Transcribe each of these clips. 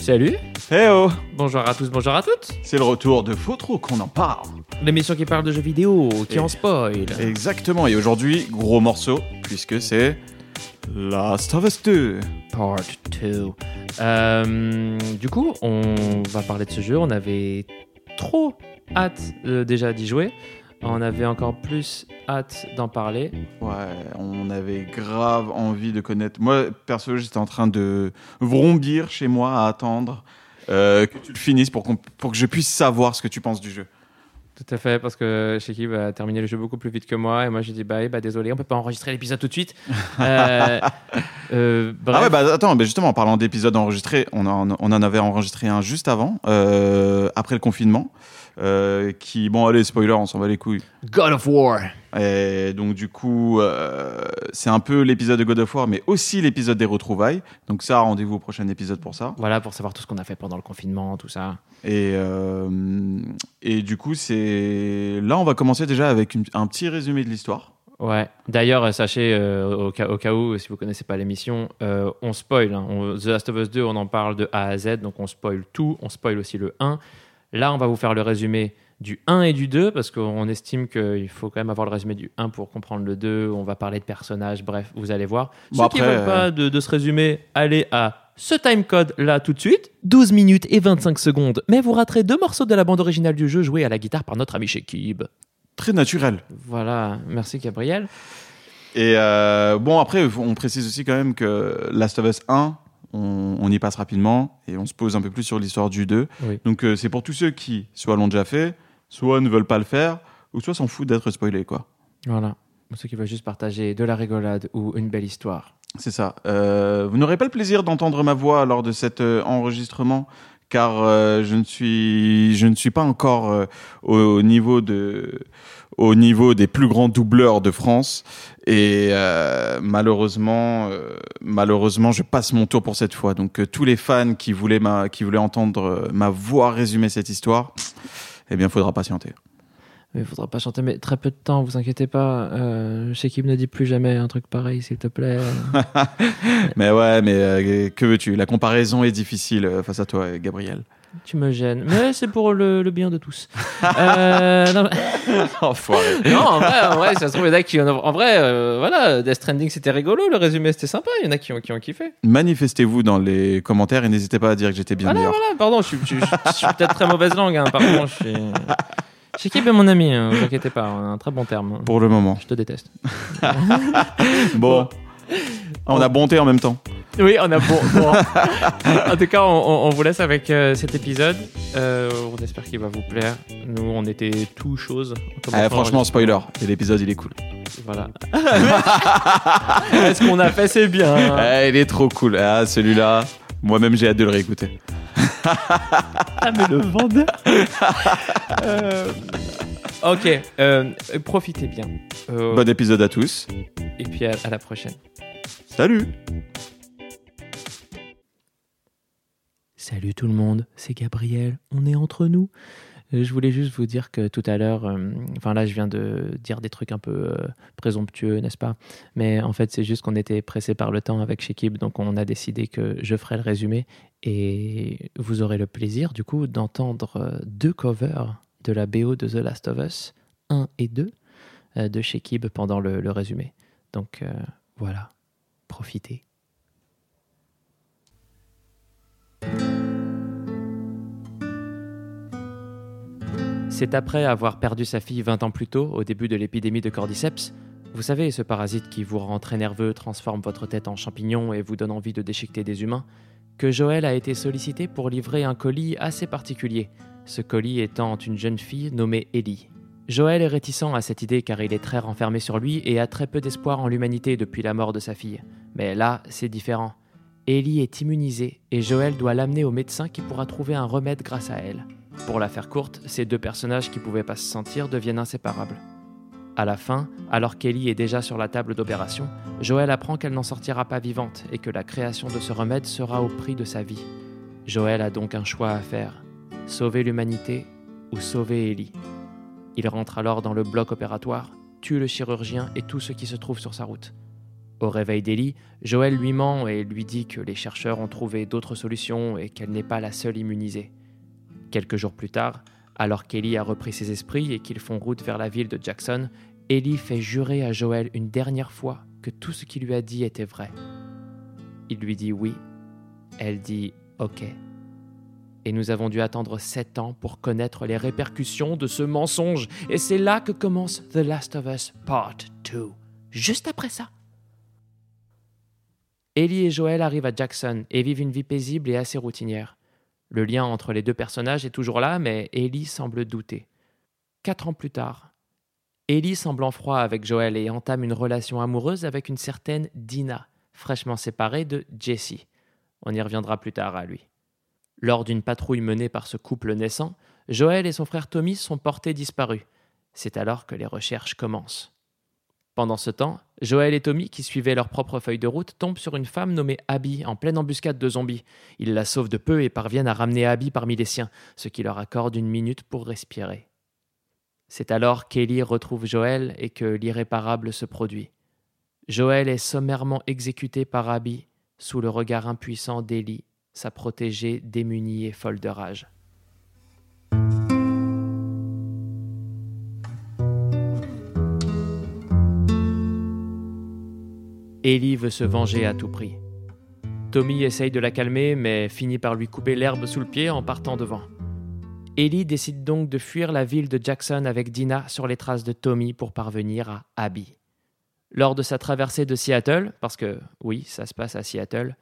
Salut, Eh oh bonjour à tous, bonjour à toutes. C'est le retour de Faut trop qu'on en parle. L'émission qui parle de jeux vidéo, qui Et- en spoil. Exactement, et aujourd'hui, gros morceau, puisque c'est Last of Us 2. Part 2. Euh, du coup, on va parler de ce jeu. On avait trop hâte euh, déjà d'y jouer. On avait encore plus hâte d'en parler. Ouais, on avait grave envie de connaître. Moi, perso, j'étais en train de vrombir chez moi à attendre euh, que tu le finisses pour, que je puisse savoir ce que tu penses du jeu. Tout à fait, parce que Shekib a terminé le jeu beaucoup plus vite que moi. Et moi, j'ai dit, bah, eh, bah désolé, on peut pas enregistrer l'épisode tout de suite. Euh, euh, bref. Ah ouais, bah attends, mais justement, en parlant d'épisodes enregistrés, on en, on en avait enregistré un juste avant, euh, après le confinement, euh, qui, bon, allez, spoiler, on s'en va les couilles. God of War. Et donc du coup, euh, c'est un peu l'épisode de God of War, mais aussi l'épisode des retrouvailles. Donc ça, rendez-vous au prochain épisode pour ça. Voilà, pour savoir tout ce qu'on a fait pendant le confinement, tout ça. Et, euh, et du coup, c'est là, on va commencer déjà avec une- un petit résumé de l'histoire. Ouais. D'ailleurs, sachez, euh, au, cas, au cas où, si vous connaissez pas l'émission, euh, on spoil. hein. On- The Last of Us 2, on en parle de A à Z, donc on spoil tout. On spoil aussi le 1. Là, on va vous faire le résumé du 1 et du 2, parce qu'on estime qu'il faut quand même avoir le résumé du 1 pour comprendre le 2. On va parler de personnages, bref, vous allez voir. Bon, Ceux qui après, veulent pas de, de ce résumé, allez à ce timecode là tout de suite. 12 minutes et 25 secondes. Mais vous raterez deux morceaux de la bande originale du jeu joués à la guitare par notre ami Shekib. Très naturel. Voilà, merci Gabriel. Et euh, bon, après, on précise aussi quand même que Last of Us 1, on, on y passe rapidement et on se pose un peu plus sur l'histoire du 2. Oui. Donc euh, c'est pour tous ceux qui soit l'ont déjà fait, soit ne veulent pas le faire, ou soit s'en foutent d'être spoilés, quoi. Voilà. Pour ceux qui veulent juste partager de la rigolade ou une belle histoire. C'est ça. Euh, vous n'aurez pas le plaisir d'entendre ma voix lors de cet euh, enregistrement, car euh, je ne suis, je ne suis pas encore au niveau de, au niveau des plus grands doubleurs de France, et euh, malheureusement, euh, malheureusement, je passe mon tour pour cette fois. Donc euh, tous les fans qui voulaient ma, qui voulaient entendre euh, ma voix résumer cette histoire, eh bien, faudra patienter. Mais il faudra pas chanter, mais très peu de temps, vous inquiétez pas. Euh, Shekib ne dit plus jamais un truc pareil, s'il te plaît. Mais ouais, mais euh, que veux-tu? La comparaison est difficile face à toi, Gabriel. Tu me gênes. Mais c'est pour le, le bien de tous. Euh, non, Enfoiré. non, en vrai, en vrai, ça se trouve, il y en a qui. En, en vrai, euh, voilà, Death Stranding, c'était rigolo, le résumé, c'était sympa. Il y en a qui ont, qui ont kiffé. Manifestez-vous dans les commentaires et n'hésitez pas à dire que j'étais bien Voilà, meilleur. voilà, pardon, je suis, je, je- je suis peut-être très mauvaise langue, hein, pardon. Je suis. Shekib est mon ami, hein, vous inquiétez pas, on a un très bon terme. Pour le moment. Je te déteste. Bon. On a bonté en même temps. Oui, on a bon. bon. en tout cas, on, vous laisse avec euh, cet épisode. Euh, on espère qu'il va vous plaire. Nous, on était tout chose. Eh, franchement, spoiler. Et l'épisode, il est cool. Voilà. Ce qu'on a fait, c'est bien. Eh, il est trop cool. Ah, celui-là, moi-même, j'ai hâte de le réécouter. Ah, mais le vendeur. Euh, Ok, euh, profitez bien. Euh, Bon épisode à tous. Et puis à- à la prochaine. Salut Salut tout le monde, c'est Gabriel, on est entre nous. Euh, Je voulais juste vous dire que tout à l'heure, euh, enfin là je viens de dire des trucs un peu euh, présomptueux, n'est-ce pas? Mais en fait c'est juste qu'on était pressé par le temps avec Shekib, donc on a décidé que je ferai le résumé et vous aurez le plaisir du coup d'entendre euh, deux covers de la BO de The Last of Us, 1 et 2, euh, de Shekib pendant le, le résumé. Donc euh, voilà, profitez. C'est après avoir perdu sa fille 20 ans plus tôt, au début de l'épidémie de cordyceps, vous savez, ce parasite qui vous rend très nerveux, transforme votre tête en champignon et vous donne envie de déchiqueter des humains, que Joël a été sollicité pour livrer un colis assez particulier, ce colis étant une jeune fille nommée Ellie. Joël est réticent à cette idée car il est très renfermé sur lui et a très peu d'espoir en l'humanité depuis la mort de sa fille. Mais là, c'est différent. Ellie est immunisée et Joël doit l'amener au médecin qui pourra trouver un remède grâce à elle. Pour la faire courte, ces deux personnages qui pouvaient pas se sentir deviennent inséparables. À la fin, alors qu'Ellie est déjà sur la table d'opération, Joël apprend qu'elle n'en sortira pas vivante et que la création de ce remède sera au prix de sa vie. Joël a donc un choix à faire sauver l'humanité ou sauver Ellie. Il rentre alors dans le bloc opératoire, tue le chirurgien et tout ce qui se trouve sur sa route. Au réveil d'Ellie, Joël lui ment et lui dit que les chercheurs ont trouvé d'autres solutions et qu'elle n'est pas la seule immunisée. Quelques jours plus tard, alors qu'Ellie a repris ses esprits et qu'ils font route vers la ville de Jackson, Ellie fait jurer à Joël une dernière fois que tout ce qu'il lui a dit était vrai. Il lui dit oui. Elle dit OK. Et nous avons dû attendre sept ans pour connaître les répercussions de ce mensonge. Et c'est là que commence The Last of Us Part 2. Juste après ça. Ellie et Joël arrivent à Jackson et vivent une vie paisible et assez routinière. Le lien entre les deux personnages est toujours là, mais Ellie semble douter. Quatre ans plus tard, Ellie semble en froid avec Joël et entame une relation amoureuse avec une certaine Dina, fraîchement séparée de Jessie. On y reviendra plus tard à lui. Lors d'une patrouille menée par ce couple naissant, Joël et son frère Tommy sont portés disparus. C'est alors que les recherches commencent. Pendant ce temps, Joël et Tommy, qui suivaient leur propre feuille de route, tombent sur une femme nommée Abby en pleine embuscade de zombies. Ils la sauvent de peu et parviennent à ramener Abby parmi les siens, ce qui leur accorde une minute pour respirer. C'est alors qu'Ellie retrouve Joël et que l'irréparable se produit. Joël est sommairement exécuté par Abby sous le regard impuissant d'Ellie, sa protégée démunie et folle de rage. Ellie veut se venger à tout prix. Tommy essaye de la calmer, mais finit par lui couper l'herbe sous le pied en partant devant. Ellie décide donc de fuir la ville de Jackson avec Dina sur les traces de Tommy pour parvenir à Abby. Lors de sa traversée de Seattle, parce que oui, ça se passe à Seattle,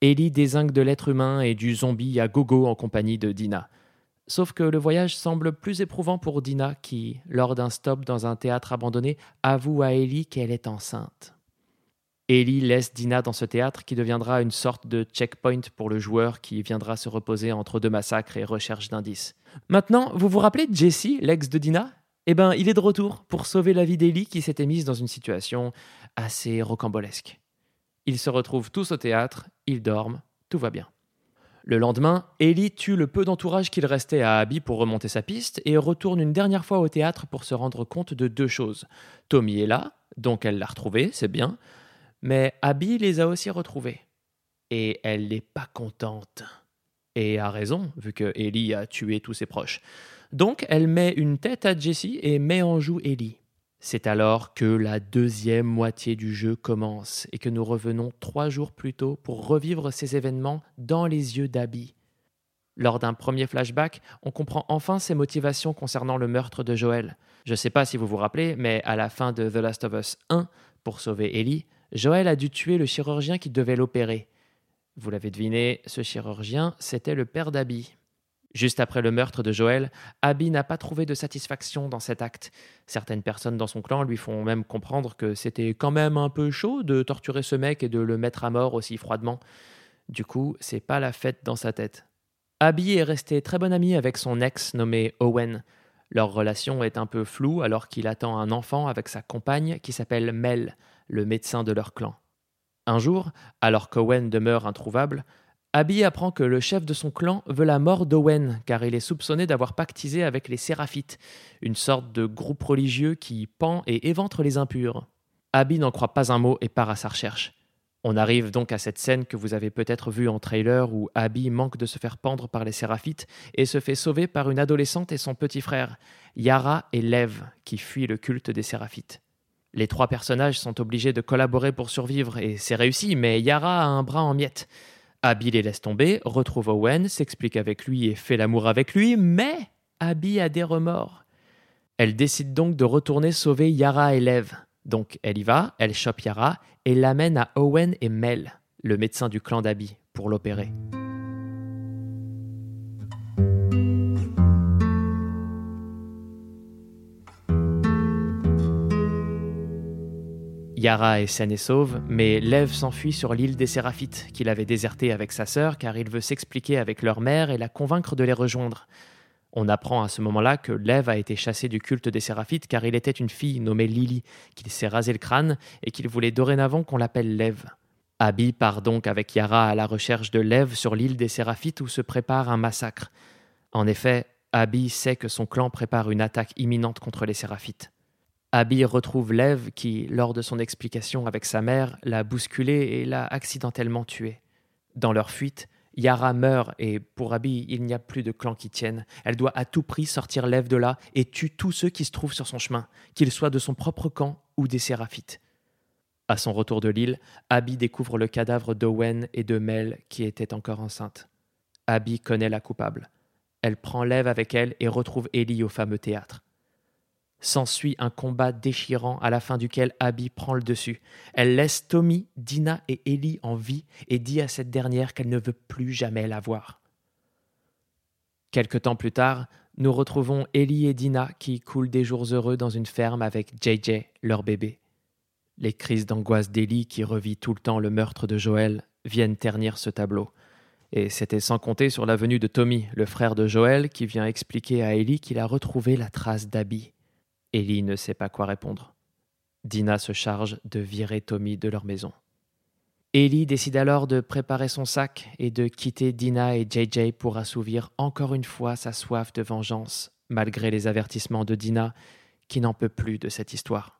Ellie désingue de l'être humain et du zombie à gogo en compagnie de Dina. Sauf que le voyage semble plus éprouvant pour Dina qui, lors d'un stop dans un théâtre abandonné, avoue à Ellie qu'elle est enceinte. Ellie laisse Dina dans ce théâtre qui deviendra une sorte de checkpoint pour le joueur qui viendra se reposer entre deux massacres et recherche d'indices. Maintenant, vous vous rappelez de Jesse, l'ex de Dina? Eh ben, il est de retour pour sauver la vie d'Ellie qui s'était mise dans une situation assez rocambolesque. Ils se retrouvent tous au théâtre, ils dorment, tout va bien. Le lendemain, Ellie tue le peu d'entourage qu'il restait à Abby pour remonter sa piste et retourne une dernière fois au théâtre pour se rendre compte de deux choses. Tommy est là, donc elle l'a retrouvé, c'est bien. Mais Abby les a aussi retrouvés. Et elle n'est pas contente. Et a raison, vu que Ellie a tué tous ses proches. Donc elle met une tête à Jessie et met en joue Ellie. C'est alors que la deuxième moitié du jeu commence et que nous revenons trois jours plus tôt pour revivre ces événements dans les yeux d'Abby. Lors d'un premier flashback, on comprend enfin ses motivations concernant le meurtre de Joël. Je ne sais pas si vous vous rappelez, mais à la fin de The Last of Us 1, pour sauver Ellie, Joël a dû tuer le chirurgien qui devait l'opérer. Vous l'avez deviné, ce chirurgien, c'était le père d'Abby. Juste après le meurtre de Joël, Abby n'a pas trouvé de satisfaction dans cet acte. Certaines personnes dans son clan lui font même comprendre que c'était quand même un peu chaud de torturer ce mec et de le mettre à mort aussi froidement. Du coup, c'est pas la fête dans sa tête. Abby est restée très bonne amie avec son ex nommé Owen. Leur relation est un peu floue alors qu'il attend un enfant avec sa compagne qui s'appelle Mel le médecin de leur clan. Un jour, alors qu'Owen demeure introuvable, Abby apprend que le chef de son clan veut la mort d'Owen car il est soupçonné d'avoir pactisé avec les Séraphites, une sorte de groupe religieux qui pend et éventre les impurs. Abby n'en croit pas un mot et part à sa recherche. On arrive donc à cette scène que vous avez peut-être vue en trailer où Abby manque de se faire pendre par les Séraphites et se fait sauver par une adolescente et son petit frère, Yara et Lev, qui fuient le culte des Séraphites. Les trois personnages sont obligés de collaborer pour survivre, et c'est réussi, mais Yara a un bras en miettes. Abby les laisse tomber, retrouve Owen, s'explique avec lui et fait l'amour avec lui, mais Abby a des remords. Elle décide donc de retourner sauver Yara et Lev. Donc elle y va, elle chope Yara et l'amène à Owen et Mel, le médecin du clan d'Abby, pour l'opérer. Yara est saine et sauve, mais Lev s'enfuit sur l'île des Séraphites, qu'il avait désertée avec sa sœur car il veut s'expliquer avec leur mère et la convaincre de les rejoindre. On apprend à ce moment-là que Lev a été chassé du culte des Séraphites car il était une fille nommée Lily, qu'il s'est rasé le crâne et qu'il voulait dorénavant qu'on l'appelle Lev. Abby part donc avec Yara à la recherche de Lev sur l'île des Séraphites où se prépare un massacre. En effet, Abby sait que son clan prépare une attaque imminente contre les Séraphites. Abby retrouve Lev qui, lors de son explication avec sa mère, l'a bousculé et l'a accidentellement tué. Dans leur fuite, Yara meurt et pour Abby, il n'y a plus de clan qui tienne. Elle doit à tout prix sortir Lev de là et tue tous ceux qui se trouvent sur son chemin, qu'ils soient de son propre camp ou des Séraphites. À son retour de l'île, Abby découvre le cadavre d'Owen et de Mel qui étaient encore enceintes. Abby connaît la coupable. Elle prend Lev avec elle et retrouve Ellie au fameux théâtre. S'ensuit un combat déchirant à la fin duquel Abby prend le dessus. Elle laisse Tommy, Dina et Ellie en vie et dit à cette dernière qu'elle ne veut plus jamais la voir. Quelque temps plus tard, nous retrouvons Ellie et Dina qui coulent des jours heureux dans une ferme avec JJ, leur bébé. Les crises d'angoisse d'Ellie qui revit tout le temps le meurtre de Joël viennent ternir ce tableau. Et c'était sans compter sur la venue de Tommy, le frère de Joël, qui vient expliquer à Ellie qu'il a retrouvé la trace d'Abby. Ellie ne sait pas quoi répondre. Dina se charge de virer Tommy de leur maison. Ellie décide alors de préparer son sac et de quitter Dina et JJ pour assouvir encore une fois sa soif de vengeance, malgré les avertissements de Dina, qui n'en peut plus de cette histoire.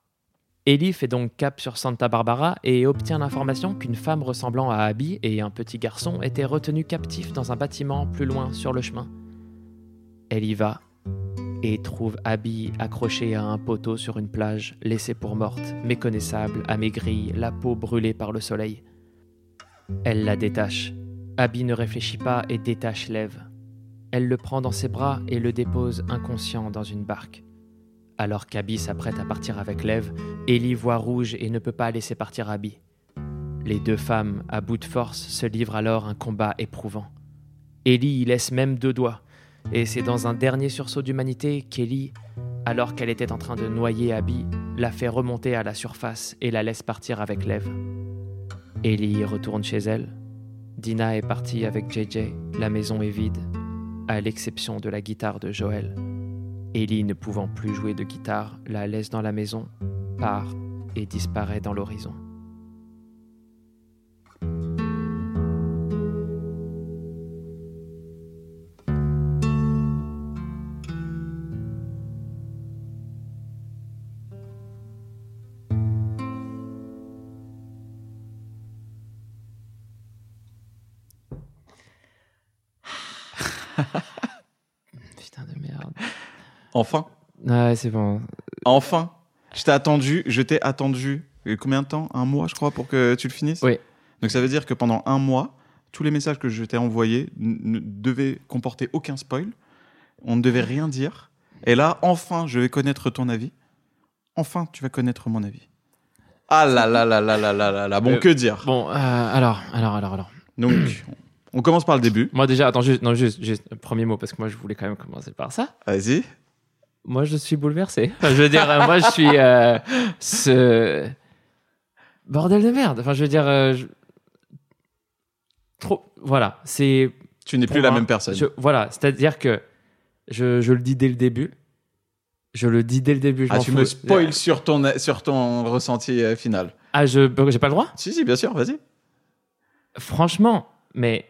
Ellie fait donc cap sur Santa Barbara et obtient l'information qu'une femme ressemblant à Abby et un petit garçon étaient retenus captifs dans un bâtiment plus loin sur le chemin. Elle y va et trouve Abby accrochée à un poteau sur une plage, laissée pour morte, méconnaissable, amaigrie, la peau brûlée par le soleil. Elle la détache. Abby ne réfléchit pas et détache Lev. Elle le prend dans ses bras et le dépose inconscient dans une barque. Alors qu'Abby s'apprête à partir avec Lev, Ellie voit rouge et ne peut pas laisser partir Abby. Les deux femmes, à bout de force, se livrent alors un combat éprouvant. Ellie y laisse même deux doigts, et c'est dans un dernier sursaut d'humanité qu'Ellie, alors qu'elle était en train de noyer Abby, la fait remonter à la surface et la laisse partir avec Lev. Ellie retourne chez elle. Dina est partie avec JJ. La maison est vide, à l'exception de la guitare de Joël. Ellie, ne pouvant plus jouer de guitare, la laisse dans la maison, part et disparaît dans l'horizon. Putain de merde. Enfin. Ouais, c'est bon. Enfin. Je t'ai attendu, je t'ai attendu combien de temps? Un mois, je crois, pour que tu le finisses? Oui. Donc ça veut dire que pendant un mois, tous les messages que je t'ai envoyés ne devaient comporter aucun spoil. On ne devait rien dire. Et là, enfin, je vais connaître ton avis. Enfin, tu vas connaître mon avis. Ah là là là là là là là là. Bon, Euh, que dire? Bon, euh, alors, alors, alors, alors. Donc, on commence par le début. Moi déjà, attends, juste, non, juste, juste, premier mot, parce que moi je voulais quand même commencer par ça. Vas-y. Moi je suis bouleversé. Enfin, je veux dire, euh, moi je suis euh, ce bordel de merde. Enfin, je veux dire, euh, je- trop. Voilà, c'est. Tu n'es plus la même personne. je- voilà, c'est-à-dire que je, je le dis dès le début. Je le dis dès le début. Je Ah, tu fous. me spoil sur ton, sur ton ressenti final. Ah, je, j'ai pas le droit? Si, si, bien sûr, vas-y. Franchement, mais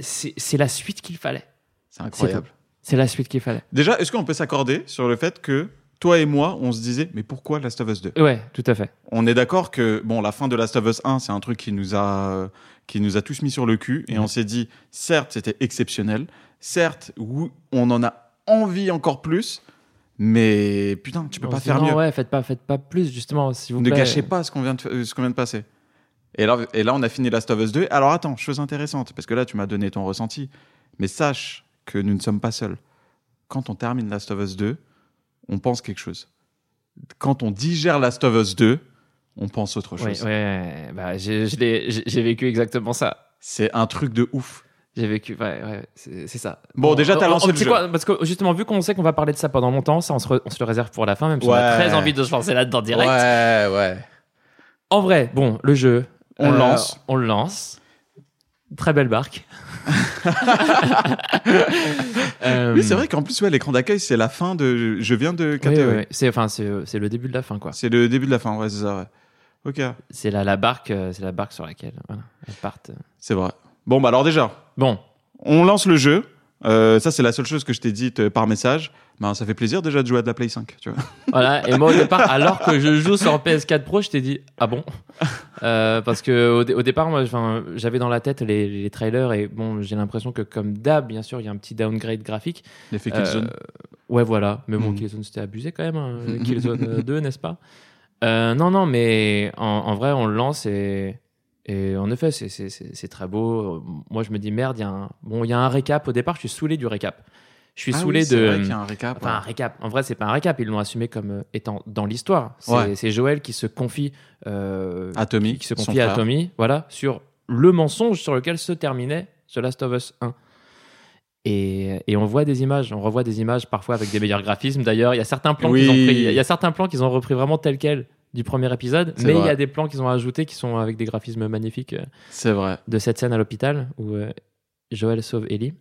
c'est la suite qu'il fallait. C'est incroyable. C'est la suite qu'il fallait. Déjà, est-ce qu'on peut s'accorder sur le fait que toi et moi, on se disait, mais pourquoi Last of Us 2 Ouais, tout à fait. On est d'accord que bon, la fin de Last of Us 1, c'est un truc qui nous a qui nous a tous mis sur le cul et on s'est dit, certes, c'était exceptionnel, certes, oui, on en a envie encore plus, mais putain, tu peux On pas faire non, mieux. Ouais, faites pas, faites pas plus justement, s'il vous ne plaît. gâchez pas ce qu'on vient de ce qu'on vient de passer. Et là, et là, on a fini Last of Us 2. Alors attends, chose intéressante, parce que là, tu m'as donné ton ressenti, mais sache que nous ne sommes pas seuls. Quand on termine Last of Us 2, on pense quelque chose. Quand on digère Last of Us 2, on pense autre Ouais, chose. ouais, bah, j'ai vécu exactement ça. C'est un truc de ouf. J'ai vécu, ouais, ouais, c'est ça. Bon, déjà, t'as on- lancé on- le jeu. quoi, parce que justement, vu qu'on sait qu'on va parler de ça pendant longtemps, ça, on se, re- on se le réserve pour la fin, même si on a Ouais. très envie de se lancer là-dedans direct. Ouais, ouais. En vrai, bon, le jeu. On euh, lance. On le lance. Très belle barque. Euh, Oui, c'est vrai qu'en plus, ouais, l'écran d'accueil, c'est la fin de. Je viens de oui, oui. C'est enfin, c'est c'est le début de la fin, quoi. C'est le début de la fin, ouais, c'est ça, ouais. Ok, C'est la, la barque, euh, c'est la barque sur laquelle voilà, elles partent. c'est vrai. Bon, bah alors déjà, Bon, On lance le jeu. Euh, ça, c'est la seule chose que je t'ai dite par message. Ben, ça fait plaisir déjà de jouer à de la Play 5, tu vois. Voilà, et moi au départ, alors que je joue sur PS4 Pro, je t'ai dit ah bon? Euh, Parce que au, dé- au départ, moi, j'avais dans la tête les, les trailers et bon, j'ai l'impression que comme d'hab, bien sûr, il y a un petit downgrade graphique. L'effet Euh, Killzone. ouais, voilà. Mais bon, Mhm. Killzone c'était abusé quand même. hein, Killzone euh, 2, n'est-ce pas? Euh, Non, non, mais en, en vrai, on le lance et. Et en effet, c'est- très beau. Moi, je me dis, merde, il y, a un... bon, il y a un récap. Au départ, je suis saoulé du récap. Je suis Ah saoulé oui, de. vrai y a un récap. Enfin, un récap. En vrai, c'est pas un récap. Ils l'ont assumé comme euh, étant dans l'histoire. C'est Ouais. Joël qui se confie, euh, À Tommy, qui se confie à. Tommy, voilà, sur le mensonge sur lequel se terminait The Last of Us 1. Et, et on voit des images, on revoit des images parfois avec des meilleurs graphismes. D'ailleurs, il y a certains plans Oui. qu'ils ont pris, il y a certains plans qu'ils ont repris vraiment tels quels du premier épisode, mais il y a des plans qu'ils ont ajoutés qui sont avec des graphismes magnifiques euh, C'est vrai. de cette scène à l'hôpital où euh, Joël sauve Ellie.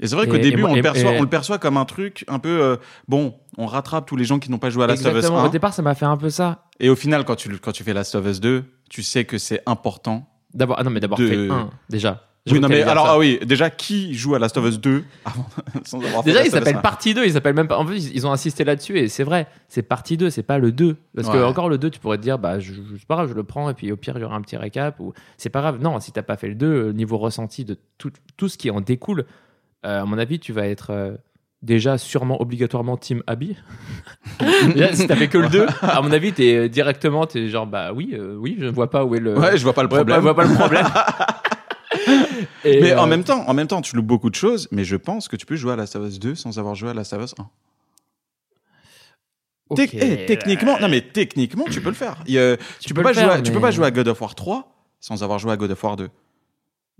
Et c'est vrai qu'au début, et on, le perçoit, et- on le perçoit comme un truc un peu. euh, bon, on rattrape tous les gens qui n'ont pas joué à Last of Us Exactement. 1. Au départ, ça m'a fait un peu ça. Et au final, quand tu, quand tu fais Last of Us 2, tu sais que c'est important. D'abord, ah non, mais d'abord De- fait un déjà. Oui, non, que mais alors, ah oui, déjà, qui joue à Last of Us 2 avant, sans avoir Déjà, il s'appelle 1? partie 2, il s'appelle même pas. En plus, ils ont insisté là-dessus et c'est vrai, c'est partie 2, c'est pas le 2. Parce que Ouais. encore le 2, tu pourrais te dire, bah, je, je- c'est pas grave, je le prends et puis au pire, il y aura un petit récap ou c'est pas grave. Non, si t'as pas fait le 2, euh, niveau ressenti de tout, tout ce qui en découle, à mon avis, tu vas être euh, déjà sûrement obligatoirement Team Abby. si t'as fait que le 2, à mon avis, t'es euh, directement, t'es genre, bah oui, euh, oui, je vois pas où est le. Ouais, je vois pas le Ouais, problème. je vois pas le problème. Et, mais en euh, même temps, en même temps, tu loues beaucoup de choses, mais je pense que tu peux jouer à Last of Us 2 sans avoir joué à Last of Us 1. ok, Tec- eh, techniquement, non mais techniquement, tu peux le faire. A- tu, peux peux pas jouer, tu peux pas jouer à God of War 3 sans avoir joué à God of War 2.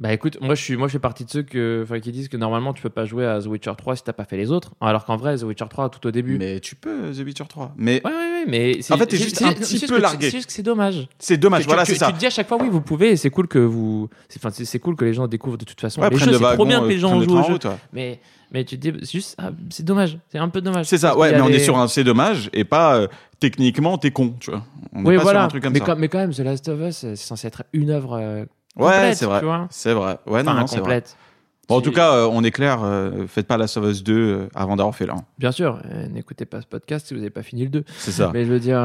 Bah écoute, moi je suis, moi je fais partie de ceux que, enfin, qui disent que normalement tu peux pas jouer à The Witcher 3 si t'as pas fait les autres, alors qu'en vrai The Witcher 3 tout au début. Mais tu peux The Witcher 3. Mais Ouais ouais ouais, mais c'est- En fait, t'es c'est- juste un petit peu que- largué. C'est juste que c'est dommage. c'est dommage, voilà, c'est ça. Tu te dis à chaque fois oui vous pouvez, et c'est cool que vous, c'est, enfin c'est, c'est cool que les gens découvrent de toute façon. Ouais, les jeux c'est trop bien que euh, les gens prennent le jouent au jeu, mais mais tu te dis c'est juste ah, c'est dommage, c'est un peu dommage. C'est ça, ouais, mais on est sur un c'est dommage et pas euh, techniquement t'es con, tu vois. On Oui voilà, sur un truc comme mais, ça. quand, mais quand même The Last of Us c'est censé être une œuvre euh, ouais, c'est vrai. C'est vrai. Ouais, non, Enfin non, c'est vrai. complète. Bon, en tout cas, euh, on est clair, euh, faites pas Last of Us 2 euh, avant d'avoir fait l'un. Bien sûr, euh, n'écoutez pas ce podcast si vous n'avez pas fini le 2. C'est ça. Mais je veux dire.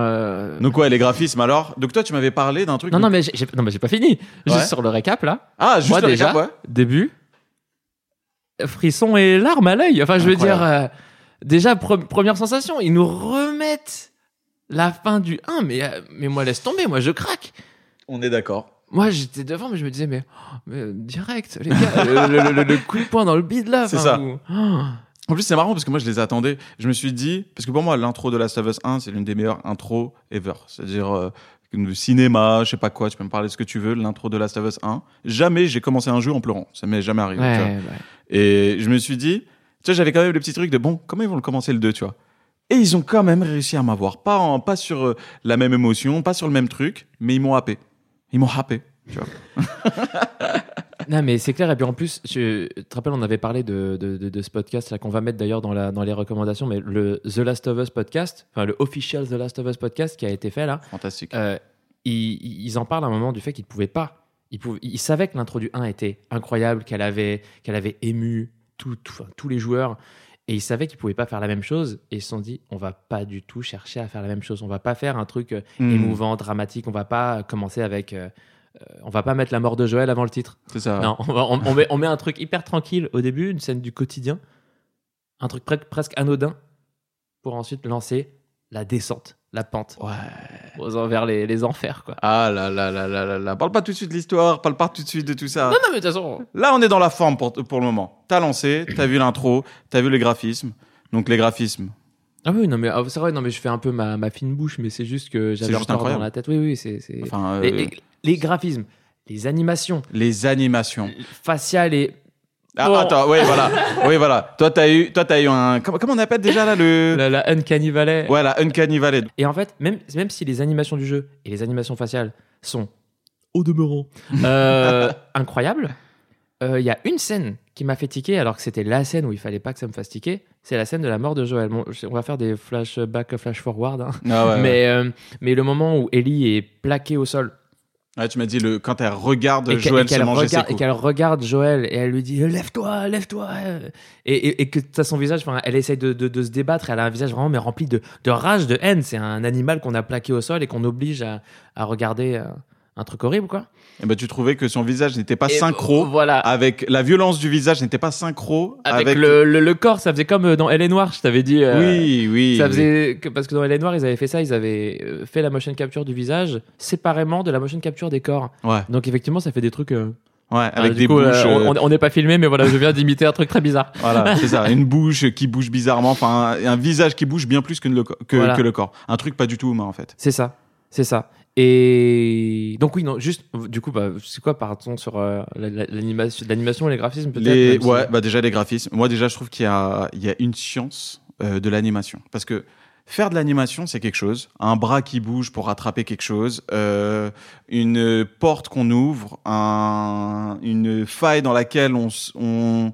Donc ouais, les graphismes alors. Donc toi, tu m'avais parlé d'un truc. Non, non, mais j'ai non, mais j'ai pas fini. Juste Ouais. sur le récap, là. Ah, juste Moi, le déjà, récap, ouais. Début. Frisson et larmes à l'œil. Enfin, je veux dire. Incroyable. déjà, pre- première sensation, ils nous remettent la fin du 1. Mais, mais moi, laisse tomber. Moi, je craque. On est d'accord. Moi, j'étais devant, mais je me disais, mais, oh, mais, euh, direct, les gars. le, le- le- le coup de poing dans le bide, là. C'est ça. oh. En plus, c'est marrant parce que moi, je les attendais. Je me suis dit, parce que pour moi, l'intro de Last of Us 1, c'est l'une des meilleures intros ever. C'est-à-dire, euh, le cinéma, je sais pas quoi, tu peux me parler de ce que tu veux, l'intro de Last of Us 1. Jamais j'ai commencé un jeu en pleurant. Ça m'est jamais arrivé. tu vois. Ouais, ouais. Et je me suis dit, tu sais, j'avais quand même le petit truc de bon, comment ils vont le commencer le 2, tu vois. Et ils ont quand même réussi à m'avoir. Pas, en- pas sur euh, la même émotion, pas sur le même truc, mais ils m'ont happé. Ils m'ont happé, tu vois. Non, mais c'est clair. Et puis en plus, je tu te rappelles, on avait parlé de, de, de- de ce podcast là qu'on va mettre d'ailleurs dans, la, dans les recommandations, mais le The Last of Us podcast, enfin le official The Last of Us podcast qui a été fait là, Fantastique. euh, ils, ils en parlent à un moment du fait qu'ils ne pouvaient pas. Ils, pouvaient, ils savaient que l'intro du 1 était incroyable, qu'elle avait, qu'elle avait ému tout, tout- enfin, tous les joueurs. Et ils savaient qu'ils pouvaient pas faire la même chose. Et ils se sont dit, on va pas du tout chercher à faire la même chose. On va pas faire un truc euh, Hmm, émouvant, dramatique. On va pas commencer avec. euh, euh, on va pas mettre la mort de Joël avant le titre. C'est ça. Non, on, va- on- on met, on met un truc hyper tranquille au début, une scène du quotidien, un truc pre- presque anodin, pour ensuite lancer la descente, la pente, Ouais. aux, envers les, les enfers, quoi. Ah là là là là là là. Parle pas tout de suite de l'histoire, parle pas tout de suite de tout ça. Non, non, mais de toute façon, Là, on est dans la forme pour, pour le moment. T'as lancé, t'as vu l'intro, t'as vu les graphismes. Donc les graphismes, Ah oui, non, mais ah, c'est vrai, non, mais je fais un peu ma, ma fine bouche, mais c'est juste que j'avais encore incroyable. dans la tête. Oui, oui, c'est. enfin, euh, les, les, les- les graphismes, les animations, animations. faciales et. Ah, Bon. attends, oui, voilà. Oui, voilà. Toi, t'as eu, toi, t'as eu un. Comment, comment on appelle déjà là le. La, la Uncanny Valley. Ouais, la Uncanny Valley. Et en fait, même, même si les animations du jeu et les animations faciales sont, au demeurant, euh, incroyables, euh, il y a une scène qui m'a fait tiquer, alors que c'était la scène où il fallait pas que ça me fasse tiquer. C'est la scène de la mort de Joël. Bon, on va faire des flashbacks, flash forward. hein. Ah ouais, ouais. mais, euh, mais le moment où Ellie est plaquée au sol Ouais, tu m'as dit le quand elle regarde et Joël et se manger ses et qu'elle regarde Joël et elle lui dit lève-toi, lève-toi. Et, et, et que t'as son visage, enfin, elle essaye de, de, de se débattre. Elle a un visage vraiment mais rempli de, de rage, de haine. C'est un animal qu'on a plaqué au sol et qu'on oblige à, à regarder euh, un truc horrible, quoi. Et ben tu trouvais que son visage n'était pas Et, synchro Voilà. avec la violence du visage n'était pas synchro Avec, le, le, le corps, ça faisait comme euh, dans Elle est noire, je t'avais dit. euh, Oui, oui. Ça oui. faisait que, parce que dans Elle est noire, ils avaient fait ça, ils avaient euh, fait la motion capture du visage séparément de la motion capture des corps. Ouais, Donc effectivement, ça fait des trucs. euh, ouais, avec des coup, bouches. euh, on- n'est pas filmé, mais voilà, je viens d'imiter un truc très bizarre. Voilà, c'est ça. Une bouche qui bouge bizarrement, enfin un, un visage qui bouge bien plus que le, co- que, Voilà. que le corps. Un truc pas du tout humain en fait. C'est ça, c'est ça. Et donc oui, non, juste, du coup, bah, c'est quoi, partons sur euh, la- la- l'animation, l'animation et les graphismes peut-être. Les, même si- ouais, bah déjà les graphismes. Moi déjà je trouve qu'il y a, il y a une science euh, de l'animation parce que faire de l'animation c'est quelque chose. Un bras qui bouge pour rattraper quelque chose, euh, une porte qu'on ouvre, un, une faille dans laquelle on, on,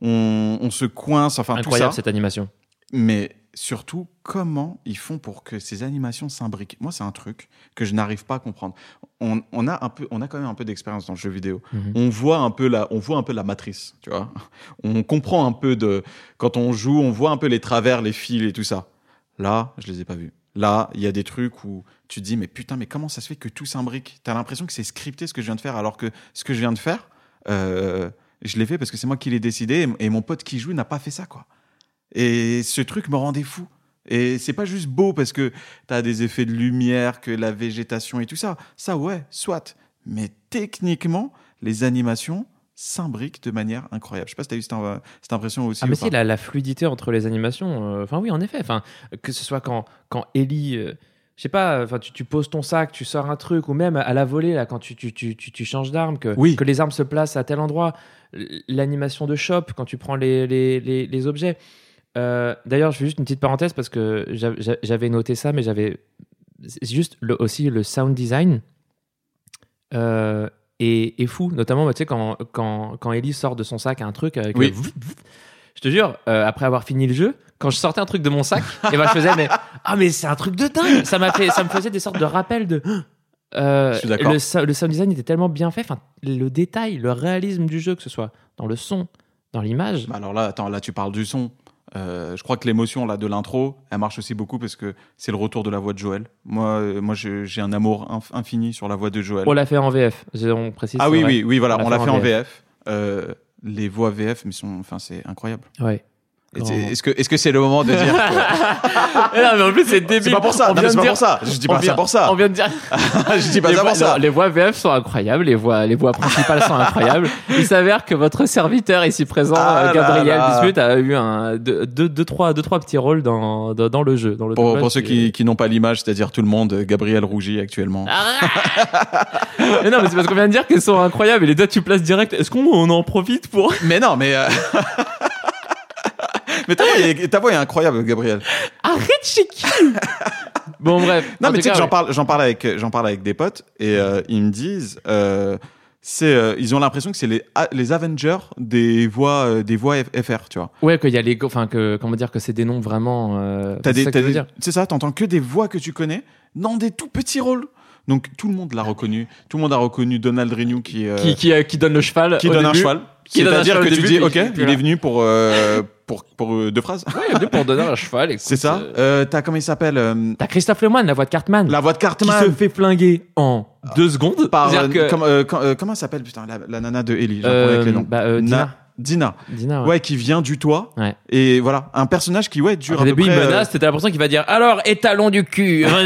on, on se coince, enfin Incroyable tout ça. cette animation. Mais surtout, comment ils font pour que ces animations s'imbriquent Moi, c'est un truc que je n'arrive pas à comprendre. On, on a un peu, on a quand même un peu d'expérience dans le jeu vidéo. Mhm. On voit un peu la, on voit un peu la matrice, tu vois. On comprend un peu de, quand on joue, on voit un peu les travers, les fils et tout ça. Là, je les ai pas vus. Là, il y a des trucs où tu te dis, mais putain, mais comment ça se fait que tout s'imbrique? T'as l'impression que c'est scripté ce que je viens de faire, alors que ce que je viens de faire, euh, je l'ai fait parce que c'est moi qui l'ai décidé et, et mon pote qui joue n'a pas fait ça, quoi. Et ce truc me rendait fou. Et c'est pas juste beau parce que t'as des effets de lumière, que la végétation et tout ça. Ça, ouais, soit. Mais techniquement, les animations s'imbriquent de manière incroyable. Je sais pas si t'as eu cette, cette impression aussi. Ah mais ou si la, la fluidité entre les animations, euh, enfin oui en effet, enfin que ce soit quand quand Ellie, euh, je sais pas, enfin tu, tu poses ton sac, tu sors un truc ou même à la volée là quand tu tu, tu, tu, changes d'arme, que Oui. que les armes se placent à tel endroit, l'animation de shop quand tu prends les les, les, les objets. Euh, D'ailleurs je fais juste une petite parenthèse parce que j'a- j'a- j'avais noté ça mais j'avais c'est juste le, aussi le sound design. Euh, est, est fou, notamment bah, tu sais, quand, quand, quand Ellie sort de son sac un truc avec Oui. le vroom, je te jure, euh, après avoir fini le jeu, quand je sortais un truc de mon sac, et ben je faisais mais ah mais c'est un truc de dingue. Ça m'a fait, ça me faisait des sortes de rappels de. Euh, Je suis d'accord. le, le sound design était tellement bien fait, enfin le détail, le réalisme du jeu, que ce soit dans le son, dans l'image. Bah alors là, attends, là tu parles du son. Euh, je crois que l'émotion là de l'intro, elle marche aussi beaucoup parce que c'est le retour de la voix de Joël. Moi, euh, moi, j'ai un amour inf- infini sur la voix de Joël. On l'a fait en VF, on précise. ah oui, vrai. oui, oui, voilà, on l'a fait en VF. VF. Euh, les voix VF, mais sont, enfin, c'est incroyable. Ouais. Est-ce que, est-ce que c'est le moment de dire que- non, mais en plus, c'est débile. C'est pas pour ça, On non, vient mais c'est de pas dire- pour ça. Je dis on pas vient- ça pour ça. On vient de dire. je dis pas les, ça voix, pour ça. non, les voix VF sont incroyables, les voix, les voix principales sont incroyables. Il s'avère que votre serviteur ici présent, Ah euh, Gabriel. Bismuth, a eu un, deux, deux, deux, trois, deux, trois petits rôles dans, dans, dans le jeu. Dans le Pour, pour ceux qui, qui n'ont pas l'image, c'est-à-dire tout le monde, Gabriel rougit actuellement. mais non, mais c'est parce qu'on vient de dire qu'elles sont incroyables et les deux tu places direct. Est-ce qu'on on en profite pour. Mais non, mais. euh, mais ta voix, est, ta voix est incroyable, Gabriel. Arrête chez qui Bon, bref. Non, mais tu sais que j'en parle, j'en parle avec, j'en parle avec des potes et euh, ils me disent, euh, c'est, euh, ils ont l'impression que c'est les, A- les Avengers des voix, euh, des voix FR, tu vois. Ouais, qu'il y a les. Enfin, que, comment dire, que c'est des noms vraiment. euh, T'as des, c'est ça, t'entends que des voix que tu connais dans des tout petits rôles. Donc tout le monde l'a reconnu. Tout le monde a reconnu Donald Renew qui, euh, Qui, qui, euh, qui donne le cheval. qui au donne un début. cheval. Qui donne un C'est-à-dire cheval que tu dis, ok, il là. est venu pour, euh, pour, pour euh, deux phrases. Ouais, il est venu pour donner un cheval. C'est ça. t'as comment il s'appelle euh, T'as Christophe Lemoine, la voix de Cartman. La voix de qui Cartman. se fait flinguer en deux secondes. Par, C'est-à-dire euh, que- comme- euh, quand- euh, comment elle s'appelle putain la, la nana de Ellie Euh, avec les noms. bah, euh, Dina. Na- Dina. Dina, ouais. Ouais, qui vient du toit. Ouais. Et voilà, un personnage qui ouais dure Au début, il près. euh, menace, t'as l'impression qu'il va dire alors étalon du cul.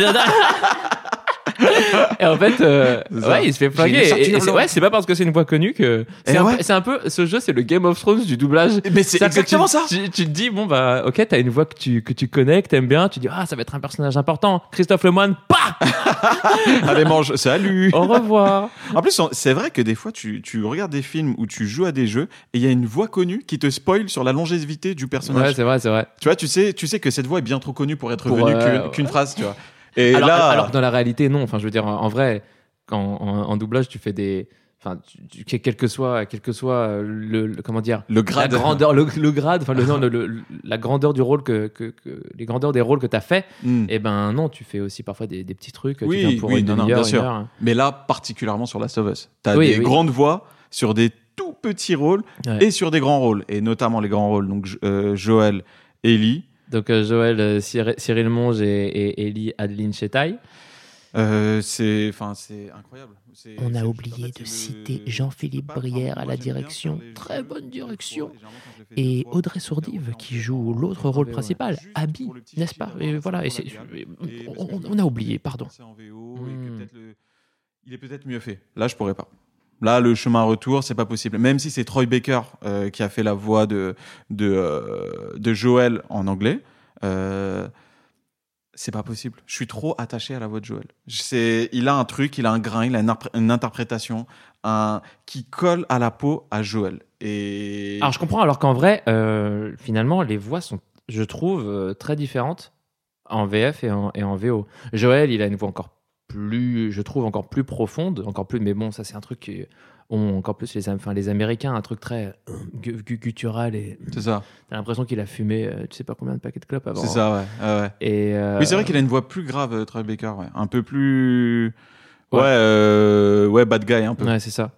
et en fait, euh, ouais, il se fait flinguer. Et, et c'est ouais, c'est pas parce que c'est une voix connue que c'est Et un, ouais. peu- c'est un peu ce jeu, c'est le Game of Thrones du doublage. Mais c'est C'est-à-dire exactement tu, ça. Tu, tu te dis bon bah ok, t'as une voix que tu que tu connais, que t'aimes bien, tu dis ah ça va être un personnage important. Christophe Lemoine, pas. Allez mange, salut. Au revoir. En plus, c'est vrai que des fois, tu, tu regardes des films où tu joues à des jeux et il y a une voix connue qui te spoil sur la longévité du ouais, personnage. c'est vrai, c'est vrai. tu vois, tu sais, tu sais que cette voix est bien trop connue pour être Pour, venue euh, qu'une qu'une phrase, tu vois. Et alors, là, alors que dans la réalité, non. Enfin, je veux dire, en, en vrai, quand en, en doublage, tu fais des. enfin, tu- tu- quel que soit, quel que soit euh, le, le- comment dire, Le grade. la grandeur, le, le grade, enfin, le, non, le- le- la grandeur du rôle que, que, que- les grandeurs des rôles que tu as fait, Hmm. et ben non, tu fais aussi parfois des, des petits trucs. Oui, tu viens pour oui, une non, non, bien sûr. heure. Mais là, particulièrement sur Last of Us. T'as Oui, des oui. grandes voix sur des tout petits rôles Ouais. et sur des grands rôles. Et notamment les grands rôles. Donc, euh, Joël, Ellie. Donc euh, Joël, euh, Cyr- Cyril Monge et, et Ellie Adeline Chetaille. Euh, c'est, enfin, c'est incroyable. On a oublié en fait, de citer Jean-Philippe Brière à la direction. Très jeux bonne direction. et Audrey Sourdive qui joue l'autre rôle principal, Abby, n'est-ce pas? Et voilà, et on, on- a oublié, pardon. Hmm. il est peut-être mieux fait. Là, je pourrais pas. Là, le chemin retour, c'est pas possible. Même si c'est Troy Baker euh, qui a fait la voix de de, euh, Joël en anglais, euh, c'est pas possible. Je suis trop attaché à la voix de Joël. Il a un truc, il a un grain, il a une, interprétation, qui colle à la peau à Joël. Alors je comprends, alors qu'en vrai, finalement, les voix sont, je trouve, très différentes en VF et en, et en VO. Joël, il a une voix encore plus, je trouve, encore plus profonde, encore plus, mais bon, ça c'est un truc qui ont encore plus les, enfin, les Américains, un truc très euh, gu- gu- guttural et c'est ça, t'as l'impression qu'il a fumé, euh, tu sais pas combien de paquets de clopes avant. c'est ça, ouais. ouais, ouais. Et, euh, Oui, c'est vrai qu'il a une voix plus grave, euh, Troy Baker, ouais. Un peu plus. Ouais, Ouais. euh, ouais, bad guy, un peu. Ouais, c'est ça.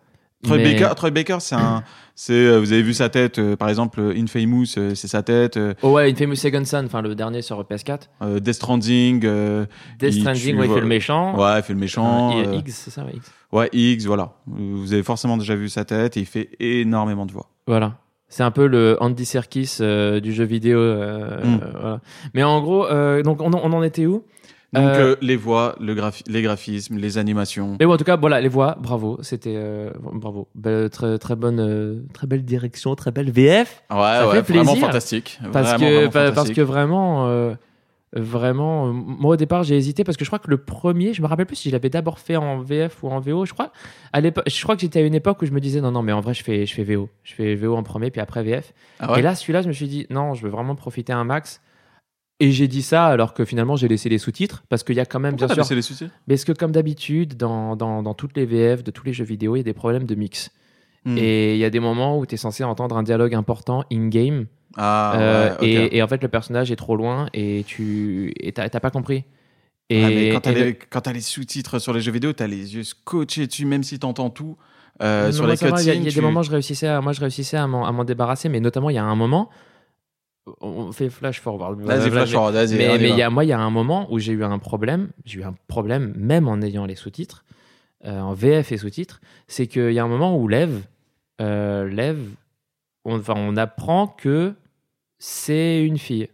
Troy, Mais- Baker, Troy Baker, c'est un. c'est, euh, vous avez vu sa tête, euh, par exemple, euh, Infamous, euh, c'est sa tête. euh, Oh ouais, Infamous Second Son, enfin le dernier sur PS4. euh, Death Stranding. Death Il Stranding, tue, ouais, il fait le méchant. ouais, il fait le méchant. Et Higgs, c'est ça, ouais, Higgs. ouais, X, voilà. Vous avez forcément déjà vu sa tête et il fait énormément de voix. Voilà. C'est un peu le Andy Serkis du jeu vidéo. euh, Mm. euh, voilà. Mais en gros, donc on en était où? Donc, Euh, euh, les voix, le graphi- les graphismes, les animations. Mais bon, en tout cas, voilà, les voix, bravo. C'était euh, bravo. Très, très bonne, euh, très belle direction, très belle VF. Ouais, ça ouais, fait vraiment fantastique. Parce Vraiment, que, vraiment pa- parce que vraiment, euh, vraiment, euh, moi au départ j'ai hésité parce que je crois que le premier, je me rappelle plus si je l'avais d'abord fait en VF ou en VO. Je crois, à l'époque, je crois que j'étais à une époque où je me disais non non mais en vrai je fais, je fais VO, je fais VO en premier puis après VF. Ah ouais? Et là celui-là je me suis dit non je veux vraiment profiter un max. Et j'ai dit ça alors que finalement j'ai laissé les sous-titres parce qu'il y a quand même Pourquoi bien sûr. baissé les sous-titres? Mais est-ce que comme d'habitude dans, dans, dans toutes les VF de tous les jeux vidéo il y a des problèmes de mix? Hmm. Et il y a des moments où tu es censé entendre un dialogue important in-game. Ah, Euh, ouais, et, et en fait, le personnage est trop loin et tu et t'as pas compris. Et, Ouais, mais quand t'as et le- les, les sous-titres sur les jeux vidéo, t'as les yeux scotchés dessus, même si t'entends tout. Euh, Non, sur les va, Il y a, il y a cutscenes, des moments, je réussissais à, moi, je réussissais à m'en débarrasser, mais notamment, il y a un moment. On fait flash forward. Vas-y, flash forward, vas-y. Mais, y mais a, moi, il y a un moment où j'ai eu un problème. J'ai eu un problème, même en ayant les sous-titres, euh, en VF et sous-titres. C'est qu'il y a un moment où Lev, euh, Lev, on, enfin, on apprend que c'est une fille.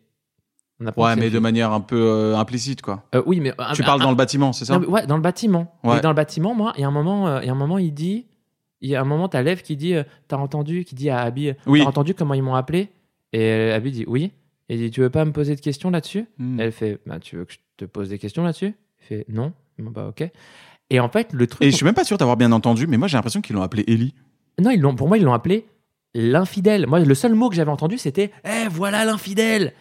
On apprend que Ouais, mais de fille. manière un peu euh, implicite, quoi. Oui, mais tu parles dans le bâtiment, c'est ça? Non, mais ouais, dans le bâtiment. Ouais. Dans le bâtiment, moi, il y a un moment, il y a un moment, il dit, il y a un moment, t'as Lev qui dit, t'as entendu, qui dit à Abby, Oui. t'as entendu comment ils m'ont appelé? Et Abby dit oui. Et il dit, tu veux pas me poser de questions là-dessus? Hmm. Elle fait, bah, tu veux que je te pose des questions là-dessus? Il fait, non. Bon, bah ok. Et en fait, le truc, Et je suis même pas sûr d'avoir bien entendu, mais moi j'ai l'impression qu'ils l'ont appelé Ellie. non, ils l'ont, pour moi, ils l'ont appelé l'infidèle. Moi, le seul mot que j'avais entendu, c'était, eh, voilà l'infidèle.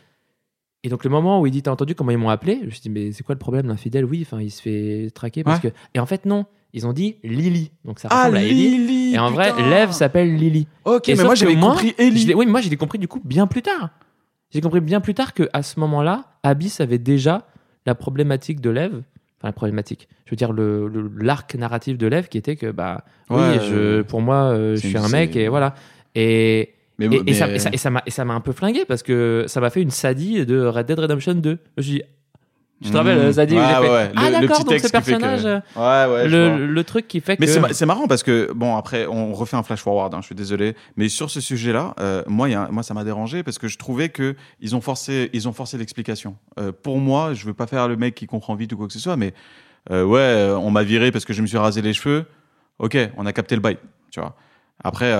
Et donc le moment où il dit t'as entendu comment ils m'ont appelé, je me suis dit mais c'est quoi le problème? L'infidèle Oui, enfin il se fait traquer parce que et en fait non, ils ont dit Lily, donc ça ressemble à Ellie. Ah, Lily Et en vrai. Lev s'appelle Lily. Ok, Et mais moi j'avais compris Ellie. oui, mais moi j'ai compris du coup bien plus tard. J'ai compris bien plus tard que à ce moment-là, Abyss avait déjà la problématique de Lev, enfin la problématique. Je veux dire le l'arc narratif de Lev qui était que bah Ouais, oui, je euh, pour moi euh, je suis un mec et voilà. Et Mais, et, mais- et ça, et ça m'a un peu flingué parce que ça m'a fait une Sadie de Red Dead Redemption 2. Je me suis dit, tu te Hmm. rappelles, euh, Zadie, Ouais, ouais, Ah, le- d'accord, donc ce fait que- personnage, euh, Ouais, ouais, le, le truc qui fait Mais que. c'est ma- c'est marrant parce que, bon, après, on refait un flash forward, hein, je suis désolé. Mais sur ce sujet-là, euh, moi, y a moi, ça m'a dérangé parce que je trouvais que ils ont forcé, ils ont forcé l'explication. Euh, pour moi, je veux pas faire le mec qui comprend vite ou quoi que ce soit, mais euh, ouais, on m'a viré parce que je me suis rasé les cheveux. Ok, on a capté le bail, tu vois. Après,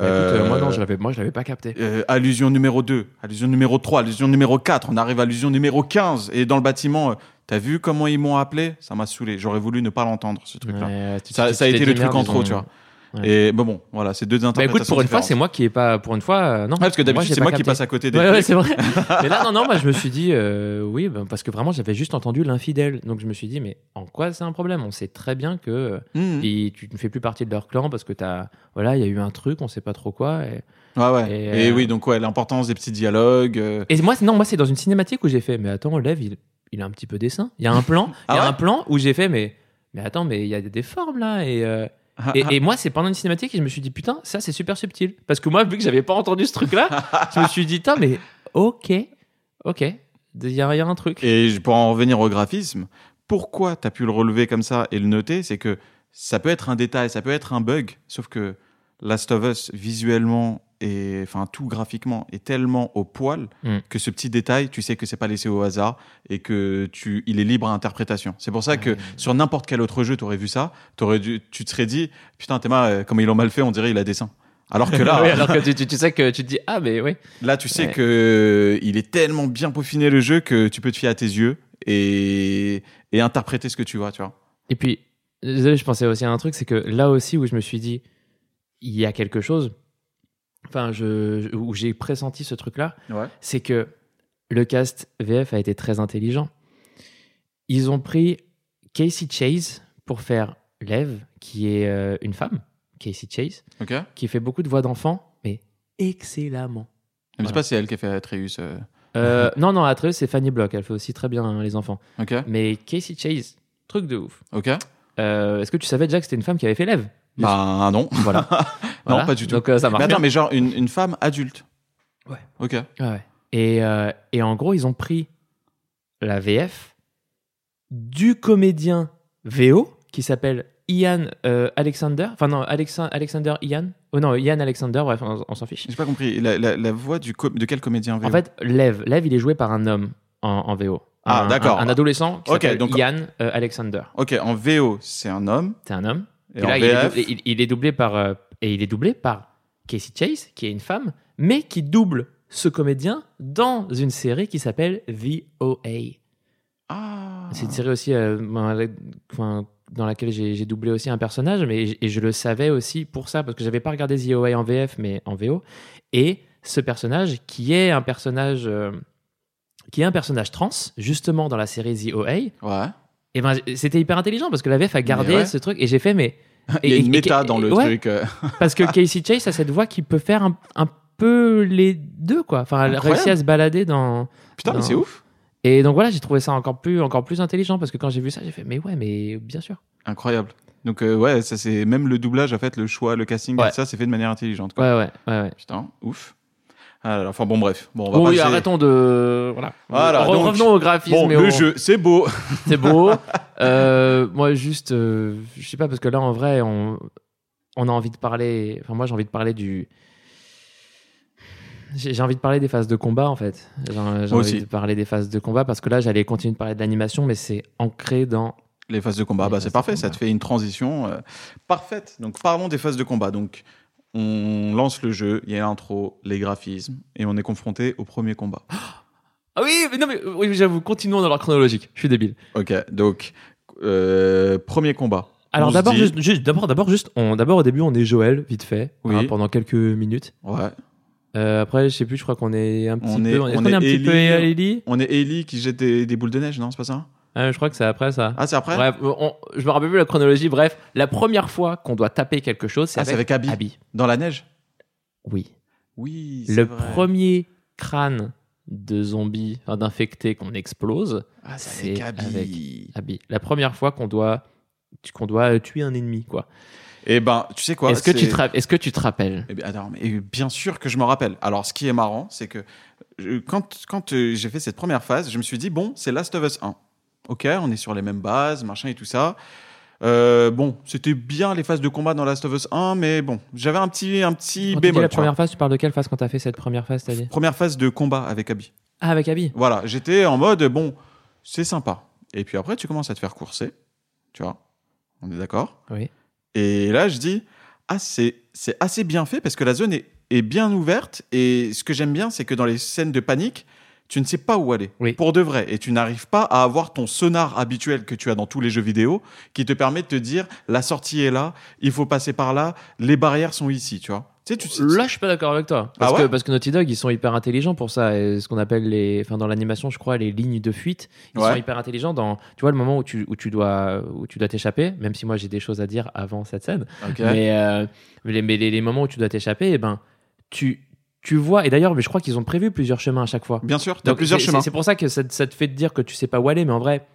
euh, Bah, écoute, euh, moi, non, euh, je l'avais, moi, je l'avais pas capté. euh, allusion numéro 2, allusion numéro 3, allusion numéro 4, on arrive à allusion numéro 15. Et dans le bâtiment, euh, t'as vu comment ils m'ont appelé? Ça m'a saoulé. J'aurais voulu ne pas l'entendre, ce truc-là. Ouais, Ça, ça a été le truc en trop, tu vois. Ouais. Et bon, bon, voilà, c'est deux Bah interprétations. écoute, pour une fois, c'est moi qui est pas. Pour une fois, euh, non. Ouais, parce que d'habitude, c'est moi qui passe à côté des Ouais, ouais, c'est vrai. mais là, non, non, moi, je me suis dit, euh, oui, ben, parce que vraiment, j'avais juste entendu l'infidèle. Donc, je me suis dit, mais en quoi c'est un problème? On sait très bien que et tu ne fais plus partie de leur clan parce que t'as, voilà, il y a eu un truc, on sait pas trop quoi. Et, Ouais, ouais. Et, Et, euh, oui, donc ouais, l'importance des petits dialogues. euh, et moi, c'est- non, moi, c'est dans une cinématique où j'ai fait, mais attends, Lev, il, il a un petit peu dessin. Il y a un plan, Ah il y a ouais? un plan où j'ai fait, mais, mais attends, mais il y a des formes là et. euh, Et, et moi, c'est pendant une cinématique et je me suis dit, putain, ça c'est super subtil. Parce que moi, vu que j'avais pas entendu ce truc-là, je me suis dit, putain, mais ok, ok, il y, a il y a un truc. Et je- pour en revenir au graphisme, pourquoi tu as pu le relever comme ça et le noter? C'est que ça peut être un détail, ça peut être un bug, sauf que Last of Us, visuellement et enfin tout graphiquement, est tellement au poil Mm. que ce petit détail, tu sais que c'est pas laissé au hasard et que tu, il est libre à interprétation. C'est pour ça que Ouais. sur n'importe quel autre jeu, tu aurais vu ça, t'aurais dû, tu te serais dit, putain, Théma, euh, comme ils l'ont mal fait, on dirait il a dessin. Alors que là, Oui, alors que tu, tu- tu sais que tu te dis, ah, mais oui. Là, tu sais Ouais. que il est tellement bien peaufiné le jeu que tu peux te fier à tes yeux et, et interpréter ce que tu vois, tu vois. Et puis, désolé, je pensais aussi à un truc, c'est que là aussi où je me suis dit, il y a quelque chose, enfin, je, où j'ai pressenti ce truc-là, Ouais. c'est que le cast VF a été très intelligent. Ils ont pris Casey Chase pour faire Lev, qui est euh, une femme, Casey Chase, qui fait beaucoup de voix d'enfant, mais excellemment. je sais Voilà. pas si c'est elle qui a fait Atreus. euh, Euh, non, non, Atreus, c'est Fanny Block, elle fait aussi très bien hein, les enfants. Mais Casey Chase, truc de ouf. Ok. Est-ce que tu savais déjà que c'était une femme qui avait fait Lev? Bah non. Voilà. Non, Voilà. pas du tout. Donc euh, ça marche Mais attends, bien. mais genre une, une femme adulte. Ouais. Ok. Ouais. Et, euh, et en gros, ils ont pris la VF du comédien VO qui s'appelle Ian euh, Alexander. Enfin, non, Alexa- Alexander Ian. Oh non, Ian Alexander, bref, on, on s'en fiche. J'ai pas compris. La, la, la voix du de quel comédien VO En fait, Lev, Lev, il est joué par un homme en, en VO. Ah, d'accord. Un, un adolescent qui Ok, s'appelle donc- Ian euh, Alexander. Ok, en VO, c'est un homme. C'est un homme. Et, Et en là, il est, doublé, il- il est doublé par euh, et il est doublé par Casey Chase, qui est une femme, mais qui double ce comédien dans une série qui s'appelle VOA. Ah. C'est une série aussi euh, dans laquelle j'ai doublé aussi un personnage, mais et je le savais aussi pour ça parce que j'avais pas regardé VOA en VF, mais en VO. Et ce personnage qui est un personnage euh, qui est un personnage trans, justement dans la série VOA. Ouais. Et ben c'était hyper intelligent parce que la VF a gardé ouais. ce truc et j'ai fait mais Il y a et- une et- méta et- dans le ouais, truc. euh. parce que Casey Chase a cette voix qui peut faire un, un peu les deux, quoi. Enfin, elle Incroyable. réussit à se balader dans. Putain, mais c'est ouf. Et donc voilà, j'ai trouvé ça encore plus, encore plus intelligent parce que quand j'ai vu ça, j'ai fait, mais ouais, mais bien sûr. Incroyable. Donc euh, ouais, ça c'est même le doublage, en fait, le choix, le casting, Ouais. tout ça, c'est fait de manière intelligente. Quoi. Ouais, ouais, ouais. ouais. Putain, ouf. Alors, enfin bon, bref. Bon, on va Bon, oui, arrêtons de. Voilà. Voilà, Re- donc- revenons au graphisme. Bon, et le jeu, c'est beau. C'est beau. Euh, moi, juste, euh, je sais pas, parce que là, en vrai, on, on a envie de parler. Enfin, moi, j'ai envie de parler du. J'ai envie de parler des phases de combat, en fait. J'ai envie aussi. de parler des phases de combat parce que là, j'allais continuer de parler de l'animation, mais c'est ancré dans. Les phases de combat, bah, c'est parfait, ça te fait une transition euh, parfaite. Donc parlons des phases de combat. Donc on lance le jeu, il y a l'intro, les graphismes, et on est confronté au premier combat. Ah oui, mais non, mais oui, j'avoue, continuons dans l'ordre chronologique. Je suis débile. Ok, donc euh, premier combat. Alors On se d'abord, dit- juste, juste- d'abord, d'abord, juste, on, d'abord au début, on est Joël, vite fait, Oui. hein, pendant quelques minutes. Ouais. Euh, après, je sais plus, je crois qu'on est un petit On peu. est- Est-ce on qu'on est, un petit peu Ellie. Ellie On est Ellie qui jette des, des boules de neige, non C'est pas ça? Ah, Je crois que c'est après ça. Ah, c'est après? Bref, on- je me rappelle plus la chronologie. Bref, la première fois qu'on doit taper quelque chose, c'est Ah, c'est avec, avec Abby. Dans la neige? Oui. Oui, c'est Le vrai. premier crâne de zombie, enfin d'infecté qu'on explose, Ah, c'est avec Abby. Abby. La première fois qu'on doit qu'on doit euh, tuer un ennemi, quoi. Eh ben, tu sais quoi Est-ce que, tu te que tu te rappelles? Eh bien, attends, mais bien sûr que je me rappelle. Alors, ce qui est marrant, c'est que je- quand, quand euh, j'ai fait cette première phase, je me suis dit, bon, c'est Last of Us 1. Ok, on est sur les mêmes bases, machin et tout ça. Euh, bon, c'était bien les phases de combat dans Last of Us 1, mais bon, j'avais un petit, un petit Quand tu dis bémol. la première phase, tu parles de quelle phase quand t'as fait cette première phase, t'as dit Première phase de combat avec Abby. Ah, avec Abby. Voilà, j'étais en mode, bon, c'est sympa. Et puis après, tu commences à te faire courser, tu vois. On est d'accord Oui. Et là, je dis, ah, c'est c'est assez bien fait parce que la zone est, est bien ouverte. Et ce que j'aime bien, c'est que dans les scènes de panique, tu ne sais pas où aller. Oui. Pour de vrai. Et tu n'arrives pas à avoir ton sonar habituel que tu as dans tous les jeux vidéo qui te permet de te dire la sortie est là, il faut passer par là, les barrières sont ici, tu vois. Tu sais, tu sais- Là, je suis pas d'accord avec toi. Parce, Ah ouais que, parce que Naughty Dog, ils sont hyper intelligents pour ça. Et ce qu'on appelle les. Enfin, dans l'animation, je crois, les lignes de fuite. Ils Ouais. sont hyper intelligents dans. Tu vois, le moment où tu, où tu dois où tu dois t'échapper, même si moi j'ai des choses à dire avant cette scène. Mais, euh, mais les, mais les, les moments où tu dois t'échapper, eh ben, tu, tu vois. Et d'ailleurs, mais je crois qu'ils ont prévu plusieurs chemins à chaque fois. Bien sûr, tu as plusieurs chemins. C'est pour ça que ça, ça te fait te dire que tu sais pas où aller, mais en vrai,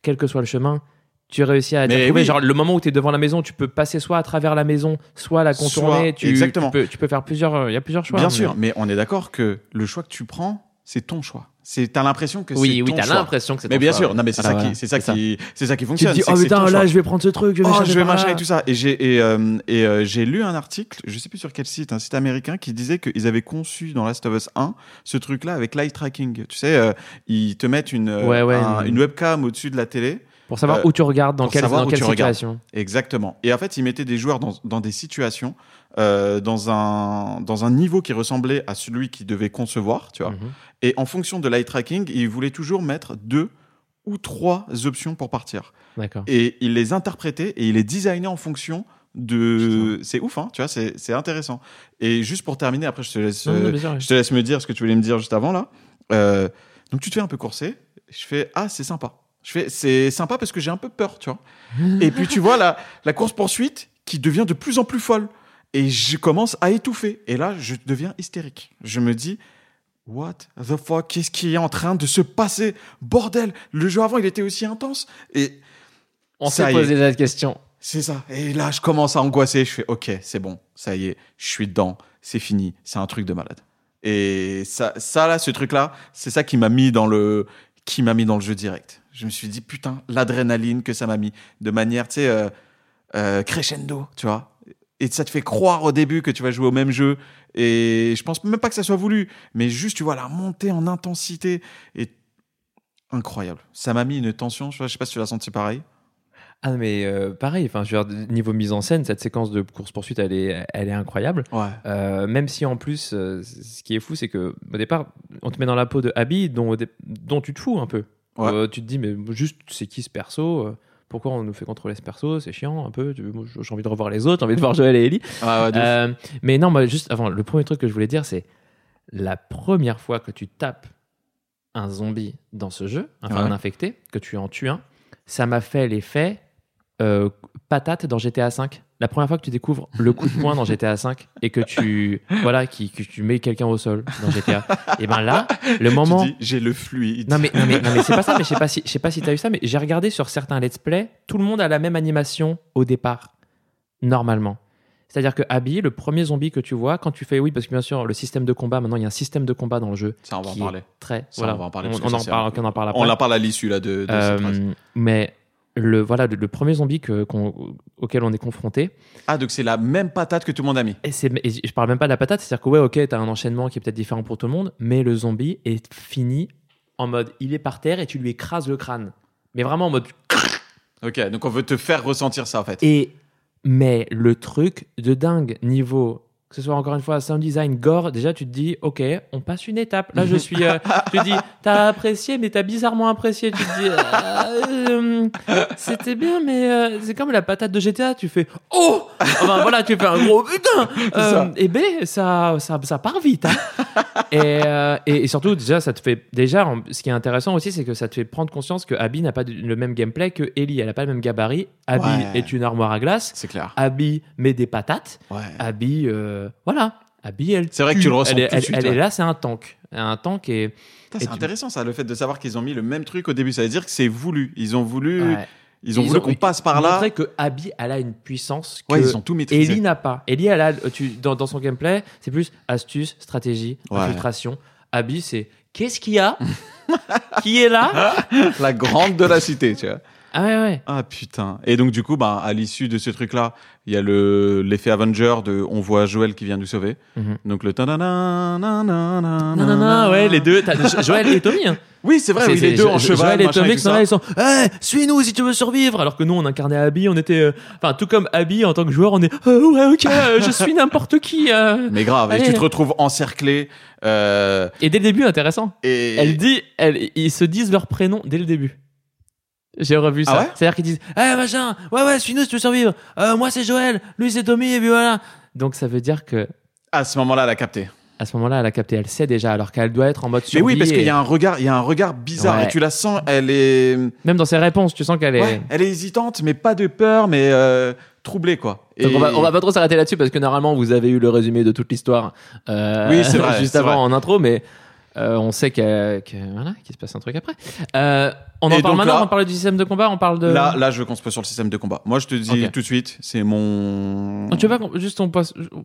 quel que soit le chemin, tu réussis à Mais oui. Genre, le moment où tu es devant la maison, tu peux passer soit à travers la maison, soit la contourner. Soit- tu, exactement. Tu peux, tu peux faire plusieurs. Il y a plusieurs choix. Bien mais- sûr, mais on est d'accord que le choix que tu prends, c'est ton choix. C'est, t'as l'impression que Oui, c'est oui, ton t'as choix. l'impression que c'est Mais ton bien choix, sûr, ouais. non mais c'est ça voilà. qui, c'est ça C'est qui, c'est ça qui Tu fonctionne. te dis, c'est oh que c'est ton putain, là, choix. je vais prendre ce truc, je vais Oh, chercher je vais par machin là. et tout ça. Et j'ai et, euh, et euh, j'ai lu un article, je sais plus sur quel site, un site américain qui disait qu'ils avaient conçu dans Last of Us 1 ce truc-là avec l'eye tracking. Tu sais, euh, ils te mettent une euh, Ouais, ouais, un- une- une webcam au-dessus de la télé. Pour savoir Euh, où tu regardes, dans pour quelle, savoir dans où quelle tu regardes. situation. Exactement. Et en fait, ils mettaient des joueurs dans, dans des situations, euh, dans un dans un niveau qui ressemblait à celui qu'ils devaient concevoir, tu vois. Mhm. Et en fonction de l'eye tracking, ils voulaient toujours mettre deux ou trois options pour partir. D'accord. Et ils les interprétaient et ils les designaient en fonction de. C'est ouf, hein, tu vois, c'est intéressant. Et juste pour terminer, après, je te laisse, Non, non, euh, ouais. je te laisse me dire ce que tu voulais me dire juste avant là. Euh, donc tu te fais un peu courser. Je fais ah c'est sympa. Je fais c'est sympa parce que j'ai un peu peur, tu vois. Et puis tu vois la la course poursuite qui devient de plus en plus folle. Et je commence à étouffer. Et là, je deviens hystérique. Je me dis, what the fuck, qu'est-ce qui est en train de se passer? Bordel, le jeu avant, il était aussi intense. Et On s'est posé cette question. c'est ça. Et là, je commence à angoisser. Je fais, ok, c'est bon, ça y est, je suis dedans, c'est fini, c'est un truc de malade. Et ça, ça là, ce truc-là, c'est ça qui m'a mis dans le, qui m'a mis dans le jeu direct. Je me suis dit, putain, l'adrénaline que ça m'a mis, de manière, tu sais, euh, euh, crescendo, tu vois. Et ça te fait croire au début que tu vas jouer au même jeu. Et je pense même pas que ça soit voulu, mais juste, tu vois, la montée en intensité est incroyable. Ça m'a mis une tension. Je sais pas si tu l'as senti pareil. Ah, mais euh, pareil, enfin, je veux dire, niveau mise en scène, cette séquence de course-poursuite, elle est, elle est incroyable. Ouais. Euh, même si en plus, euh, ce qui est fou, c'est que au départ, on te met dans la peau de Abby, dont, dont tu te fous un peu. Ouais. Tu te dis, mais juste, c'est qui ce perso Pourquoi on nous fait contrôler ce perso C'est chiant un peu. J'ai envie de revoir les autres, j'ai envie de voir Joël et Ellie. Ah ouais. Euh, mais non, juste avant, le premier truc que je voulais dire, c'est la première fois que tu tapes un zombie dans ce jeu, enfin Ouais. un infecté, que tu en tues un, ça m'a fait l'effet euh, patate dans GTA V. La première fois que tu découvres le coup de poing dans GTA V et que tu voilà qui, que tu mets quelqu'un au sol dans GTA, et ben là, le moment. J'ai le fluide. Non mais, non mais, non mais c'est pas ça, mais je sais pas si, je sais pas si t'as eu ça, mais j'ai regardé sur certains let's play, tout le monde a la même animation au départ, normalement. C'est-à-dire que Abby, le premier zombie que tu vois, quand tu fais oui, parce que bien sûr, le système de combat, maintenant il y a un système de combat dans le jeu. Ça, on va en parler. Très, Ça, voilà. on va en parler On, on en parle, on en parle après. On la parle à l'issue là de, de cette Euh, phrase. mais le voilà, le, le premier zombie que, auquel on est confronté, Ah, donc c'est la même patate que tout le monde a mis. et, c'est, et je parle même pas de la patate, c'est-à-dire que ouais, ok, t'as un enchaînement qui est peut-être différent pour tout le monde, mais le zombie est fini en mode il est par terre et tu lui écrases le crâne. Mais vraiment en mode Ok, donc on veut te faire ressentir ça en fait. Et mais le truc de dingue niveau que ce soit encore une fois sound design, gore, déjà tu te dis ok, on passe une étape. Là je suis, euh, tu te dis t'as apprécié mais t'as bizarrement apprécié. Tu te dis euh, euh, c'était bien mais c'est comme la patate de GTA. Tu fais oh, enfin voilà tu fais un gros putain. Et B ça, ça ça part vite. hein. et, et, et surtout déjà ça te fait déjà ce qui est intéressant aussi c'est que ça te fait prendre conscience que Abby n'a pas le même gameplay que Ellie. Elle a pas le même gabarit. Abby Ouais. est une armoire à glace. C'est clair. Abby met des patates. Ouais. Abby, voilà. Abby, elle. C'est vrai que tu le ressens Elle, est- tout de elle- suite, elle ouais. est là, c'est un tank. Un tank et. Putain, et C'est tu- intéressant ça, le fait de savoir qu'ils ont mis le même truc au début. Ça veut dire que c'est voulu. Ils ont voulu, Ouais. ils ont Ils voulu ont- qu'on passe par là. Montrer que Abby, elle a une puissance que Ouais, ils ont tout maîtrisé. Ellie n'a pas. Ellie, elle a, tu, dans, dans son gameplay, c'est plus astuce, stratégie, Ouais. infiltration. Abby, c'est qu'est-ce qu'il y a Qui est là La grande de la cité, tu vois. Ah ouais, ouais. Ah putain. Et donc du coup, bah, à l'issue de ce truc-là, il y a le l'effet Avenger de on voit Joël qui vient nous sauver. Mhm. Donc le ta-da-da, na-na-na, Non, non, non, ouais, les deux. Joël et Tommy. Hein. Oui, c'est vrai, oui, les deux en cheval, Joël et Tommy et qui sont là, ils sont Hey, suis-nous si tu veux survivre. Alors que nous, on incarnait Abby, on était. euh, Enfin, tout comme Abby en tant que joueur, on est Euh, Ouais, ok, euh, je suis n'importe qui. euh. Mais grave, et Allez. tu te retrouves encerclé. Euh, Et dès le début, intéressant. et Elle dit, elle, ils se disent leur prénom dès le début. J'ai revu ça. Ah ouais C'est-à-dire qu'ils disent, eh machin, ouais ouais, suis-nous si tu veux survivre. Euh, moi c'est Joël, lui c'est Tommy, et puis voilà. Donc ça veut dire que à ce moment-là, elle a capté. à ce moment-là, elle a capté, elle sait déjà, alors qu'elle doit être en mode Mais survie. oui, parce qu'il et y a un regard, il y a un regard bizarre Ouais. et tu la sens, elle est, Même dans ses réponses, tu sens qu'elle est. ouais, elle est hésitante, mais pas de peur, mais euh, troublée quoi. Donc on, va, on va pas trop s'arrêter là-dessus parce que normalement vous avez eu le résumé de toute l'histoire euh, Oui, c'est vrai, juste avant vrai. en intro, mais euh, on sait que, que- voilà qu'il se passe un truc après. Euh, on en Et parle maintenant, là- on parle du système de combat, on parle de. Là, là, je veux qu'on se pose sur le système de combat. Moi, je te dis Ok. tout de suite, c'est mon. Oh, tu veux pas juste on passe. On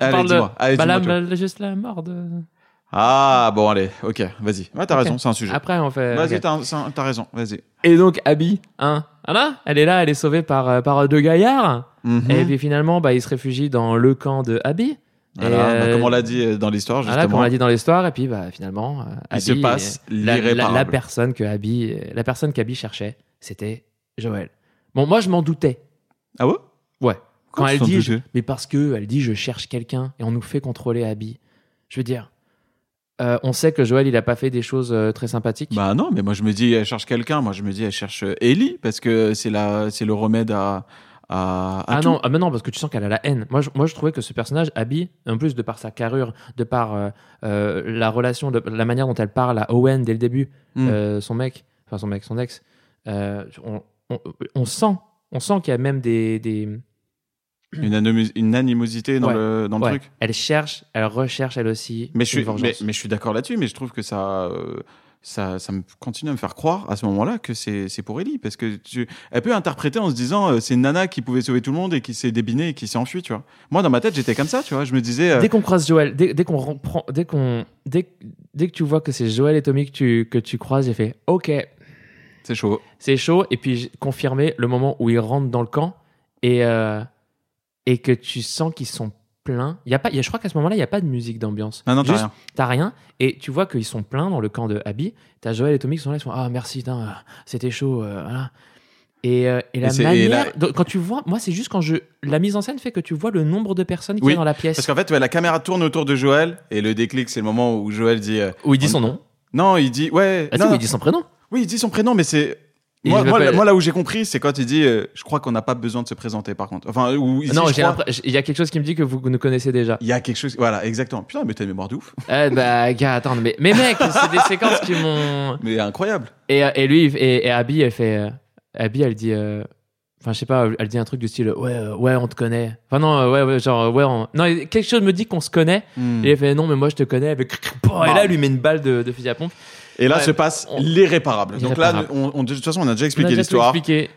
Allez, parle de. dis-moi. Allez, bah, dis-moi la- la- juste la mort de. Ah bon, allez, ok, vas-y. Ouais, t'as Ok. raison, c'est un sujet. Après on fait. Vas-y, ok. t'as raison, vas-y. Et donc Abby, hein, voilà, elle est là, elle est sauvée par euh, par deux gaillards. Mhm. Et puis finalement, bah, il se réfugie dans le camp de Abby. Voilà, Et, bah, euh, comme on l'a dit euh, dans l'histoire, Voilà, justement. comme on l'a dit dans l'histoire, et puis bah, finalement, euh, Il se passe euh, la, la, l'irréparable. la personne que Abby, euh, la personne qu'Abby cherchait, c'était Joël. Bon, moi, je m'en doutais. Ah ouais? Ouais. Quand elle dit, je- mais parce que elle dit, je cherche quelqu'un et on nous fait contrôler Abby. Je veux dire, euh, on sait que Joël, il a pas fait des choses euh, très sympathiques. Bah non, mais moi je me dis, elle cherche quelqu'un. Moi je me dis, elle cherche euh, Ellie parce que c'est la, c'est le remède à, à, à ah tout. non, ah, mais non, parce que tu sens qu'elle a la haine. Moi je, moi, je trouvais que ce personnage, Abby, en plus de par sa carrure, de par euh, euh, la relation, de la manière dont elle parle à Owen dès le début, Mm. euh, son mec, enfin son mec, son ex, on, on, on sent, on sent qu'il y a même des, des Une, animo- une animosité dans Ouais. le, dans le ouais, truc. elle cherche, elle recherche elle aussi. Mais je suis, mais, mais je suis d'accord là-dessus, mais je trouve que ça, euh, ça, ça me continue à me faire croire à ce moment-là que c'est, c'est pour Ellie, parce que tu, elle peut interpréter en se disant, euh, c'est nana qui pouvait sauver tout le monde et qui s'est débinée et qui s'est enfuie, tu vois. Moi, dans ma tête, j'étais comme ça, tu vois. Je me disais, euh, Dès qu'on croise Joël, dès, dès qu'on reprend, dès qu'on, dès, dès que tu vois que c'est Joël et Tommy que tu, que tu croises, j'ai fait, ok, c'est chaud. c'est chaud. Et puis confirmé le moment où ils rentrent dans le camp et euh, et que tu sens qu'ils sont pleins. Il y a pas, il y a, je crois qu'à ce moment-là, il y a pas de musique d'ambiance. Ah non, t'as rien. T'as rien. Et tu vois qu'ils sont pleins dans le camp de Abby. T'as Joël et Tommy qui sont là, ils sont ah merci, euh, c'était chaud, euh, voilà. Et, euh, et la Et c'est- et manière, là- donc, quand tu vois, moi c'est juste quand je, la mise en scène fait que tu vois le nombre de personnes qui Oui, est dans la pièce Parce qu'en fait, ouais, la caméra tourne autour de Joël et le déclic, c'est le moment où Joël dit. euh, où il dit on- son nom. Non, il dit, ouais. Ah non, où il dit son prénom. Oui, il dit son prénom, mais c'est. Moi, moi, là où j'ai compris, c'est quand il dit euh, Je crois qu'on n'a pas besoin de se présenter, par contre. Enfin, il non, crois- il y a quelque chose qui me dit que vous nous connaissez déjà. Il y a quelque chose. Voilà, exactement. Putain, mais t'as une mémoire de ouf. Eh bah, gars, attends, mais, mais mec, c'est des séquences qui m'ont. Mais incroyable. Et, et lui, et, et Abby, elle fait. euh, Abby, elle dit. euh, Enfin, je sais pas, elle dit un truc du style Ouais, euh, ouais, on te connaît. Enfin, non, euh, ouais, ouais, genre, euh, ouais, on- Non, quelque chose me dit qu'on se connaît. Hmm. Et elle fait Non, mais moi, je te connais. Et là, elle lui met une balle de, de fusil à pompe. Et là Ouais, se passe on- l'irréparable. Donc là, L'irréparable. on, on- de toute façon, on a déjà expliqué l'histoire.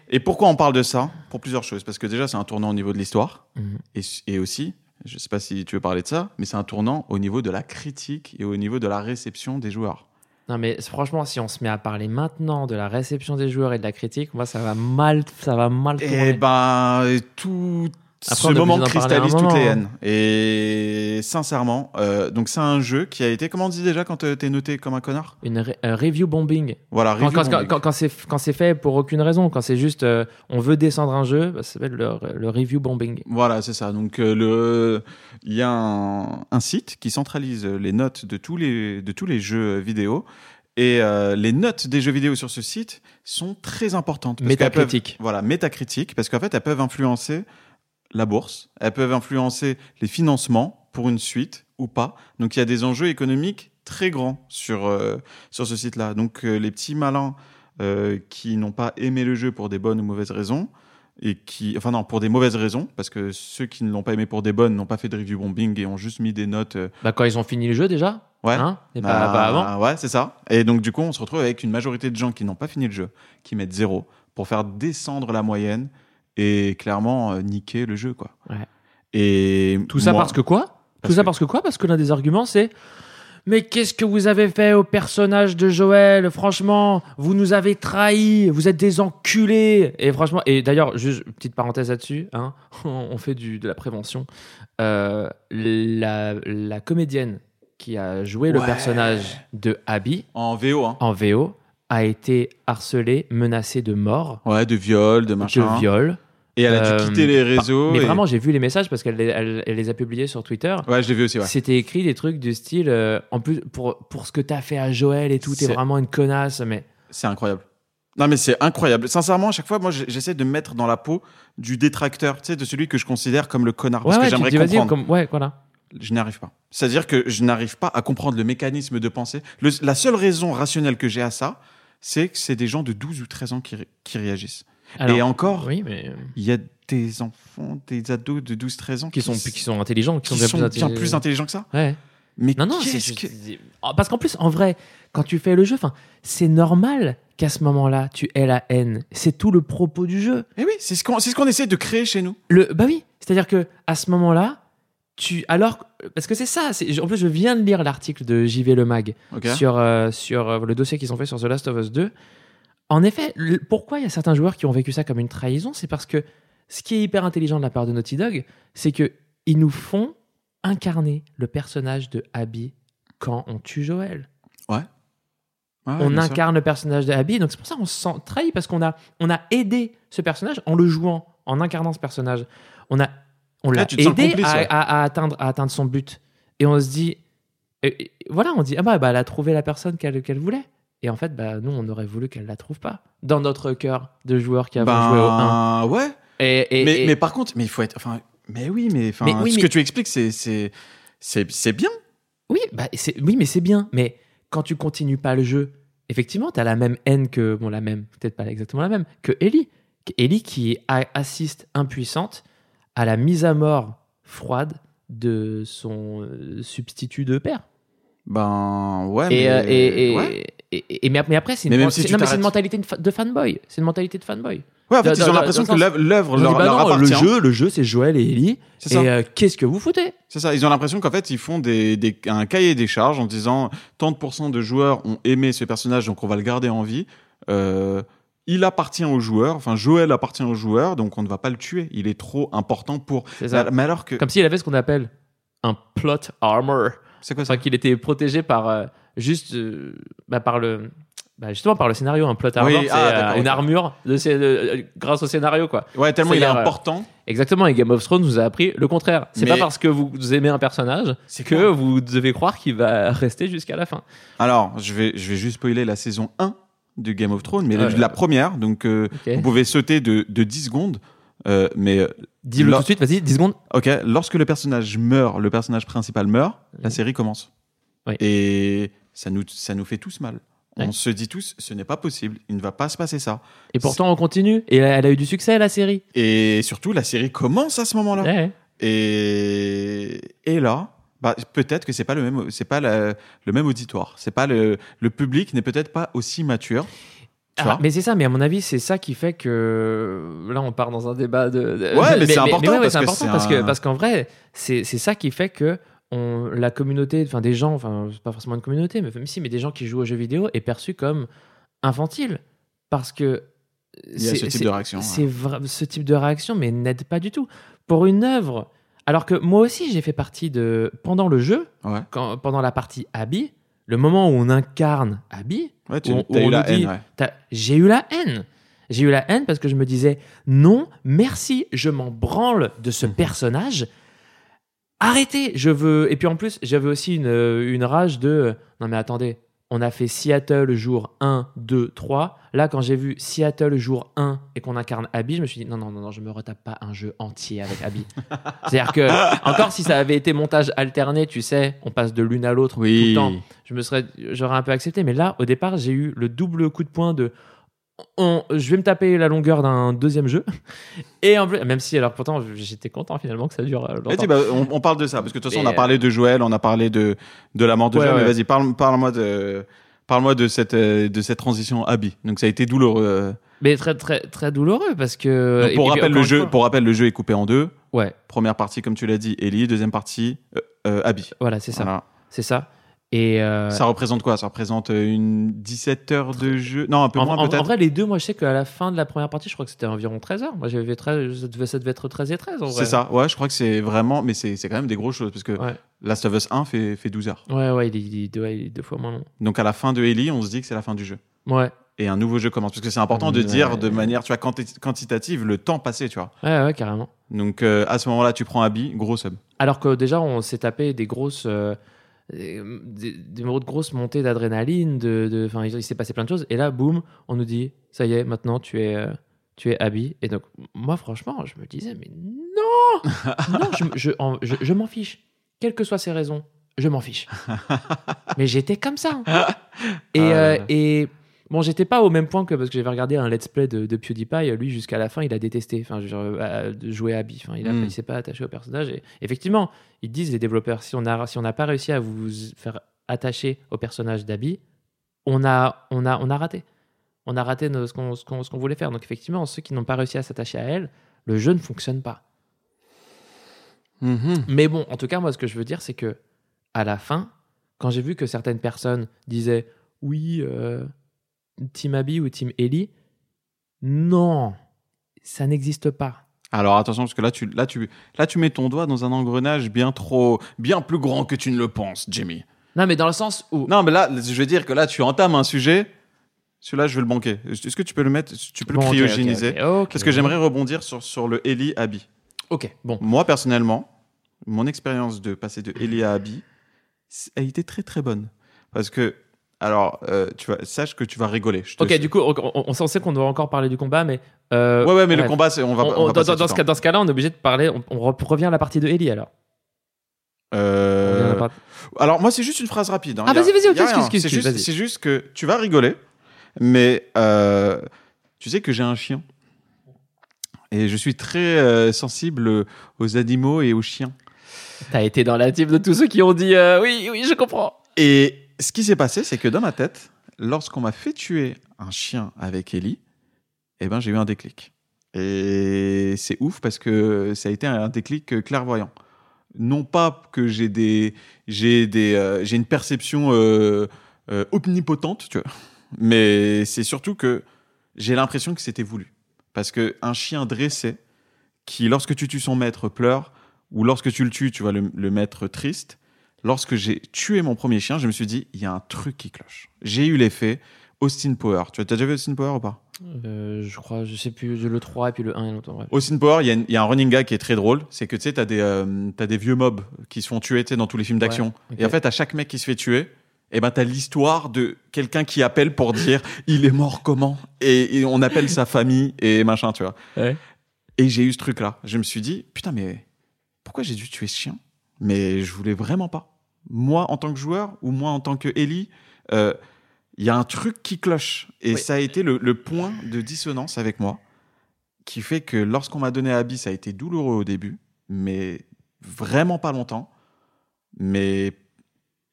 Et pourquoi on parle de ça Pour plusieurs choses. Parce que déjà, c'est un tournant au niveau de l'histoire. Mhm. Et, et aussi, je sais pas si tu veux parler de ça, mais c'est un tournant au niveau de la critique et au niveau de la réception des joueurs. Non, mais franchement, si on se met à parler maintenant de la réception des joueurs et de la critique, moi, ça va mal, ça va mal tourner. Et ben, tout Après, ce moment cristallise toutes les moment. hein. haines. Et sincèrement, euh, donc c'est un jeu qui a été, comment on dit déjà quand euh, t'es noté comme un connard? Une review bombing. Voilà, Quand, review quand, bombing. quand- quand c'est quand c'est fait pour aucune raison, quand c'est juste euh, on veut descendre un jeu, bah, ça s'appelle le, le review bombing. Voilà, c'est ça. Donc le, il y a un, un site qui centralise les notes de tous les de tous les jeux vidéo. Et euh, les notes des jeux vidéo sur ce site sont très importantes. parce qu'elles peuvent- Métacritique. Voilà, métacritique, parce qu'en fait, elles peuvent influencer la bourse, elles peuvent influencer les financements pour une suite ou pas. Donc il y a des enjeux économiques très grands sur, euh, sur ce site-là. Donc euh, les petits malins euh, qui n'ont pas aimé le jeu pour des bonnes ou mauvaises raisons, et qui, enfin non, pour des mauvaises raisons, parce que ceux qui ne l'ont pas aimé pour des bonnes n'ont pas fait de review bombing et ont juste mis des notes. Bah, quand ils ont fini le jeu déjà, ouais. hein, et pas, Ah, pas avant. Ouais, c'est ça. Et donc, du coup, on se retrouve avec une majorité de gens qui n'ont pas fini le jeu, qui mettent zéro pour faire descendre la moyenne et clairement euh, niquer le jeu, quoi. Ouais. Et Tout ça moi- parce que quoi? Tout ça parce que quoi? Parce que l'un des arguments c'est Mais qu'est-ce que vous avez fait au personnage de Joël? Franchement, vous nous avez trahis, vous êtes des enculés. Et franchement, et d'ailleurs, juste petite parenthèse là-dessus, hein, on fait du, de la prévention. Euh, la, la comédienne qui a joué le personnage de Abby En VO, hein. en VO a été harcelée, menacée de mort, Ouais, de viol, de machin. de viol. Et elle a dû Euh, quitter les réseaux. Mais et- vraiment, j'ai vu les messages parce qu'elle les- elle- elle les a publiés sur Twitter. Ouais, je l'ai vu aussi, ouais. C'était écrit des trucs du style euh, en plus pour pour ce que t'as fait à Joël et tout t'es vraiment une connasse mais C'est incroyable. Non, mais c'est incroyable. Sincèrement, à chaque fois, moi, j'essaie de me mettre dans la peau du détracteur, tu sais, de celui que je considère comme le connard. Parce ouais, que ouais, j'aimerais comprendre. comme ouais voilà Je n'y arrive pas. C'est-à-dire que je n'arrive pas à comprendre le mécanisme de pensée. Le- la seule raison rationnelle que j'ai à ça, c'est que c'est des gens de 12 ou 13 ans qui, ré- qui réagissent. Alors, Et encore, oui mais euh, il y a des enfants, des ados de 12-13 ans qui sont qui sont intelligents qui, qui sont bien, plus, plus intelligents que ça. ouais Mais non non c'est que- oh, parce qu'en plus en vrai quand tu fais le jeu c'est normal qu'à ce moment-là tu aies la haine c'est tout le propos du jeu Eh oui, c'est ce qu'on ce qu'on essaie de créer chez nous. Le, bah oui, c'est-à-dire que à ce moment-là, tu alors parce que c'est ça. En plus, je viens de lire l'article de JV Le Mag sur euh, sur euh, le dossier qu'ils ont fait sur The Last of Us 2. En effet, le- pourquoi il y a certains joueurs qui ont vécu ça comme une trahison, c'est parce que ce qui est hyper intelligent de la part de Naughty Dog, c'est que ils nous font incarner le personnage de Abby quand on tue Joël Ouais, on sûr. incarne le personnage d'Abby, donc c'est pour ça qu'on se sent trahi parce qu'on a, on a aidé ce personnage en le jouant, en incarnant ce personnage. On a, on l'a Ah, te sens aidé complice, à, ouais. à- à atteindre, à atteindre son but. Et on se dit, et- et voilà, on dit ah bah, bah, elle a trouvé la personne qu'elle qu'elle voulait. Et en fait, bah nous, on aurait voulu qu'elle la trouve pas dans notre cœur de joueurs qui avons joué au 1. Ben, ouais. Et, et- mais, et- mais par contre, mais il faut être. Enfin, mais oui, mais, enfin, Mais oui, ce mais- que tu expliques, c'est c'est bien. Oui, bah, oui, mais c'est bien. Mais quand tu continues pas le jeu, effectivement, tu as la même haine que, bon, la même, peut-être pas exactement la même, que Ellie. Ellie qui assiste impuissante à la mise à mort froide de son euh, substitut de père. Ben ouais. Et, mais, euh, et, et, ouais. et- et- mais, mais après, c'est une, si non, mentalité de, fa- de fanboy. C'est une mentalité de fanboy. Ouais, en fait, ils ont l'impression que l'œuvre leur, bah leur non, le appartient. jeu, le jeu, c'est Joël et Ellie. Et euh, qu'est-ce que vous foutez? C'est ça. Ils ont l'impression qu'en fait, ils font des, des- un cahier des charges en disant tant de pourcents de joueurs ont aimé ce personnage, donc on va le garder en vie. Euh, il appartient aux joueurs. Enfin, Joël appartient aux joueurs, donc on ne va pas le tuer. Il est trop important pour. Ça. Mais alors que. Comme s'il avait ce qu'on appelle un plot armor. C'est quoi ça Enfin, qu'il était protégé par euh, juste euh, bah, par le bah, justement par le scénario un plot armor Oui, c'est ah, euh, d'accord, une ok. armure de, ces- de- grâce au scénario quoi Ouais, tellement il est C'est-à-dire, euh, important. exactement et Game of Thrones vous a appris le contraire c'est Mais- pas parce que vous aimez un personnage C'est que clair. vous devez croire qu'il va rester jusqu'à la fin Alors, je vais, je vais juste spoiler la saison 1 du Game of Thrones, mais Ouais. la première. Donc, euh, Ok. vous pouvez sauter de, de 10 secondes. Euh, mais euh, dis-le tout de suite vas-y 10 secondes Ok, lorsque le personnage meurt, le personnage principal meurt, la série commence. Oui. Et ça nous, ça nous fait tous mal. On se dit tous, ce n'est pas possible, il ne va pas se passer ça. et pourtant on continue et elle a eu du succès la série Et surtout, la série commence à ce moment-là. Ouais. Et, et là, bah, peut-être que c'est pas le même, c'est pas la- le même auditoire. C'est pas le, le public n'est peut-être pas aussi mature. Ah, mais c'est ça, mais à mon avis, c'est ça qui fait que là, on part dans un débat de. de- Ouais, mais c'est important ouais, ouais, parce que important parce que un- parce qu'en vrai, c'est ça qui fait que on, la communauté, enfin des gens, enfin c'est pas forcément une communauté, mais même si, mais des gens qui jouent aux jeux vidéo est perçu comme infantile parce que Il y a c'est- ce type de réaction. ouais. Ce type de réaction, mais n'aide pas du tout pour une œuvre. Alors que moi aussi, j'ai fait partie de pendant le jeu, Ouais. quand, pendant la partie Abby, le moment où on incarne Abby, Ouais, tu où on- as eu la dit- haine. ouais. T'as- J'ai eu la haine. J'ai eu la haine parce que je me disais non, merci, je m'en branle de ce Mhm. personnage. Arrêtez, je veux. Et puis en plus, j'avais aussi une, une rage de non mais attendez, on a fait Seattle jour 1, 2, 3. Là, quand j'ai vu Seattle jour 1 et qu'on incarne Abby, je me suis dit non, non, non, non, je me retape pas un jeu entier avec Abby. C'est-à-dire que, encore si ça avait été montage alterné, tu sais, on passe de l'une à l'autre tout le temps je me serais j'aurais un peu accepté mais là au départ j'ai eu le double coup de poing de on- je vais me taper la longueur d'un deuxième jeu et en plus même si alors pourtant j'étais content finalement que ça dure euh, Eh, longtemps dis, bah, on, on parle de ça, parce que de toute façon, on a parlé de Joël, on a parlé de, de la mort de Ouais, Joël, mais vas-y, parle, parle-moi de, parle-moi de cette, euh, de cette transition Abby. Donc, ça a été douloureux. euh. mais très très très douloureux parce que Donc, pour rappel, le jeu, fois- pour rappel, le jeu est coupé en deux. ouais Première partie, comme tu l'as dit, Ellie. Deuxième partie, euh, euh, Abby. voilà c'est ça Voilà. c'est ça Et euh, Ça représente quoi? Ça représente euh, une 17 heures de jeu? Non, un peu en, moins en- en peut-être? vrai, les deux, moi, je sais qu'à la fin de la première partie, je crois que c'était environ 13 heures. Moi, j'avais 13, ça devait, ça devait être 13 et 13 en vrai. C'est ça, ouais, je crois que c'est vraiment, mais c'est quand même des grosses choses parce que Ouais, Last of Us 1 fait, fait 12 heures. ouais, ouais il, est, il est deux, ouais, il est deux fois moins long. Donc à la fin de Ellie, on se dit que c'est la fin du jeu. Ouais, Et un nouveau jeu commence. Parce que c'est important de Ouais. dire de manière tu vois, quanti- quantitative le temps passé, tu vois. ouais, ouais, carrément. Donc euh, à ce moment-là, tu prends Abby, gros sub. Alors que déjà, on s'est tapé des grosses. euh, des, des- des grosses montées d'adrénaline, de, de, enfin, il, s'est passé plein de choses. Et là, boum, on nous dit, ça y est, maintenant tu es, euh, tu es Abby. Et donc, moi, franchement, je me disais, mais non, non, je, je, je- je m'en fiche. Quelles que soient ses raisons, je m'en fiche. mais j'étais comme ça. Et, Ah là euh, et bon, j'étais pas au même point que parce que j'avais regardé un let's play de, de PewDiePie. Lui, jusqu'à la fin, il a détesté. Enfin, euh, de jouer à Abby. Enfin, il, a, Mm. il s'est pas attaché au personnage. Et effectivement, ils disent les développeurs, si on a, si on n'a pas réussi à vous faire attacher au personnage d'Abby, on a, on a, on a raté. On a raté nos- ce qu'on ce qu'on- ce qu'on voulait faire. Donc effectivement, ceux qui n'ont pas réussi à s'attacher à elle, le jeu ne fonctionne pas. Mhm. Mais bon, en tout cas, moi, ce que je veux dire, c'est que à la fin, quand j'ai vu que certaines personnes disaient oui, euh, Team Abby ou Team Ellie, non, ça n'existe pas. Alors attention, parce que là tu, là, tu, là, tu mets ton doigt dans un engrenage bien trop, bien plus grand que tu ne le penses, Jimmy. Non, mais dans le sens où. Non, mais là, je veux dire que là, tu entames un sujet. Celui-là, je vais le banquer. Est-ce que tu peux le mettre, tu peux Bon, le cryogéniser ok, ok. Parce que j'aimerais rebondir sur, sur le Ellie Abby. Ok, bon. Moi, personnellement, mon expérience de passer de Ellie à Abby a été très très bonne. Parce que, alors, euh, tu vas, sache que tu vas rigoler. je te- Ok, du coup, on, on- on sait qu'on doit encore parler du combat, mais. euh, Ouais, ouais, mais le combat, c'est- on va, On- va dans, dans- dans ce cas, dans ce cas-là, on est obligé de parler. On, on re- revient à la partie de Ellie alors. Euh, partie- Alors, moi, c'est juste une phrase rapide. hein. Ah, vas-y, vas-y, ok, excuse, excuse, C'est juste, vas-y. c'est juste que tu vas rigoler, mais euh, tu sais que j'ai un chien. Et je suis très sensible aux animaux et aux chiens. T'as été dans la team de tous ceux qui ont dit oui, oui, je comprends. Et ce qui s'est passé, c'est que dans ma tête, lorsqu'on m'a fait tuer un chien avec Ellie, eh ben, j'ai eu un déclic. Et c'est ouf parce que ça a été un déclic clairvoyant. Non pas que j'ai des, j'ai des, euh, j'ai une perception euh, euh, omnipotente, tu vois, mais c'est surtout que j'ai l'impression que c'était voulu. Parce que un chien dressé, qui lorsque tu tues son maître pleure, ou lorsque tu le tues, tu vois le, le maître triste. Lorsque j'ai tué mon premier chien, je me suis dit, il y a un truc qui cloche. J'ai eu l'effet Austin Power. Tu as déjà vu Austin Power ou pas? Euh, je crois, je sais plus, le 3 et puis le 1 et l'autre. bref. Austin Power, il y, a une- il y a un running gag qui est très drôle. C'est que tu sais, t'as des, euh, t'as des vieux mobs qui se font tuer dans tous les films d'action. Et en fait, à chaque mec qui se fait tuer, eh ben, t'as l'histoire de quelqu'un qui appelle pour dire il est mort comment? Et, et on appelle sa famille et machin, tu vois. Ouais. Et j'ai eu ce truc-là. Je me suis dit, putain, mais pourquoi j'ai dû tuer ce chien? Mais je voulais vraiment pas. Moi, en tant que joueur, ou moi, en tant que Ellie, euh, il y a un truc qui cloche. Et Oui. ça a été le, le point de dissonance avec moi, qui fait que lorsqu'on m'a donné Abby, ça a été douloureux au début, mais vraiment pas longtemps. Mais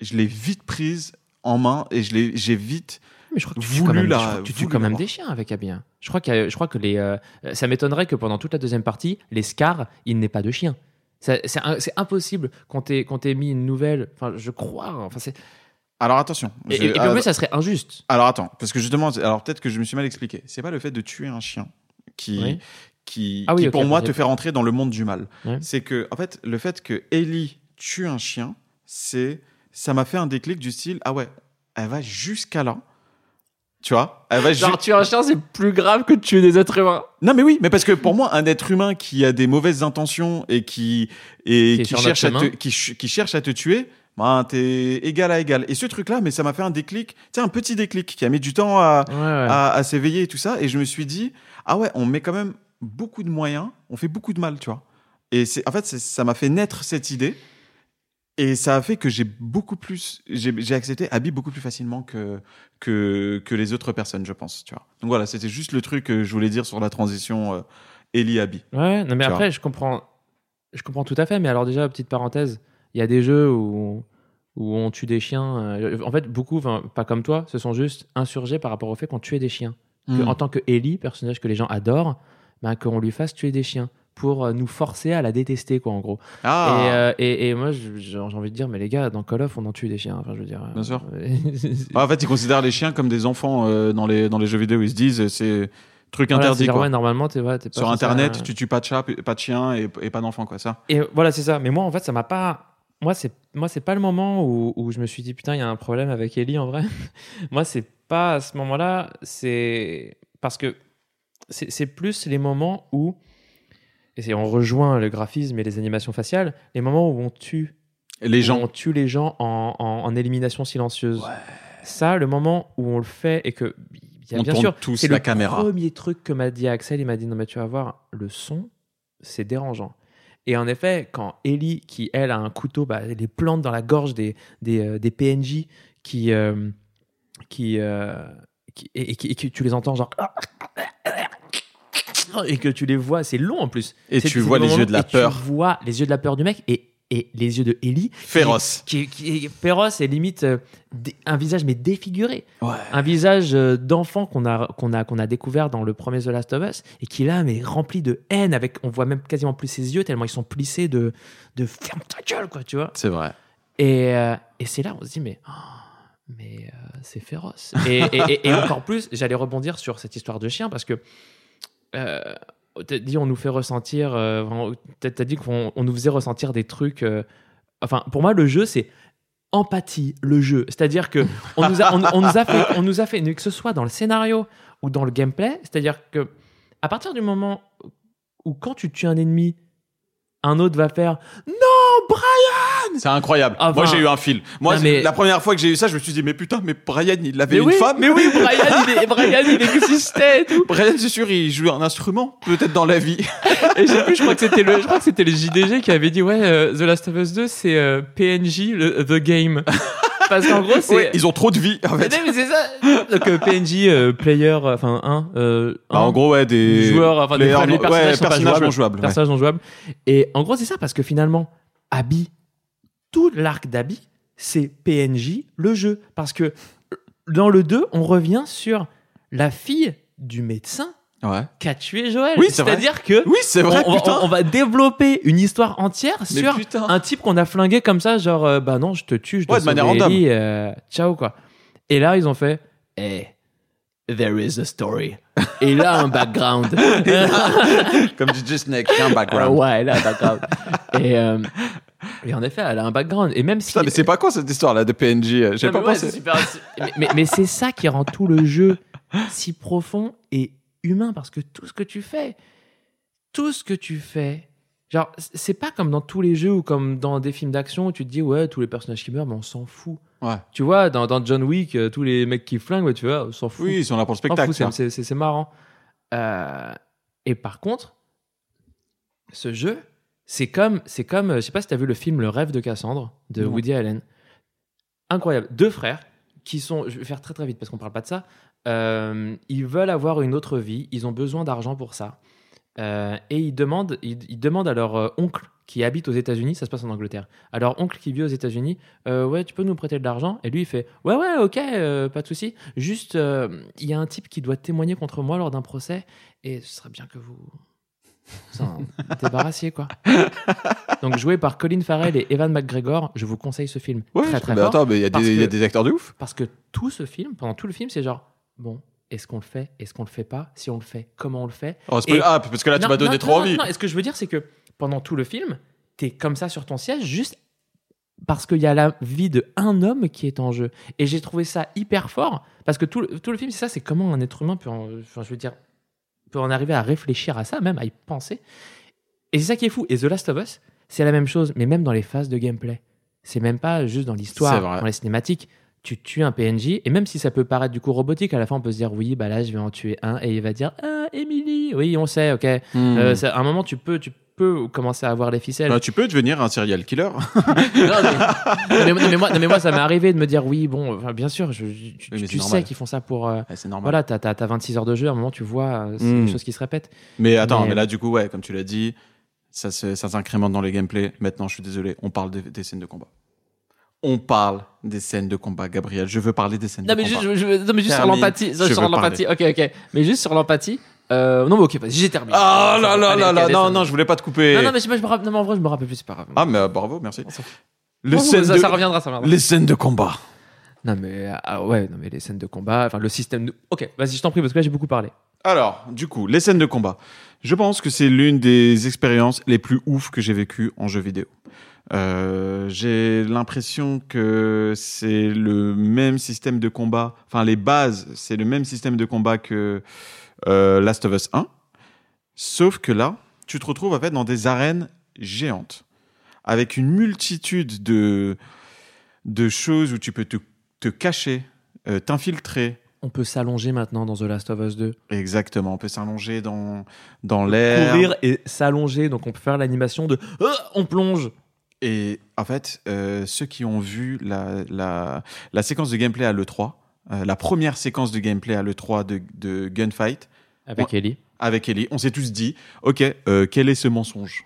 je l'ai vite prise en main et je l'ai, j'ai vite. Mais je crois que tu tues Voulu quand même, la- tu tues quand même des chiens avec Abby. hein. Je crois que, je crois que les, euh, ça m'étonnerait que pendant toute la deuxième partie, les Scars, il n'ait pas de chien. C'est impossible qu'on t'ait qu'on t'ait mis une nouvelle. Enfin, je crois. hein. Enfin, c'est- Alors attention. et, je- et- et puis en ah, plus, ça serait injuste. Alors attends, parce que justement, alors peut-être que je me suis mal expliqué. C'est pas le fait de tuer un chien qui, Oui. qui, Ah oui, qui, pour moi te fait rentrer dans le monde du mal. C'est que en fait, le fait que Ellie tue un chien, c'est ça m'a fait un déclic du style ah ouais, elle va jusqu'à là. Tu vois? Elle va ju- Genre, tuer un chien, c'est plus grave que de tuer des êtres humains. Non mais oui, mais parce que pour moi, un être humain qui a des mauvaises intentions et qui et Qui cherche à te, qui, ch- qui cherche à te tuer, ben t'es égal à égal. Et ce truc-là, mais ça m'a fait un déclic, tu sais, un petit déclic qui a mis du temps à, Ouais, ouais. à, à s'éveiller et tout ça. Et je me suis dit, ah ouais, on met quand même beaucoup de moyens, on fait beaucoup de mal, tu vois. Et c'est, en fait, ça m'a fait naître cette idée. Et ça a fait que j'ai beaucoup plus, j'ai, accepté Abby beaucoup plus facilement que, que, que les autres personnes, je pense, tu vois. Donc voilà, c'était juste le truc que je voulais dire sur la transition euh, Ellie-Abby. Ouais, non, mais après, je comprends, je comprends tout à fait. Mais alors, déjà, petite parenthèse, il y a des jeux où, où on tue des chiens. euh, en fait, beaucoup, pas comme toi, se sont juste insurgés par rapport au fait qu'on tuait des chiens. Que, Mm. En tant que Ellie, personnage que les gens adorent, ben, qu'on lui fasse tuer des chiens. Pour euh, nous forcer à la détester, quoi, en gros. Ah, Et, euh, et, et moi, j'ai envie de dire, mais les gars, dans Call of, on en tue des chiens. Enfin, je veux dire. Bien sûr. euh, Ah, en fait, ils considèrent les chiens comme des enfants euh, dans, les, dans les jeux vidéo. Ils se disent, euh, c'est truc voilà, interdit. genre, quoi. ouais, normalement, t'es ouais, t'es pas Sur Internet, euh, tu tues pas de chat, pas de chien et, et pas d'enfant, quoi, ça. Et voilà, c'est ça. Mais moi, en fait, ça m'a pas. Moi, c'est moi, c'est pas le moment où, où je me suis dit putain, il y a un problème avec Ellie en vrai. moi, c'est pas à ce moment-là. C'est parce que c'est plus les moments où et on rejoint le graphisme et les animations faciales, les moments où on tue Les gens. on tue les gens en, en- en élimination silencieuse. Ça, le moment où on le fait et que y a On bien tourne sûr tous c'est la le caméra. premier truc que m'a dit Axel. Il m'a dit non mais tu vas voir le son, c'est dérangeant. Et en effet, quand Ellie, qui elle a un couteau, bah, elle les plante dans la gorge des, des, euh, des PNJ qui, euh, qui, euh, qui- et, et et tu les entends genre et que tu les vois, c'est long en plus. Et tu vois les yeux de la et tu peur. vois les yeux de la peur du mec et, et les yeux de Ellie Féroce. qui, qui est féroce et limite euh, un visage mais défiguré Ouais. un visage euh, d'enfant qu'on a qu'on a qu'on a découvert dans le premier The Last of Us et qui là mais rempli de haine avec on voit même quasiment plus ses yeux tellement ils sont plissés de de ferme ta gueule quoi tu vois C'est vrai. et, euh, et c'est là on se dit mais oh, mais c'est féroce et, et- et- et encore plus j'allais rebondir sur cette histoire de chien parce que euh, t'as dit on nous fait ressentir euh, t'as dit qu'on on nous faisait ressentir des trucs euh, enfin pour moi le jeu c'est empathie le jeu. C'est à dire que on nous a fait on nous a fait que ce soit dans le scénario ou dans le gameplay c'est à dire que à partir du moment où quand tu tues un ennemi un autre va faire non Brian C'est incroyable. Enfin- Moi, j'ai eu un fil. Moi, Non, mais- la première fois que j'ai eu ça, je me suis dit, mais putain, mais Brian, il avait mais une oui, femme. mais oui Brian il, est- Brian, il existait et tout Brian, c'est sûr, il joue un instrument, peut-être dans la vie. Et je sais plus, je crois que c'était le, je crois que c'était le JDG qui avait dit ouais, euh, The Last of Us 2 c'est euh, PNJ le, the game. Parce qu'en gros c'est. Ouais, ils ont trop de vie, en Mais fait. non, mais c'est ça. Donc euh, PNJ euh, player, euh, enfin un, euh, Bah, un en gros, ouais, des joueurs, enfin des, players les non- personnages, ouais, sont pas personnages jouables, non jouables. ouais. personnages non jouables. Et en gros c'est ça parce que finalement Abby, tout l'arc d'Abby c'est PNJ le jeu parce que dans le 2 on revient sur la fille du médecin Ouais. qui a tué Joël. Oui. C'est-à-dire que Oui, c'est vrai, on, on- putain. on va développer une histoire entière Mais sur putain. un type qu'on a flingué comme ça, genre euh, bah non, je te tue, je dois Ouais, de manière random. Euh, ciao quoi. Et là ils ont fait, eh, there is a story. Et là un background. Comme Snake, il y a un Euh, background. ouais, là un background. et, euh, et en effet, elle a un background. Et même si Putain, mais c'est pas quoi cette histoire-là de PNJ euh, J'ai pas mais ouais, pensé. c'est super- mais mais, mais c'est ça qui rend tout le jeu si profond et humain parce que tout ce que tu fais, tout ce que tu fais, genre c'est pas comme dans tous les jeux ou comme dans des films d'action où tu te dis ouais tous les personnages qui meurent mais on s'en fout. Ouais. Tu vois dans, dans John Wick euh, tous les mecs qui flinguent ouais, tu vois s'en fout. Oui, ils sont là pour le s'en spectacle. c'est- marrant. Euh, et par contre, ce jeu, c'est comme, c'est comme, euh, je sais pas si tu as vu le film Le rêve de Cassandre de Non. Woody Allen. Incroyable. Deux frères qui sont, je vais faire très très vite parce qu'on parle pas de ça. Euh, ils veulent avoir une autre vie, ils ont besoin d'argent pour ça. Euh, et ils demandent, ils, ils demandent à leur euh, oncle qui habite aux États-Unis, ça se passe en Angleterre, leur oncle qui vit aux États-Unis, euh, ouais, tu peux nous prêter de l'argent? Et lui, il fait, ouais, ouais, ok, euh, pas de souci. Juste, euh, il y a un type qui doit témoigner contre moi lors d'un procès, et ce serait bien que vous débarrassiez, quoi. Donc, joué par Colin Farrell et Evan McGregor, je vous conseille ce film. Ouais, très, très mais fort. attends, mais il y, a des- il y a que- des acteurs de ouf. Parce que tout ce film, pendant tout le film, c'est genre, bon, est-ce qu'on le fait? Est-ce qu'on le fait pas? Si on le fait, comment on le fait? Oh, Et- Ah, parce que là, tu Non, m'as donné non, trop non, envie. Non, et ce que je veux dire, c'est que pendant tout le film, t'es comme ça sur ton siège, juste parce qu'il y a la vie de un homme qui est en jeu. Et j'ai trouvé ça hyper fort, parce que tout le, tout le film, c'est ça, c'est comment un être humain peut, en, enfin, je veux dire, peut en arriver à réfléchir à ça, même à y penser. Et c'est ça qui est fou. Et The Last of Us, c'est la même chose, mais même dans les phases de gameplay. C'est même pas juste dans l'histoire, dans les cinématiques. Tu tues un PNJ, et même si ça peut paraître du coup robotique, à la fin on peut se dire oui, bah là je vais en tuer un, et il va dire ah, Emily, oui, on sait, ok. Hmm. Euh, à un moment, tu peux, tu peux commencer à avoir les ficelles. Bah, tu peux devenir un serial killer. non, mais, non, mais- non, mais moi, non, mais moi, ça m'est arrivé de me dire oui, bon, enfin, bien sûr, je, je- tu, sais qu'ils font ça pour. euh, Ouais, c'est normal. voilà, t'as as, 26 heures de jeu, à un moment, tu vois, euh, c'est Mm. des choses qui se répètent. Mais attends, Mais- mais... là, du coup, ouais, comme tu l'as dit, ça, ça s'incrémente dans les gameplays. Maintenant, je suis désolé, on parle des, des scènes de combat. On parle des scènes de combat, Gabriel. Je veux parler des scènes Non, de mais combat. juste, je- je- non, mais juste sur l'empathie, ok, ok. Mais juste sur l'empathie, Euh, non, mais ok, vas-y, j'ai terminé. Ah là là là là, non, non, je voulais pas te couper. Non, non, mais je sais pas, je me rappelle, non, mais en vrai, je me rappelle plus, c'est pas grave. Ah, mais euh, bravo, merci. On s'en fout. Les, scènes ça, de... ça reviendra, ça reviendra. les scènes de combat. Non, mais ah, ouais, non, mais les scènes de combat, enfin, le système. De... Ok, vas-y, je t'en prie, parce que là, j'ai beaucoup parlé. Alors, du coup, les scènes de combat. Je pense que c'est l'une des expériences les plus ouf que j'ai vécues en jeu vidéo. Euh, j'ai l'impression que c'est le même système de combat, enfin les bases, c'est le même système de combat que euh, Last of Us 1, sauf que là, tu te retrouves en fait dans des arènes géantes, avec une multitude de, de choses où tu peux te, te cacher, euh, t'infiltrer, On peut s'allonger maintenant dans The Last of Us 2. Exactement, on peut s'allonger dans, dans l'air. Courir et s'allonger, donc on peut faire l'animation de Ah, on plonge. Et en fait, euh, ceux qui ont vu la, la, la séquence de gameplay à l'E3, euh, la première séquence de gameplay à l'E3 de, de Gunfight, Avec Ellie. avec Ellie, on s'est tous dit, ok, euh, quel est ce mensonge?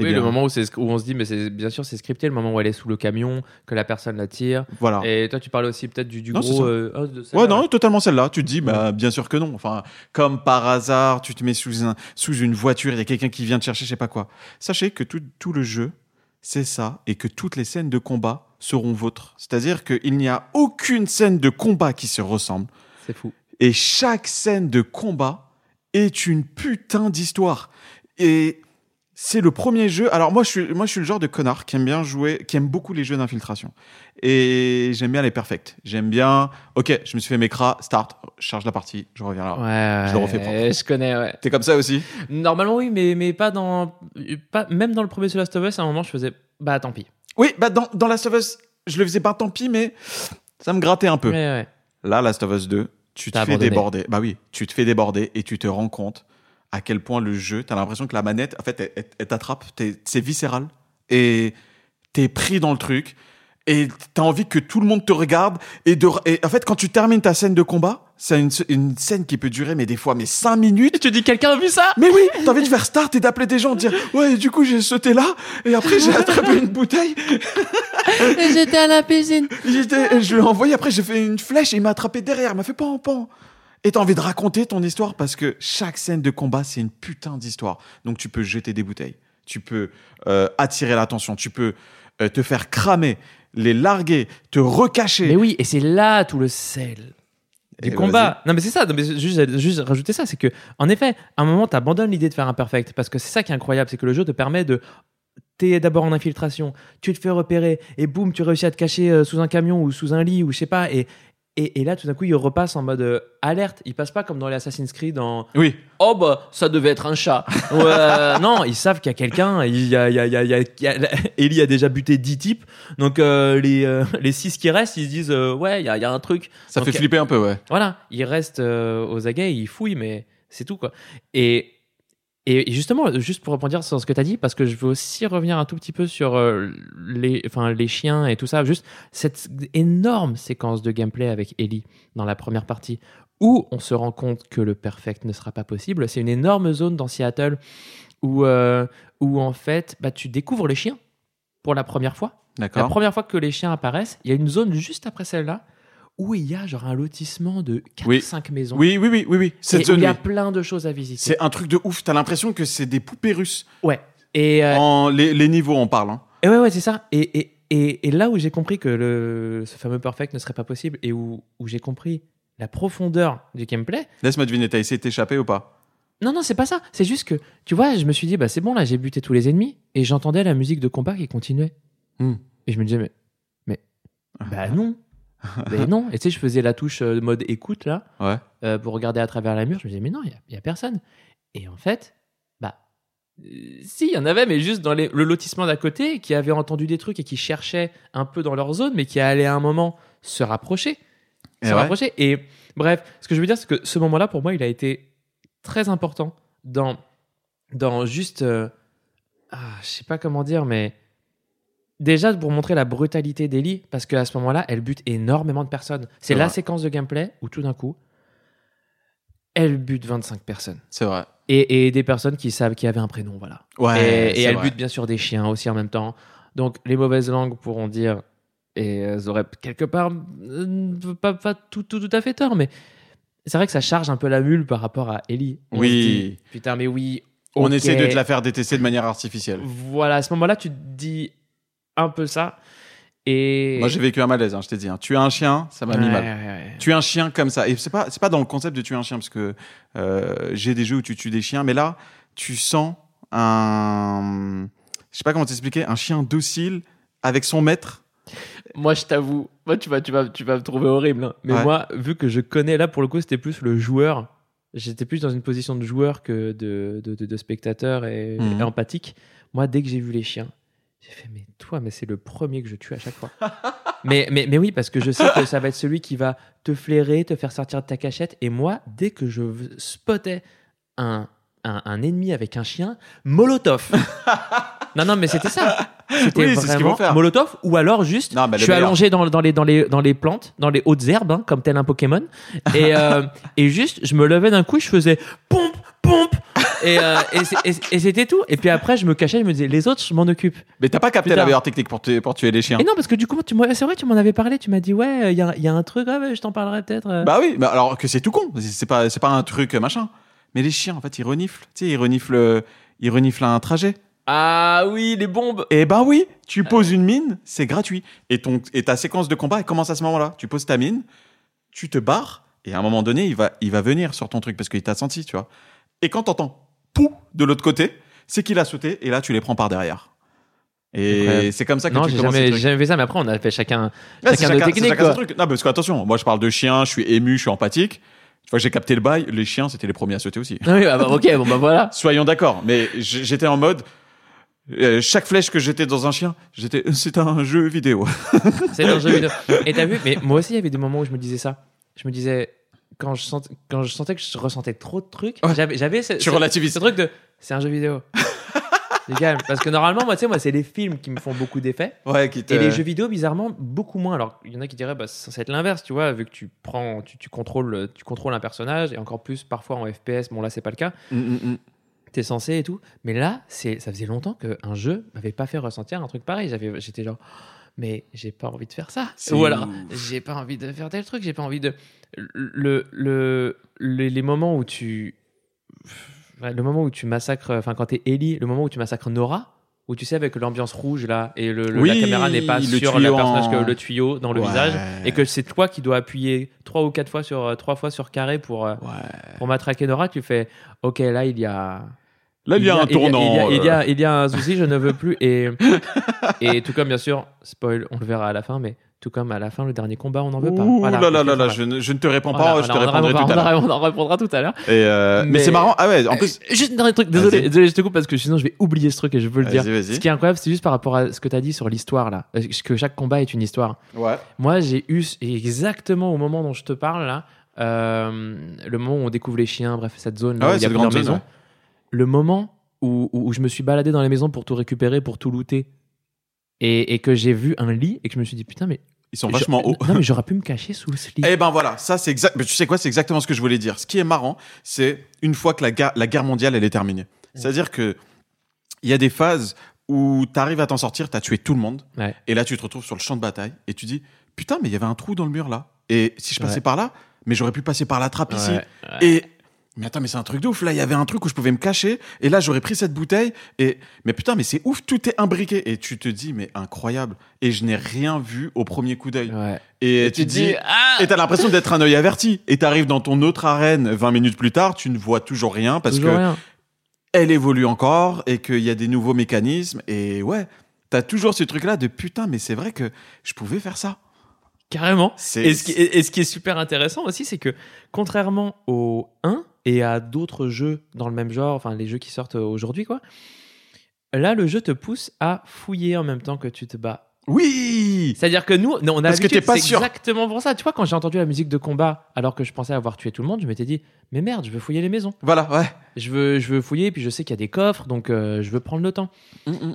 Eh oui, bien, le moment où, c'est- où on se dit, mais c'est bien sûr, c'est scripté, le moment où elle est sous le camion, que la personne la tire. Voilà. Et toi, tu parlais aussi peut-être du, du Non, gros. euh, oh, de. Ouais, non, totalement celle-là. Tu te dis, bah, bien sûr que non. Enfin, comme par hasard, tu te mets sous, un, sous une voiture, il y a quelqu'un qui vient te chercher, je sais pas quoi. Sachez que tout, tout le jeu, c'est ça, et que toutes les scènes de combat seront vôtres. C'est-à-dire qu'il n'y a aucune scène de combat qui se ressemble. C'est fou. Et chaque scène de combat est une putain d'histoire. Et c'est le premier jeu. Alors moi je suis moi je suis le genre de connard qui aime bien jouer, qui aime beaucoup les jeux d'infiltration. Et j'aime bien les perfects. J'aime bien. Ok, je me suis fait mes cras, start, charge la partie, je reviens là. Ouais, je le refais propre. Je connais, ouais. T'es comme ça aussi? Normalement, oui, mais, mais pas dans. Pas, même dans le premier The Last of Us, à un moment, je faisais. Bah, tant pis. Oui, bah dans dans Last of Us, je le faisais pas, tant pis, mais ça me grattait un peu. Ouais, ouais. Là, Last of Us 2, tu te fais abandonné. déborder. Bah oui, tu te fais déborder et tu te rends compte à quel point le jeu, t'as l'impression que la manette, en fait, elle, elle- elle t'attrape, c'est viscéral et t'es pris dans le truc et t'as envie que tout le monde te regarde et de, et en fait, quand tu termines ta scène de combat, c'est une, une scène qui peut durer, mais des fois, mais 5 minutes. Et tu dis, quelqu'un a vu ça? Mais oui, t'as envie de faire start et d'appeler des gens, de dire ouais, du coup j'ai sauté là et après j'ai attrapé une bouteille, J'étais à la piscine. j'étais, je lui ai envoyé après j'ai fait une flèche et il m'a attrapé derrière, il m'a fait pan pan. Et t'as envie de raconter ton histoire parce que chaque scène de combat c'est une putain d'histoire. Donc tu peux jeter des bouteilles, tu peux euh, attirer l'attention, tu peux euh, te faire cramer, les larguer, te recacher. Mais oui, et c'est là tout le sel du Et combat. Non, mais c'est ça. Non, mais juste, juste rajouter ça, c'est que, en effet, à un moment, t'abandonnes l'idée de faire un perfect parce que c'est ça qui est incroyable, c'est que le jeu te permet de. T'es d'abord en infiltration, tu te fais repérer et boum, tu réussis à te cacher euh, sous un camion ou sous un lit ou je sais pas. Et, et, et là, tout d'un coup, il repasse en mode euh, alerte. Il passe pas comme dans les Assassin's Creed en Oui, Oh bah ça devait être un chat. Euh, non, ils savent qu'il y a quelqu'un. Il y a, il y a, il y a, il y a- il y a- Ellie a déjà buté 10 types. Donc euh, les, euh, les 6 qui restent, ils se disent ouais, il y a, il y a un truc. ça Donc, fait flipper un peu, ouais. Voilà, ils restent aux aguets, ils fouillent, mais c'est tout quoi. Et, et justement, juste pour rebondir sur ce que tu as dit, parce que je veux aussi revenir un tout petit peu sur euh, les, enfin, les chiens et tout ça, juste cette énorme séquence de gameplay avec Ellie dans la première partie, où on se rend compte que le perfect ne sera pas possible. C'est une énorme zone dans Seattle où, euh, où en fait, bah, tu découvres les chiens pour la première fois. La première fois que les chiens apparaissent, il y a une zone juste après celle-là où il y a genre un lotissement de 4-5 Oui. maisons. Oui, oui, oui, oui, oui. Et Cette zone, il y a oui. plein de choses à visiter. c'est un truc de ouf. T'as l'impression que c'est des poupées russes. Ouais. Et, euh, En, les, les niveaux, on parle. Hein. et ouais, ouais, c'est ça. Et, et, et, et là où j'ai compris que le, ce fameux perfect ne serait pas possible et où, où j'ai compris la profondeur du gameplay, Laisse-moi deviner, t'as essayé de t'échapper ou pas? Non, non, c'est pas ça. C'est juste que, tu vois, je me suis dit, bah c'est bon, là, j'ai buté tous les ennemis et j'entendais la musique de combat qui continuait. Hmm. Et je me disais, mais, mais, bah non. Mais non. Et tu sais, je faisais la touche euh, mode écoute, là. Ouais. euh, pour regarder à travers la mur. Je me disais, mais non, il n'y a, personne. Et en fait, bah, euh, si, il y en avait, mais juste dans les- le lotissement d'à côté, qui avait entendu des trucs et qui cherchaient un peu dans leur zone, mais qui allaient à un moment se rapprocher. Et se ouais. rapprocher. Et bref, ce que je veux dire, c'est que ce moment-là, pour moi, il a été très important dans, dans juste. euh, ah, je sais pas comment dire, mais. Déjà pour montrer la brutalité d'Ellie, parce qu'à ce moment-là, elle bute énormément de personnes. C'est la vrai. séquence de gameplay où tout d'un coup, elle bute 25 personnes. C'est vrai. Et, et des personnes qui savent qui avaient un prénom, voilà. Ouais. et et elle vrai. bute bien sûr des chiens aussi en même temps. Donc les mauvaises langues pourront dire, et elles auraient quelque part euh, pas, pas tout, tout, tout à fait tort, mais c'est vrai que ça charge un peu la mule par rapport à Ellie. On Oui. dit, putain, mais oui. On essaie de te la faire détester de manière artificielle. Voilà, à ce moment-là, tu te dis un peu ça. Et. Moi, j'ai vécu un malaise, hein, je t'ai dit. hein. Tuer un chien, ça m'a mis Ouais, mal. ouais, ouais. Tuer un chien comme ça. Et c'est pas, c'est pas dans le concept de tuer un chien, parce que euh, j'ai des jeux où tu tues des chiens, mais là, tu sens un. Je sais pas comment t'expliquer, un chien docile avec son maître. Moi, je t'avoue, moi, tu vas, tu, vas, tu vas me trouver horrible. hein. Mais Ouais. moi, vu que je connais, là, pour le coup, c'était plus le joueur. J'étais plus dans une position de joueur que de, de, de- de spectateur et, et empathique. Moi, dès que j'ai vu les chiens, j'ai fait, mais toi, mais c'est le premier que je tue à chaque fois. mais, mais, mais oui, parce que je sais que ça va être celui qui va te flairer, te faire sortir de ta cachette. Et moi, dès que je spottais un, un, un ennemi avec un chien, Molotov. non, non, mais c'était ça. C'était Oui, vraiment faire. Molotov ou alors juste Non, je suis meilleur. allongé dans, dans, les, dans, les, dans les plantes, dans les hautes herbes, hein, comme tel un Pokémon. Et, euh, et juste, je me levais d'un coup, je faisais pompe, pompe. Et, euh, et, c'était tout. Et puis après, je me cachais, je me disais, les autres, je m'en occupe. Mais t'as pas capté Putain. la meilleure technique pour, tu- pour tuer les chiens. Et non, parce que du coup, tu m'as- c'est vrai, tu m'en avais parlé. Tu m'as dit, ouais, il y a, il y a un truc, ah ouais, je t'en parlerai peut-être. euh. Bah oui, bah alors que c'est tout con. C'est pas, c'est pas un truc euh, machin. Mais les chiens, en fait, ils reniflent. Tu sais, ils reniflent, euh, ils reniflent un trajet. Ah oui, les bombes. Et ben oui, tu poses une mine, c'est gratuit. Et, ton, et ta séquence de combat, elle commence à ce moment-là. Tu poses ta mine, tu te barres, et à un moment donné, il va, il va venir sur ton truc parce qu'il t'a senti, tu vois. Et quand t'entends pou de l'autre côté, c'est qu'il a sauté, et là, tu les prends par derrière. Et c'est comme ça que Non, tu commences jamais, j'ai jamais fait ça, mais après, on a fait chacun, Ouais, chacun nos techniques. chacun truc. Non, parce que attention, moi je parle de chiens, je suis ému, je suis empathique. Tu vois, j'ai capté le bail, les chiens, c'était les premiers à sauter aussi. Ah oui, bah, bah, ok, bon, bah voilà. Soyons d'accord, mais j'étais en mode. euh, chaque flèche que j'étais dans un chien, j'étais. C'est un jeu vidéo. C'est un jeu vidéo. Et t'as vu, mais moi aussi, il y avait des moments où je me disais ça. Je me disais, quand je, sentais, quand je sentais que je ressentais trop de trucs, Ouais. j'avais, ce, Tu ce- relativises. ce truc de c'est un jeu vidéo. Parce que normalement, moi, tu sais, moi, c'est les films qui me font beaucoup d'effets. Ouais, qui te- Et les jeux vidéo, bizarrement, beaucoup moins. Alors, il y en a qui diraient, bah, c'est censé être l'inverse, tu vois, vu que tu prends, tu, tu contrôles, tu contrôles un personnage, et encore plus parfois en FPS. Bon, là, c'est pas le cas. Mm, mm, mm. T'es censé et tout. Mais là, c'est, ça faisait longtemps qu'un jeu m'avait pas fait ressentir un truc pareil. J'avais, j'étais genre, mais j'ai pas envie de faire ça. Ou alors, j'ai pas envie de faire tel truc, j'ai pas envie de. Le, le, les, les moments où tu. Le moment où tu massacres. Enfin, quand t'es Ellie, le moment où tu massacres Nora, où tu sais, avec l'ambiance rouge là, et le, le- Oui, la caméra n'est pas le sur personnage en- que le tuyau dans le Ouais. visage, et que c'est toi qui dois appuyer trois ou quatre fois sur, trois fois sur carré pour, euh, Ouais. pour matraquer Nora, tu fais Ok, là, il y a. Là, il y a un tournant. Il y a, il y a- il y a un souci, je ne veux plus. Et, et tout comme, bien sûr, spoil, on le verra à la fin, mais tout comme à la fin, le dernier combat, on n'en veut pas. Ouh Voilà, là là là là, je ne, je ne te réponds On pas, je te répondrai tout à l'heure. On en répondra tout à l'heure. Euh, mais, Mais- c'est marrant. Ah ouais, en plus. Euh, Juste un dernier truc, désolé, désolé, je te coupe parce que sinon je vais oublier ce truc et je veux le dire. Ce qui est incroyable, c'est juste par rapport à ce que tu as dit sur l'histoire là, euh, que chaque combat est une histoire. Ouais. Moi, j'ai eu exactement au moment dont je te parle là, euh, le moment où on découvre les chiens, bref, cette zone là Ah ouais, où il y a plusieurs maisons. Le moment où, où, où je me suis baladé dans les maisons pour tout récupérer, pour tout looter, et, et que j'ai vu un lit et que je me suis dit putain, mais. Ils sont vachement hauts. Non, mais j'aurais pu me cacher sous ce lit. Eh ben voilà, ça c'est exact. Mais tu sais quoi, c'est exactement ce que je voulais dire. Ce qui est marrant, c'est une fois que la, guerre- la guerre mondiale elle est terminée. C'est-à-dire que il y a des phases où tu arrives à t'en sortir, tu as tué tout le monde, Ouais. et là tu te retrouves sur le champ de bataille et tu dis putain mais il y avait un trou dans le mur là. Et si je passais Ouais. par là, mais j'aurais pu passer par la trappe ici. Et mais attends, mais c'est un truc de ouf. Là, il y avait un truc où je pouvais me cacher. Et là, j'aurais pris cette bouteille. Et mais putain, mais c'est ouf. Tout est imbriqué. Et tu te dis, mais incroyable. Et je n'ai rien vu au premier coup d'œil. Ouais. Et, tu te dis, ah et t'as l'impression d'être un œil averti. Et t'arrives dans ton autre arène 20 minutes plus tard, tu ne vois toujours rien parce Toujours que rien. elle évolue encore et qu'il y a des nouveaux mécanismes. Et ouais, t'as toujours ce truc-là de putain, mais c'est vrai que je pouvais faire ça. Carrément. Et ce, qui, et ce qui est super intéressant aussi, c'est que contrairement au 1 et à d'autres jeux dans le même genre, enfin les jeux qui sortent aujourd'hui, quoi, là le jeu te pousse à fouiller en même temps que tu te bats. oui. C'est-à-dire que nous, non, on a Parce que l'habitude, t'es pas sûr. exactement pour ça. Tu vois, quand j'ai entendu la musique de combat, alors que je pensais avoir tué tout le monde, je m'étais dit, mais merde, je veux fouiller les maisons. Voilà, ouais. Je veux, je veux fouiller, puis je sais qu'il y a des coffres, donc euh, je veux prendre le temps.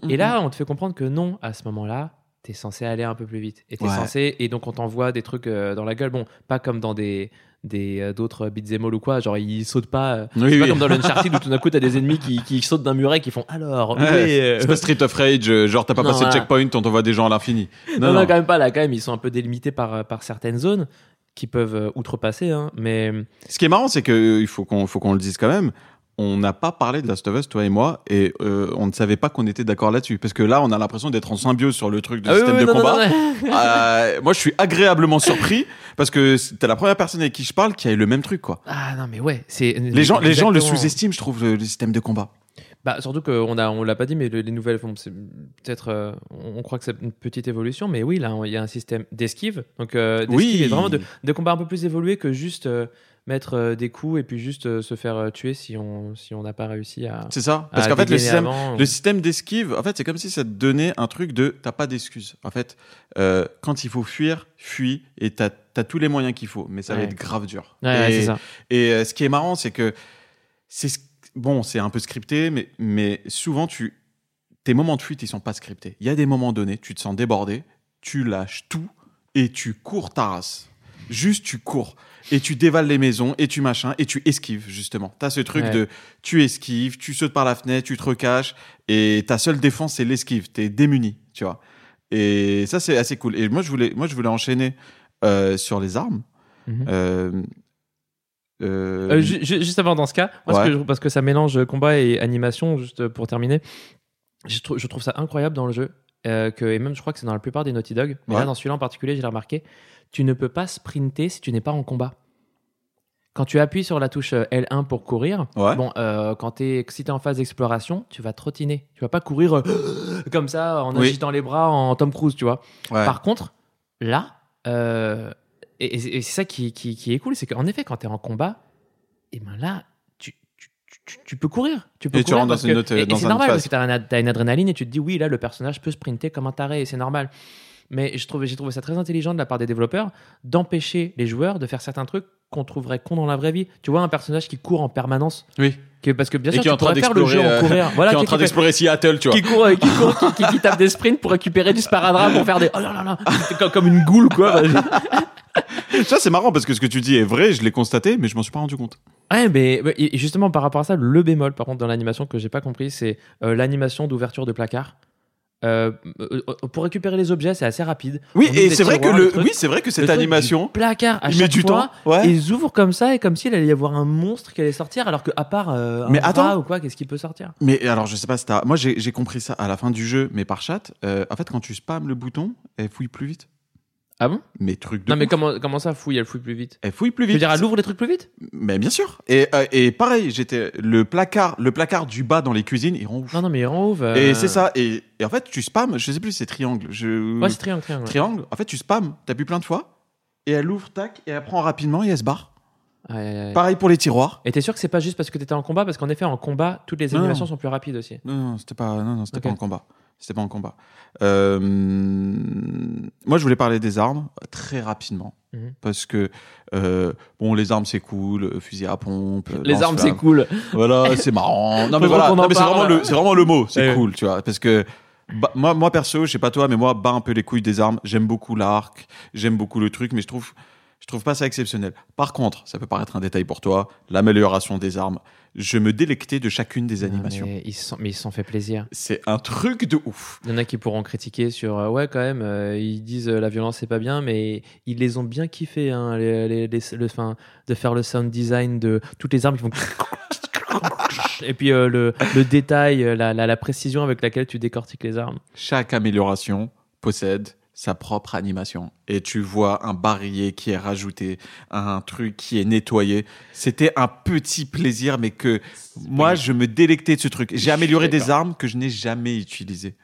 Et là, on te fait comprendre que non, à ce moment-là, t'es censé aller un peu plus vite. Et t'es Ouais. censé, et donc on t'envoie des trucs euh, dans la gueule. Bon, pas comme dans des des euh, d'autres all ou quoi, genre ils sautent pas. euh, Oui, c'est pas comme dans l'Uncharted où tout d'un coup t'as des ennemis qui, qui sautent d'un muret qui font alors. Ouais. oui, euh, C'est pas Street of Rage, euh, genre t'as pas Non, passé le checkpoint, on t'envoie des gens à l'infini. non, non, quand même pas là, quand même, ils sont un peu délimités par, euh, par certaines zones. qui peuvent euh, outrepasser, hein, mais Ce qui est marrant, c'est que il faut qu'on faut qu'on le dise quand même. On n'a pas parlé de Last of Us, toi et moi, et euh, on ne savait pas qu'on était d'accord là-dessus. Parce que là, on a l'impression d'être en symbiose sur le truc du Ah système oui, de non, combat. non, non. Euh, moi, je suis agréablement surpris parce que t'es la première personne avec qui je parle qui a eu le même truc, quoi. Ah non, mais ouais, c'est Les gens, les gens le sous-estiment, je trouve, le, le système de combat. Bah, surtout qu'on a, on l'a pas dit, mais le- les nouvelles, bon, peut-être, euh, on croit que c'est une petite évolution, mais oui, là, il y a un système d'esquive, donc euh, d'esquive Oui. et vraiment de, de combat un peu plus évolué que juste euh, mettre euh, des coups et puis juste euh, se faire euh, tuer si on si on n'a pas réussi à. C'est ça. Parce qu'en fait, le système, avant. le système d'esquive, en fait, c'est comme si ça te donnait un truc de t'as pas d'excuses. En fait, euh, quand il faut fuir, fuis et t'as as tous les moyens qu'il faut, mais ça va être grave dur. Ouais, et c'est ça. et, euh, ce qui est marrant, c'est que c'est ce- bon, c'est un peu scripté, mais, mais souvent tu tes moments de fuite, ils sont pas scriptés. Il y a des moments donnés, tu te sens débordé, tu lâches tout et tu cours ta race. Juste, tu cours et tu dévales les maisons et tu machin et tu esquives justement. T'as ce truc Ouais. de tu esquives, tu sautes par la fenêtre, tu te recaches et ta seule défense c'est l'esquive. T'es démuni, tu vois. Et ça c'est assez cool. Et moi je voulais, moi je voulais enchaîner euh, sur les armes. Mhm. Euh, euh, Euh, ju- ju- juste avant dans ce cas, Ouais. que parce que ça mélange combat et animation, juste pour terminer, je, trou- je trouve ça incroyable dans le jeu. euh, que, et même je crois que c'est dans la plupart des Naughty Dog, mais Ouais. là dans celui-là en particulier, j'ai remarqué, tu ne peux pas sprinter si tu n'es pas en combat. Quand tu appuies sur la touche euh, L1 pour courir, Ouais. bon, euh, quand t'es, si tu es en phase d'exploration, tu vas trottiner. Tu vas pas courir euh, comme ça en Oui. agitant les bras en Tom Cruise, tu vois. ouais. Par contre, là, euh, et, et- et c'est ça qui, qui- qui est cool, c'est qu'en effet, quand tu es en combat, et ben là, tu, tu, tu- tu peux courir. Tu peux Et tu rentres dans une autre- et- et dans c'est une normal phase. parce que tu as, une adrénaline et tu te dis, oui, là, le personnage peut sprinter comme un taré, et c'est normal. Mais je trouve, j'ai trouvé ça très intelligent de la part des développeurs d'empêcher les joueurs de faire certains trucs qu'on trouverait con dans la vraie vie. Tu vois, un personnage qui court en permanence. Oui. Que, parce que bien Et sûr, qui est en train faire le jeu d'explorer, en euh, courir. Voilà, qui est en train d'explorer Seattle, tu vois. qui court, qui, court qui, qui- qui tape des sprints pour récupérer du sparadrap pour faire des oh là là là comme, comme une goule quoi Ça, c'est marrant parce que ce que tu dis est vrai, je l'ai constaté, mais je m'en suis pas rendu compte. ouais mais mais- et justement par rapport à ça le bémol par contre dans l'animation que j'ai pas compris c'est euh, l'animation d'ouverture de placard Euh, euh, pour récupérer les objets c'est assez rapide Oui, et c'est vrai que le, oui, c'est vrai que cette animation, placard à il met du temps. Ouais. ils ouvrent comme ça et comme s'il allait y avoir un monstre qui allait sortir alors que à part euh, un Mais rat attends. ou quoi qu'est-ce qui peut sortir? Mais alors, je sais pas si t'as. Moi, j'ai j'ai compris ça à la fin du jeu, mais par chat. euh, en fait, quand tu spams le bouton, elle fouille plus vite. Ah bon? Mais truc de. non mais ouf. comment comment ça fouille elle fouille plus vite? Elle fouille plus tu veux vite. dire elle ouvre les trucs plus vite? Mais bien sûr. Et, euh, et pareil, j'étais le placard, le placard du bas dans les cuisines, il rend ouf. non non mais il rend ouvre Et euh, c'est ça. Et, et en fait, tu spams. Je sais plus, c'est triangle. Je... ouais c'est triangle triangle triangle. En fait, tu spams. T'appuies plein de fois. Et elle ouvre, tac, et elle prend rapidement et elle se barre. Ouais, ouais, ouais. Pareil pour les tiroirs. Et t'es sûr que c'est pas juste parce que t'étais en combat? Parce qu'en effet, en combat, toutes les Non. animations sont plus rapides aussi. Non, non, c'était pas, non, non, c'était Ok. pas en combat. C'était pas en combat. Euh, moi, je voulais parler des armes très rapidement. Mhm. Parce que, euh, bon, les armes, c'est cool, euh, fusil à pompe. Les armes, c'est cool. Voilà, c'est marrant. Non, mais voilà, c'est vraiment, le- vraiment le mot, c'est cool, tu vois. Parce que, bah, moi, moi, perso, je sais pas toi, mais moi, bas un peu les couilles des armes. J'aime beaucoup l'arc, j'aime beaucoup le truc, mais je trouve, je trouve pas ça exceptionnel. Par contre, ça peut paraître un détail pour toi, l'amélioration des armes. Je me délectais de chacune des animations. Mais ils se sont, mais ils se sont fait plaisir. C'est un truc de ouf. Il y en a qui pourront critiquer sur euh, ouais quand même euh, ils disent euh, la violence c'est pas bien mais ils les ont bien kiffé hein, les, les- les- le fin de faire le sound design de toutes les armes qui vont et puis euh, le, le détail la, la, la précision avec laquelle tu décortiques les armes Chaque amélioration possède sa propre animation. Et tu vois un barillet qui est rajouté, un truc qui est nettoyé. C'était un petit plaisir, mais que moi, je me délectais de ce truc. J'ai amélioré des armes que je n'ai jamais utilisées.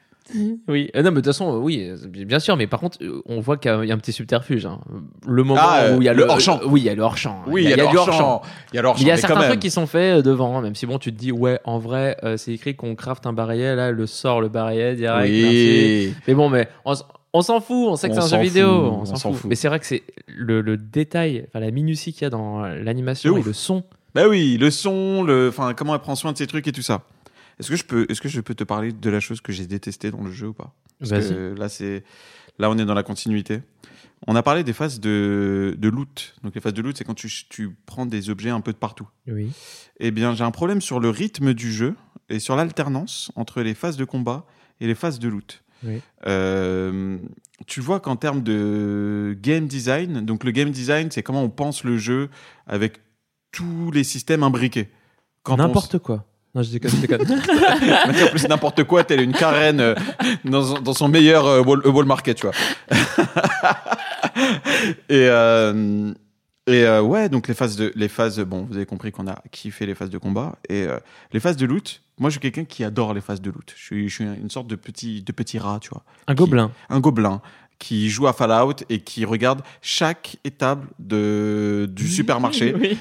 oui Euh, non mais de toute façon euh, oui euh, bien sûr mais par contre on voit qu'il y a- un petit subterfuge hein. le moment Ah, où il y a le le, hors-champ. oui il y a le hors champ Oui, il y a, du le hors-champ. hors-champ. Il y a le hors-champ, Il y a mais quand certains trucs qui sont faits devant, hein, même si bon, tu te dis, ouais, en vrai, euh, c'est écrit qu'on craft un barillet, là, le sort, le barillet, direct. merci. Mais bon, mais on s'en fout, on sait que c'est un jeu vidéo, on s'en fout. fout. Mais c'est vrai que c'est le, le détail, enfin la minutie qu'il y a dans l'animation et le son. Bah oui, le son, le, enfin, comment elle prend soin de ces trucs et tout ça. Est-ce que je peux, est-ce que je peux te parler de la chose que j'ai détestée dans le jeu ou pas? Parce que là, c'est, là, on est dans la continuité. On a parlé des phases de, de loot. Donc les phases de loot, c'est quand tu, tu prends des objets un peu de partout. Oui. Eh bien, j'ai un problème sur le rythme du jeu et sur l'alternance entre les phases de combat et les phases de loot. Oui. Euh, tu vois qu'en termes de game design, donc le game design, c'est comment on pense le jeu avec tous les systèmes imbriqués. On N'importe quoi. Non, je déconne, je déconne. en plus, n'importe quoi, telle une carène euh, dans, dans son meilleur euh, wall, euh, wall market, tu vois. et euh, et ouais, donc les phases de les phases, bon, vous avez compris qu'on a kiffé les phases de combat et les phases de loot. Moi, je suis quelqu'un qui adore les phases de loot. Je suis, je suis une sorte de petit de petit rat, tu vois, Un gobelin. un gobelin qui joue à Fallout et qui regarde chaque étape de du supermarché Oui.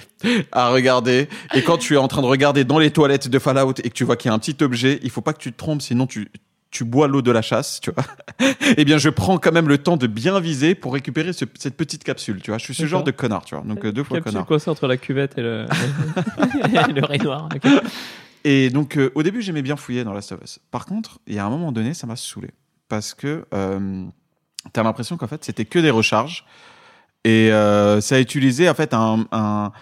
à regarder. Et quand tu es en train de regarder dans les toilettes de Fallout et que tu vois qu'il y a un petit objet, il faut pas que tu te trompes, sinon tu, tu bois l'eau de la chasse, tu vois. Eh bien, je prends quand même le temps de bien viser pour récupérer ce- cette petite capsule, tu vois. Je suis ce genre de connard, tu vois. Donc, euh, deux fois Capsule connard. coincée entre la cuvette et le, et le rayon noir. Et donc, euh, au début, j'aimais bien fouiller dans Last of Us. Par contre, il y a un moment donné, ça m'a saoulé. Parce que euh, t'as l'impression qu'en fait, c'était que des recharges. Et euh, ça a utilisé, en fait, un, un-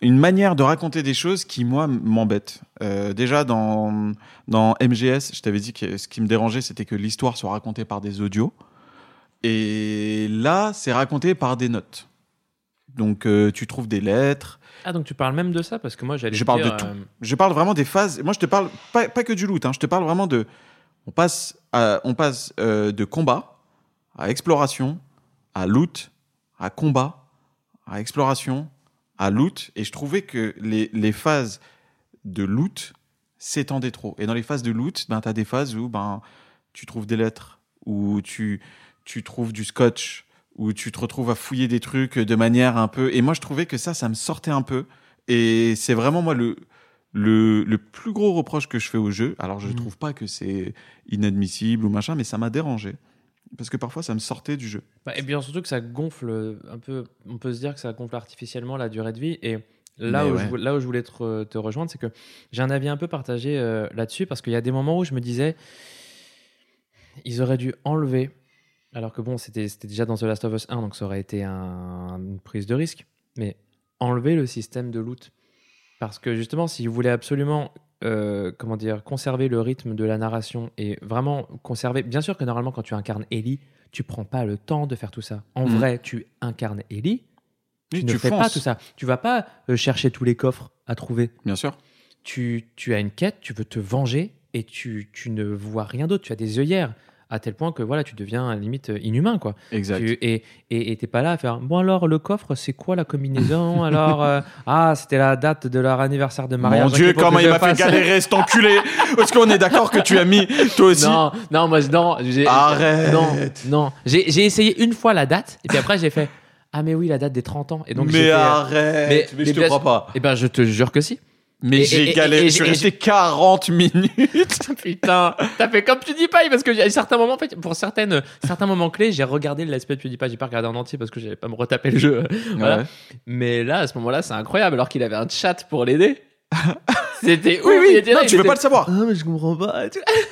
une manière de raconter des choses qui, moi, m'embête. Euh, déjà, dans, dans MGS, je t'avais dit que ce qui me dérangeait, c'était que l'histoire soit racontée par des audios. Et là, c'est raconté par des notes. Donc, tu trouves des lettres, Ah, donc tu parles même de ça Parce que moi, j'allais Je parle dire, de tout. euh, Je parle vraiment des phases. Moi, je te parle pas, pas que du loot. hein. Je te parle vraiment de. On passe, à- on passe euh, de combat à exploration, à loot, à combat, à exploration, à loot. Et je trouvais que les, les phases de loot s'étendaient trop. Et dans les phases de loot, ben, tu as des phases où ben, tu trouves des lettres, où tu, tu trouves du scotch, où tu te retrouves à fouiller des trucs de manière un peu. Et moi, je trouvais que ça, ça me sortait un peu. Et c'est vraiment moi le, le, le plus gros reproche que je fais au jeu. Alors, je ne Mhm. trouve pas que c'est inadmissible ou machin, mais ça m'a dérangé. Parce que parfois, ça me sortait du jeu. bah, et bien surtout que ça gonfle un peu. On peut se dire que ça gonfle artificiellement la durée de vie. Et là, Mais où, ouais. je, là où je voulais te rejoindre, c'est que j'ai un avis un peu partagé euh, là-dessus. Parce qu'il y a des moments où je me disais, ils auraient dû enlever. Alors que bon, c'était déjà dans The Last of Us 1, donc ça aurait été un- une prise de risque. Mais enlever le système de loot. Parce que justement, s'ils voulaient absolument euh, comment dire, conserver le rythme de la narration et vraiment conserver. Bien sûr que normalement, quand tu incarnes Ellie, tu prends pas le temps de faire tout ça. En Mhm. vrai, tu incarnes Ellie, tu Oui, ne fais pas tout ça. Tu vas pas euh, chercher tous les coffres à trouver. Bien sûr. Tu, tu as une quête, tu veux te venger et tu, tu ne vois rien d'autre. Tu as des œillères à tel point que voilà, tu deviens limite euh, inhumain quoi. Exact. Tu- et et et t'es pas là à faire bon alors le coffre c'est quoi la combinaison? Alors euh, ah c'était la date de leur anniversaire de mariage Mon Dieu, comment il m'a fait galérer cet enculé! Est-ce qu'on est d'accord que tu as mis toi aussi? Non non moi non j'ai Arrête. non non. J'ai essayé une fois la date et puis après j'ai fait ah mais oui la date des 30 ans et donc Mais euh, arrête mais- Mais, mais je te crois pas. eh ben je te jure que si Mais j'ai galéré, et- je suis et- resté 40 minutes. Putain, t'as fait comme PewDiePie parce que à certains moments, en fait, pour certaines, certains moments clés, j'ai regardé de PewDiePie, j'ai pas regardé en entier parce que j'allais pas me retaper le jeu. Voilà. Ouais. Mais là, à ce moment-là, c'est incroyable alors qu'il avait un chat pour l'aider. C'était Oui, oui, là, non, tu veux pas le savoir. Ah, mais je comprends pas.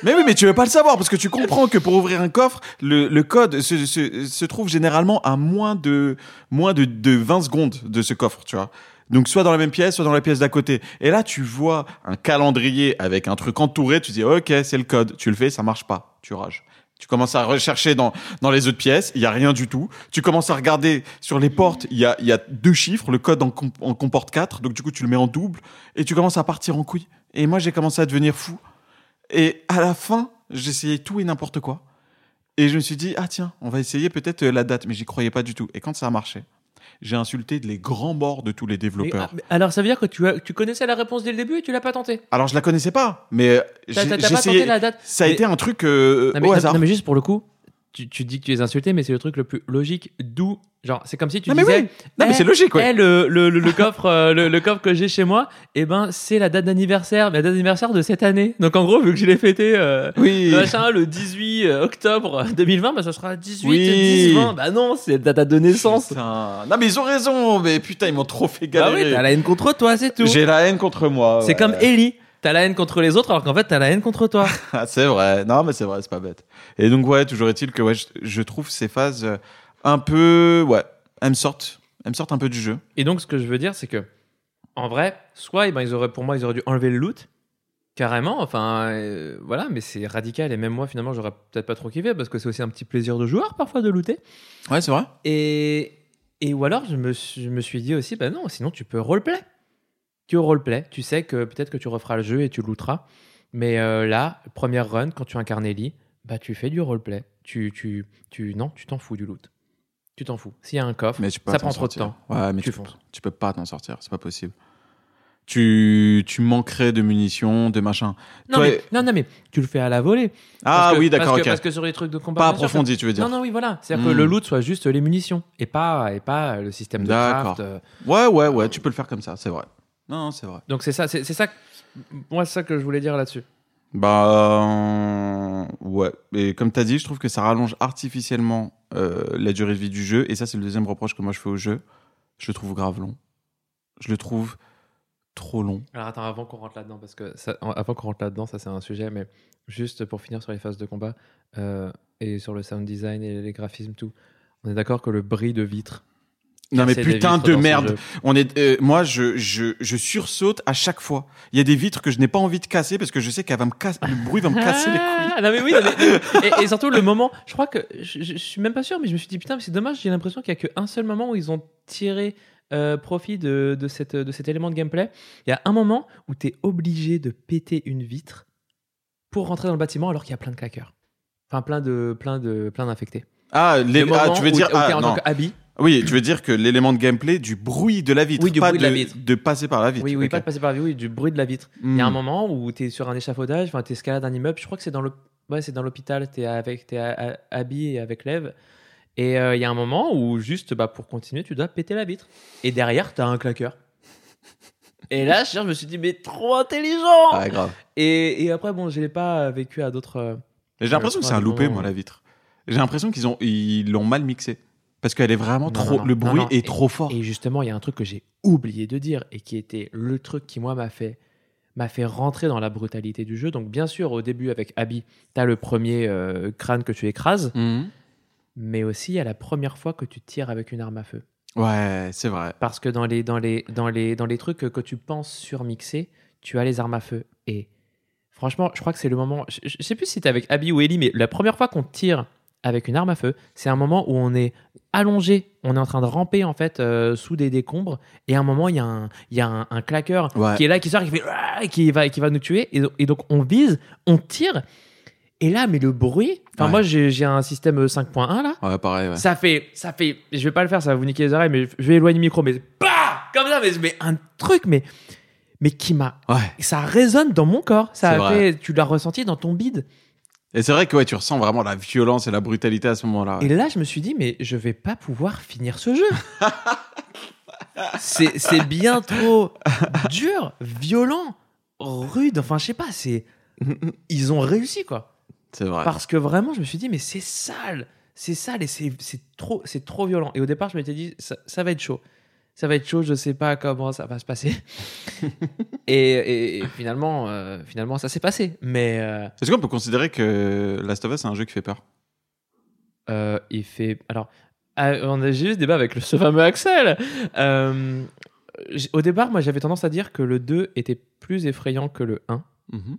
Mais oui, mais tu veux pas le savoir parce que tu comprends que pour ouvrir un coffre, le, le code se, se, se trouve généralement à moins de moins de, de 20 secondes de ce coffre, tu vois. Donc soit dans la même pièce, soit dans la pièce d'à côté. Et là, tu vois un calendrier avec un truc entouré, tu dis OK, c'est le code. Tu le fais, ça marche pas, tu rages. Tu commences à rechercher dans, dans les autres pièces, il y a rien du tout. Tu commences à regarder sur les portes, il y a, y a deux chiffres, le code en, en comporte quatre, donc du coup tu le mets en double et tu commences à partir en couille. Et moi j'ai commencé à devenir fou. Et à la fin, j'essayais tout et n'importe quoi. Et je me suis dit, ah tiens, on va essayer peut-être euh, la date, mais j'y croyais pas du tout. Et quand ça a marché, j'ai insulté les grands morts de tous les Mais, développeurs. ah, mais alors, ça veut dire que tu, as- tu connaissais la réponse dès le début et tu l'as pas tenté? Alors je la connaissais pas, mais euh, j'ai essayé. tenté la date? Ça a Mais- été un truc euh, Non mais, au hasard. non, mais juste pour le coup, tu, tu dis que tu les insultais, mais c'est le truc le plus logique. D'où, genre, c'est comme si tu Non, mais disais. oui. Non, mais Eh, c'est logique, ouais. eh, le, le, le, le coffre, euh, le, coffre que j'ai chez moi, eh ben, c'est la date d'anniversaire, la date d'anniversaire de cette année. Donc en gros, vu que je l'ai fêté, euh, Oui. machin, le 18 octobre 2020, bah ça sera 18, Oui. 10, 20. Bah non, c'est ta date de naissance. Putain. Non, mais ils ont raison, mais putain, ils m'ont trop fait Bah oui, galérer. t'as la haine contre toi, c'est tout. J'ai la haine contre moi. C'est ouais. comme Ellie. T'as la haine contre les autres, alors qu'en fait, t'as la haine contre toi. Ah, c'est vrai. Non, mais c'est vrai, c'est pas bête. Et donc, ouais, toujours est-il que ouais, je, je trouve ces phases euh, un peu. Ouais, elles me sortent. Elles me sortent un peu du jeu. Et donc, ce que je veux dire, c'est que, en vrai, soit, eh ben, ils auraient, pour moi, ils auraient dû enlever le loot, Carrément, enfin, euh, voilà, mais c'est radical. Et même moi, finalement, j'aurais peut-être pas trop kiffé parce que c'est aussi un petit plaisir de joueur parfois de looter. Ouais, c'est vrai. Et, et ou alors, je me, suis- je me suis dit aussi, bah non, sinon tu peux roleplay. Tu roleplay, tu sais que peut-être que tu referas le jeu et tu looteras. Mais euh, là, première run, quand tu incarnes Ellie, bah tu fais du roleplay. Tu, tu, tu, non, tu t'en fous du loot. Tu t'en fous. S'il y a un coffre, Mais tu peux ça prend trop de temps. Ouais, mais Tu tu, peux pas t'en sortir, c'est pas possible. Tu, tu manquerais de munitions, de machin. Non, Toi- mais, non, non, mais tu le fais à la volée. Ah que- oui, d'accord, parce ok. que, Parce que sur les trucs de combat, Pas approfondi, tu veux dire. Non, non, oui, voilà. C'est-à-dire Hmm. que le loot soit juste les munitions et pas, et pas le système de craft. euh. Ouais, ouais, ouais, tu peux le faire comme ça, c'est vrai. Non, non, c'est vrai. Donc c'est ça, c'est ça, moi c'est ça que je voulais dire là-dessus. Bah, euh, ouais. Et comme tu as dit, je trouve que ça rallonge artificiellement euh, la durée de vie du jeu. Et ça, c'est le deuxième reproche que moi je fais au jeu. Je le trouve grave long. Je le trouve trop long. Alors attends, avant qu'on rentre là-dedans, parce que ça, avant qu'on rentre là-dedans, ça c'est un sujet, mais juste pour finir sur les phases de combat euh, et sur le sound design et les graphismes, tout, on est d'accord que le bris de vitre. Non mais putain de merde. On est, euh, moi, je, je, je sursaute à chaque fois. Il y a des vitres que je n'ai pas envie de casser parce que je sais qu'elle va me casser, le bruit va me casser les couilles. Ah, non mais oui, non, mais- et, et surtout le moment, je crois que je, je- suis même pas sûr, mais je me suis dit putain, mais c'est dommage, j'ai l'impression qu'il y a qu'un seul moment où ils ont tiré euh, profit de, de, cette, de cet élément de gameplay. Il y a un moment où tu es obligé de péter une vitre pour rentrer dans le bâtiment alors qu'il y a plein de claqueurs. Enfin, plein de plein de plein d'infectés. Ah, les, Le ah, tu veux où dire, où ah, en non. tant qu'habit. Oui, tu veux dire que l'élément de gameplay du bruit de la vitre, Oui, du pas bruit de la vitre. de passer par la vitre. Oui, oui, pas de passer par la vie, oui, du bruit de la vitre. Il Hmm. y a un moment où tu es sur un échafaudage, enfin, tu escalades un immeuble, je crois que c'est dans le ouais, c'est dans l'hôpital, tu es avec t'es à- à- Abby et avec Lev. Et euh, il y a un moment où juste bah, pour continuer, tu dois péter la vitre. Et derrière, tu as un claqueur. Et là, je me suis dit, mais trop intelligent Ouais, grave. et, et après, bon, je l'ai pas vécu à d'autres. euh, J'ai l'impression que c'est un loupé, moi, la vitre. J'ai l'impression qu'ils ont, ils l'ont mal mixé. Parce qu'elle est vraiment Non, trop, non, le bruit est trop fort. Et justement, il y a un truc que j'ai oublié de dire et qui était le truc qui, moi, m'a fait, m'a fait rentrer dans la brutalité du jeu. Donc, bien sûr, au début, avec Abby, tu as le premier euh, crâne que tu écrases, Mhm. mais aussi a la première fois que tu tires avec une arme à feu. Ouais, c'est vrai. Parce que dans les, dans les, dans les, dans les trucs que, que tu penses surmixer, tu as les armes à feu. Et franchement, je crois que c'est le moment. Je, je sais plus si t'es avec Abby ou Ellie, mais la première fois qu'on tire avec une arme à feu, c'est un moment où on est allongé, on est en train de ramper en fait euh, sous des décombres, et à un moment il y a un, il y a un, un claqueur Ouais. qui est là, qui sort, qui fait Ah qui va, qui va nous tuer, et, do- et donc on vise, on tire, et là mais le bruit, enfin Ouais. moi j'ai un système 5.1 là, Ouais, pareil, ouais. ça fait, ça fait, je vais pas le faire, ça va vous niquer les oreilles, mais je vais éloigner le micro, mais bah, comme ça, mais, mais un truc, mais, mais qui m'a, Ouais. ça résonne dans mon corps, ça a fait, tu l'as ressenti dans ton bide. Et c'est vrai que ouais, tu ressens vraiment la violence et la brutalité à ce moment-là. Et là, je me suis dit, mais je vais pas pouvoir finir ce jeu. c'est, c'est bien trop dur, violent, rude. Enfin, je sais pas, c'est, ils ont réussi quoi. C'est vrai. Parce que vraiment, je me suis dit, mais c'est sale, c'est sale et c'est c'est trop, c'est trop violent. Et au départ, je m'étais dit, ça, ça va être chaud. Ça va être chaud, je sais pas comment ça va se passer. et, et- et finalement, euh, finalement, ça s'est passé. Mais euh, Est-ce qu'on peut considérer que Last of Us c'est un jeu qui fait peur? Euh, il fait. Alors, on a j'ai eu ce débat avec le, ce fameux Axel. Au départ, moi, j'avais tendance à dire que le 2 était plus effrayant que le 1. Mhm.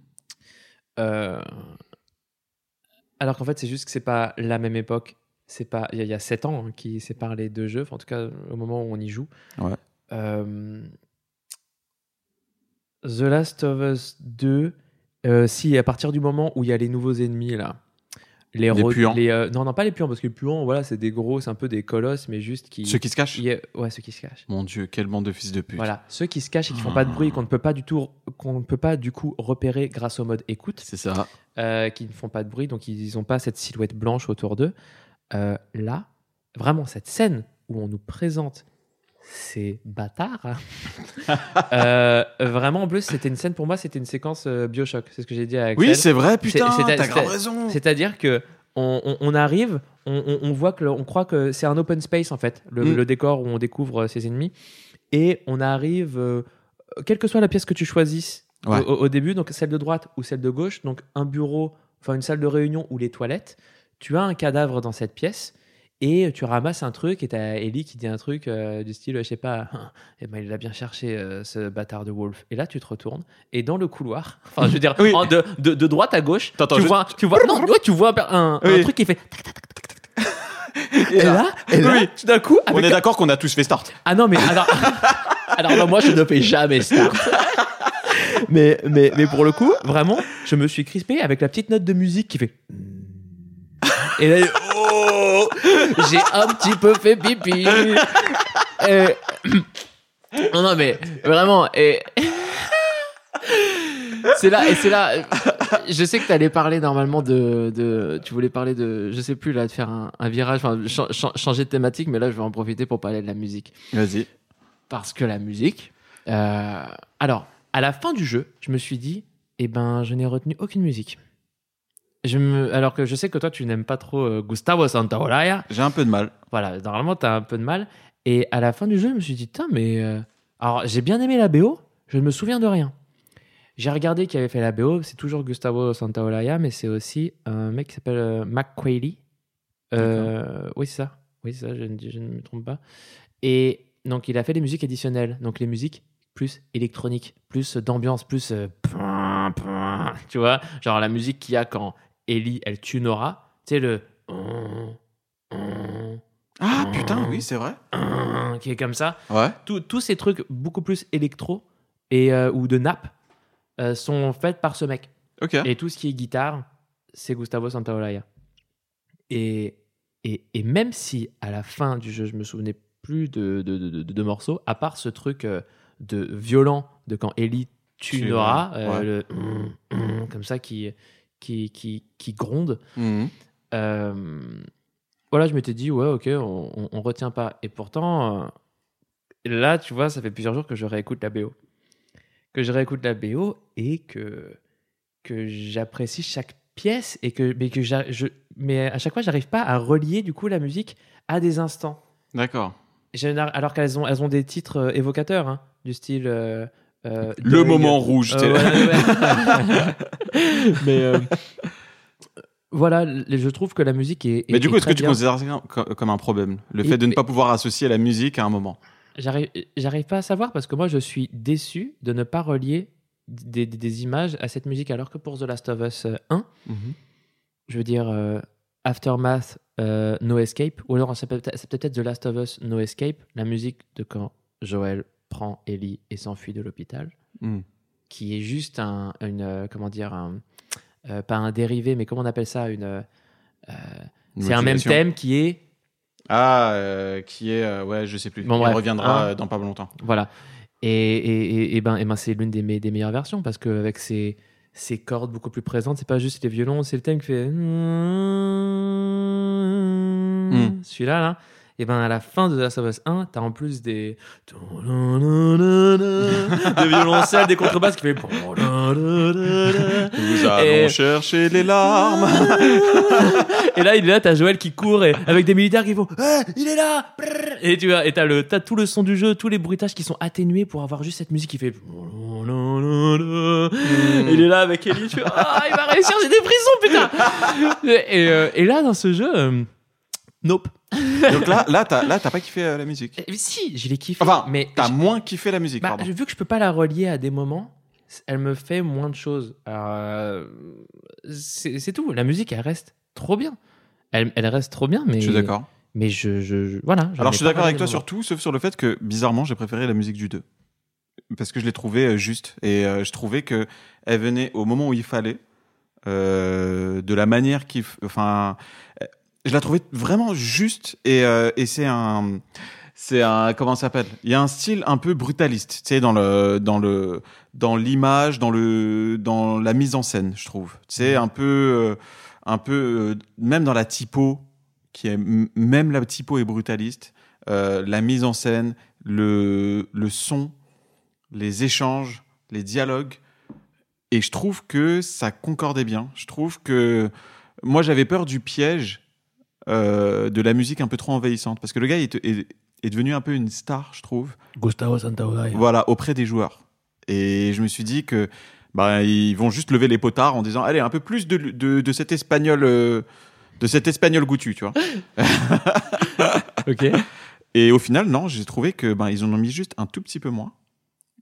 Alors qu'en fait, c'est juste que c'est pas la même époque. C'est pas il y, a- il y a 7 ans hein, qui séparent les deux jeux, enfin, en tout cas au moment où on y joue. Ouais. Euh, The Last of Us 2, euh, si à partir du moment où il y a les nouveaux ennemis là, les, Les puants. les, euh, non non pas les puants parce que les puants voilà c'est des gros, c'est un peu des colosses mais juste qui, Ceux qui se cachent qui ouais ceux qui se cachent. Mon dieu, quelle bande de fils de pute. Voilà, ceux qui se cachent et qui font pas de bruit, qu'on ne peut pas du tout, qu'on ne peut pas du coup repérer grâce au mode écoute C'est ça. euh, qui ne font pas de bruit, donc ils n'ont pas cette silhouette blanche autour d'eux. Euh, là, vraiment, cette scène où on nous présente ces bâtards, euh, vraiment, en plus, c'était une scène pour moi, c'était une séquence euh, Bioshock, c'est ce que j'ai dit à Axel. Oui, c'est vrai, putain, t'as grave raison. C'est-à-dire que on, on- on arrive, on, voit que, le- on croit que c'est un open space en fait, le, Mm. le décor où on découvre euh, ses ennemis, et on arrive, quelle que soit la pièce que tu choisisses Ouais. au, au début, donc celle de droite ou celle de gauche, donc un bureau, enfin une salle de réunion ou les toilettes, tu as un cadavre dans cette pièce, Et tu ramasses un truc et t'as Ellie qui dit un truc euh, du style, je sais pas, eh ben, il l'a bien cherché euh, ce bâtard de Wolf. Et là, tu te retournes et dans le couloir, enfin, je veux dire, Oui. en- de, de, de droite à gauche, tu vois, tu vois, non, ouais, tu vois un, truc qui fait. tac, tac, tac. Et là, et là, Oui. tout d'un coup, On est d'accord qu'on a tous fait start. ah non, mais alors, alors bah, moi, je ne fais jamais start. mais, mais, mais pour le coup, vraiment, je me suis crispé avec la petite note de musique qui fait. Et là, oh, j'ai un petit peu fait pipi. Et- Non, non, mais vraiment, et. C'est là, et c'est là. Je sais que tu allais parler normalement de, de. Tu voulais parler de. Je sais plus là, de faire un, un virage, enfin, cha- cha- changer de thématique, mais là, je vais en profiter pour parler de la musique Vas-y. parce que la musique. euh, alors, à la fin du jeu, je me suis dit, eh ben, je n'ai retenu aucune musique. Je me, alors que je sais que toi, tu n'aimes pas trop euh, Gustavo Santaolalla. J'ai un peu de mal. Voilà, normalement, tu as un peu de mal. Et à la fin du jeu, je me suis dit, putain, mais. euh, Alors, j'ai bien aimé la BO, je ne me souviens de rien. J'ai regardé qui avait fait la BO, c'est toujours Gustavo Santaolalla, mais c'est aussi un mec qui s'appelle euh, Mac Quayle. Euh, oui, c'est ça. Oui, c'est ça, je, ne dis- je ne me trompe pas. Et donc, il a fait des musiques additionnelles. Donc, les musiques plus électroniques, plus d'ambiance, plus. euh, tu vois Genre la musique qu'il y a quand Ellie, elle tue Nora. Tu sais, le. Ah putain, oui, c'est vrai. qui est comme ça. Ouais. Tous- tous ces trucs beaucoup plus électro et, euh, ou de nappe euh, sont faits par ce mec. Ok. Et tout ce qui est guitare, c'est Gustavo Santaolalla. Et, et, et même si à la fin du jeu, je me souvenais plus de, de, de- de- de morceaux, à part ce truc euh, de violent de quand Ellie tue Nora, Nora, euh, ouais. le hum, hum, comme ça qui, qui, qui, qui gronde. Mhm. Euh, voilà, je m'étais dit, ouais, ok, on, on, on retient pas. Et pourtant, euh, là, tu vois, ça fait plusieurs jours que je réécoute la BO. Que je réécoute la BO et que, que j'apprécie chaque pièce et que, mais, que je, mais à chaque fois, j'arrive pas à relier du coup la musique à des instants. D'accord. Alors qu'elles ont, elles ont des titres euh, évocateurs, hein, du style. Euh, Le moment rouge. euh, t'es- ouais, ouais. mais euh, voilà, je trouve que la musique est. Mais du coup, est est-ce que tu bien. considères ça comme un problème? Le Et- fait de ne pas pouvoir associer la musique à un moment. J'arrive, pas à savoir parce que moi je suis déçu de ne pas relier des, des- des images à cette musique alors que pour The Last of Us euh, 1, je veux dire Aftermath No Escape ou alors c'est peut-être, The Last of Us No Escape, la musique de quand? Joel prend Ellie et s'enfuit de l'hôpital, Mhm. qui est juste un, une euh, comment dire un, euh, pas un dérivé mais comment on appelle ça une euh, Une c'est un même thème qui est Ah, euh, qui est. ouais, je sais plus. Bon, bref. reviendra Hein. dans pas longtemps. Voilà. Et, et, et- ben, et ben c'est l'une des, me- des meilleures versions parce qu'avec ces, ces cordes beaucoup plus présentes, c'est pas juste les violons, c'est le thème qui fait. Celui-là, là. Et ben à la fin de The Last of Us 1, t'as en plus des. des violoncelles, des contrebasses qui fait. Nous allons Et- chercher les larmes. Et là, il est là, t'as Joël qui court et avec des militaires qui font Ah, il est là Et tu vois, et t'as le, t'as tout le son du jeu, tous les bruitages qui sont atténués pour avoir juste cette musique qui fait. Et il est là avec Ellie, tu fais Ah, il va réussir, j'ai des frissons, putain et, et, euh, et là, dans ce jeu, euh, nope. Donc là, là, t'as, là, t'as pas kiffé euh, la musique. Eh, Si, je l'ai kiffé. Enfin, mais T'as j'- moins kiffé la musique, bah, pardon. vu que je peux pas la relier à des moments, elle me fait moins de choses. Euh, c'est c'est tout. La musique, elle reste trop bien. Elle, elle reste trop bien, mais. Je suis d'accord. Mais je, je, je- voilà. j'en Alors ai je suis pas d'accord avec parlé toi sur tout, sauf sur le fait que bizarrement j'ai préféré la musique du 2. Parce que je l'ai trouvée euh, juste et euh, je trouvais que elle venait au moment où il fallait, euh, de la manière qu'il, f- enfin, euh, je la trouvais vraiment juste et, euh, et c'est un, c'est un comment ça s'appelle? Il y a un style un peu brutaliste, tu sais, dans le dans le dans l'image, dans le dans la mise en scène, je trouve. Tu sais, un peu euh, un peu euh, même dans la typo qui est même la typo est brutaliste, euh, la mise en scène, le le son, les échanges, les dialogues et je trouve que ça concordait bien. Je trouve que moi j'avais peur du piège euh, de la musique un peu trop envahissante parce que le gars est, est, est devenu un peu une star, je trouve. Gustavo Santaolalla. Voilà, auprès des joueurs. Et je me suis dit que bah, ils vont juste lever les potards en disant allez un peu plus de, de, de cet espagnol euh, de cet espagnol goûtu, tu vois. Ok. Et au final, non, j'ai trouvé que ben ils en ont mis juste un tout petit peu moins,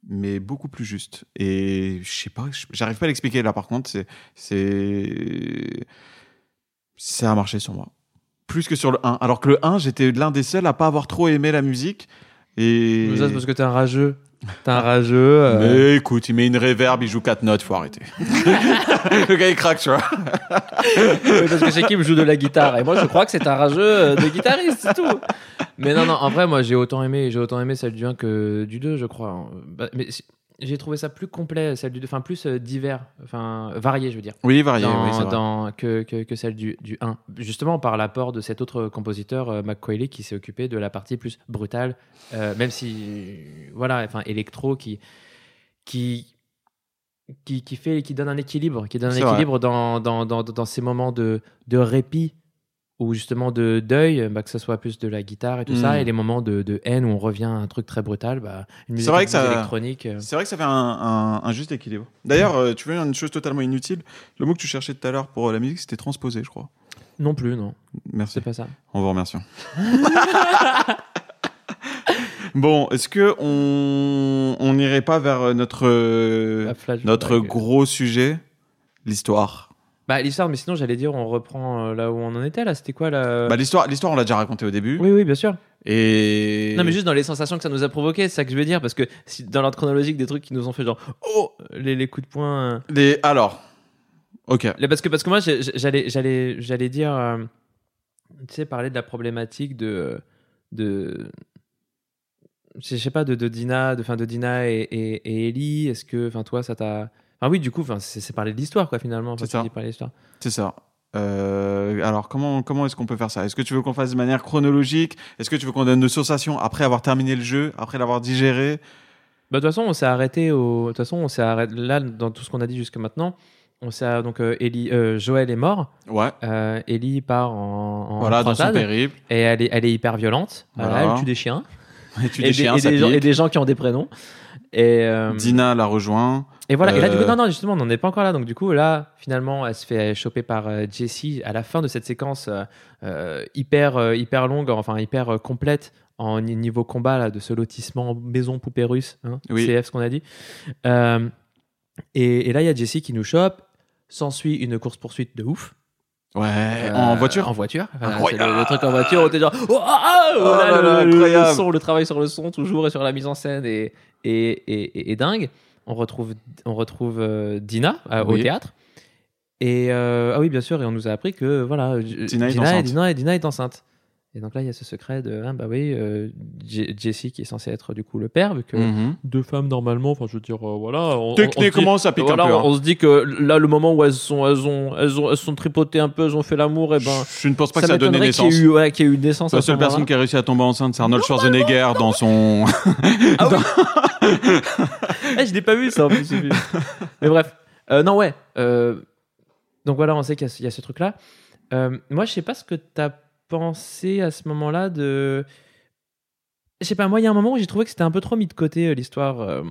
mais beaucoup plus juste. Et je sais pas, j'arrive pas à l'expliquer là. Par contre, c'est c'est ça a marché sur moi plus que sur le 1. Alors que le 1, j'étais l'un des seuls à pas avoir trop aimé la musique. Et Mais ça, c'est parce que t'es un rageux. T'es un rageux. euh, Mais écoute, il met une réverb, il joue quatre notes, faut arrêter. le gars il craque, tu vois. Oui, parce que Shekim joue de la guitare? Et moi je crois que c'est un rageux euh, de guitariste, c'est tout. Mais non, non, en vrai, moi j'ai autant aimé, j'ai autant aimé celle du 1 que du 2, je crois. Bah, Mais j'ai trouvé ça plus complet, celle du 2, enfin plus euh, divers, enfin varié, je veux dire, Oui, varié, dans, oui, dans- que, que, que celle du, du 1. Justement par l'apport de cet autre compositeur, euh, McCoyley, qui s'est occupé de la partie plus brutale, euh, même si, voilà, enfin électro, qui. qui qui, qui fait qui donne un équilibre qui donne un équilibre dans, dans, dans, dans ces moments de, de répit ou justement de deuil bah, que ce soit plus de la guitare et tout ça et les moments de, de haine où on revient à un truc très brutal bah, une musique vrai que ça- électronique euh. C'est vrai que ça fait un, un- un juste équilibre. D'ailleurs, euh, tu veux une chose totalement inutile Le mot que tu cherchais tout à l'heure pour la musique, c'était transposé, je crois. non plus non Merci. c'est pas ça On vous remercie. bon, est-ce que on on n'irait pas vers notre euh, notre bah, gros sujet, l'histoire? Bah, l'histoire mais sinon j'allais dire on reprend euh, là où on en était là c'était quoi là Bah l'histoire, l'histoire, on l'a déjà raconté au début. oui oui bien sûr Et non mais juste dans les sensations que ça nous a provoqué c'est ça que je veux dire parce que si, dans l'ordre chronologique des trucs qui nous ont fait genre oh les, les coups de poing euh, les alors. Ok. Là, Parce que, parce que moi, j'ai- j'allais, j'allais, j'allais dire, euh, tu sais, parler de la problématique de. de je sais pas, de, de Dina, de, fin, de Dina et, et, et Ellie. Est-ce que, enfin, toi, ça t'a. Enfin, oui, du coup, c'est, parler de l'histoire, quoi, finalement. Enfin, C'est ça. Euh, alors comment comment est-ce qu'on peut faire ça? Est-ce que tu veux qu'on fasse de manière chronologique? Est-ce que tu veux qu'on donne nos sensations après avoir terminé le jeu, après l'avoir digéré? Bah, de toute façon, on s'est arrêté au. De toute façon, on s'est arrêté. Là, dans tout ce qu'on a dit jusque maintenant, on s'est. Donc, euh, Ellie, euh, Joël est mort. Ouais. Euh, Ellie part en. en voilà, dans son périple. Et elle est, elle est hyper violente. Voilà, elle tue des chiens. Et tu et, des des, chiens, et ça des gens, pique. et des gens qui ont des prénoms. Et, euh, Dina la rejoint. et voilà. Et là, du coup, Euh, non, non, justement, on n'en est pas encore là. Donc, du coup, là, finalement, elle se fait choper par euh, Jessie à la fin de cette séquence hyper, hyper longue, enfin hyper complète en ni- niveau combat là, de ce lotissement maison poupée russe. Hein, Oui. CF, ce qu'on a dit. Euh, et, et là, il y a Jessie qui nous chope. S'ensuit une course poursuite de ouf. Ouais. Euh, en voiture? En voiture. Incroyable. le, le truc en voiture, on était genre. Oh, ah, Oh là là, le, son, le travail sur le son, toujours, et sur la mise en scène, et, et, et, et- et dingue. On retrouve, on retrouve euh, Dina euh, au théâtre. Et euh, ah oui, bien sûr, et on nous a appris que voilà, Dina est enceinte. Dina, Dina est enceinte. Et donc là, il y a ce secret de, ah, bah oui, euh, J- Jessie qui est censé être du coup le père, vu que Mhm. deux femmes normalement, enfin je veux dire, euh, voilà. on- on- on dit- Techniquement, ça pique voilà, un peu. hein. on, on se dit que là, le moment où elles sont, elles ont, elles ont, elles sont tripotées un peu, elles ont fait l'amour, et ben, je ne pense pas que ça a donné qu'il y naissance. ait eu, ouais, qu'il y ait eu une naissance. à La seule personne qui a réussi à tomber enceinte, c'est Arnold Schwarzenegger dans son. Ah. Eh, je l'ai pas vu ça en plus. Mais bref, Euh, non ouais. Euh, donc voilà, on sait qu'il y a ce- il y, a ce truc-là. Euh, moi, je sais pas ce que t'as pensé à ce moment-là de. Je sais pas, moi, il y a un moment où j'ai trouvé que c'était un peu trop mis de côté euh, l'histoire euh,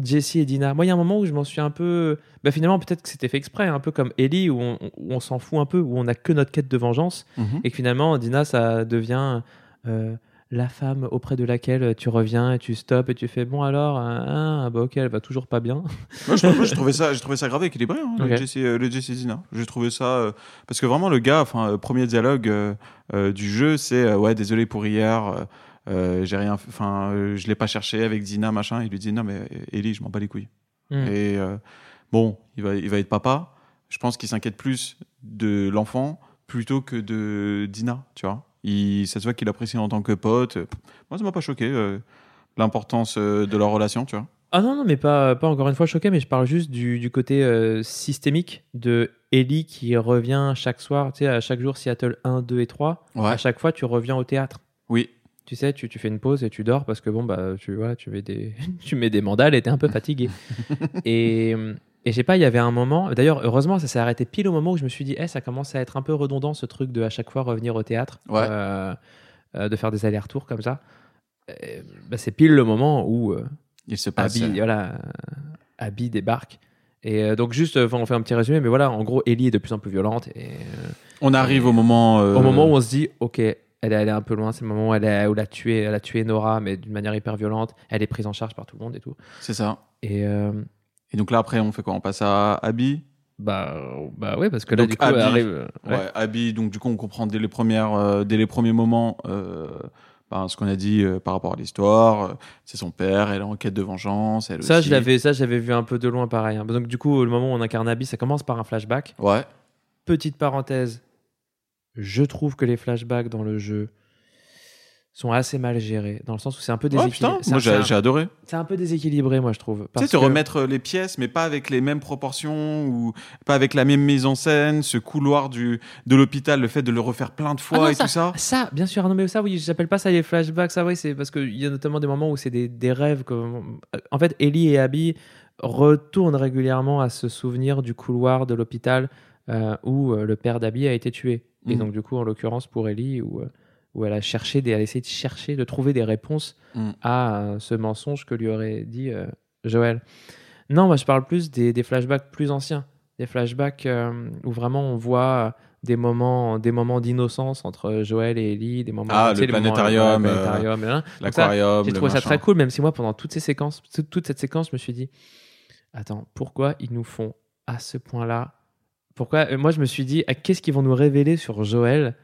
Jessie et Dina. Moi, il y a un moment où je m'en suis un peu. Bah, finalement, peut-être que c'était fait exprès, un peu comme Ellie, où on, où on s'en fout un peu, où on a que notre quête de vengeance. Mhm. Et que finalement, Dina, ça devient euh, la femme auprès de laquelle tu reviens et tu stops et tu fais bon alors, hein, ah, bah ok, elle va toujours pas bien. Moi, je, j'ai trouvé ça, j'ai trouvé ça grave équilibré, hein, le. Jesse, euh, le Jesse Dina. J'ai trouvé ça euh, parce que vraiment le gars, enfin, euh, premier dialogue euh, euh, du jeu, c'est ouais, désolé pour hier. j'ai rien, enfin, je l'ai pas cherché avec Dina, machin. Il lui dit non mais Ellie, je m'en bats les couilles. Hmm. Et bon, il va, il va être papa. Je pense qu'il s'inquiète plus de l'enfant plutôt que de Dina, tu vois. Il, ça se voit qu'il apprécie en tant que pote. Moi, ça m'a pas choqué euh, l'importance euh, de leur relation, tu vois. Ah non, non, mais pas, pas encore une fois choqué, mais je parle juste du, du côté euh, systémique de Ellie qui revient chaque soir, tu sais, à chaque jour Seattle 1, 2 et 3. Ouais. À chaque fois, tu reviens au théâtre. Oui. Tu sais, tu, tu fais une pause et tu dors parce que bon, bah, tu, voilà, tu, mets des, tu mets des mandales et t'es un peu fatigué. et, et je sais pas, il y avait un moment, d'ailleurs, heureusement, ça s'est arrêté pile au moment où je me suis dit, eh, ça commence à être un peu redondant ce truc de à chaque fois revenir au théâtre, Ouais. euh, euh, de faire des allers-retours comme ça. Bah, c'est pile le moment où. euh, Il se passe. Abby, voilà, Abby débarque Et donc juste, enfin, on fait un petit résumé, mais voilà, en gros, Ellie est de plus en plus violente. Et On arrive au moment. euh, au moment où on se dit, ok, elle est allée un peu loin, c'est le moment où elle, a, où elle a tué, elle a tué Nora, mais d'une manière hyper violente. Elle est prise en charge par tout le monde et tout. C'est ça. Et euh, Et donc là, après, on fait quoi? On passe à Abby bah, bah ouais, parce que là, Donc, du coup, Abby, arrive. euh, Ouais. ouais. Abby, donc du coup, on comprend dès les, premières, euh, dès les premiers moments euh, ben, ce qu'on a dit euh, par rapport à l'histoire. Euh, c'est son père, elle est en quête de vengeance. Elle Ça, aussi. je l'avais, ça, j'avais vu un peu de loin, pareil. hein. Donc, du coup, le moment où on incarne Abby, ça commence par un flashback. Ouais. Petite parenthèse, je trouve que les flashbacks dans le jeu sont assez mal gérés, dans le sens où c'est un peu Ouais, déséquilibré. c'est moi j'ai adoré. c'est un peu déséquilibré, moi, je trouve. Tu sais, te que- remettre les pièces, mais pas avec les mêmes proportions ou pas avec la même mise en scène, ce couloir du, de l'hôpital, le fait de le refaire plein de Ah fois non, et tout ça. Ça, bien sûr, non mais ça, oui, j'appelle pas ça les flashbacks, ça, oui, c'est parce qu'il y a notamment des moments où c'est des, des rêves. Comme... En fait, Ellie et Abby retournent régulièrement à se souvenir du couloir de l'hôpital euh, où euh, le père d'Abby a été tué. Et Mhm. donc, du coup, en l'occurrence, pour Ellie, où, euh, où elle a cherché, des, elle a essayé de chercher, de trouver des réponses Mhm. à euh, ce mensonge que lui aurait dit euh, Joël. Non, moi, je parle plus des, des flashbacks plus anciens. Des flashbacks euh, où vraiment on voit des moments, des moments d'innocence entre Joël et Ellie, des moments Ah, le planétarium, ça, L'aquarium. J'ai trouvé ça très cool, même si moi, pendant toutes ces séquences, toute, toute cette séquence, je me suis dit, attends, pourquoi ils nous font à ce point-là? Pourquoi Moi, je me suis dit, ah, qu'est-ce qu'ils vont nous révéler sur Joël?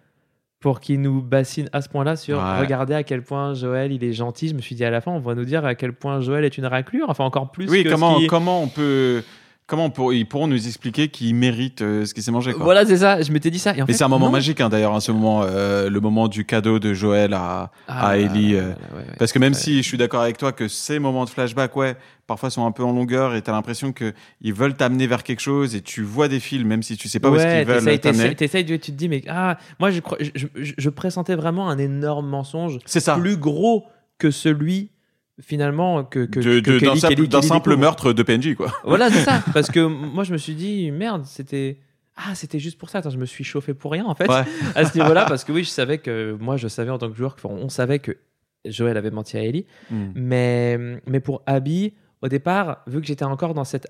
Pour qu'ils nous bassinent à ce point-là sur Ouais. regarder à quel point Joël il est gentil. Je me suis dit à la fin, on va nous dire à quel point Joël est une raclure, enfin encore plus Oui, que comment, ce qui- comment on peut. Comment on pour- ils pourront nous expliquer qu'il mérite euh, ce qu'il s'est mangé quoi. Voilà, c'est ça. Je m'étais dit ça. Et en Mais fait, c'est un moment non. magique hein, d'ailleurs, hein, ce moment, euh, le moment du cadeau de Joël à, Ah, à Ellie. ouais, euh, ouais, ouais, ouais. Parce que même Ouais. si je suis d'accord avec toi que ces moments de flashback, ouais, parfois sont un peu en longueur et t'as l'impression que ils veulent t'amener vers quelque chose et tu vois des fils même si tu sais pas où est-ce qu'ils veulent t'amener. t'essayes- tu te dis, mais ah, moi je, crois- je, je- je pressentais vraiment un énorme mensonge C'est ça. plus gros que celui finalement que, que, De- que d'un simple, meurtre de PNJ quoi. Voilà, c'est ça. Parce que moi je me suis dit, merde, c'était. Ah, c'était juste pour ça. Attends, je me suis chauffé pour rien en fait Ouais. à ce niveau-là. Parce que oui, je savais que. Moi, je savais en tant que joueur qu'on on savait que Joël avait menti à Ellie. Hmm. Mais, mais pour Abby, au départ, vu que j'étais encore dans cette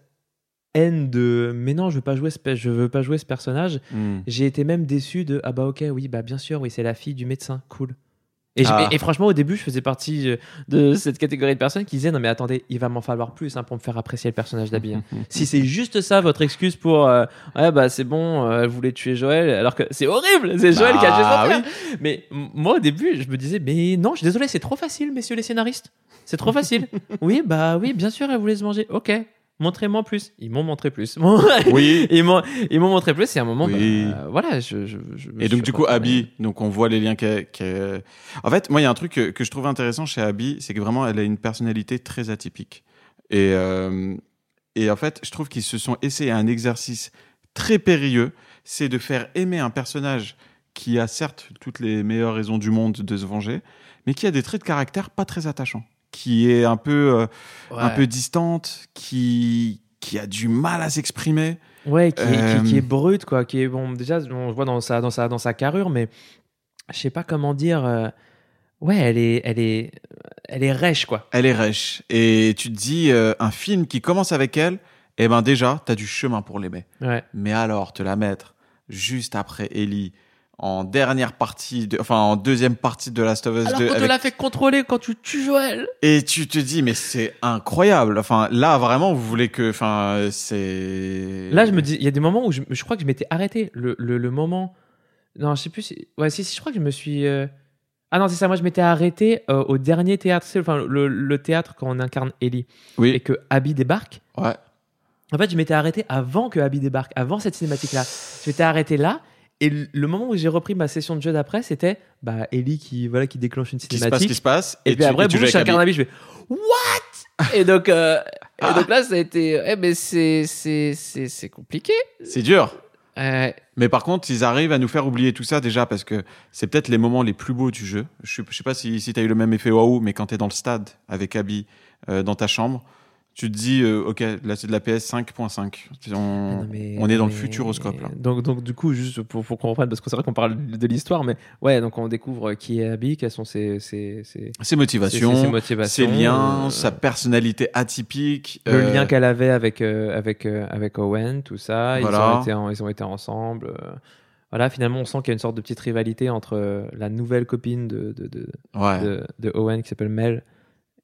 haine de mais non, je veux pas jouer ce, je veux pas jouer ce personnage, Hmm. j'ai été même déçu de ah bah ok, oui, bah bien sûr, oui, c'est la fille du médecin, cool. Et, Ah. et- et franchement, au début, je faisais partie euh, de cette catégorie de personnes qui disaient non mais attendez, il va m'en falloir plus hein, pour me faire apprécier le personnage d'Abby. hein. si c'est juste ça votre excuse pour euh, ouais bah c'est bon, euh, elle voulait tuer Joël, alors que c'est horrible, c'est Joël qui a tué son Ah frère. Mais moi au début, je me disais mais non, je suis désolé, c'est trop facile, messieurs les scénaristes. C'est trop facile. oui, bah oui, bien sûr, elle voulait se manger. Ok, montrez-moi plus. Ils m'ont montré plus. Oui. ils m'ont ils m'ont montré plus. C'est un moment. Oui. bah, voilà, je. je, je me Et donc du coup. Abby, donc on voit les liens qu'elle. qu'elle- En fait, moi, il y a un truc que, que je trouve intéressant chez Abby, c'est que vraiment, elle a une personnalité très atypique. Et euh, et en fait, je trouve qu'ils se sont essayés un exercice très périlleux, c'est de faire aimer un personnage qui a certes toutes les meilleures raisons du monde de se venger, mais qui a des traits de caractère pas très attachants, qui est un peu euh, un peu distante, qui qui a du mal à s'exprimer. Ouais, qui, est- Euh, qui, qui est brute, quoi. Qui est bon. Déjà, on voit dans sa dans sa dans sa carrure, mais je sais pas comment dire. euh, Ouais, elle est elle est elle est rêche, quoi. Elle est rêche. Et tu te dis, euh, un film qui commence avec elle, eh ben déjà, t'as du chemin pour l'aimer. Ouais. Mais alors, te la mettre juste après Ellie, en dernière partie, de, enfin en deuxième partie de Last of Us Alors 2, qu'on te avec- l'a fait contrôler quand tu tues Joël. et tu te dis, mais c'est incroyable. Enfin, là, vraiment, vous voulez que, enfin, c'est. Là, je me dis, il y a des moments où je, je crois que je m'étais arrêté. Le, le, le moment. Non, je sais plus. Si... Ouais, si, si, je crois que je me suis. euh, Ah non, c'est ça. Moi, je m'étais arrêté euh, au dernier théâtre. Enfin, le, le théâtre quand on incarne Ellie et Oui. que Abby débarque. Ouais. En fait, je m'étais arrêté avant que Abby débarque, avant cette cinématique-là. Je m'étais arrêté là. Et le moment où j'ai repris ma session de jeu d'après, c'était bah, Ellie qui, voilà, qui déclenche une Qui se passe, cinématique. qui se passe. et, puis tu- après, boum, chacun Abby. Abby, je fais What? Et donc, euh, et donc là, ça a été. Eh, mais c'est- c'est c'est- c'est compliqué. C'est dur. Euh, Mais par contre, ils arrivent à nous faire oublier tout ça déjà parce que c'est peut-être les moments les plus beaux du jeu. Je je sais pas si, si tu as eu le même effet waouh, mais quand tu es dans le stade avec Abby euh, dans ta chambre, tu te dis, euh, ok, là c'est de la PS 5.5. On, Ah mais- on est dans le futuroscope là. Donc, donc du coup, juste pour, pour qu'on comprenne, parce que c'est vrai qu'on parle de l'histoire, mais ouais, donc on découvre qui est Abby, quelles sont ses, ses, ses, Ses motivations, ses- liens, euh, sa personnalité atypique. le euh, lien qu'elle avait avec, euh, avec, euh, avec Owen, tout ça. Ils, ont été en- ils ont été ensemble. euh, voilà, finalement, on sent qu'il y a une sorte de petite rivalité entre euh, la nouvelle copine de, de, de, Ouais. de, de Owen qui s'appelle Mel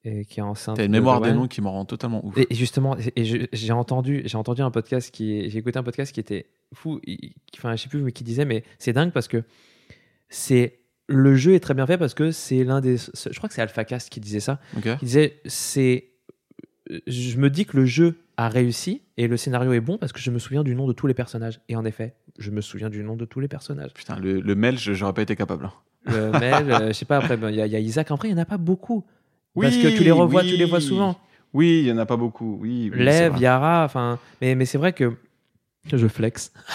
et qui est enceinte. T'as une de mémoire des noms qui me rend totalement ouf. Et justement, et j'ai entendu, j'ai entendu un podcast qui, j'ai écouté un podcast qui était fou, qui- enfin, je sais plus, mais qui disait, mais c'est dingue parce que c'est le jeu est très bien fait parce que c'est l'un des, je crois que c'est AlphaCast qui disait ça, Ok. qui disait c'est, je me dis que le jeu a réussi et le scénario est bon parce que je me souviens du nom de tous les personnages. Et en effet, je me souviens du nom de tous les personnages. Putain, le, le mail, je- j'aurais pas été capable. hein. Le Mel, euh, je sais pas, après, ben, il y, a- il y a Isaac, en vrai, il n'y en a pas beaucoup. Parce que tu les revois, tu les vois souvent. Oui, il y en a pas beaucoup. Oui, oui. Yara, enfin, mais, mais c'est vrai que je flex.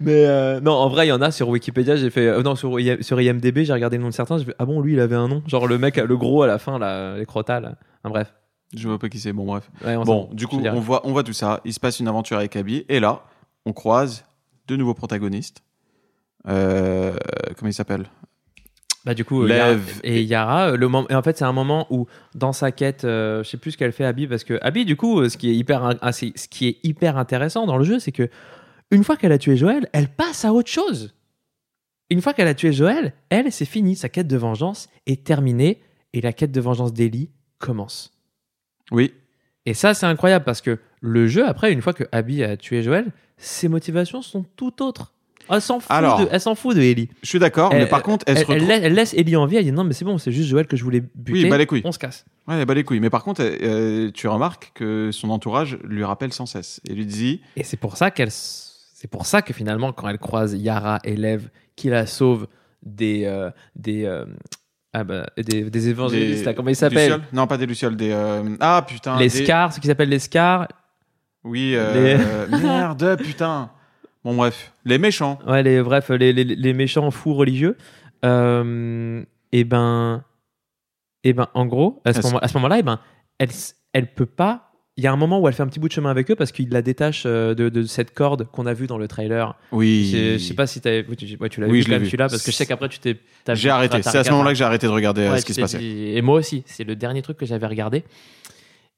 mais euh, non, en vrai, il y en a sur Wikipédia. J'ai fait, euh, non, sur, I- sur IMDb, j'ai regardé le nom de certains. J'ai fait, ah bon, lui, il avait un nom, genre le mec, le gros à la fin, là, les crotales. Enfin, bref. Je vois pas qui c'est. Bon, bref. Ouais, Bon, du coup, on voit, on voit tout ça. Il se passe une aventure avec Abby. Et là, on croise deux nouveaux protagonistes. Euh, comment il s'appelle Bah du coup, euh, et Yara, euh, le moment, et en fait, c'est un moment où dans sa quête, euh, je sais plus ce qu'elle fait Abby parce que Abby, du coup, euh, ce qui est hyper, ah, ce qui est hyper intéressant dans le jeu, c'est que une fois qu'elle a tué Joël, elle passe à autre chose. Une fois qu'elle a tué Joël, elle, c'est fini, sa quête de vengeance est terminée et la quête de vengeance d'Ellie commence. Oui. Et ça, c'est incroyable parce que le jeu, après, une fois que Abby a tué Joël, ses motivations sont tout autres. Elle s'en fout, Alors, de, elle s'en fout de Ellie. Je suis d'accord, mais par contre, elle, Elle, se retrouve. elle laisse, elle laisse Ellie en vie, elle dit non, mais c'est bon, c'est juste Joël que je voulais buter. Oui, bah les couilles. On se casse. Ouais, bat les couilles. Mais par contre, euh, tu remarques que son entourage lui rappelle sans cesse et lui dit Et c'est pour ça qu'elle, c'est pour ça que finalement, quand elle croise Yara et Lev, qui la sauvent des, euh, des, euh, ah bah, des, des évangélistes, des- là, comment ils s'appellent Lucioles Non, pas des lucioles, des. euh, Ah putain. Les des- Scars, ce qui s'appelle les Scars. Oui, euh, merde, putain. Bon, bref, les méchants. Ouais, les, bref, les, les, les méchants fous religieux. Euh, et ben, et ben, en gros, à ce, moment, à ce moment-là, et ben, elle, elle peut pas. Il y a un moment où elle fait un petit bout de chemin avec eux parce qu'il la détache euh, de, de cette corde qu'on a vue dans le trailer. Oui. Je sais pas si t'avais- tu, ouais, tu l'as Oui, vu je l'ai vu. celui-là parce que je sais qu'après tu t'es. J'ai arrêté. C'est à ce moment-là que j'ai arrêté de regarder euh, Ouais, ce qui se passait. dit- Et moi aussi, c'est le dernier truc que j'avais regardé.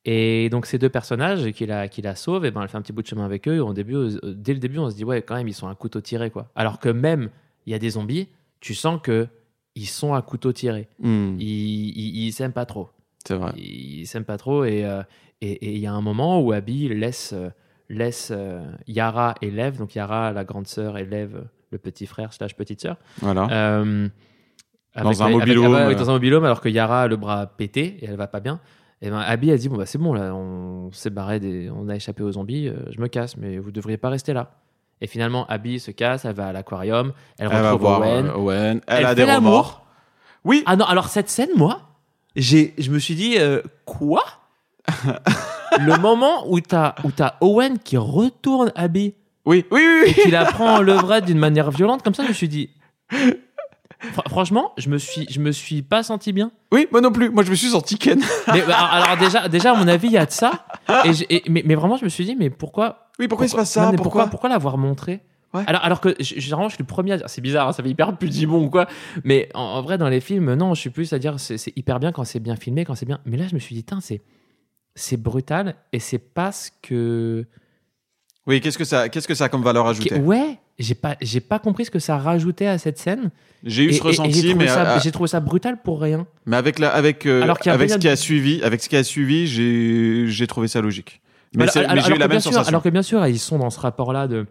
Et donc ces deux personnages qui la, qui la sauvent, et ben elle fait un petit bout de chemin avec eux. Au début, euh, dès le début, on se dit ouais, quand même, ils sont à couteau tiré quoi. Alors que même il y a des zombies, tu sens que ils sont à couteau tiré. Hmm, Ils, s'aiment pas trop. c'est vrai. Ils s'aiment pas trop et euh, et et il y a un moment où Abby laisse euh, laisse euh, Yara et Lev, donc Yara la grande sœur et Lev le petit frère slash petite sœur. Voilà. Euh, Dans un mobilhome, avec- avec- dans un mobilhome, alors que Yara a le bras pété et elle va pas bien. Et ben Abby a dit bon bah c'est bon là, on s'est barré, des, on a échappé aux zombies, euh, je me casse, mais vous devriez pas rester là. Et finalement Abby se casse, elle va à l'aquarium, elle Elle retrouve voir Owen. euh, Owen. Elle, Elle a des remords. Oui. Ah non, alors cette scène, moi, j'ai, je me suis dit euh, quoi? Le moment où t'as où t'as Owen qui retourne Abby Oui. Oui. Oui. et oui. qui la prend en levrette d'une manière violente comme ça, je me suis dit. Fr- franchement, je me suis, je me suis pas senti bien. Oui, moi non plus. Moi, je me suis senti Ken. Mais, bah, alors, déjà, déjà, à mon avis, il y a de ça. Et j'ai- et- mais, mais vraiment, je me suis dit, mais pourquoi Oui, pourquoi, il se passe ça? Non, pourquoi, pourquoi, l'avoir montré? Ouais. alors, alors que généralement, je suis le premier à dire, c'est bizarre, hein, ça fait hyper pudibon ou quoi. Mais en, en vrai, dans les films, non, je suis plus à dire, c'est hyper bien quand c'est bien filmé, quand c'est bien. Mais là, je me suis dit, tiens, c'est c'est brutal et c'est pas ce que. Oui, qu'est-ce que ça, qu'est-ce que ça a comme valeur ajoutée? Ouais, j'ai pas, j'ai pas compris ce que ça rajoutait à cette scène. J'ai eu ce et- et ressenti, j'ai mais, euh, j'ai trouvé ça brutal pour rien. mais avec la, avec, euh, Alors avec ce qui de- a suivi, avec ce qui a suivi, j'ai, j'ai trouvé ça logique. Mais, Alors- mais j'ai eu la même sûr- sensation. alors que bien sûr, ils sont dans ce rapport-là de.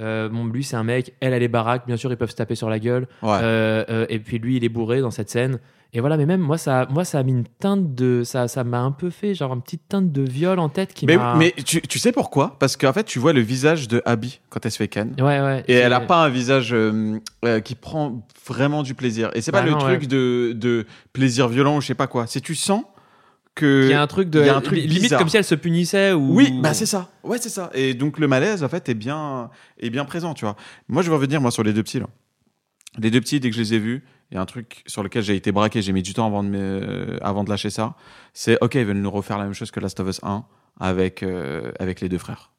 euh, bon, lui, c'est un mec, elle, elle est baraque, bien sûr, ils peuvent se taper sur la gueule. Ouais. Euh, et puis lui, il est bourré dans cette scène. Et voilà, mais même moi, ça, moi, ça a mis une teinte de. Ça, ça m'a un peu fait, genre, une petite teinte de viol en tête qui mais, m'a. mais tu, tu sais pourquoi? Parce qu'en fait, tu vois le visage de Abby quand elle se fait Ken. Ouais, ouais. Et elle a pas un visage euh, euh, qui prend vraiment du plaisir. Et c'est pas Bah le non, truc ouais. de, de plaisir violent ou je sais pas quoi. C'est tu sens que Il y a un truc de. il y a un truc limite bizarre. comme si elle se punissait ou. Oui, bah c'est ça. Ouais, c'est ça. Et donc le malaise en fait est bien est bien présent, tu vois. Moi je veux revenir moi sur les deux petits là. Les deux petits dès que je les ai vus, et un truc sur lequel j'ai été braqué, j'ai mis du temps avant de, me- avant de lâcher ça, c'est ok, ils veulent nous refaire la même chose que Last of Us 1 avec, euh, avec les deux frères.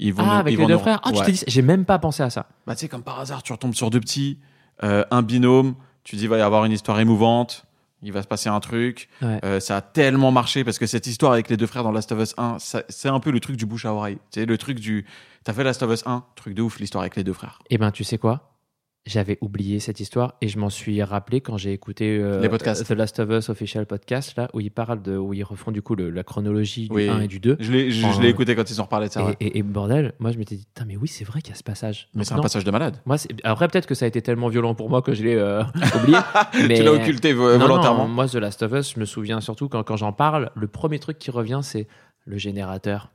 Ils vont nous- Ah, avec ils les vont deux nous- frères Ah, tu Ouais. t'es dit, j'ai même pas pensé à ça. Bah, tu sais, comme par hasard, tu retombes sur deux petits, euh, un binôme, tu dis, il va y avoir une histoire émouvante, il va se passer un truc. Ouais. Euh, ça a tellement marché parce que cette histoire avec les deux frères dans Last of Us 1, ça- c'est un peu le truc du bouche à oreille. Tu sais, le truc du. T'as fait Last of Us 1, truc de ouf, l'histoire avec les deux frères. Eh ben, tu sais quoi? J'avais oublié cette histoire et je m'en suis rappelé quand j'ai écouté euh, Les podcasts. The Last of Us Official Podcast, là, où ils parlent de, où ils refont du coup le- la chronologie du Oui. 1 et du 2. Je l'ai je- je l'ai écouté quand ils en reparlaient de ça. Et, ouais. et- et bordel, moi je m'étais dit, mais oui, c'est vrai qu'il y a ce passage. Mais c'est un passage de malade. Moi, c'est- après, peut-être que ça a été tellement violent pour moi que je l'ai euh, oublié. mais... Tu l'as occulté Non, volontairement. non, moi, The Last of Us, je me souviens surtout quand, quand j'en parle, le premier truc qui revient, c'est le générateur.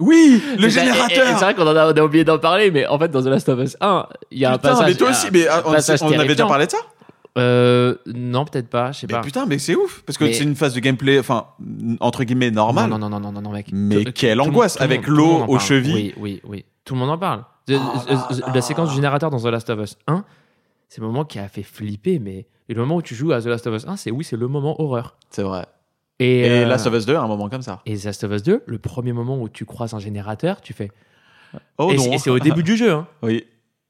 Oui, le générateur C'est vrai qu'on en a, on a oublié d'en parler, mais en fait, dans The Last of Us 1, il y a un passage. mais toi aussi, mais ah, on, avait déjà parlé de ça Euh, non, peut-être pas, je sais pas. putain, mais c'est ouf Parce que Mais- c'est une phase de gameplay, enfin, entre guillemets, normale. Non, non, non, non, non, non, mec. Mais Tout- quelle tout angoisse, tout avec l'eau aux chevilles. Oui, oui, oui. Tout le monde en parle. Oh euh, euh, là. La séquence du générateur dans The Last of Us 1, c'est le moment qui a fait flipper, mais et le moment où tu joues à The Last of Us 1, c'est oui, c'est le moment horreur. C'est vrai. Et, Et euh, Last of Us 2, un moment comme ça. et The Last of Us 2, le premier moment où tu croises un générateur, tu fais. Oh et non c'est- et c'est au début du jeu, hein. Oui.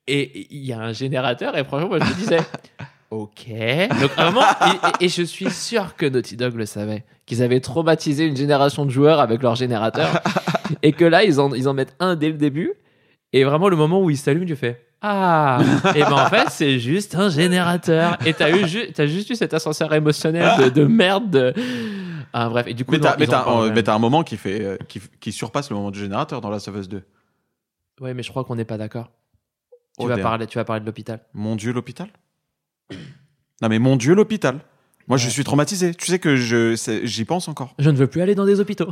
Et il y a un générateur, et franchement, moi je me disais, ok. Donc vraiment, et, et- et je suis sûr que Naughty Dog le savait, qu'ils avaient traumatisé une génération de joueurs avec leur générateur, et que là, ils en, ils en mettent un dès le début, et vraiment le moment où il s'allume, tu fais. Ah Et ben en fait, c'est juste un générateur. Et t'as eu ju- t'as juste eu cet ascenseur émotionnel de, de merde. de- Ah bref, et du coup, Mais t'as un moment qui, fait, euh, qui, qui surpasse le moment du générateur dans Last of Us 2. Ouais, mais je crois qu'on n'est pas d'accord. Tu Oh, vas parler, tu vas parler de l'hôpital. Mon Dieu, l'hôpital? Non mais mon Dieu, l'hôpital Moi, je suis traumatisé. Tu sais que je j'y pense encore. Je ne veux plus aller dans des hôpitaux.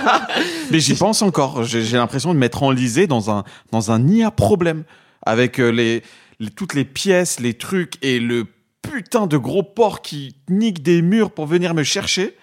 Mais j'y pense encore. J'ai j'ai l'impression de m'être enlisé dans un, dans un nid à problème. Avec euh, les, les- toutes les pièces, les trucs et le putain de gros porc qui nique des murs pour venir me chercher.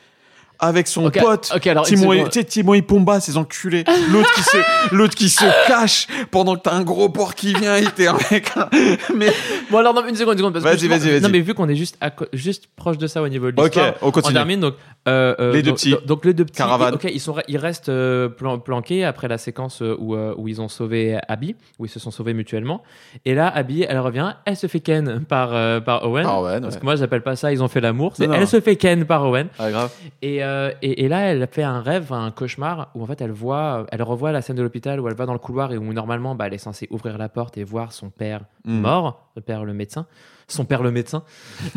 Avec son Ok, pote. ok, alors, Timon et, Timon et Pumba, ces enculés. L'autre qui se, l'autre qui se cache pendant que t'as un gros porc qui vient et t'es un, mais, Bon alors non, une seconde, une seconde. parce Vas-y, vas-y, vas-y. Non mais vu qu'on est juste, à juste proche de ça au niveau de Ok, l'histoire, on continue. termine donc. euh, euh, Les deux donc- petits. Donc les deux petits. Caravane. Ok, ils sont, ils restent euh, plan- planqués après la séquence euh, où, euh, où ils ont sauvé Abby, où ils se sont sauvés mutuellement. Et là, Abby, elle revient, elle se fait ken par par Owen. Ouais, Parce ouais. que moi, j'appelle pas ça, ils ont fait l'amour. C'est Non, non. elle se fait ken par Owen. Ah, grave. Et, euh, et, et là, elle fait un rêve, un cauchemar, où en fait, elle voit, elle revoit la scène de l'hôpital où elle va dans le couloir et où normalement, bah, elle est censée ouvrir la porte et voir son père Mm. mort, le père le médecin, son père le médecin.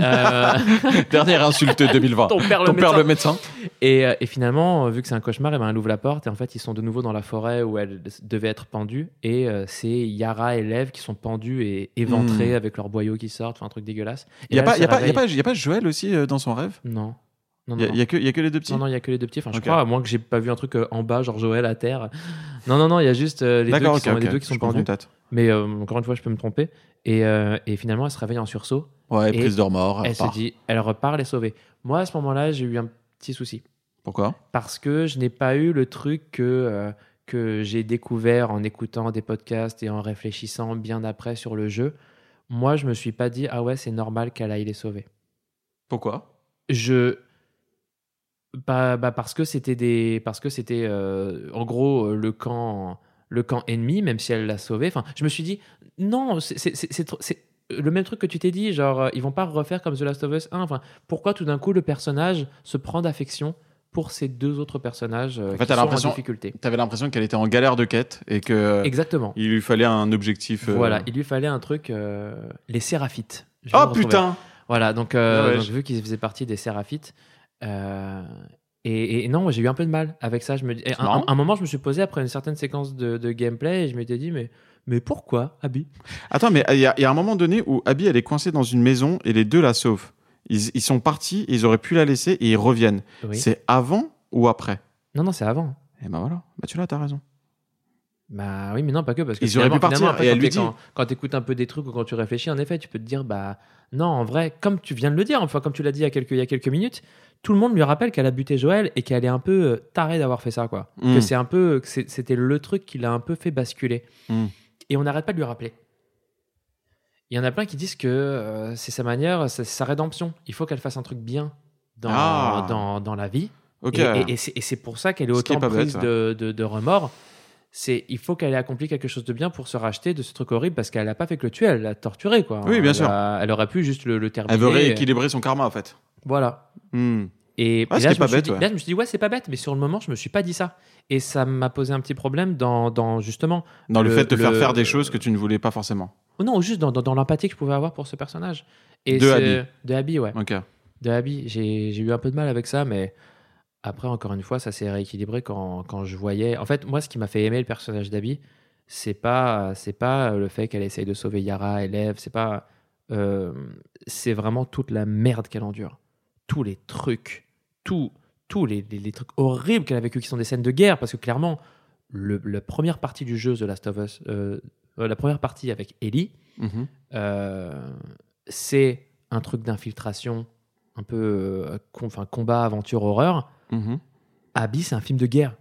Euh, Dernière insulte 2020. ton père le Ton médecin. père le médecin. Et, euh, et finalement, euh, vu que c'est un cauchemar, eh ben, elle ouvre la porte et en fait, ils sont de nouveau dans la forêt où elle devait être pendue. Et euh, c'est Yara et Lev qui sont pendus et éventrés Mm. avec leurs boyaux qui sortent, enfin un truc dégueulasse. Et Il y a a a a pas Joël aussi euh, dans son rêve? Non. Non, Il y, non, a- y a a que les deux petits. Non, non, il y a que les deux petits. Enfin, je crois, à moins que j'ai pas vu un truc euh, en bas, genre Joël à terre. Non, non, non, il y a juste euh, les, deux qui sont, les ok. deux qui sont Je pendus. Mais euh, encore une fois, je peux me tromper. Et, euh, et finalement, elle se réveille en sursaut. Ouais, Et prise de remords. elle se dit, elle repart les sauver. Moi, à ce moment-là, j'ai eu un petit souci. Pourquoi? Parce que je n'ai pas eu le truc que, que j'ai découvert en écoutant des podcasts et en réfléchissant bien après sur le jeu. Moi, je me suis pas dit, ah ouais, c'est normal qu'elle aille les sauver. Pourquoi? Je bah, bah, parce que c'était des parce que c'était euh, en gros euh, le camp le camp ennemi même si elle l'a sauvé. Enfin je me suis dit non c'est le même truc que tu t'es dit genre euh, ils vont pas refaire comme The Last of Us 1 enfin pourquoi tout d'un coup le personnage se prend d'affection pour ces deux autres personnages euh, En fait, qui sont en l'impression- difficulté? T'avais l'impression qu'elle était en galère de quête et que euh, exactement. il lui fallait un objectif. euh, voilà il lui fallait un truc les séraphites Oh putain! Voilà, donc, Ah ouais, donc je- vu qu'ils faisaient partie des Séraphites, euh, et, et non, j'ai eu un peu de mal avec ça. Je me, un, un moment, je me suis posé après une certaine séquence de, de gameplay et je m'étais dit, mais, mais pourquoi, Abby? Attends, mais il y, a il y a un moment donné où Abby elle est coincée dans une maison et les deux la sauvent. Ils, ils sont partis, ils auraient pu la laisser et ils reviennent. Oui. C'est avant ou après? Non, non, c'est avant. Et ben voilà, bah tu l'as, t'as raison. Bah oui, mais non, pas que. Parce que Ils auraient pu partir, après, et elle quand lui t'es- dit. Quand, quand tu écoutes un peu des trucs ou quand tu réfléchis, en effet, tu peux te dire, bah non, en vrai, comme tu viens de le dire, enfin, comme tu l'as dit il y, a quelques, il y a quelques minutes, tout le monde lui rappelle qu'elle a buté Joël et qu'elle est un peu euh, tarée d'avoir fait ça, quoi. Mm. Que c'est un peu, que c'était le truc qui l'a un peu fait basculer. Mm. Et on n'arrête pas de lui rappeler. Il y en a plein qui disent que euh, c'est sa manière, c'est sa rédemption. Il faut qu'elle fasse un truc bien dans, Ah. dans, dans la vie. Et, et- et c'est pour ça qu'elle est Ce autant bête, prise de, de- de remords. C'est il faut qu'elle ait accompli quelque chose de bien pour se racheter de ce truc horrible parce qu'elle n'a pas fait que le tuer, elle l'a torturé quoi. Oui, bien Elle sûr. a- elle aurait pu juste le, le terminer. Elle veut rééquilibrer son karma, en fait. Voilà. Hmm. Et, Ouais, et là, je pas me suis bête, dit, ouais. là, je me suis dit, ouais, c'est pas bête, mais sur le moment, je me suis pas dit ça. Et ça m'a posé un petit problème dans, dans justement. Dans le, Le- fait de te faire le- faire des choses que tu ne voulais pas forcément. Oh non, juste dans, dans, dans l'empathie que je pouvais avoir pour ce personnage. Et De Abby. De Abby, ouais. Ok. De Abby. J'ai eu un peu de mal avec ça, mais après, encore une fois, ça s'est rééquilibré quand, quand je voyais. En fait, moi, ce qui m'a fait aimer le personnage d'Abby, c'est pas, c'est pas le fait qu'elle essaye de sauver Yara, élève, c'est pas. euh, c'est vraiment toute la merde qu'elle endure. Tous les trucs, tout, tous les, les- les trucs horribles qu'elle a vécu qui sont des scènes de guerre, parce que clairement, le, la première partie du jeu The Last of Us, euh, euh, la première partie avec Ellie, Mhm. euh, c'est un truc d'infiltration, un peu euh, enfin, combat, aventure, horreur. Abby, c'est un film de guerre.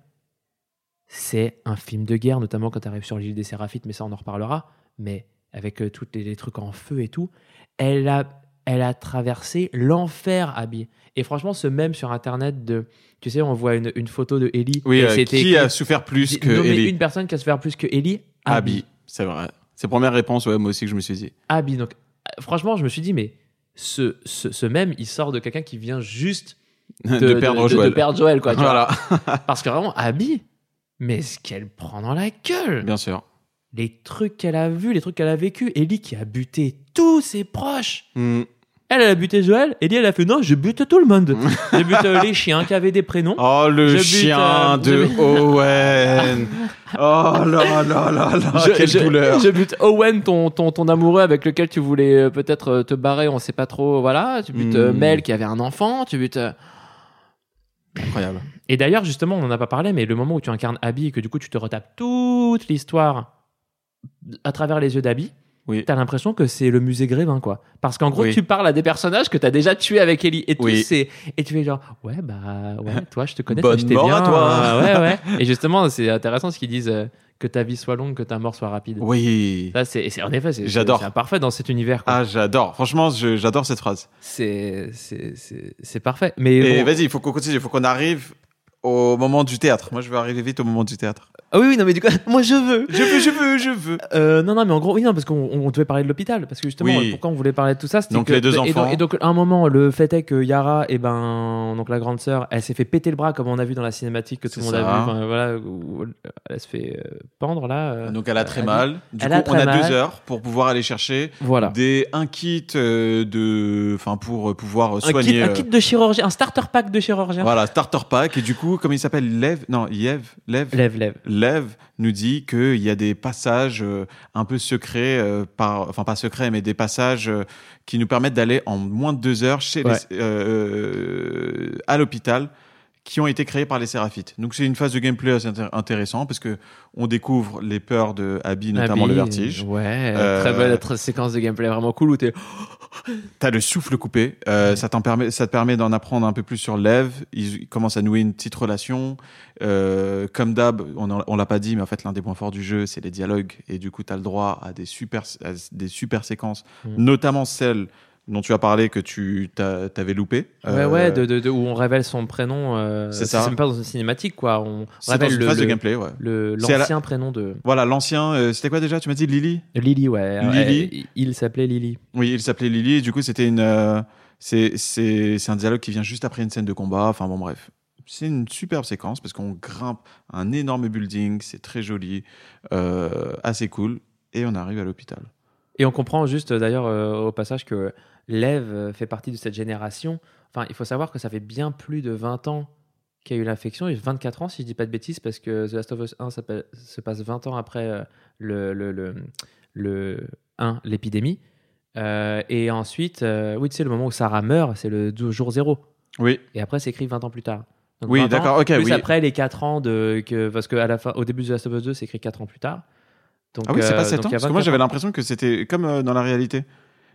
C'est un film de guerre, notamment quand tu arrives sur l'île des Séraphites, mais ça, on en reparlera. Mais avec euh, tous les, les trucs en feu et tout, elle a, elle a traversé l'enfer, Abby. Et franchement, ce même sur Internet de. Tu sais, on voit une, une photo de Ellie. Oui, euh, c'était qui a souffert plus que nommer Ellie une personne qui a souffert plus que Ellie Abby. C'est vrai. C'est la première réponse, ouais, moi aussi, que je me suis dit. Abby. Donc, euh, franchement, je me suis dit, mais ce, ce, ce même, il sort de quelqu'un qui vient juste De, perdre de, Joël. de perdre Joël, quoi. tu vois. Voilà, Parce que vraiment, Abby, mais ce qu'elle prend dans la gueule, bien sûr. les trucs qu'elle a vus, les trucs qu'elle a vécu, Ellie qui a buté tous ses proches. Hmm. Elle, elle a buté Joël, Ellie, elle a fait non, je bute tout le monde. je bute euh, les chiens qui avaient des prénoms. Oh, le Je bute, chien euh, de je- Owen. oh là là là là, je, quelle je- douleur. je bute Owen, ton, ton, ton amoureux avec lequel tu voulais euh, peut-être te barrer, on sait pas trop. Voilà. Tu butes Hmm. Mel qui avait un enfant. Tu butes. Incroyable. Et d'ailleurs, justement, on n'en a pas parlé, mais le moment où tu incarnes Abby et que du coup tu te retapes toute l'histoire à travers les yeux d'Abby, Oui. t'as l'impression que c'est le musée Grévin, quoi. Parce qu'en gros, Oui. tu parles à des personnages que t'as déjà tués avec Ellie et tout. Oui. Et tu fais genre, ouais, bah, ouais, toi, je te connais, Bonne je t'ai bien. à toi. euh, ouais, ouais. Et justement, c'est intéressant ce qu'ils disent euh, que ta vie soit longue, que ta mort soit rapide. Oui. Ça, c'est, en effet, c'est, J'adore. parfait dans cet univers. quoi. Ah, j'adore. Franchement, j'adore cette phrase. C'est, c'est, parfait. Mais bon- vas-y, il faut qu'on continue. Il faut qu'on arrive au moment du théâtre. Moi, je veux arriver vite au moment du théâtre. Ah oui, oui, non, mais du coup, moi je veux. Je veux, je veux, je veux. Euh, non, non, mais en gros, oui, non, parce qu'on on devait parler de l'hôpital. Parce que justement, Oui. pourquoi on voulait parler de tout ça c'était Donc, que- les deux et enfants. donc, et donc, à un moment, le fait est que Yara, et ben, donc la grande sœur, elle s'est fait péter le bras, comme on a vu dans la cinématique que tout le monde a vu. Enfin, voilà, où elle se fait euh, pendre là. euh, Donc, elle a très mal. Du Elle coup, a on a mal. deux heures pour pouvoir aller chercher Voilà. des, un kit de, enfin, pour pouvoir Un soigner. kit, un kit de chirurgien, un starter pack de chirurgien. Voilà, starter pack. Et du coup, comme il s'appelle Lev, non, Yev, Lev, Lève, lève. Nous dit qu'il y a des passages euh, un peu secrets, euh, par, enfin pas secrets, mais des passages euh, qui nous permettent d'aller en moins de deux heures chez Ouais. les- à l'hôpital qui ont été créés par les Séraphites. Donc c'est une phase de gameplay assez intér- intéressant parce que on découvre les peurs de Abby, notamment Abby, le vertige. Ouais, Euh, très belle tr- séquence de gameplay vraiment cool où t'es. T'as le souffle coupé. Euh, ça, t'en permet, ça te permet d'en apprendre un peu plus sur Lev. Ils, commencent à nouer une petite relation. Euh, comme d'hab, on, on l'a pas dit, mais en fait, l'un des points forts du jeu, c'est les dialogues. Et du coup, t'as le droit à des super, à des super séquences, Mm. notamment celle dont tu as parlé que tu t'avais loupé. Ouais, Euh, ouais, de, de- de- où on révèle son prénom. euh, C'est ça. même pas dans une cinématique, quoi. On c'est révèle une le, phase de le- gameplay, ouais. le- C'est à la- l'ancien prénom de Voilà, l'ancien, euh, c'était quoi déjà Tu m'as dit Lily? Lily, ouais. Lily. Ouais, il s'appelait Lily. Oui, il s'appelait Lily. Et du coup, c'était une. euh, c'est c'est c'est un dialogue qui vient juste après une scène de combat. Enfin bon, bref. C'est une superbe séquence parce qu'on grimpe un énorme building. C'est très joli, euh, assez cool. Et on arrive à l'hôpital. Et on comprend juste, d'ailleurs, euh, au passage, que Lev euh, fait partie de cette génération. Enfin, il faut savoir que ça fait bien plus de 20 ans qu'il y a eu l'infection, et 24 ans, si je dis pas de bêtises, parce que The Last of Us 1 s'appelle- se passe 20 ans après euh, le, le, le, le 1, l'épidémie. Euh, et ensuite, euh, oui, tu sais, le moment où Sarah meurt, c'est le jour zéro. Oui, Et après, c'est écrit 20 ans plus tard. Donc, Oui, 20 ans, d'accord, ok, Plus oui. après les 4 ans de. Que, parce qu'à la fin, au début de The Last of Us 2, c'est écrit 4 ans plus tard. Donc, ah oui, c'est pas 7 donc ans. Parce que moi, 24 j'avais l'impression que c'était comme dans la réalité.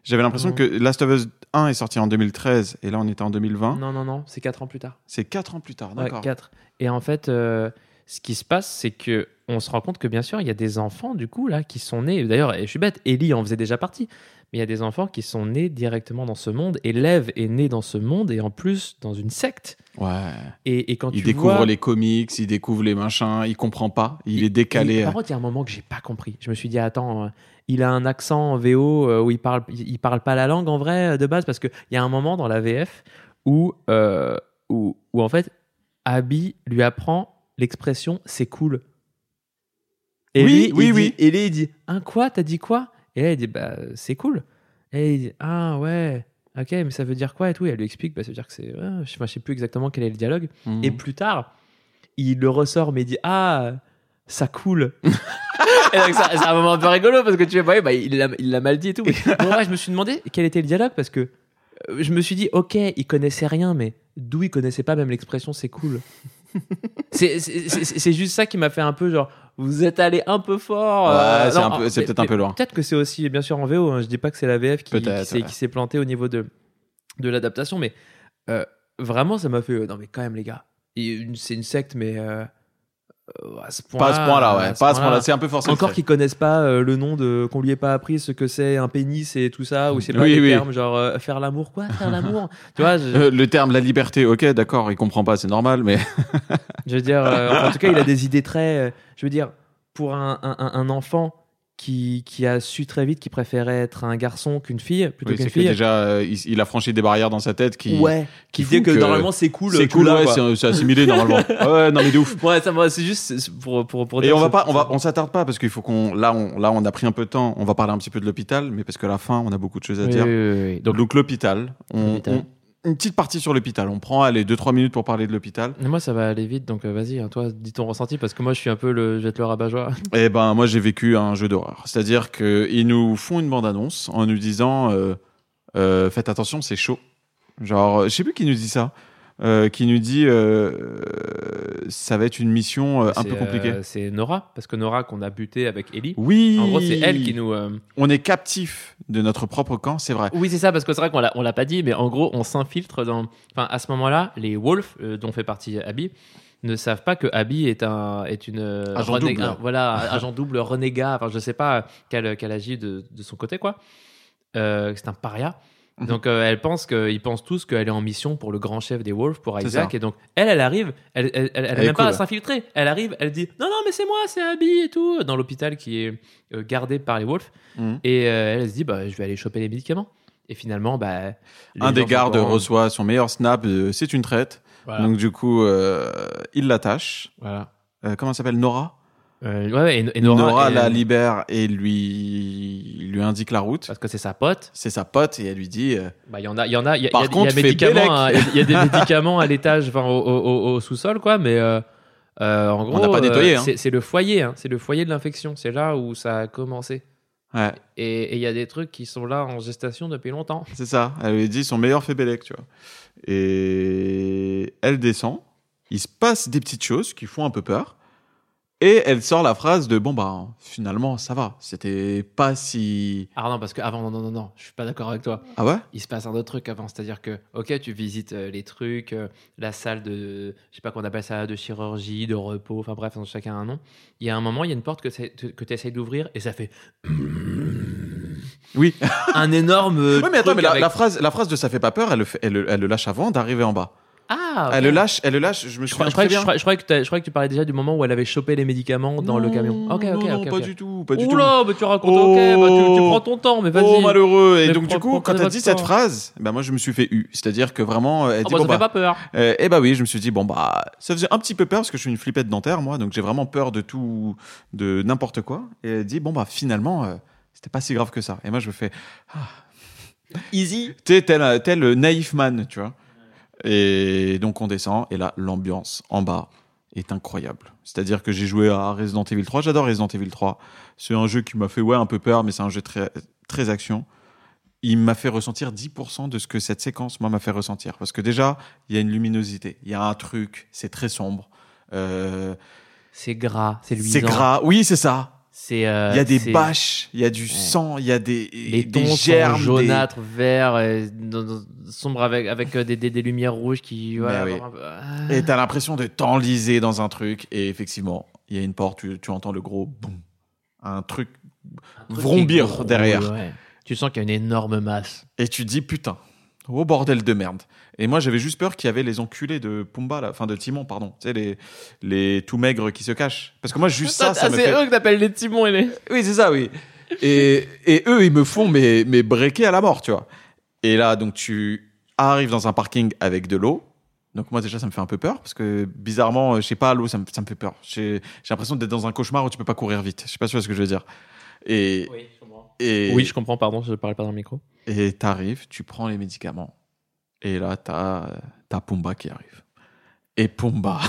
J'avais l'impression que Last of Us 1 est sorti en 2013 et là, on était en 2020. Non, non, non, c'est 4 ans plus tard. C'est 4 ans plus tard, Ouais, d'accord. 4. Et en fait, euh, ce qui se passe, c'est que on se rend compte que bien sûr, il y a des enfants du coup là qui sont nés. D'ailleurs, je suis bête, Ellie en faisait déjà partie. Mais il y a des enfants qui sont nés directement dans ce monde. Et Lev est né dans ce monde et en plus dans une secte. Ouais. Et, et quand Il tu découvre vois... les comics, il découvre les machins, il comprend pas, il, est décalé. Par contre, il y a un moment que j'ai pas compris. Je me suis dit, attends, euh, il a un accent en VO euh, où il parle, il parle pas la langue en vrai euh, de base parce qu'il y a un moment dans la VF où, euh, où, où en fait, Abby lui apprend l'expression c'est cool. Et Oui, lui, oui, il oui. Dit, et lui, il dit, un quoi T'as dit quoi? Et là, il dit, bah, c'est cool. Et il dit, ah ouais, ok, mais ça veut dire quoi? et tout. Et elle lui explique, bah, ça veut dire que c'est. je, sais, je sais plus exactement quel est le dialogue. Mhm. Et plus tard, il le ressort, mais il dit Ah, ça coule. et donc, ça- c'est un moment un peu rigolo parce que tu vois, ouais, bah, il l'a il mal dit et tout. Mais bon, je me suis demandé quel était le dialogue parce que euh, je me suis dit Ok, il connaissait rien, mais d'où il connaissait pas même l'expression c'est cool C'est juste ça qui m'a fait un peu genre Vous êtes allé un peu fort. euh, Ouais, c'est peut-être un peu loin. Peut-être que c'est aussi, bien sûr, en VO. hein. Je dis pas que c'est la VF qui, s'est ouais. qui s'est planté au niveau de, de l'adaptation, mais euh, vraiment, ça m'a fait. euh, non, mais quand même, les gars, c'est une secte, mais à ce point Pas à ce point-là, ouais. Pas à ce point-là. C'est un peu forcé. Encore qu'ils connaissent pas euh, le nom de qu'on lui ait pas appris ce que c'est un pénis et tout ça ou c'est pas Oui, termes genre euh, faire l'amour quoi faire l'amour? Tu vois je, Euh, le terme la liberté, ok, d'accord, il comprend pas, c'est normal, mais je veux dire euh, en tout cas il a des idées très euh, je veux dire pour un, un- un- un enfant qui, qui a su très vite qu'il préférait être un garçon qu'une fille plutôt Oui, qu'une c'est que fille déjà euh, il, il a franchi des barrières dans sa tête qui. ouais qui dit que, normalement c'est cool C'est cool, là, ouais, c'est assimilé normalement. Ouais, non mais de ouf. ouais ça c'est juste pour pour pour Et on va pas, on va, on s'attarde pas parce qu'il faut qu'on, là, on, là, on a pris un peu de temps. On va parler un petit peu de l'hôpital, mais parce que la fin, on a beaucoup de choses à Oui, dire. oui, oui, oui. Donc, donc l'hôpital, on, L'hôpital. on- une petite partie sur l'hôpital. On prend, allez, 2-3 minutes pour parler de l'hôpital. moi ça va aller vite donc euh, vas-y hein, toi dis ton ressenti parce que moi je suis un peu le je vais être le rabat-joie Eh ben, moi, j'ai vécu un jeu d'horreur. C'est-à-dire qu'ils nous font une bande-annonce en nous disant euh, euh, Faites attention, c'est chaud. Genre, je sais plus qui nous dit ça. Euh, qui nous dit euh, Ça va être une mission euh, un peu compliquée. c'est Nora, parce que Nora qu'on a buté avec Ellie. Oui En gros, c'est elle qui nous. On est captif de notre propre camp, c'est vrai. Oui, c'est ça, parce que c'est vrai qu'on l'a, on l'a pas dit, mais en gros, on s'infiltre dans. Enfin, à ce moment-là, les Wolves, dont fait partie Abby, ne savent pas que Abby est un est une Agent double. un- voilà agent double renégat enfin je sais pas qu'elle qu'elle agit de, de son côté quoi Euh, c'est un paria. Donc euh, elle pense que ils pensent tous qu'elle est en mission pour le grand chef des Wolves pour Isaac. et donc elle elle arrive elle elle, elle, a même pas à s'infiltrer. Elle arrive elle dit non non mais c'est moi c'est Abby et tout dans l'hôpital qui est euh, gardé par les Wolves. Mhm. et euh, elle se dit bah je vais aller choper les médicaments. Et finalement bah Un des gardes reçoit son meilleur snap, c'est une traite. voilà, Donc du coup, il l'attache. voilà. Comment elle s'appelle? Nora? Euh, ouais, et, et Nora, Nora, la elle- libère et lui lui indique la route. parce que c'est sa pote C'est sa pote et elle lui dit euh, Bah, il y en a, il y en a, y a, Par y a- contre, il y a Bélec. hein, y a- des médicaments à l'étage, enfin au, au- au- au sous-sol, quoi, mais euh, euh, en gros, n'a pas euh, nettoyé, hein. c'est le foyer, hein, c'est le foyer de l'infection, c'est là où ça a commencé. ouais, Et et il y a des trucs qui sont là en gestation depuis longtemps. c'est ça. Elle lui dit son meilleur fait Bélec, tu vois. Et elle descend. Il se passe des petites choses qui font un peu peur. Et elle sort la phrase de bon bah finalement ça va. C'était pas si Ah non, parce que avant, non, non, non, non, je suis pas d'accord avec toi. ah ouais? Il se passe un autre truc avant, c'est-à-dire que, ok, tu visites euh, les trucs, euh, la salle de, je sais pas qu'on appelle ça, de chirurgie, de repos, enfin bref, chacun a un nom. Il y a un moment, il y a une porte que tu essayes d'ouvrir et ça fait oui. un énorme. Ouais mais attends mais la, avec- la phrase la phrase de ça fait pas peur. Elle le fait- elle, le- elle le lâche avant d'arriver en bas. Ah, ok. Elle le lâche elle le lâche. Je me Je souviens crois, je, crois très bien. crois, je crois que t'as- je crois que tu parlais déjà du moment où elle avait chopé les médicaments dans le camion. Ok, ok, non, ok. non, ok. pas du tout, pas du tout. Oula, mais tu racontes, ok, bah, tu, tu Oh. prends ton temps, mais vas-y. Oh malheureux Et Mais donc du coup, quand t'as dit cette phrase, ben moi je me suis fait eu. C'est-à-dire que vraiment, elle Oh, dit bah, bon ça fait bah, pas peur. euh, eh bah oui, je me suis dit bon bah, ça faisait un petit peu peur parce que je suis une flippette dentaire moi, donc j'ai vraiment peur de tout, de n'importe quoi. Et elle dit bon bah finalement, euh, c'était pas si grave que ça. Et moi je me fais Easy. tu sais, tel, un- tel naïf man, tu vois. Et donc on descend, et là, l'ambiance en bas est incroyable. C'est-à-dire que j'ai joué à Resident Evil 3, j'adore Resident Evil 3. C'est un jeu qui m'a fait ouais, un peu peur, mais c'est un jeu très, très action. Il m'a fait ressentir 10% de ce que cette séquence, moi, m'a fait ressentir. Parce que déjà, il y a une luminosité, il y a un truc, c'est très sombre. Euh, C'est gras, c'est luisant. c'est gras, oui, c'est ça. C'est. euh, Il y a des bâches, il y a du sang, il y a des, Les des tons germes. sont des- jaunâtres, verts, dans- dans- sombres avec, avec euh, des, des, des lumières rouges qui. Voilà, oui. avoir un peu- ah. Et t'as l'impression de t'enliser dans un truc. Et effectivement, il y a une porte, tu, tu entends le gros boum. Un truc. Un truc vrombir derrière. ouais. Tu sens qu'il y a une énorme masse. Et tu te dis putain, oh bordel de merde. Et moi j'avais juste peur qu'il y avait les enculés de Pumba, là, enfin de Timon, pardon. Tu sais, les, les tout maigres qui se cachent. Parce que moi juste ça, ça Ah, me c'est fait. eux que t'appelles les timons et les. Oui, c'est ça, oui. Et, et eux, ils me font mes, mes breakers à la mort, tu vois. Et là, donc, tu arrives dans un parking avec de l'eau. Donc, moi, déjà, ça me fait un peu peur parce que bizarrement, euh, je sais pas, l'eau, ça me, ça me fait peur. J'ai j'ai l'impression d'être dans un cauchemar où tu peux pas courir vite. Je sais pas si tu vois ce que je veux dire. Et, Oui. Et, Oui, je comprends, pardon, je parlais pas dans le micro. et t'arrives, tu prends les médicaments. Et là, t'as as Pumba qui arrive. Et Pumba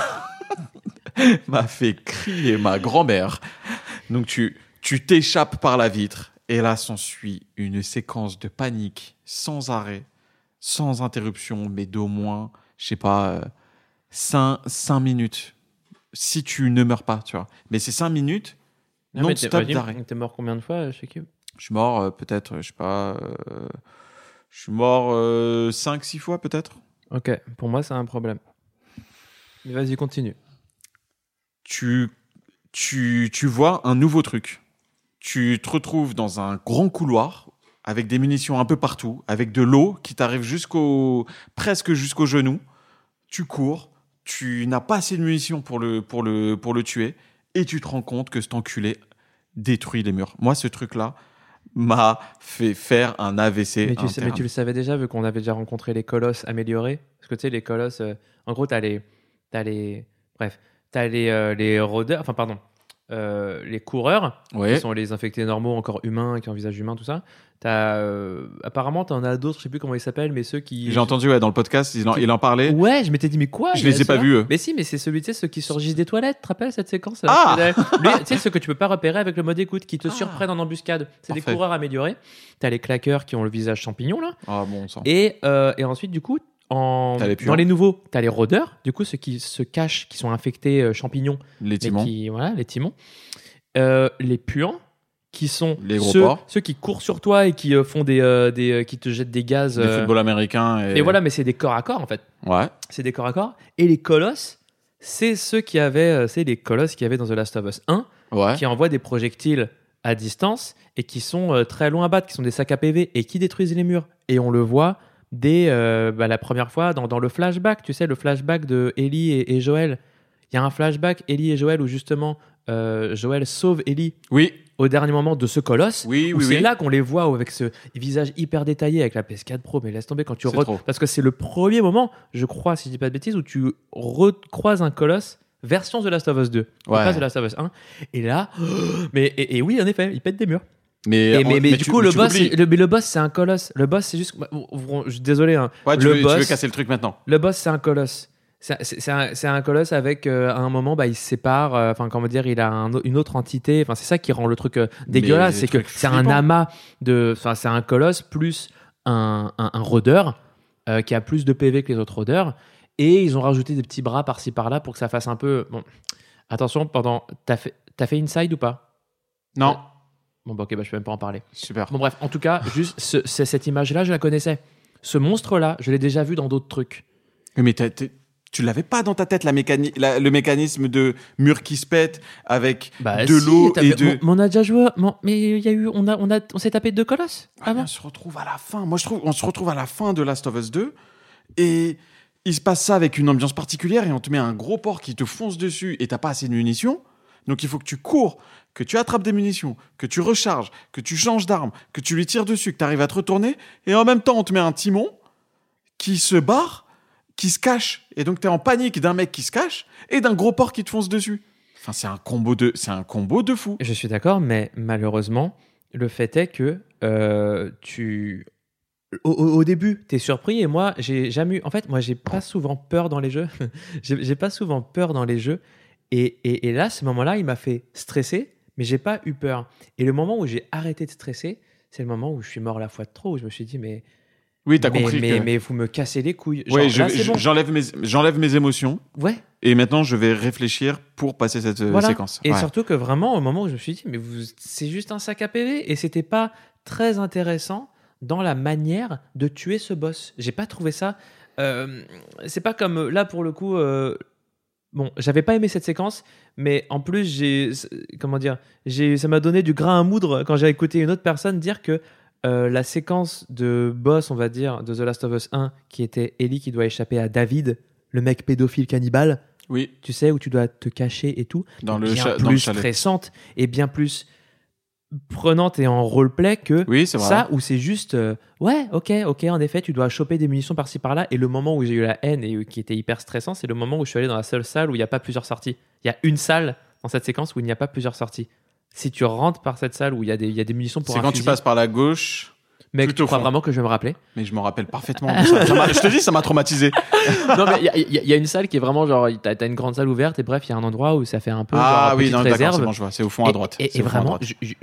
m'a fait crier ma grand-mère. Donc tu tu t'échappes par la vitre. Et là, s'ensuit une séquence de panique sans arrêt, sans interruption, mais d'au moins, je sais pas, 5, minutes. Si tu ne meurs pas, tu vois. Mais c'est 5 minutes non-stop d'arrêt. T'es mort combien de fois chez qui Je suis mort euh, peut-être, je sais pas. euh, je suis mort 5-6 fois peut-être. Ok, pour moi, c'est un problème. Mais vas-y, continue. Tu, tu, tu vois un nouveau truc. Tu te retrouves dans un grand couloir avec des munitions un peu partout, avec de l'eau qui t'arrive jusqu'au presque jusqu'au genou. Tu cours, tu n'as pas assez de munitions pour le, pour, le, pour le tuer, et tu te rends compte que cet enculé détruit les murs. Moi, ce truc-là m'a fait faire un AVC. Mais tu, sais, mais tu le savais déjà, vu qu'on avait déjà rencontré les colosses améliorés? Parce que tu sais, les colosses, euh, en gros, t'as les. As les bref, t'as les, euh, les rôdeurs, enfin, pardon, euh, les coureurs, Ouais. qui sont les infectés normaux, encore humains, qui ont un visage humain, tout ça. T'as, euh, apparemment, t'en as d'autres, je sais plus comment ils s'appellent, mais ceux qui. J'ai entendu ouais, dans le podcast, il en, il en parlait. Ouais, je m'étais dit, mais quoi Je les ai pas vus, eux. Mais si, mais c'est celui, tu sais, ceux qui surgissent des toilettes, tu te rappelles cette séquence Ah Lui, Tu sais, ceux que tu peux pas repérer avec le mode écoute, qui te Ah. surprennent en embuscade. C'est des coureurs améliorés. T'as les claqueurs qui ont le visage champignon, là. Ah bon sang. Et, euh, et ensuite, du coup, en... Dans les nouveaux, t'as les rôdeurs, du coup, ceux qui se cachent, qui sont infectés euh, champignons, Les timons. qui, voilà, les timons. Euh, les puants, qui sont Les gros ceux, porcs. ceux qui courent sur toi et qui euh, font des, euh, des euh, qui te jettent des gaz. Euh, football américain. Et, et voilà, mais c'est des corps à corps en fait. Ouais. C'est des corps à corps. Et les colosses, c'est ceux qui avaient, c'est les colosses qui avaient dans The Last of Us 1, Ouais. qui envoient des projectiles à distance et qui sont très loin à battre, qui sont des sacs à PV et qui détruisent les murs. Et on le voit dès bah, la première fois dans, dans le flashback, tu sais, le flashback de Ellie et, et Joël. Il y a un flashback, Ellie et Joël, où justement Joël sauve Ellie Oui. Au dernier moment de ce colosse. Oui, oui, c'est oui. là qu'on les voit avec ce visage hyper détaillé avec la PS4 Pro. Mais laisse tomber quand tu re- parce que c'est le premier moment, je crois, si je dis pas de bêtises, où tu recroises un colosse version The Last of Us 2, Ouais. pas The Last of Us 1. Et là, mais et, et oui, en effet, il pète des murs. Mais, Et, mais, mais du tu- coup, le boss, le, mais le boss, c'est un colosse. Le boss, c'est juste. bah, désolé. Hein. Ouais, tu, le veux, tu boss- veux casser le truc maintenant. Le boss, c'est un colosse. C'est un, colosse avec, euh, à un moment, bah, il se sépare. euh, Enfin, comment dire, il a un une autre entité. Enfin, c'est ça qui rend le truc euh, dégueulasse. C'est que c'est un amas de. Enfin, c'est un colosse plus un, un, un rôdeur qui a plus de PV que les autres rôdeurs. Et ils ont rajouté des petits bras par-ci par-là pour que ça fasse un peu. Bon, attention, pendant. T'as fait, fait Inside ou pas? Non. Bon, bah, ok, bah, je peux même pas en parler. Super. Bon, bref, en tout cas, juste ce- ce- cette image-là, je la connaissais. Ce monstre-là, je l'ai déjà vu dans d'autres trucs. Mais t'as- tu l'avais pas dans ta tête la mécani- la- le mécanisme de mur qui se pète avec Bah, de si, l'eau et de. on, a déjà joué. mais il y a eu, on a, on a, on s'est tapé deux colosses Ah, avant. on se retrouve à la fin. Moi, je trouve, on se retrouve à la fin de Last of Us 2 et il se passe ça avec une ambiance particulière et on te met un gros porc qui te fonce dessus et t'as pas assez de munitions. Donc il faut que tu cours, que tu attrapes des munitions, que tu recharges, que tu changes d'arme, que tu lui tires dessus, que tu arrives à te retourner et en même temps on te met un timon qui se barre, qui se cache et donc tu es en panique d'un mec qui se cache et d'un gros porc qui te fonce dessus. Enfin, c'est un combo de c'est un combo de fou. Je suis d'accord, mais malheureusement, le fait est que euh, tu. Au, au- début, t'es surpris et moi, j'ai jamais eu. En fait, moi, j'ai pas souvent peur dans les jeux. j'ai j'ai pas souvent peur dans les jeux. Et, et, et là, ce moment-là, il m'a fait stresser, mais j'ai pas eu peur. Et le moment où j'ai arrêté de stresser, c'est le moment où je suis mort la fois de trop, où je me suis dit, mais. Oui, t'as mais, compris mais, que. mais vous me cassez les couilles. Genre, Ouais, je- là, c'est je- bon. j'enlève mes, j'enlève mes émotions Ouais, et maintenant je vais réfléchir pour passer cette euh, Voilà. séquence. Et Ouais. surtout que vraiment, au moment où je me suis dit, mais vous, c'est juste un sac à PV, et c'était pas très intéressant dans la manière de tuer ce boss. J'ai pas trouvé ça. euh, c'est pas comme euh, là pour le coup. euh, bon, j'avais pas aimé cette séquence, mais en plus j'ai, comment dire, j'ai, ça m'a donné du grain à moudre quand j'ai écouté une autre personne dire que euh, la séquence de boss, on va dire, de The Last of Us 1, qui était Ellie qui doit échapper à David, le mec pédophile cannibale, Oui, tu sais, où tu dois te cacher et tout, dans le, bien plus dans le chalet. stressante et bien plus prenante et en roleplay que Oui, ça où c'est juste euh, ouais ok ok en effet tu dois choper des munitions par-ci par-là. Et le moment où j'ai eu la haine et qui était hyper stressant c'est le moment où je suis allé dans la seule salle où il n'y a pas plusieurs sorties. Il y a une salle dans cette séquence où il n'y a pas plusieurs sorties si tu rentres par cette salle où il y a des, il y a des munitions pour C'est un quand tu fusil, passes par la gauche. mec tu au crois fond. vraiment que je vais me rappeler? Mais je me rappelle parfaitement. ça. Ça m'a- je te dis, ça m'a traumatisé. non mais il y a- il y, a- il y a une salle qui est vraiment genre t'as as une grande salle ouverte et bref il y a un endroit où ça fait un peu Ah genre, oui, petite non, d'accord, réserve c'est bon, je vois. C'est au fond à Et- droite. Et, C'est et au fond à vraiment, droite. je- je-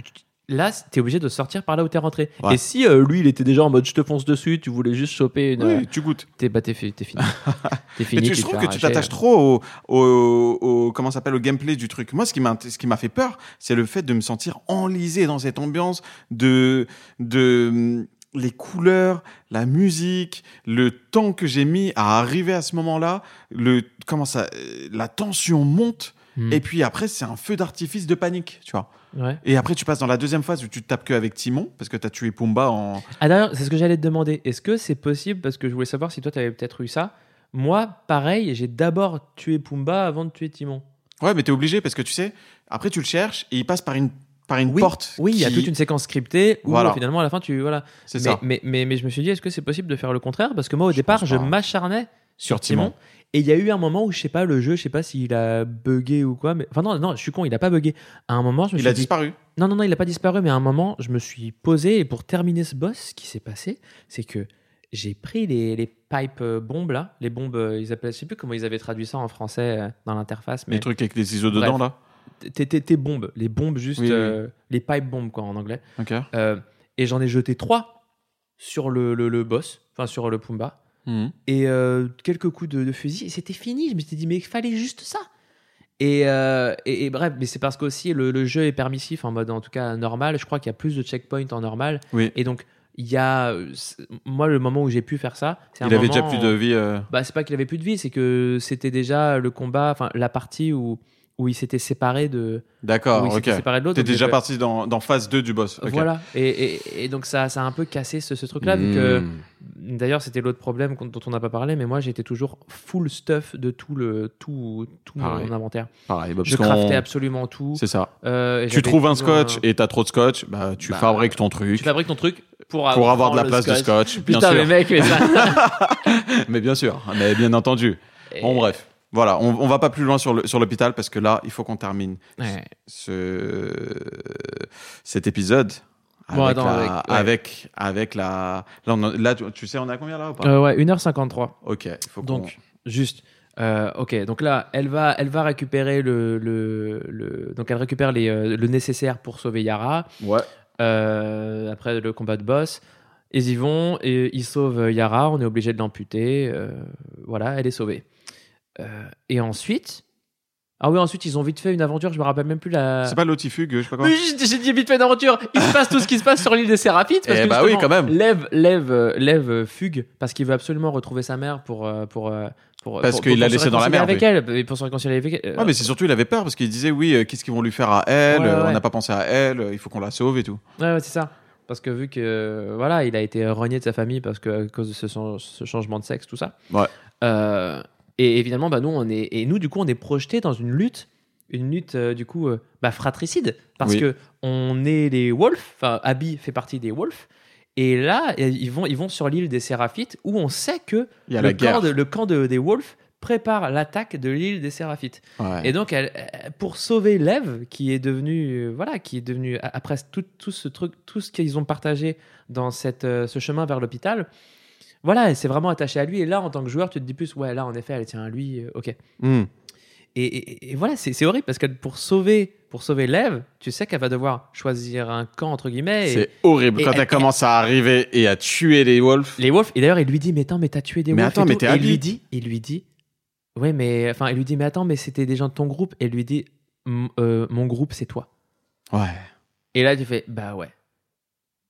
là, t'es obligé de sortir par là où t'es rentré. Ouais. Et si euh, lui, il était déjà en mode je te fonce dessus, tu voulais juste choper une. euh, Oui, tu goûtes. T'es bah, t'es fini. t'es fini. Mais tu, je trouve que tu t'attaches trop au, au, au- comment s'appelle au gameplay du truc. Moi, ce qui m'a ce qui m'a fait peur, c'est le fait de me sentir enlisé dans cette ambiance de de hum, les couleurs, la musique, le temps que j'ai mis à arriver à ce moment-là, le comment ça, euh, la tension monte. Hmm. Et puis après, c'est un feu d'artifice de panique, tu vois. Ouais. Et après, tu passes dans la deuxième phase où tu te tapes que avec Timon, parce que tu as tué Pumba en. Ah d'ailleurs, c'est ce que j'allais te demander. Est-ce que c'est possible Parce que je voulais savoir si toi, t'avais peut-être eu ça. Moi, pareil, j'ai d'abord tué Pumba avant de tuer Timon. Ouais, mais t'es obligé parce que tu sais, après tu le cherches et il passe par une, par une Oui, porte. Oui, il y a toute une séquence scriptée où Voilà. finalement, à la fin, tu. Voilà. C'est mais, ça. Mais, mais, mais je me suis dit, est-ce que c'est possible de faire le contraire? Parce que moi, au Je départ, je m'acharnais sur Sur Timon. Timon. Et il y a eu un moment où, je sais pas, le jeu, je sais pas s'il a bugué ou quoi. Mais... Enfin, non, non, je suis con, il a pas bugué. À un moment, je me Il suis a dit. disparu. Non, non, non, il a pas disparu, mais à un moment, je me suis posé. Et pour terminer ce boss, ce qui s'est passé, c'est que j'ai pris les, les pipes euh, bombes, là. Les bombes, euh, ils appellent. Je sais plus comment ils avaient traduit ça en français euh, dans l'interface. Mais Les trucs avec les ciseaux Bref. dedans, là. tes, bombes. Les bombes, juste. Oui, oui. euh, les pipe bombes, quoi, en anglais. Euh, et j'en ai jeté trois sur le, le, le boss, enfin sur le Pumba, Mhm. et euh, quelques coups de, de fusil, et c'était fini. Je me suis dit, mais il fallait juste ça. Et, euh, et, et bref, mais c'est parce qu'aussi le, le jeu est permissif en mode en tout cas normal. Je crois qu'il y a plus de checkpoints en normal. Oui. Et donc, il y a. euh, Moi, le moment où j'ai pu faire ça, c'est un Il avait moment- déjà plus de vie. euh, Bah, c'est pas qu'il avait plus de vie, c'est que c'était déjà le combat, enfin la partie où, où il s'était séparé de. D'accord, ok. séparé de l'autre. T'es déjà j'ai- parti dans, dans phase 2 du boss. Voilà, et, et- et donc ça, ça a un peu cassé ce, ce truc-là, que Mhm. d'ailleurs c'était l'autre problème dont on n'a pas parlé, mais moi j'étais toujours full stuff de tout, le, tout, tout Pareil. mon inventaire. Pareil, bah, Je craftais absolument tout. C'est ça. euh, Tu trouves un scotch et t'as trop de scotch, bah tu Bah, fabriques ton truc Tu fabriques ton truc pour, pour avoir de la place de scotch, bien Putain, sûr. mais mec, mais ça. Mais bien sûr, mais bien entendu. Bon, bref. Voilà, on, on va pas plus loin sur l'hôpital parce que là, il faut qu'on termine Ouais. ce, cet épisode avec, Bon, attends, la, avec- ouais. avec, avec la. Là, on en- là, tu, tu sais, on est à combien là ou pas? Euh, ouais, 1h53. Ok, il faut. Donc, juste. euh, ok, donc là, elle va, elle va récupérer le, le, le- donc elle récupère les, euh, le nécessaire pour sauver Yara. Ouais. Euh, après le combat de boss, ils y vont et ils sauvent Yara. On est obligé de l'amputer. voilà, elle est sauvée. Euh, et ensuite, ah oui, ensuite ils ont vite fait une aventure. Je me rappelle même plus la. C'est pas l'otifugue, je sais pas quoi. Oui, j'ai dit vite fait une aventure. Il se passe tout ce qui se passe sur l'île des Séraphites. Parce Eh que bah oui, quand même. Lève, lève, lève, euh, fugue parce qu'il veut absolument retrouver sa mère pour euh, pour pour. Parce qu'il l'a laissée dans la merde, avec elle et pour se réconcilier avec elle. Ouais, mais c'est surtout, il avait peur parce qu'il disait oui, euh, qu'est-ce qu'ils vont lui faire à elle Ouais, ouais, On n'a pas pensé à elle, il faut qu'on la sauve et tout. Ouais, ouais, c'est ça. Parce que vu que voilà, il a été renié de sa famille parce que à cause de ce, ce changement de sexe, tout ça. Ouais. Euh, et évidemment, bah nous, on est et nous, du coup, on est projeté dans une lutte, une lutte euh, du coup, euh, bah, fratricide, parce Oui. que on est les Wolves. Enfin, Abby fait partie des Wolves. Et là, ils vont, ils vont sur l'île des Séraphites où on sait que Il y a le la camp, de- le camp de- des Wolves prépare l'attaque de l'île des Séraphites. Ouais. Et donc, elle, pour sauver Lev, qui est devenu, euh, voilà, qui est devenu après tout, tout ce truc, tout ce qu'ils ont partagé dans cette, ce chemin vers l'hôpital, voilà, elle s'est vraiment attachée à lui. Et là, en tant que joueur, tu te dis plus, ouais, là, en effet, elle tient à lui, euh, ok. Hmm. Et, et- et voilà, c'est c'est horrible parce que pour sauver, pour sauver Lev, tu sais qu'elle va devoir choisir un camp entre guillemets. et- C'est horrible et quand elle- commence à arriver et à tuer les wolves. les wolves. Et d'ailleurs, il lui dit, mais attends, mais t'as tué des Mais wolves. attends, et mais Et il lui dit, il lui dit, ouais, mais enfin, il lui dit, mais attends, mais c'était des gens de ton groupe. Et il lui dit, euh, mon groupe, c'est toi. Ouais. Et là, tu fais, bah ouais.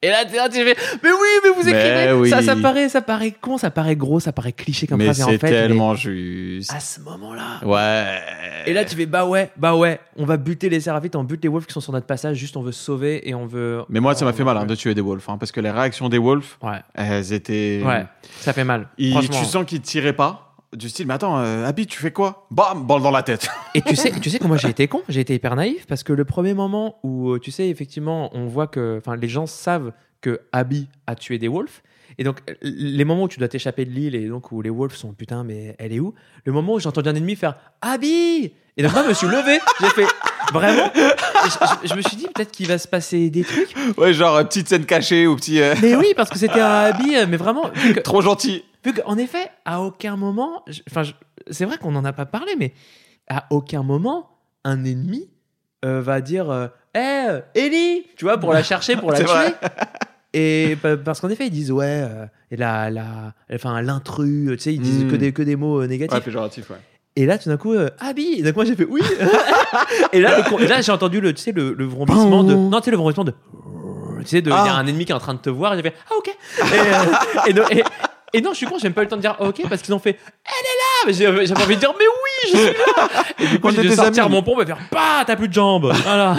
Et là, tu là, tu fais, mais oui, mais vous Mais écrivez. oui. Ça, ça paraît, ça paraît con, ça paraît gros, ça paraît cliché comme Mais phrase. en c'est fait, tellement juste. mais à ce moment-là. Ouais. Et là, tu fais, bah ouais, bah ouais, on va buter les Séraphites, on bute les wolves qui sont sur notre passage, juste on veut sauver et on veut. Mais moi, ça m'a on- fait mal hein, de tuer des wolves, hein, parce que les réactions des wolves, Ouais, elles étaient. ouais, ça fait mal. Ils- tu sens qu'ils tiraient pas. Du style, mais attends, euh, Abby, tu fais quoi? Bam, balle dans la tête. Et tu sais, tu sais que moi j'ai été con, j'ai été hyper naïf parce que le premier moment où euh, tu sais effectivement on voit que, enfin les gens savent que Abby a tué des wolves et donc les moments où tu dois t'échapper de l'île et donc où les wolves sont putain mais elle est où? Le moment où j'ai entendu un ennemi faire Abby et donc moi je me suis levé, j'ai fait vraiment, je, je- je me suis dit peut-être qu'il va se passer des trucs, ouais, genre, petite scène cachée ou petit. euh, mais oui parce que c'était un Abby euh, mais vraiment que- Trop gentil. Vu qu'en effet, à aucun moment, enfin, c'est vrai qu'on n'en a pas parlé, mais à aucun moment, un ennemi euh, va dire euh, Hé, euh, Ellie Tu vois, pour la chercher, pour la tuer. vrai. Et pa- parce qu'en effet, ils disent Ouais, et la, la, enfin, l'intrus, tu sais, ils disent Mm. que, des, que des mots négatifs. Ouais, péjoratif, ouais. Et là, tout d'un coup, euh, Abby Et donc, moi, j'ai fait Oui Et là, le con- et là j'ai entendu le, tu sais, le, le vrombissement de. Non, tu sais, le vrombissement de. Tu sais, de- il y a Ah. un ennemi qui est en train de te voir, et j'ai fait Ah, ok Et, euh, et, donc- et- et non, je suis con, j'ai même pas eu le temps de dire Ah, ok, parce qu'ils ont fait Elle est là Mais j'ai- J'avais envie de dire Mais oui, je suis là Et du coup, On j'ai dû était sortir amis. mon pompe et faire Bah, t'as plus de jambes Voilà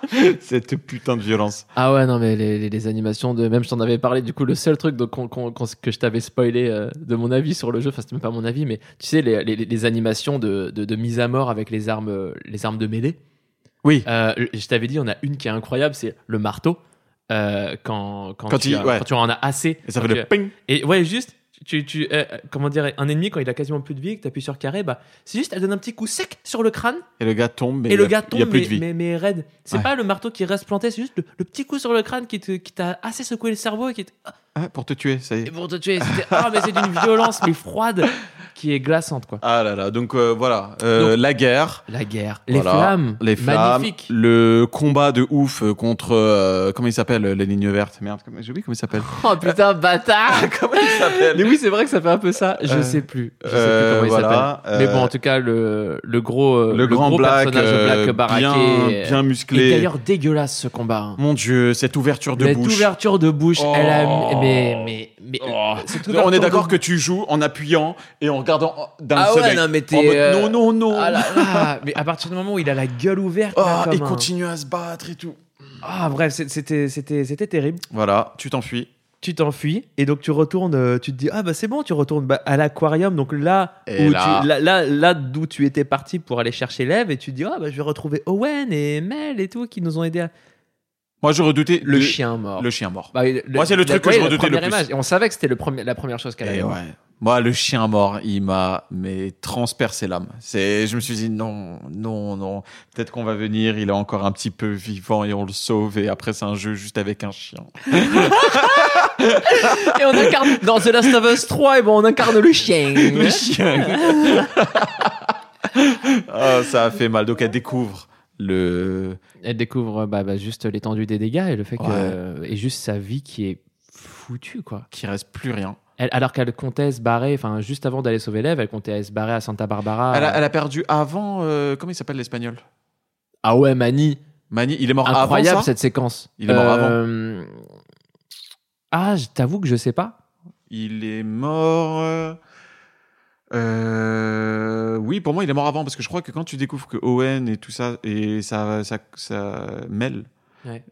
Cette putain de violence. Ah ouais, non, mais les, les- les animations de. Même je t'en avais parlé, du coup, le seul truc donc, qu'on- que je t'avais spoilé euh, de mon avis sur le jeu, enfin, c'était même pas mon avis, mais tu sais, les, les- les animations de, de- de mise à mort avec les armes, euh, les armes de mêlée. Oui. Euh, je t'avais dit, on a une qui est incroyable, c'est le marteau. Euh, quand, quand, Quand tu, il- as- ouais. quand tu en as assez. Et ça fait tu- le ping. Et ouais, juste, tu, tu, euh, comment dire, un ennemi, quand il a quasiment plus de vie, que tu appuies sur carré, bah, c'est juste, elle donne un petit coup sec sur le crâne Et le gars tombe, mais et il le gars il y a tombe, plus mais, de vie. mais, mais raide. C'est Ouais. pas le marteau qui reste planté, c'est juste le, le petit coup sur le crâne qui te- qui t'a assez secoué le cerveau et qui te- Ah, pour te tuer, ça y et est. pour te tuer. C'était- Ah, mais c'est d'une violence, mais froide, qui est glaçante, quoi. Ah là là, donc euh, voilà, Euh, Donc- la guerre, La guerre, les Voilà. flammes, les flammes, magnifique. le combat de ouf euh, contre euh, comment il s'appelle les lignes vertes. Merde, comment- j'ai oublié comment il s'appelle. Oh putain, bâtard comment il s'appelle Mais oui, c'est vrai que ça fait un peu ça. Je Euh, sais plus. Je sais euh, plus comment il voilà, s'appelle. Mais euh, bon, en tout cas, le, le gros, euh, le, grand gros black, personnage euh, black baraqué. bien, bien Et musclé. d'ailleurs, dégueulasse ce combat. hein. Mon Dieu, cette ouverture de Cette bouche. ouverture de bouche, Oh. elle a. Mais, mais, mais. Oh. cette On est d'accord que tu joues en appuyant et en regardant d'un Ah seul ouais, non, mais En t'es. mode, euh, non, non, non. Ah là là. Mais à partir du moment où il a la gueule ouverte, là, comme il un- continue à se battre et tout. Ah, bref, c'était, c'était, c'était terrible. Voilà, tu t'enfuis. Tu t'enfuis et donc tu retournes, euh, tu te dis ah bah c'est bon, tu retournes bah, à l'aquarium donc là Et où là- tu, là, là, là d'où tu étais parti pour aller chercher l'Ève et tu te dis ah bah je vais retrouver Owen et Mel et tout qui nous ont aidés à... Moi, je redoutais le chien mort. Le chien mort. Bah, Moi, c'est le truc que ouais, je redoutais le plus. image. Et on savait que c'était le premier, la première chose qu'elle avait. ouais. Moi, le chien mort, il m'a mais transpercé l'âme. C'est, je me suis dit non, non, non. Peut-être qu'on va venir, il est encore un petit peu vivant et on le sauve. Et après, c'est un jeu juste avec un chien. Et on incarne dans The Last of Us 3 et bon on incarne le chien. Le chien. Ah, ça a fait mal. Donc, elle découvre le. Elle découvre bah, bah, juste l'étendue des dégâts et le fait que et juste sa vie qui est foutue quoi. qui reste plus rien. Elle- alors qu'elle comptait se barrer, enfin juste avant d'aller sauver l'Ève, elle comptait se barrer à Santa Barbara. Elle, a, elle a perdu avant. euh, comment il s'appelle l'espagnol? Ah ouais, Mani. Mani, il est mort Incroyable avant ça? cette séquence. Il est mort avant. Ah, je t'avoue que je sais pas. Il est mort. Euh, oui, pour moi, il est mort avant parce que je crois que quand tu découvres que Owen et tout ça et ça, ça, ça mêle.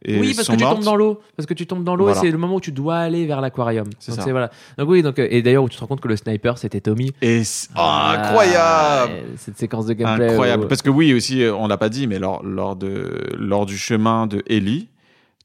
Et oui, parce que tu tombes dans l'eau. Parce que tu tombes dans l'eau Voilà. et c'est le moment où tu dois aller vers l'aquarium. C'est ça. voilà. Donc oui, donc euh, et d'ailleurs où tu te rends compte que le sniper c'était Tommy. Et oh, Ah, incroyable, et Cette séquence de gameplay. incroyable. où- Parce que oui, aussi, euh, on l'a pas dit, mais lors, lors de lors du chemin de Ellie,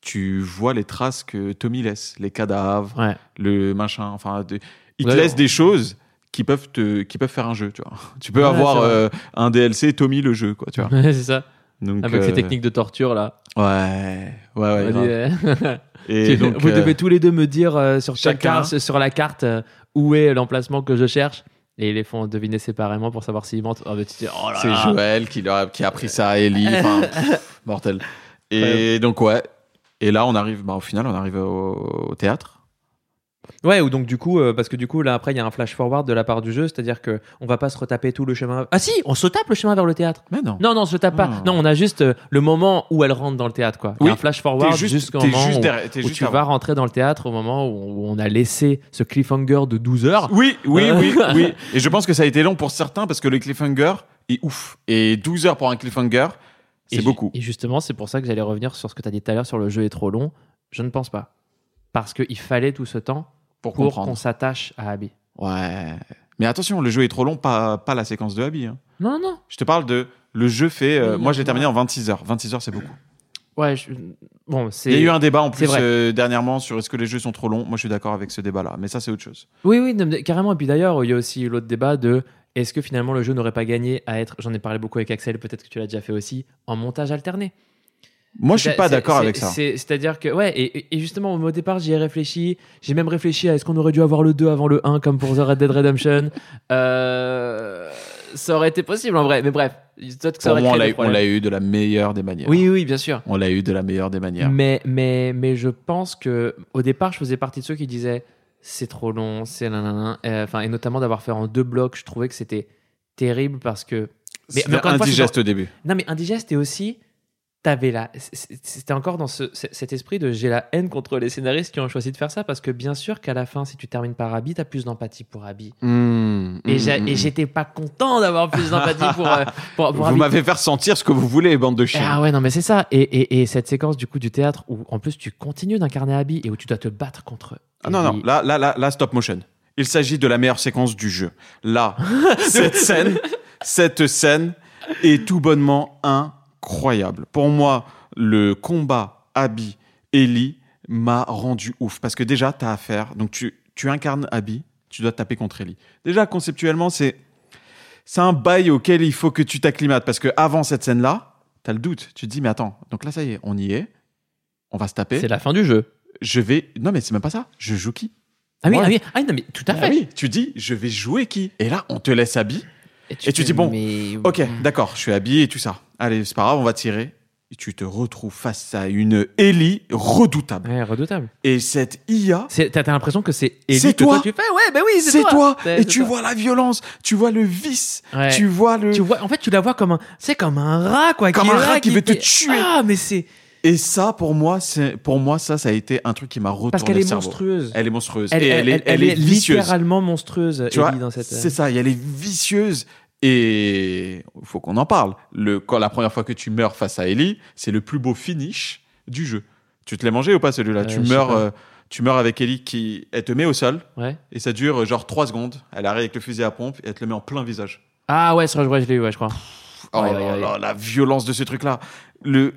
tu vois les traces que Tommy laisse, les cadavres, Ouais. le machin. Enfin, de- il te Ouais, laisse on- des choses qui peuvent te qui peuvent faire un jeu. Tu vois. Tu peux Ouais, avoir euh, un DLC Tommy le jeu, quoi. Tu vois. Ouais, c'est ça. Donc, Avec ces euh, techniques de torture là. Ouais, ouais, ouais. Euh, Et donc, vous euh, devez tous les deux me dire euh, sur, chaque chacun. carte, sur la carte euh, où est l'emplacement que je cherche. Et ils les font deviner séparément pour savoir s'ils mentent. Oh, dis, oh C'est. Joël qui, a, qui a appris ça à Ellie. Pff, mortel. Et donc, ouais. Et là, on arrive, bah, au final, on arrive au, au théâtre. Ouais, ou donc du coup, euh, parce que du coup, là après, il y a un flash forward de la part du jeu, c'est-à-dire que on va pas se retaper tout le chemin. Ah si, on se tape le chemin vers le théâtre. Mais non. Non, non, on se tape pas. Ah. Non, on a juste euh, le moment où elle rentre dans le théâtre, quoi. Il y a Oui, un flash forward jusqu'au moment juste où, derrière- où tu avant. vas rentrer dans le théâtre au moment où, où on a laissé ce cliffhanger de 12 heures. Oui, oui, Euh. oui, oui. Et je pense que ça a été long pour certains parce que le cliffhanger est ouf. Et 12 heures pour un cliffhanger, c'est beaucoup. Et justement, c'est pour ça que j'allais revenir sur ce que tu as dit tout à l'heure sur le jeu est trop long. Je ne pense pas. Parce qu'il fallait tout ce temps Pour pour qu'on s'attache à Abby. Ouais. Mais attention, le jeu est trop long, pas, pas la séquence de Abby. hein. Non, non. Je te parle de. Le jeu fait. euh, Oui, moi, j'ai oui. terminé en 26 heures. 26 heures, c'est beaucoup. Ouais, je- bon, c'est. Il y a eu un débat en c'est plus vrai. euh, dernièrement sur est-ce que les jeux sont trop longs. Moi, je suis d'accord avec ce débat-là. Mais ça, c'est autre chose. Oui, oui, non, mais carrément. Et puis d'ailleurs, il y a aussi l'autre débat de est-ce que finalement le jeu n'aurait pas gagné à être, j'en ai parlé beaucoup avec Axel, peut-être que tu l'as déjà fait aussi, en montage alterné. Moi, je suis pas d'accord avec ça. c'est- C'est-à-dire que, ouais, et, et justement, au départ, j'y ai réfléchi. J'ai même réfléchi à est-ce qu'on aurait dû avoir le 2 avant le 1, comme pour The Red Dead Redemption. Euh, ça aurait été possible en vrai, mais bref. Que ça Pour aurait moi, on l'a eu- on problèmes. l'a eu de la meilleure des manières. Oui, oui, bien sûr. On l'a eu de la meilleure des manières. Mais, mais, mais je pense que au départ, je faisais partie de ceux qui disaient c'est trop long, c'est nanana. Euh, Enfin, et notamment d'avoir fait en deux blocs, je trouvais que c'était terrible parce que. Mais- mais une fois, indigeste au début. Non, mais indigeste et aussi. T'avais C'était encore dans ce, cet esprit de j'ai la haine contre les scénaristes qui ont choisi de faire ça parce que bien sûr qu'à la fin, si tu termines par Abby, t'as plus d'empathie pour Abby. Mmh, Et mmh, j'ai- mmh. et j'étais pas content d'avoir plus d'empathie pour, euh, pour, pour Vous m'avez fait ressentir ce que vous voulez, bande de chiens. Ah ouais, non, mais c'est ça. Et, et, et cette séquence du coup du théâtre où en plus tu continues d'incarner Abby et où tu dois te battre contre. Ah non, non, là, là, là, là, stop motion. Il s'agit de la meilleure séquence du jeu. Là, cette scène, cette scène est tout bonnement incroyable. Pour moi, le combat Abby Ellie m'a rendu ouf parce que déjà, tu as affaire. Donc, tu, tu incarnes Abby, tu dois taper contre Ellie. Déjà, conceptuellement, c'est c'est un bail auquel il faut que tu t'acclimates parce que avant cette scène-là, tu as le doute. Tu te dis, mais attends, donc là, ça y est, on y est. On va se taper. C'est la fin du jeu. Je vais. Non, mais c'est même pas ça. Je joue qui? Ah oui, Ouais. ah oui, ah oui, non, mais tout à fait. ah oui, tu dis, je vais jouer qui? Et là, on te laisse habiller. Et tu dis, bon, mais- Ok, d'accord, je suis habillé et tout ça. Allez, c'est pas grave, on va tirer. Et tu te retrouves face à une Ellie redoutable. Ouais, redoutable. Et cette IA, T'as l'impression que c'est Ellie C'est que toi. tu fais? Ouais, bah oui, c'est c'est toi. toi. Et tu toi. vois la violence, tu vois le vice, Ouais. tu vois le. Tu vois, en fait, tu la vois comme un, c'est comme un rat, quoi. Comme qui un rat qui veut te tuer. Ah, mais c'est Et ça, pour moi, c'est pour moi ça, ça a été un truc qui m'a retourné parce qu'elle le est monstrueuse. Elle est monstrueuse. Elle, et elle- elle- elle est, littéralement monstrueuse. Tu vois, Ellie, dans cette. c'est ça, elle est vicieuse. Et il faut qu'on en parle. Le, quand la première fois que tu meurs face à Ellie, c'est le plus beau finish du jeu. Tu te l'as mangé ou pas celui-là? Euh, Tu je meurs, euh, tu meurs avec Ellie qui, elle te met au sol Ouais. et ça dure genre 3 secondes. Elle arrive avec le fusil à pompe et elle te le met en plein visage. Ah ouais, vrai, je l'ai eu, ouais, je crois. Oh Ouais, là ouais, ouais. là, la violence de ce truc-là. Le,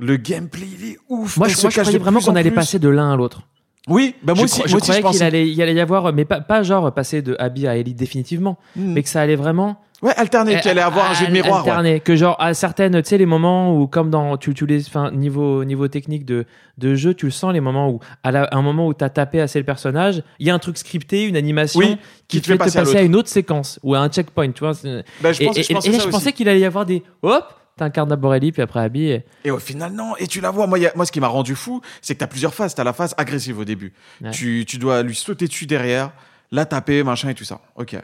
le gameplay, il est ouf. Moi, je, moi, je croyais vraiment qu'on allait passer de l'un à l'autre. Oui, bah moi je, aussi, je moi aussi, croyais je qu'il allait, il allait y avoir, mais pas, pas genre passer de Abby à Ellie définitivement, Hmm. mais que ça allait vraiment Ouais, alterner, qu'il allait avoir un jeu de miroir. ouais. alterner, que genre à certaines tu sais les moments où comme dans tu, tu les enfin niveau niveau technique de de jeu tu le sens les moments où à, la- à un moment où t'as tapé assez le personnage il y a un truc scripté une animation Oui, qui, te fait passer, à, l'autre. une autre séquence ou à un checkpoint tu vois Bah, je et, pense, et- je pensais et là je pensais qu'il allait y avoir des hop t'incarnes d'abord Ellie puis après Abby et- Et au final, non. Et tu la vois. Moi, y a- moi ce qui m'a rendu fou, c'est que tu as plusieurs phases. Tu as la phase agressive au début. Ouais. Tu, tu dois lui sauter dessus derrière, la taper, machin et tout ça. Ok.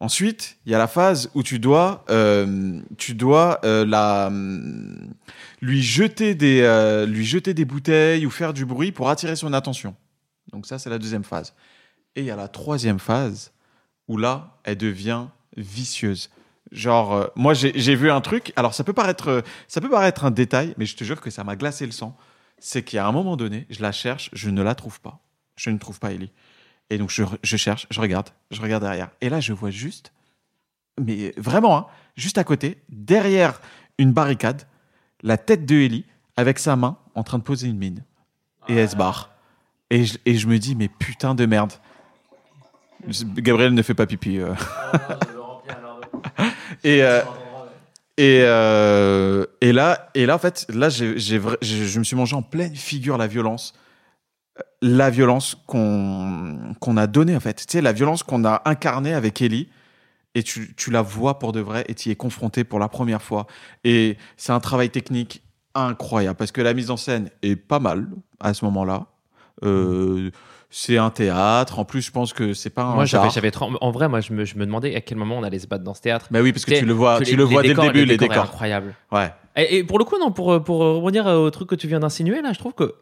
Ensuite, il y a la phase où tu dois, euh, tu dois euh, la, hum, lui, jeter des, euh, lui jeter des bouteilles ou faire du bruit pour attirer son attention. Donc ça, c'est la deuxième phase. Et il y a la troisième phase où là, elle devient vicieuse. Genre, euh, moi, j'ai vu un truc. Alors, ça peut paraître, euh, ça peut paraître un détail, mais je te jure que ça m'a glacé le sang. C'est qu'à un moment donné, je la cherche, je ne la trouve pas. Je ne trouve pas Ellie. Et donc, je, je cherche, je regarde, je regarde derrière. Et là, je vois juste, mais vraiment, hein, juste à côté, derrière une barricade, la tête de Ellie avec sa main en train de poser une mine. Et elle se barre. Et je, et je me dis, mais putain de merde. Gabriel ne fait pas pipi. euh. Et, euh, et, euh, et là, et là, en fait, là, vra- je, me suis mangé en pleine figure la violence, la violence qu'on qu'on a donnée, en fait. Tu sais, la violence qu'on a incarnée avec Ellie, et tu, tu la vois pour de vrai et tu y es confronté pour la première fois. Et c'est un travail technique incroyable parce que la mise en scène est pas mal à ce moment-là. Euh, c'est un théâtre. En plus, je pense que c'est pas un. Moi, j'avais, En vrai, moi, je me, je me demandais à quel moment on allait se battre dans ce théâtre. Mais oui, parce que tu le vois, que tu les- le les vois dès décors- le début, les décors. décors. incroyable. Ouais. Et, et pour le coup, non, pour, pour rebondir au truc que tu viens d'insinuer, là, je trouve que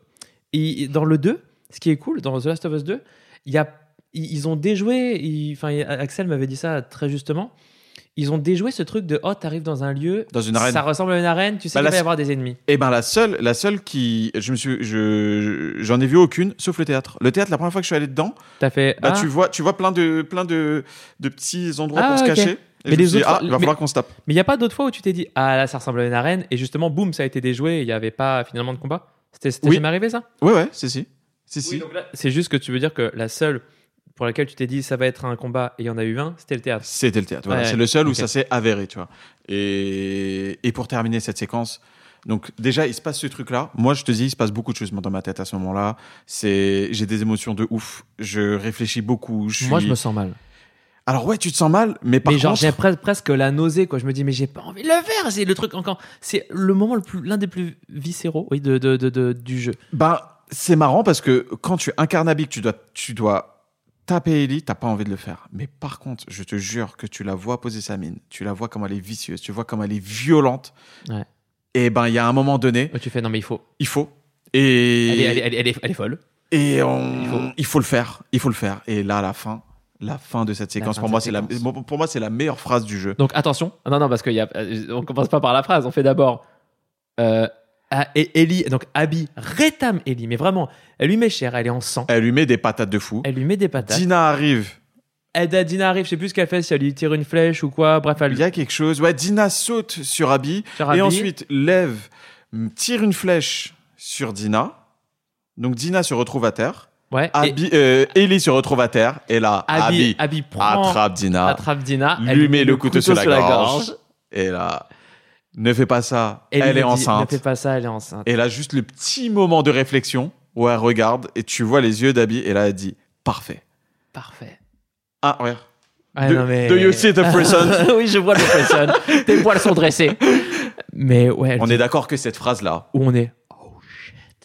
dans le 2, ce qui est cool, dans The Last of Us 2, il y a, ils, ont déjoué, enfin, Axel m'avait dit ça très justement, ils ont déjoué ce truc de, oh, t'arrives dans un lieu, Dans une arène. ça ressemble à une arène, tu sais Bah, qu'il va y avoir des ennemis. Et ben la seule, la seule qui, je me suis, je, j'en ai vu aucune, sauf le théâtre. Le théâtre, la première fois que je suis allé dedans, T'as fait, bah ah, tu vois, tu vois plein de, plein de, de petits endroits Ah, pour se cacher. Et Mais les autres- ah, il va mais- falloir qu'on se tape. mais il n'y a pas d'autres fois où tu t'es dit, ah là, ça ressemble à une arène, et justement, boum, ça a été déjoué, et il n'y avait pas finalement de combat C'était Oui. jamais arrivé ça? Ouais, ouais, si, si, si. Oui, c'est juste que tu veux dire que la seule pour laquelle tu t'es dit ça va être un combat et il y en a eu un, c'était le théâtre. C'était le théâtre. Voilà. Ouais, c'est le seul où ça s'est avéré, tu vois. Et, et pour terminer cette séquence, donc déjà, il se passe ce truc-là. Moi, je te dis, il se passe beaucoup de choses dans ma tête à ce moment-là. C'est, j'ai des émotions de ouf. Je réfléchis beaucoup. Je Moi, je me sens mal. Alors ouais, tu te sens mal, mais par mais genre, contre, j'ai pres- presque la nausée, quoi. Je me dis, mais j'ai pas envie de le faire. C'est le truc encore. C'est le moment le plus, l'un des plus viscéraux, oui, de, de, de- de- du jeu. Ben, c'est marrant parce que quand tu incarnes Abby, tu dois, tu dois taper Ellie, t'as pas envie de le faire. Mais par contre, je te jure que tu la vois poser sa mine, tu la vois comme elle est vicieuse, tu vois comme elle est violente. Ouais. Et ben, il y a un moment donné, Où tu fais, non, mais il faut. il faut. Et, Elle est, elle est- elle est- elle est- elle est folle. et on- Il faut. il faut le faire. Il faut le faire. Et là, à la fin, la fin de cette séquence, pour moi, c'est la, pour moi, c'est la meilleure phrase du jeu. Donc attention. Non, non, parce qu'on on commence pas par la phrase. On fait d'abord. Euh, ah, et Ellie, donc Abby rétame Ellie, mais vraiment, elle lui met cher, elle est en sang. Elle lui met des patates de fou. Elle lui met des patates. Dina arrive. Elle, Dina arrive, je sais plus ce qu'elle fait, si elle lui tire une flèche ou quoi. Bref, elle Il y a quelque chose. Ouais, Dina saute sur Abby. sur Et ensuite, lève, tire une flèche sur Dina. Donc Dina se retrouve à terre. ouais, et Abby, euh, Ellie se retrouve à terre. Et là, Abby, Abby, Abby prend, attrape Dina. attrape Dina, lui elle met le couteau sur la gorge. gorge. Et là, ne fais pas ça. Elle est dit, enceinte. Ne fais pas ça, elle est enceinte. Et là, juste le petit moment de réflexion où elle regarde et tu vois les yeux d'Abby. Et là, elle dit Parfait. Parfait. Ah. Ah, Do- non, mais- do you see the person Oui, je vois le person. Tes poils sont dressés. Mais ouais, On dit, est d'accord que cette phrase-là. où on est.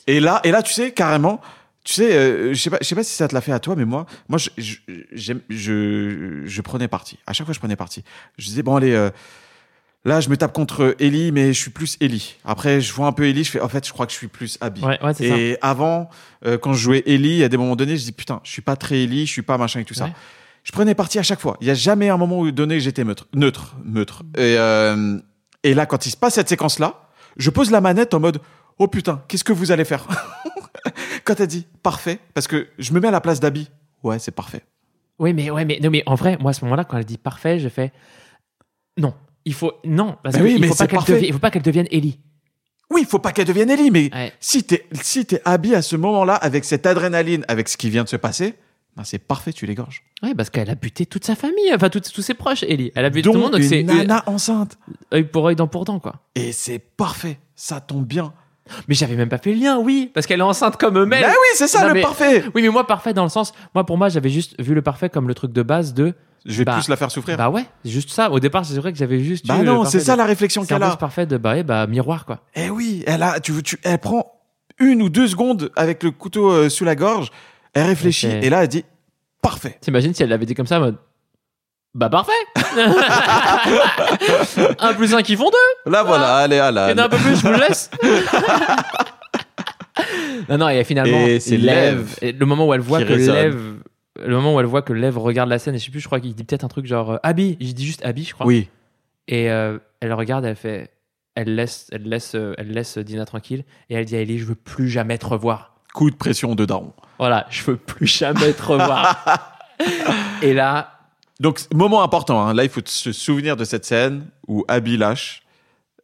Et là, et là, tu sais, carrément, tu sais, euh, je sais pas, je sais pas si ça te l'a fait à toi, mais moi, moi, je, je, je, je prenais parti. À chaque fois, je prenais parti. Je disais, bon, allez, euh, là, je me tape contre Ellie, mais je suis plus Ellie. Après, je vois un peu Ellie, je fais, en fait, je crois que je suis plus Abby. Ouais, ouais, c'est ça. Et avant, euh, quand je jouais Ellie, à des moments donnés, je dis, putain, je suis pas très Ellie, je suis pas machin et tout ça. Ouais. Je prenais parti à chaque fois. Il y a jamais un moment où donné j'étais neutre, neutre, neutre. Et, euh, et là, quand il se passe cette séquence-là, je pose la manette en mode, oh putain, qu'est-ce que vous allez faire? Quand elle dit parfait, parce que je me mets à la place d'Abby. Ouais, c'est parfait. Oui, mais, ouais, mais, non, mais en vrai, moi, à ce moment-là, quand elle dit parfait, je fais non. Il faut non parce qu'il oui, mais faut pas qu'elle devienne, il faut pas qu'elle devienne Ellie. Oui, il faut pas qu'elle devienne Ellie, mais Ouais. si t'es si t'es Abby à ce moment-là, avec cette adrénaline, avec ce qui vient de se passer, ben c'est parfait, tu l'égorges. Ouais, parce qu'elle a buté toute sa famille, enfin tous tous ses proches, Ellie. Elle a buté tout le monde, donc une c'est nana enceinte. œil pour œil, dent pour dent, quoi. Et c'est parfait, ça tombe bien. Mais j'avais même pas fait le lien, oui, parce qu'elle est enceinte comme eux-mêmes. Bah oui, c'est ça Non, le mais- parfait. Oui, mais moi, parfait dans le sens, moi, pour moi, j'avais juste vu le parfait comme le truc de base de, Je vais Bah, plus la faire souffrir. bah ouais, c'est juste ça. Au départ, c'est vrai que j'avais juste. Bah non, c'est ça de- la réflexion qu'elle a. parfait de bah, ouais, bah miroir quoi. Eh oui, elle a, tu, tu, elle prend une ou deux secondes avec le couteau euh, sous la gorge, elle réfléchit et là elle dit parfait. T'imagines si elle l'avait dit comme ça, en mode. Bah parfait. un plus un qui font deux. Là voilà, allez, à Il y en a un peu plus, je vous laisse. non non, et finalement, Et c'est Lève. Lève Et le moment où elle voit que résonne. Lève, le moment où elle voit que Lève regarde la scène, et je sais plus, je crois qu'il dit peut-être un truc genre euh, Abby. J'ai dit juste Abby, je crois. Oui, Et euh, elle regarde, elle fait, elle laisse, elle laisse, euh, elle laisse Dina tranquille, et elle dit à Ellie, je veux plus jamais te revoir. coup de pression de daron. Voilà, je veux plus jamais te revoir. et là, Donc moment important, hein. là il faut se souvenir de cette scène où Abby lâche.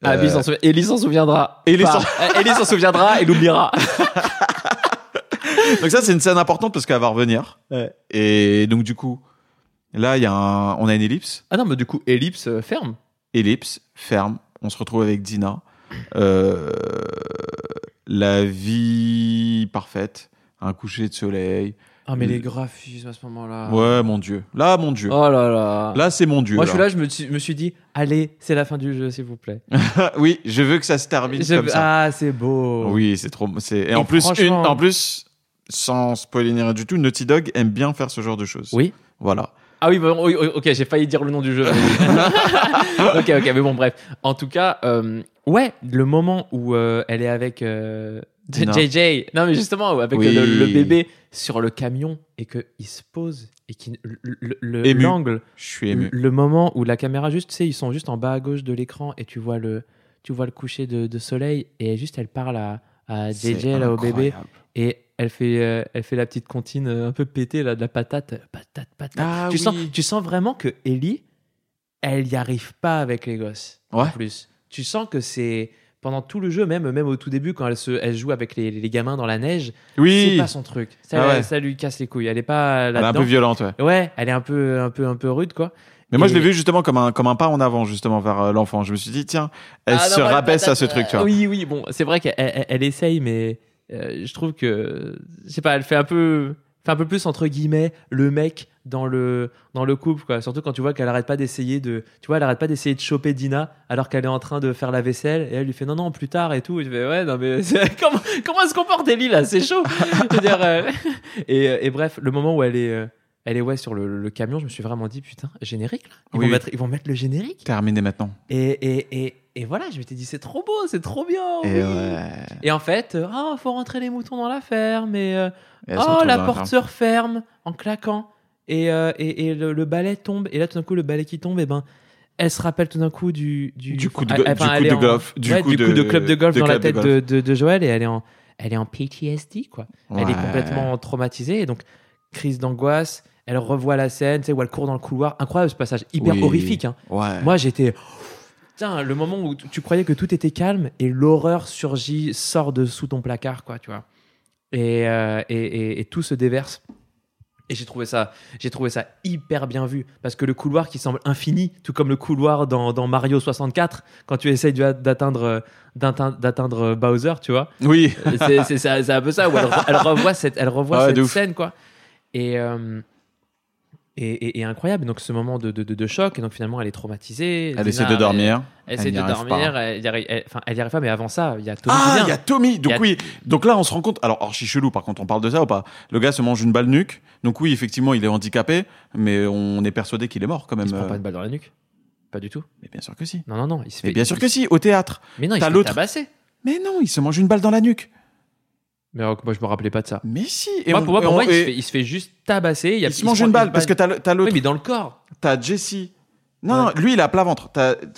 Euh, Abby s'en Ellie s'en souviendra. Ellie s'en- euh, Ellie s'en souviendra et l'oubliera. Donc ça c'est une scène importante parce qu'elle va revenir. Et donc du coup, là il y a un, on a une ellipse, Ah non, mais du coup, ellipse euh, ferme. ellipse ferme. On se retrouve avec Dina. Euh, la vie parfaite. un coucher de soleil. Ah, mais Le- les graphismes à ce moment-là. Ouais, mon dieu. Là, mon dieu. Oh là là. Là, c'est mon dieu. Moi, je suis là. je me, suis- me suis dit, allez, c'est la fin du jeu, s'il vous plaît. oui, je veux que ça se termine Je- comme ça. Ah, c'est beau. Oui, c'est trop. C'est et, Et en plus, une, en plus, sans spoiler ni rien du tout, Naughty Dog aime bien faire ce genre de choses. Oui. Voilà. Ah oui, bah, ok, j'ai failli dire le nom du jeu. ok, ok, mais bon, bref. En tout cas, euh, ouais, le moment où euh, elle est avec euh. JJ, non mais justement, avec Oui. le, le bébé sur le camion et qu'il se pose et Ému. l'angle, Je suis ému. le moment où la caméra juste, tu sais, ils sont juste en bas à gauche de l'écran et tu vois le, tu vois le coucher de, de soleil et juste elle parle à, à JJ là au bébé et elle fait, euh, elle fait la petite comptine euh, un peu pétée là de la patate, patate, patate. Ah tu, oui. sens, tu sens vraiment que Ellie, elle y arrive pas avec les gosses. En Ouais. plus, tu sens que c'est pendant tout le jeu, même même au tout début quand elle se, elle joue avec les, les gamins dans la neige, c'est Oui. pas son truc. Ça, Ah ouais. ça lui casse les couilles. Elle est pas Elle est un peu violente, ouais. Ouais, elle est un peu, un peu, un peu rude quoi. Mais moi, je l'ai vu justement comme un, comme un pas en avant, justement, vers euh, l'enfant. Je me suis dit, tiens, elle Ah, non, se rabaisse patate, à ce truc, tu vois. Oui, oui, bon, c'est vrai qu'elle elle, elle essaye, mais euh, je trouve que, je sais pas, elle fait un peu, fait un peu plus entre guillemets le mec dans le dans le couple, quoi. Surtout quand tu vois qu'elle arrête pas d'essayer de, tu vois, elle arrête pas d'essayer de choper Dina alors qu'elle est en train de faire la vaisselle et elle lui fait non non plus tard et tout. Et je fais ouais non mais comment comment se comporte Ellie là, c'est chaud. Dire, euh, et, et bref, le moment où elle est euh, elle est ouais sur le, le camion, je me suis vraiment dit putain générique là. Ils Oui, vont oui. mettre ils vont mettre le générique. Terminé maintenant. Et, et, et, et voilà, je m'étais dit, c'est trop beau, c'est trop bien. Et oui. ouais. Et en fait, euh, ah, faut rentrer les moutons dans la ferme. Et euh, oh, la porte se referme en claquant. Et, euh, et, et le, le balai tombe. Et là, tout d'un coup, le balai qui tombe, et ben, elle se rappelle tout d'un coup du, du, Du coup de go- du coup de en- golf, du ouais, coup du coup de- club de golf de dans la tête de, de, de Joël. Et elle est en, elle est en PTSD, quoi. Elle est complètement traumatisée. Et donc, crise d'angoisse. Elle revoit la scène, tu sais, où elle court dans le couloir. Incroyable ce passage, hyper Oui. horrifique. Hein. Ouais. Moi, j'étais. Putain, le moment où tu croyais que tout était calme et l'horreur surgit, sort de sous ton placard, quoi, tu vois. Et, euh, et, et- et tout se déverse. Et j'ai trouvé ça, j'ai trouvé ça hyper bien vu parce que le couloir qui semble infini, tout comme le couloir dans, dans Mario 64, quand tu essayes d'atteindre d'atteindre Bowser, tu vois. Oui. C'est un peu ça où elle, elle revoit cette, elle revoit Ah ouais, cette scène quoi. Et, euh, et, et- et incroyable. Donc ce moment de, de, de- de choc et donc finalement elle est traumatisée. Elle essaie de dormir. Elle, essaie Elle n'y de dormir. Elle y arrive, arrive pas. Mais avant ça, il y a Tommy Ah, il y a Tommy. Donc a- oui. Donc là, on se rend compte. Alors, archi chelou. Par contre, on parle de ça ou pas? Le gars se mange une balle nuque. Donc oui, effectivement, il est handicapé, mais on est persuadé qu'il est mort quand même. Il se prend euh. pas une balle dans la nuque? Pas du tout. Mais bien sûr que si. Non non non. Il se fait. Mais bien sûr il- que si. Au théâtre. Mais non, il se fait tabasser. Mais non, il se mange une balle dans la nuque. Mais euh, moi je me rappelais pas de ça. Mais si. moi, on- pour moi, pour on- moi, il, se fait, il se fait juste tabasser. Il, y a- il se mange une balle parce que t'as l'autre. Oui, mais dans le corps. T'as Jesse. Non, Ouais. non, lui, il a plat ventre.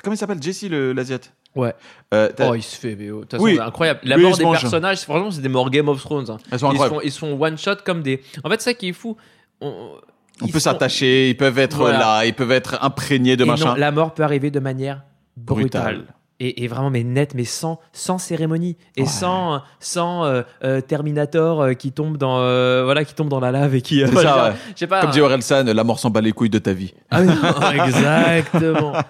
Comment il s'appelle? Jesse, l'Asiate Ouais. Euh, Oh, il se fait. Mais, oh, façon, Oui. incroyable. La Lui, mort des mange. personnages, franchement, c'est des morts Game of Thrones. hein. Elles sont Ils font, ils se font one shot comme des. En fait, c'est ça qui est fou. On, peut s'attacher, ils peuvent être Voilà. là, ils peuvent être imprégnés de Et machin. non, la mort peut arriver de manière brutale. Brutale. Et, et vraiment, mais nette, mais sans, sans cérémonie. Et Ouais. sans, sans euh, euh, Terminator euh, qui, tombe dans, voilà, qui tombe dans la lave et qui. C'est voilà, ça, genre, ouais. Je sais pas. Comme dit Orelsan, la mort s'en bat les couilles de ta vie. Ah non, exactement.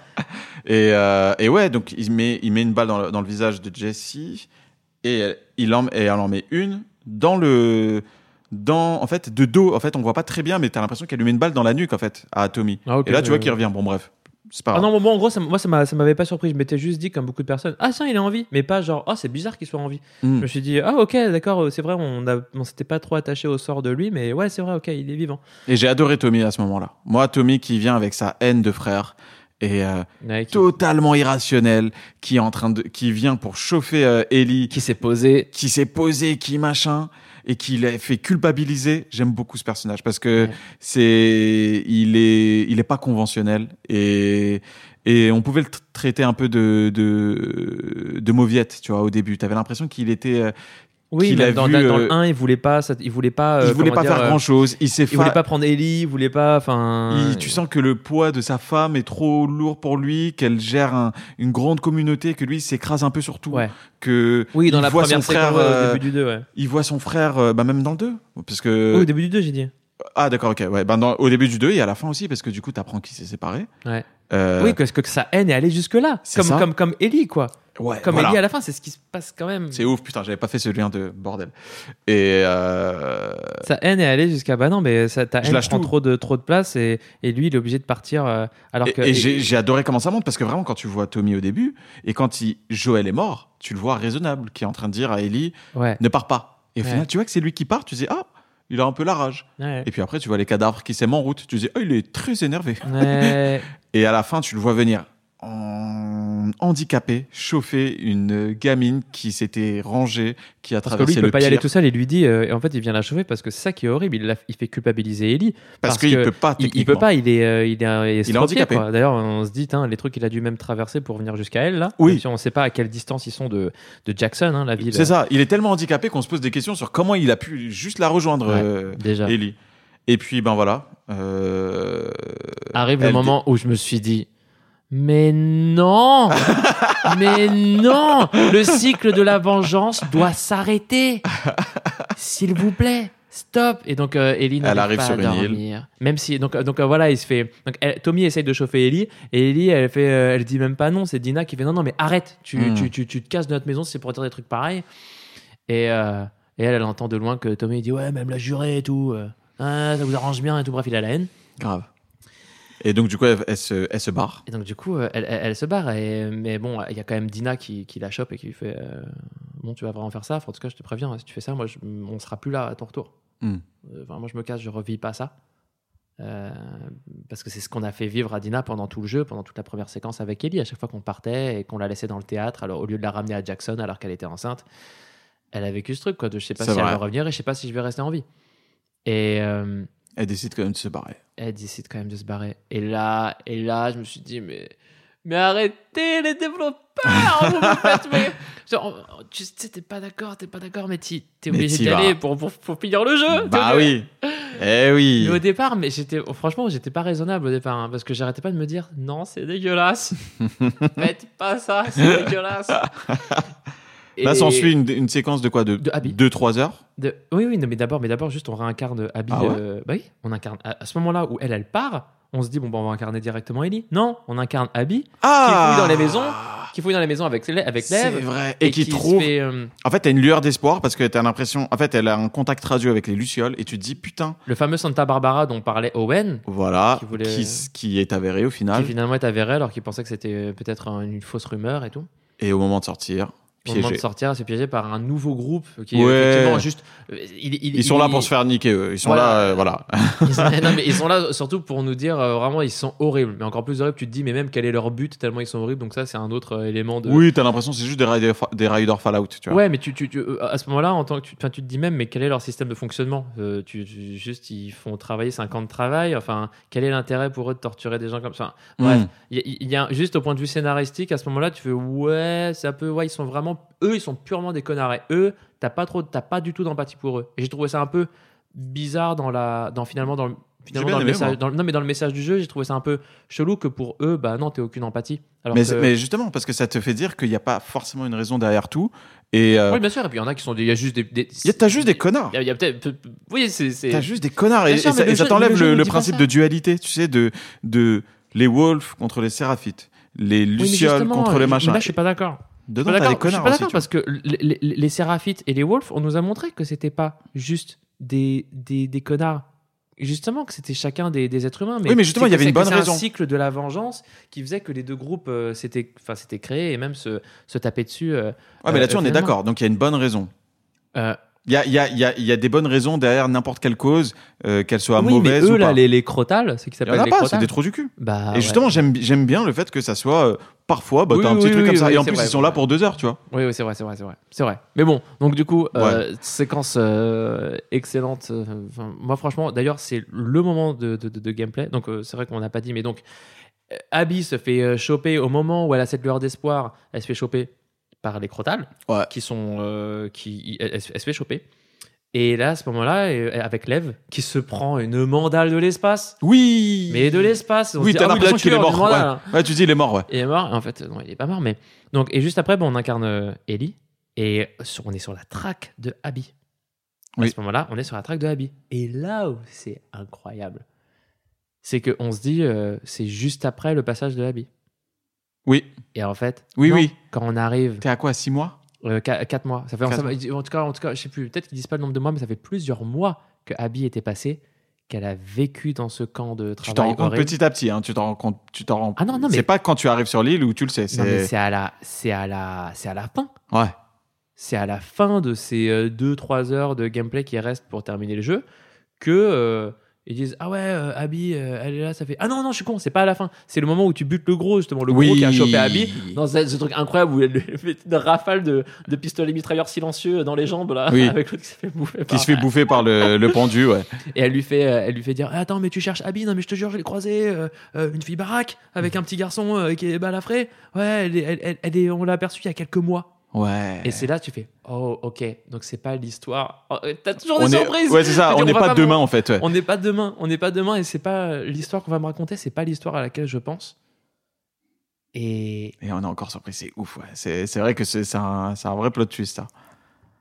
Et, et ouais, donc il met, il met une balle dans le, dans le visage de Jesse et, il en, et elle en met une dans le. Dans, en fait, de dos, en fait, on voit pas très bien, mais t'as l'impression qu'elle lui met une balle dans la nuque, en fait, à Tommy. Ah, et là, tu vois qu'il revient. Bon, bref, pas Ah grave. non, moi en gros, ça, moi ça m'a- ça m'avait pas surpris. Je m'étais juste dit, comme beaucoup de personnes, ah tiens, il est en vie. Mais pas genre, oh, c'est bizarre qu'il soit en vie. Hmm. Je me suis dit, ah ok, d'accord, euh, c'est vrai, on, a- on s'était pas trop attaché au sort de lui, mais ouais, c'est vrai, ok, il est vivant. Et j'ai adoré Tommy à ce moment-là. Moi, Tommy qui vient avec sa haine de frère et euh, Ouais, qui, totalement irrationnel, qui est en train de, qui vient pour chauffer euh, Ellie, qui s'est posé. qui s'est posé, qui machin, et qui l'a fait culpabiliser. J'aime beaucoup ce personnage parce que Ouais. c'est, il est, il est pas conventionnel et et on pouvait le tra- traiter un peu de de, de mauviette, tu vois, au début. T'avais l'impression qu'il était, euh, Oui, a dans, vu, dans le euh, 1, il voulait pas, ça- il voulait pas. euh, il voulait pas dire, faire euh, grand chose. Il s'est Il voulait pas prendre Ellie, il voulait pas, enfin. Tu sens que le poids de sa femme est trop lourd pour lui, qu'elle gère un- une grande communauté, que lui il s'écrase un peu sur tout, Ouais. que Oui, dans il la voit première son frère, séquence, euh, au début du 2, ouais. il voit son frère, euh, bah même dans le 2, parce que Oui, au début du 2, j'ai dit. ah d'accord ok ouais, ben dans- au début du 2 et à la fin aussi parce que du coup t'apprends qu'il s'est séparé. Ouais. Euh, Oui, parce que, sa haine est allée jusque-là. c'est Comme, ça. comme, comme Ellie, quoi. Ouais, comme voilà. Ellie à la fin, c'est ce qui se passe quand même. C'est ouf, putain, j'avais pas fait ce lien de bordel. Et euh, Sa haine est allée jusqu'à bah non, mais ça, ta haine lâche prend tout. trop de, trop de place et, et lui, il est obligé de partir. euh, alors et, que. et j'ai j'ai adoré comment ça monte parce que vraiment, quand tu vois Tommy au début et quand il, Joël est mort, tu le vois raisonnable, qui est en train de dire à Ellie Ouais. ne pars pas. Et au Ouais. final, tu vois que c'est lui qui part, tu dis ah, il a un peu la rage. ouais. Et puis après, tu vois les cadavres qui s'aiment en route, tu dis oh, il est très énervé. Et à la fin, tu le vois venir en handicapé, chauffer une gamine qui s'était rangée, qui a Parce que lui, traversé il peut le pas y aller tout seul. Il lui dit, euh, et en fait, il vient la chauffer parce que c'est ça qui est horrible. Il, fait culpabiliser Ellie. parce, parce qu'il peut pas. Il, peut pas. Il est, euh, il est, euh, il est handicapé. D'ailleurs, on se dit, les trucs qu'il a dû même traverser pour venir jusqu'à elle là. Oui. Même si on sait pas à quelle distance ils sont de, de Jackson, hein, la ville. C'est ça. Il est tellement handicapé qu'on se pose des questions sur comment il a pu juste la rejoindre, Ouais, euh, Déjà. Ellie. Et puis ben voilà. euh, Arrive le moment où je me suis dit, mais non, mais non, le cycle de la vengeance doit s'arrêter. S'il vous plaît, stop. Et donc euh, Ellie n'arrive Elle arrive pas sur à une île. dormir. Même si donc euh, donc euh, voilà, il se fait. Donc, elle- Tommy essaye de chauffer Ellie et Ellie elle fait, euh, elle dit même pas non. C'est Dina qui fait non non mais arrête, tu Hmm. tu, tu, tu te casses de notre maison, c'est pour dire des trucs pareils. Et et elle elle entend de loin que Tommy dit ouais même la juré et tout. Ah, ça vous arrange bien et tout. Bref, il a la haine. Grave. Et donc du coup, elle, elle se, elle se barre. Et donc, du coup, euh, elle, elle- elle se barre. Et, mais bon, il y a quand même Dina qui, qui la chope et qui lui fait euh, Bon, tu vas vraiment faire ça? Enfin, en tout cas, je te préviens, si tu fais ça, moi, je- on sera plus là à ton retour. Enfin, moi, je me casse, je revis pas ça. Euh, parce que c'est ce qu'on a fait vivre à Dina pendant tout le jeu, pendant toute la première séquence avec Ellie. À chaque fois qu'on partait et qu'on la laissait dans le théâtre, alors au lieu de la ramener à Jackson alors qu'elle était enceinte, elle a vécu ce truc, quoi. De je sais pas si elle vrai. va revenir et je sais pas si je vais rester en vie. Et. euh, Elle décide quand même de se barrer. elle décide quand même de se barrer. Et là, et là, je me suis dit, mais, mais arrêtez les développeurs, vous me faites, mais, genre, tu sais, t'es pas d'accord, t'es pas d'accord, mais t'es obligé d'y aller pour, pour, pour finir le jeu. Bah oui. Eh oui. Mais au départ, mais j'étais, franchement, j'étais pas raisonnable au départ, hein, parce que j'arrêtais pas de me dire, non, c'est dégueulasse. Faites pas ça, c'est dégueulasse. Là, s'ensuit une, une séquence de quoi De De Abby. 2-3 heures? De- Oui, oui, non, mais d'abord, mais d'abord, juste, on réincarne Abby. Ah ouais? euh, bah oui, on incarne. À, ce moment-là où elle, elle part, on se dit, bon, bah, on va incarner directement Ellie. Non, on incarne Abby, Ah fouille dans les maisons, qui fouille dans les maisons avec, avec C'est Lev. vrai. Et, qui se trouve. fait, euh, En fait, t'as une lueur d'espoir parce que t'as l'impression. En fait, elle a un contact radio avec les Lucioles et tu te dis putain, le fameux Santa Barbara dont parlait Owen, voilà, Qui voulait- qui, qui est avéré au qui final. finalement est avéré alors qu'il pensait que c'était peut-être un- une fausse rumeur et tout. Et au moment de sortir, Au moment de piégé. sortir, c'est piégé par un nouveau groupe qui est effectivement juste. euh, il- il- Ils sont il- là pour se faire niquer, eux. Ils sont Voilà. là, euh, voilà. Ils sont, non, mais ils sont là surtout pour nous dire euh, vraiment ils sont horribles. Mais encore plus horribles, tu te dis mais même quel est leur but tellement ils sont horribles. Donc ça c'est un autre euh, élément de. Oui, t'as l'impression c'est juste des raiders, des Fallout, tu vois. Ouais, mais tu, tu, tu- à ce moment-là, en tant que tu, tu te dis même, mais quel est leur système de fonctionnement? Tu, Juste, ils font travailler 5 ans de travail. Enfin, quel est l'intérêt pour eux de torturer des gens comme ça? Bref, Mm. il y, a- il y a juste au point de vue scénaristique, à ce moment-là, tu fais ouais, c'est un peu, ouais, ils sont vraiment, eux, ils sont purement des connards. Et eux, t'as pas trop, t'as pas du tout d'empathie pour eux. Et j'ai trouvé ça un peu bizarre dans la, dans finalement dans le. Finalement, dans le message, dans non mais dans le message du jeu, j'ai trouvé ça un peu chelou que pour eux, bah non, t'as aucune empathie. Alors Mais, que- c'est- mais justement, parce que ça te fait dire qu'il n'y a pas forcément une raison derrière tout. Et euh, oui, bien sûr. Et puis il y en a qui sont, il y a juste des, des- y a- t'as juste des connards. il y a- a peut-être, peut- peut- oui, c'est, T'as juste des connards. Et, Bien sûr, et ça, et t'enlève le principe de dualité, tu sais, de, de les wolves contre les séraphites, les lucioles contre les mais machins. Là, je suis pas d'accord. Dedans, pas t'as des d'accord, je suis connards pas aussi. d'accord tu parce que les, les, les séraphites et les wolves, on nous a montré que c'était pas juste des, des, des connards. Justement, que c'était chacun des, des êtres humains. Mais Oui, mais justement, c'est il y que avait c'est une que bonne c'est raison. un cycle de la vengeance qui faisait que les deux groupes euh, s'étaient enfin, s'étaient créés et même se, se tapaient dessus. euh, vois. Ouais, mais là-dessus, euh, on est finalement. d'accord. Donc, il y a une bonne raison. euh, Il y a, il y, a, il y, a, il y a des bonnes raisons derrière n'importe quelle cause, euh, qu'elle soit oui, mais mauvaise eux, ou là, pas. les, les crotales, c'est qui Il y en s'appelle a les pas, c'est crotales. des trous du cul. Bah, et ouais. justement, j'aime j'aime bien le fait que ça soit euh, parfois, bah, Oui, t'as un oui, petit oui, truc comme ça. et en plus, vrai, ils sont là pour deux heures, tu vois. Oui, oui, c'est vrai, c'est vrai, c'est vrai. C'est vrai. Mais bon, donc du coup, euh, séquence euh, excellente. euh, enfin, moi, franchement, d'ailleurs, c'est le moment de, de, de- de gameplay. Donc, euh, c'est vrai qu'on n'a pas dit, mais donc, Abby se fait choper au moment où elle a cette lueur d'espoir. Elle se fait choper par les crotales, Ouais. qui sont, qui, elle se fait choper. Et là, à ce moment-là, euh, avec Lev, qui se prend une mandale de l'espace. Oui Mais de l'espace. on Oui, t'as ah l'impression qu'il est mort. Ouais. ouais, tu dis, il est mort, ouais. Il est mort. En fait, non, il est pas mort. Mais donc, et juste après, bon, on incarne euh, Ellie et sur- on est sur la traque de Abby. À Oui. ce moment-là, on est sur la traque de Abby. Et là où c'est incroyable, c'est que on se dit, euh, c'est juste après le passage de Abby. Oui, Et en fait, Oui, non. oui. quand on arrive t'es à quoi 6 mois? 4 mois, ça fait en tout cas, en tout cas, je sais plus. Peut-être qu'ils disent pas le nombre de mois, mais ça fait plusieurs mois que Abby était passée, qu'elle a vécu dans ce camp de Tu t'en travail rends compte petit à petit, hein, tu t'en rends compte. Tu t'en rends... Ah non, non, mais- C'est pas quand tu arrives sur l'île où tu le sais. C'est... c'est à la, c'est à la, c'est à la fin. Ouais. c'est à la fin de ces 2-3 heures de gameplay qui restent pour terminer le jeu que euh, ils disent ah ouais euh, Abby euh, elle est là ça fait ah non non je suis con c'est pas à la fin c'est le moment où tu butes le gros justement le gros Oui. qui a chopé Abby dans ce, ce truc incroyable où elle lui fait une rafale de, de pistolets mitrailleurs silencieux dans les jambes là Oui. avec l'autre qui se fait bouffer Qui par- se fait bouffer par le, le pendu, ouais. et elle lui fait euh, elle lui fait dire attends mais tu cherches Abby non mais je te jure je l'ai croisée euh, euh, une fille baraque avec un petit garçon euh, qui est balafré ouais elle, est- elle, elle- elle est on l'a aperçue il y a quelques mois Ouais. et c'est là tu fais oh ok donc c'est pas l'histoire Oh, euh, t'as toujours on des est... surprises Ouais, c'est ça, on n'est pas me- demain en fait. ouais. on n'est pas demain on n'est pas demain et c'est pas l'histoire qu'on va me raconter c'est pas l'histoire à laquelle je pense et, Et on est encore surpris, c'est ouf, ouais. C'est, c'est vrai que c'est, un, c'est un vrai plot twist, ça.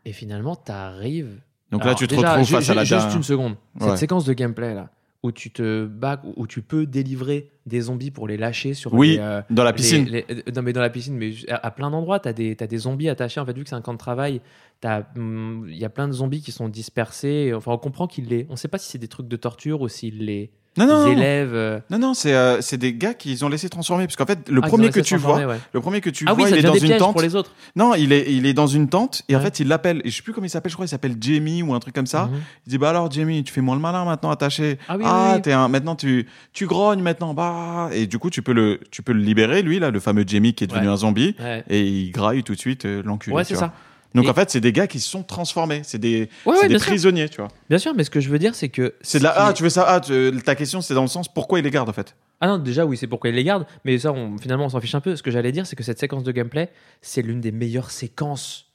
et finalement t'arrives Donc là, tu te déjà, retrouves face à la juste une seconde cette Ouais. séquence de gameplay là où tu te bats où tu peux délivrer des zombies pour les lâcher sur Oui, les, euh, dans la piscine. les- non, mais dans la piscine, mais à, à plein d'endroits, tu as des, t'as des zombies attachés. En fait, vu que c'est un camp de travail, t'as, hum, il y a plein de zombies qui sont dispersés. Enfin, on comprend qu'ils les. On sait pas si c'est des trucs de torture ou s'ils les Non, non, élèvent. euh, Non, non, c'est, euh, c'est des gars qu'ils ont laissé transformer. Parce qu'en fait, le ah, premier que tu vois, ouais. le premier que tu Ah vois, il est dans une tente. pour les autres. Non, il est, il est dans une tente et en fait, il l'appelle. Et je sais plus comment il s'appelle, je crois, il s'appelle Jamie ou un truc comme ça. Mhm. Il dit, bah alors, Jamie, tu fais moins le malin maintenant attaché. Ah oui, oui, oui. t'es un, maintenant tu, tu grognes maintenant, bah. Et du coup, tu peux le, tu peux le libérer, lui, là, le fameux Jamie qui est devenu Ouais. un zombie. Et il graille tout de suite euh, l'enculé. Ouais, c'est ça. Donc Et- en fait, c'est des gars qui se sont transformés. C'est des, Ouais, c'est ouais, des bien sûr. prisonniers, tu vois. Bien sûr, mais ce que je veux dire, c'est que. C'est de la, ah, tu veux ça, ah, tu- ta question, c'est dans le sens pourquoi ils les gardent en fait? Ah non, déjà, oui, c'est pourquoi ils les gardent. Mais ça, on- finalement, on s'en fiche un peu. Ce que j'allais dire, c'est que cette séquence de gameplay, c'est l'une des meilleures séquences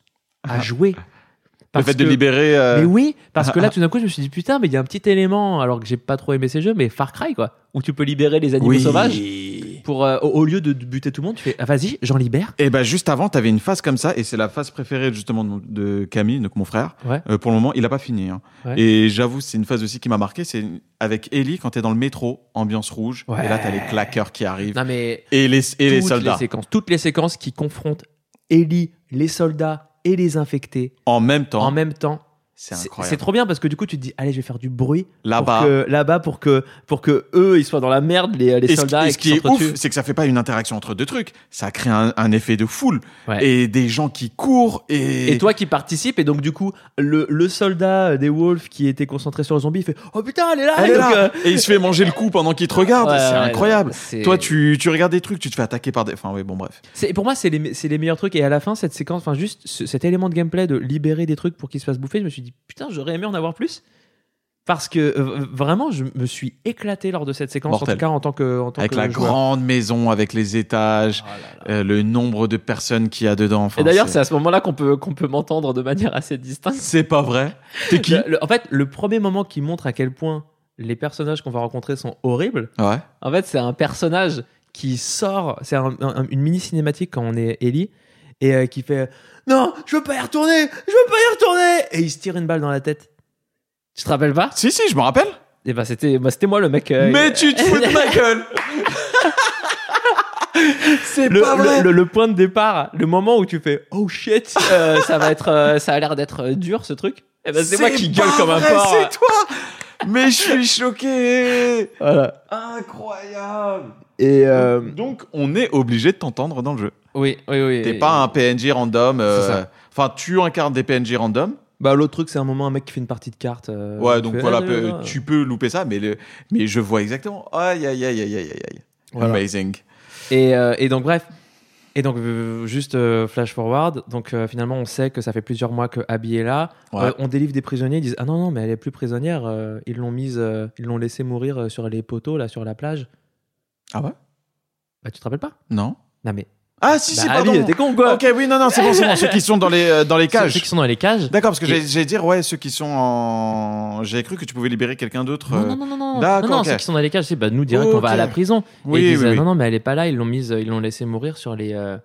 à jouer. Le fait de libérer. euh, Mais oui, parce que là, tout d'un coup, je me suis dit, putain, mais il y a un petit élément, alors que j'ai pas trop aimé ces jeux, mais Far Cry, quoi, où tu peux libérer les animaux oui. sauvages pour, euh, au, lieu de buter tout le monde, tu fais, ah, vas-y, j'en libère. Et ben juste avant, t'avais une phase comme ça, et c'est la phase préférée justement de, de Camille, donc mon frère. Ouais. Euh, pour le moment, il a pas fini. hein. Ouais. Et j'avoue, c'est une phase aussi qui m'a marqué. C'est avec Ellie quand t'es dans le métro, ambiance rouge, Ouais. et là t'as les claqueurs qui arrivent Non, mais et les et les soldats séquences, toutes les séquences qui confrontent Ellie, les soldats et les infectés en même temps. en même temps. C'est C'est incroyable. c'est trop bien parce que du coup, tu te dis, allez, je vais faire du bruit Là-bas. là-bas pour que, pour que eux, ils soient dans la merde, les, les Et ce, soldats, et et ce qui est ouf, c'est que ça fait pas une interaction entre deux trucs. Ça crée un, un effet de foule Ouais. et des gens qui courent et. Et toi qui participes, et donc du coup, le, le soldat des Wolves qui était concentré sur le zombie, il fait Oh putain, elle est là! Elle Et est donc, là euh, et il se fait manger le coup pendant qu'il te regarde. ouais, c'est ouais, incroyable. Toi, tu, tu regardes des trucs, tu te fais attaquer par des. Enfin, oui, bon, bref. Pour moi, c'est les, les meilleurs trucs. Et à la fin, cette séquence, enfin, juste ce- cet élément de gameplay de libérer des trucs pour qu'ils se fassent bouffer, je me suis dit Putain, j'aurais aimé en avoir plus. Parce que euh, vraiment, je me suis éclaté lors de cette séquence, en tout cas en tant que. En tant Avec que la joueur. grande maison, avec les étages, Oh là là. euh, le nombre de personnes qu'il y a dedans. Enfin, et d'ailleurs, c'est à ce moment-là qu'on peut, qu'on peut m'entendre de manière assez distincte. C'est pas vrai. T'es qui Le- le- en fait, le premier moment qui montre à quel point les personnages qu'on va rencontrer sont horribles, Ouais. En fait, c'est un personnage qui sort, c'est un- un- une mini cinématique quand on est Ellie, et euh, qui fait Non, je veux pas y retourner, je veux pas y retourner Et il se tire une balle dans la tête. Tu te rappelles pas? Si, si, je me rappelle. Et bah, c'était bah, c'était moi le mec. euh, Mais tu te fous de ma gueule C'est le, pas vrai le, le- le point de départ, le moment où tu fais Oh shit, euh, ça va être, euh, ça a l'air d'être euh, dur ce truc. Et ben c'est moi qui pas gueule comme un vrai, porc. C'est toi Mais je suis choqué Voilà. Incroyable Et euh, Donc, on est obligé de t'entendre dans le jeu. oui, oui, oui. T'es Et- pas un PNJ random. euh, C'est ça. Enfin, tu incarnes des PNJ random. Bah l'autre truc, c'est un moment un mec qui fait une partie de cartes. euh, ouais, donc voilà, ah, tu peux louper ça, mais, le, mais je vois exactement. Aïe, aïe, aïe, aïe, aïe, aïe, aïe. Voilà. Amazing. Et, euh, et donc bref. Et donc juste euh, flash forward. Donc euh, finalement on sait que ça fait plusieurs mois que Abby est là. Ouais. Euh, on délivre des prisonniers. Ils disent ah non non mais elle est plus prisonnière. euh, ils l'ont mise, euh, ils l'ont laissé mourir sur les poteaux là sur la plage. Ah ouais? Bah tu te rappelles pas? Non. Non mais. Ah, si, Bah, si, Abby, pardon. t'es con quoi? Ok, oui, non, non, c'est bon, c'est bon. Ceux qui sont dans les, euh, dans les Ceux cages. qui sont dans les cages. D'accord, parce que Et- j'ai- j'allais dire, ouais, ceux qui sont en. J'avais cru que tu pouvais libérer quelqu'un d'autre. Non, euh, non, non, non, non, D'accord, non, non, ok. ceux qui sont dans les cages, c'est bah, nous direct qu'on va à la prison. Oui, et ils disent, oui, oui. non, non, mais elle est pas là, ils l'ont mise, ils l'ont laissé mourir sur les. euh,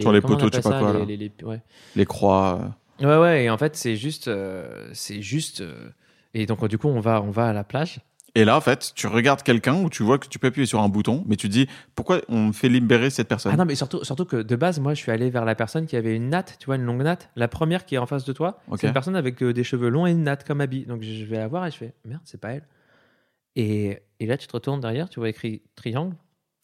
Sur les comment on poteaux, je sais appelle pas ça, quoi, les- là. les- les- ouais. Les croix. euh. Ouais, ouais, et en fait, c'est juste. euh, c'est juste. euh, et donc, du coup, on va, on va à la plage. Et là, en fait, tu regardes quelqu'un où tu vois que tu peux appuyer sur un bouton, mais tu dis pourquoi on me fait libérer cette personne? Ah non, mais surtout, surtout que de base, moi, je suis allé vers la personne qui avait une natte, tu vois, une longue natte. La première qui est en face de toi, c'est une personne avec euh, des cheveux longs et une natte comme habit. Donc je vais la voir et je fais merde, c'est pas elle. Et, et là, tu te retournes derrière, tu vois écrit triangle.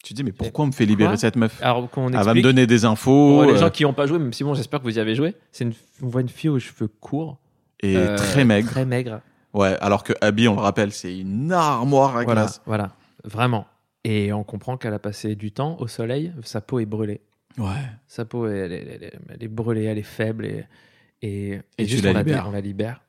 Tu te dis mais pourquoi on me fait libérer cette meuf? Alors qu'on Elle va me donner des infos pour les euh, gens qui n'ont pas joué, même si bon, j'espère que vous y avez joué. C'est une, on voit une fille aux cheveux courts, et euh, très maigre. très maigre. Ouais, alors que Abby, on le rappelle, c'est une armoire à Voilà, glace. voilà, vraiment. Et on comprend qu'elle a passé du temps au soleil, sa peau est brûlée. Ouais. Sa peau, elle, elle- elle- elle- elle est brûlée, elle est faible et, et, Et tu juste la on, libères. on la libère.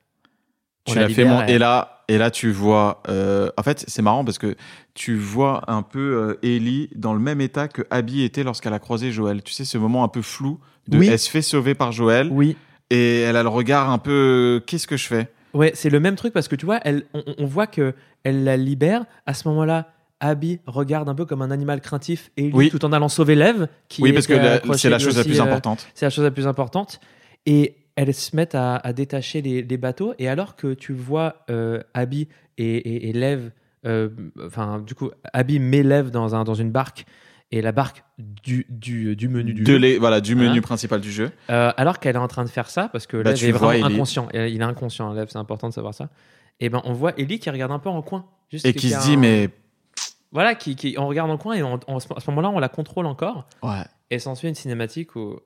Tu On la fait mon... et là et là tu vois euh, en fait c'est marrant parce que tu vois un peu euh, Ellie dans le même état que Abby était lorsqu'elle a croisé Joël tu sais ce moment un peu flou de Oui. elle se fait sauver par Joël Oui, et elle a le regard un peu euh, qu'est-ce que je fais? Ouais, c'est le même truc parce que tu vois, elle, on, on voit que elle la libère. À ce moment-là, Abby regarde un peu comme un animal craintif et lui, Oui. tout en allant sauver Lev. Qui oui parce que c'est la chose la plus euh, importante C'est la chose la plus importante. Et elles se mettent à, à détacher les, les bateaux. Et alors que tu vois euh, Abby et, et, et Lev, euh, enfin, du coup, Abby met Lev dans, un, dans une barque. Et la barque du, du, du menu du de jeu. les, voilà du menu principal du jeu Euh, alors qu'elle est en train de faire ça, parce que Bah, Lev tu est vois vraiment Ellie. inconscient. Et Il est inconscient, c'est important de savoir ça. Et ben, on voit Ellie qui regarde un peu en coin. Juste et qui se dit un- mais Voilà, qui, qui, on regarde en coin et on- on- à ce moment-là, on la contrôle encore. ouais Et s'ensuit une cinématique où,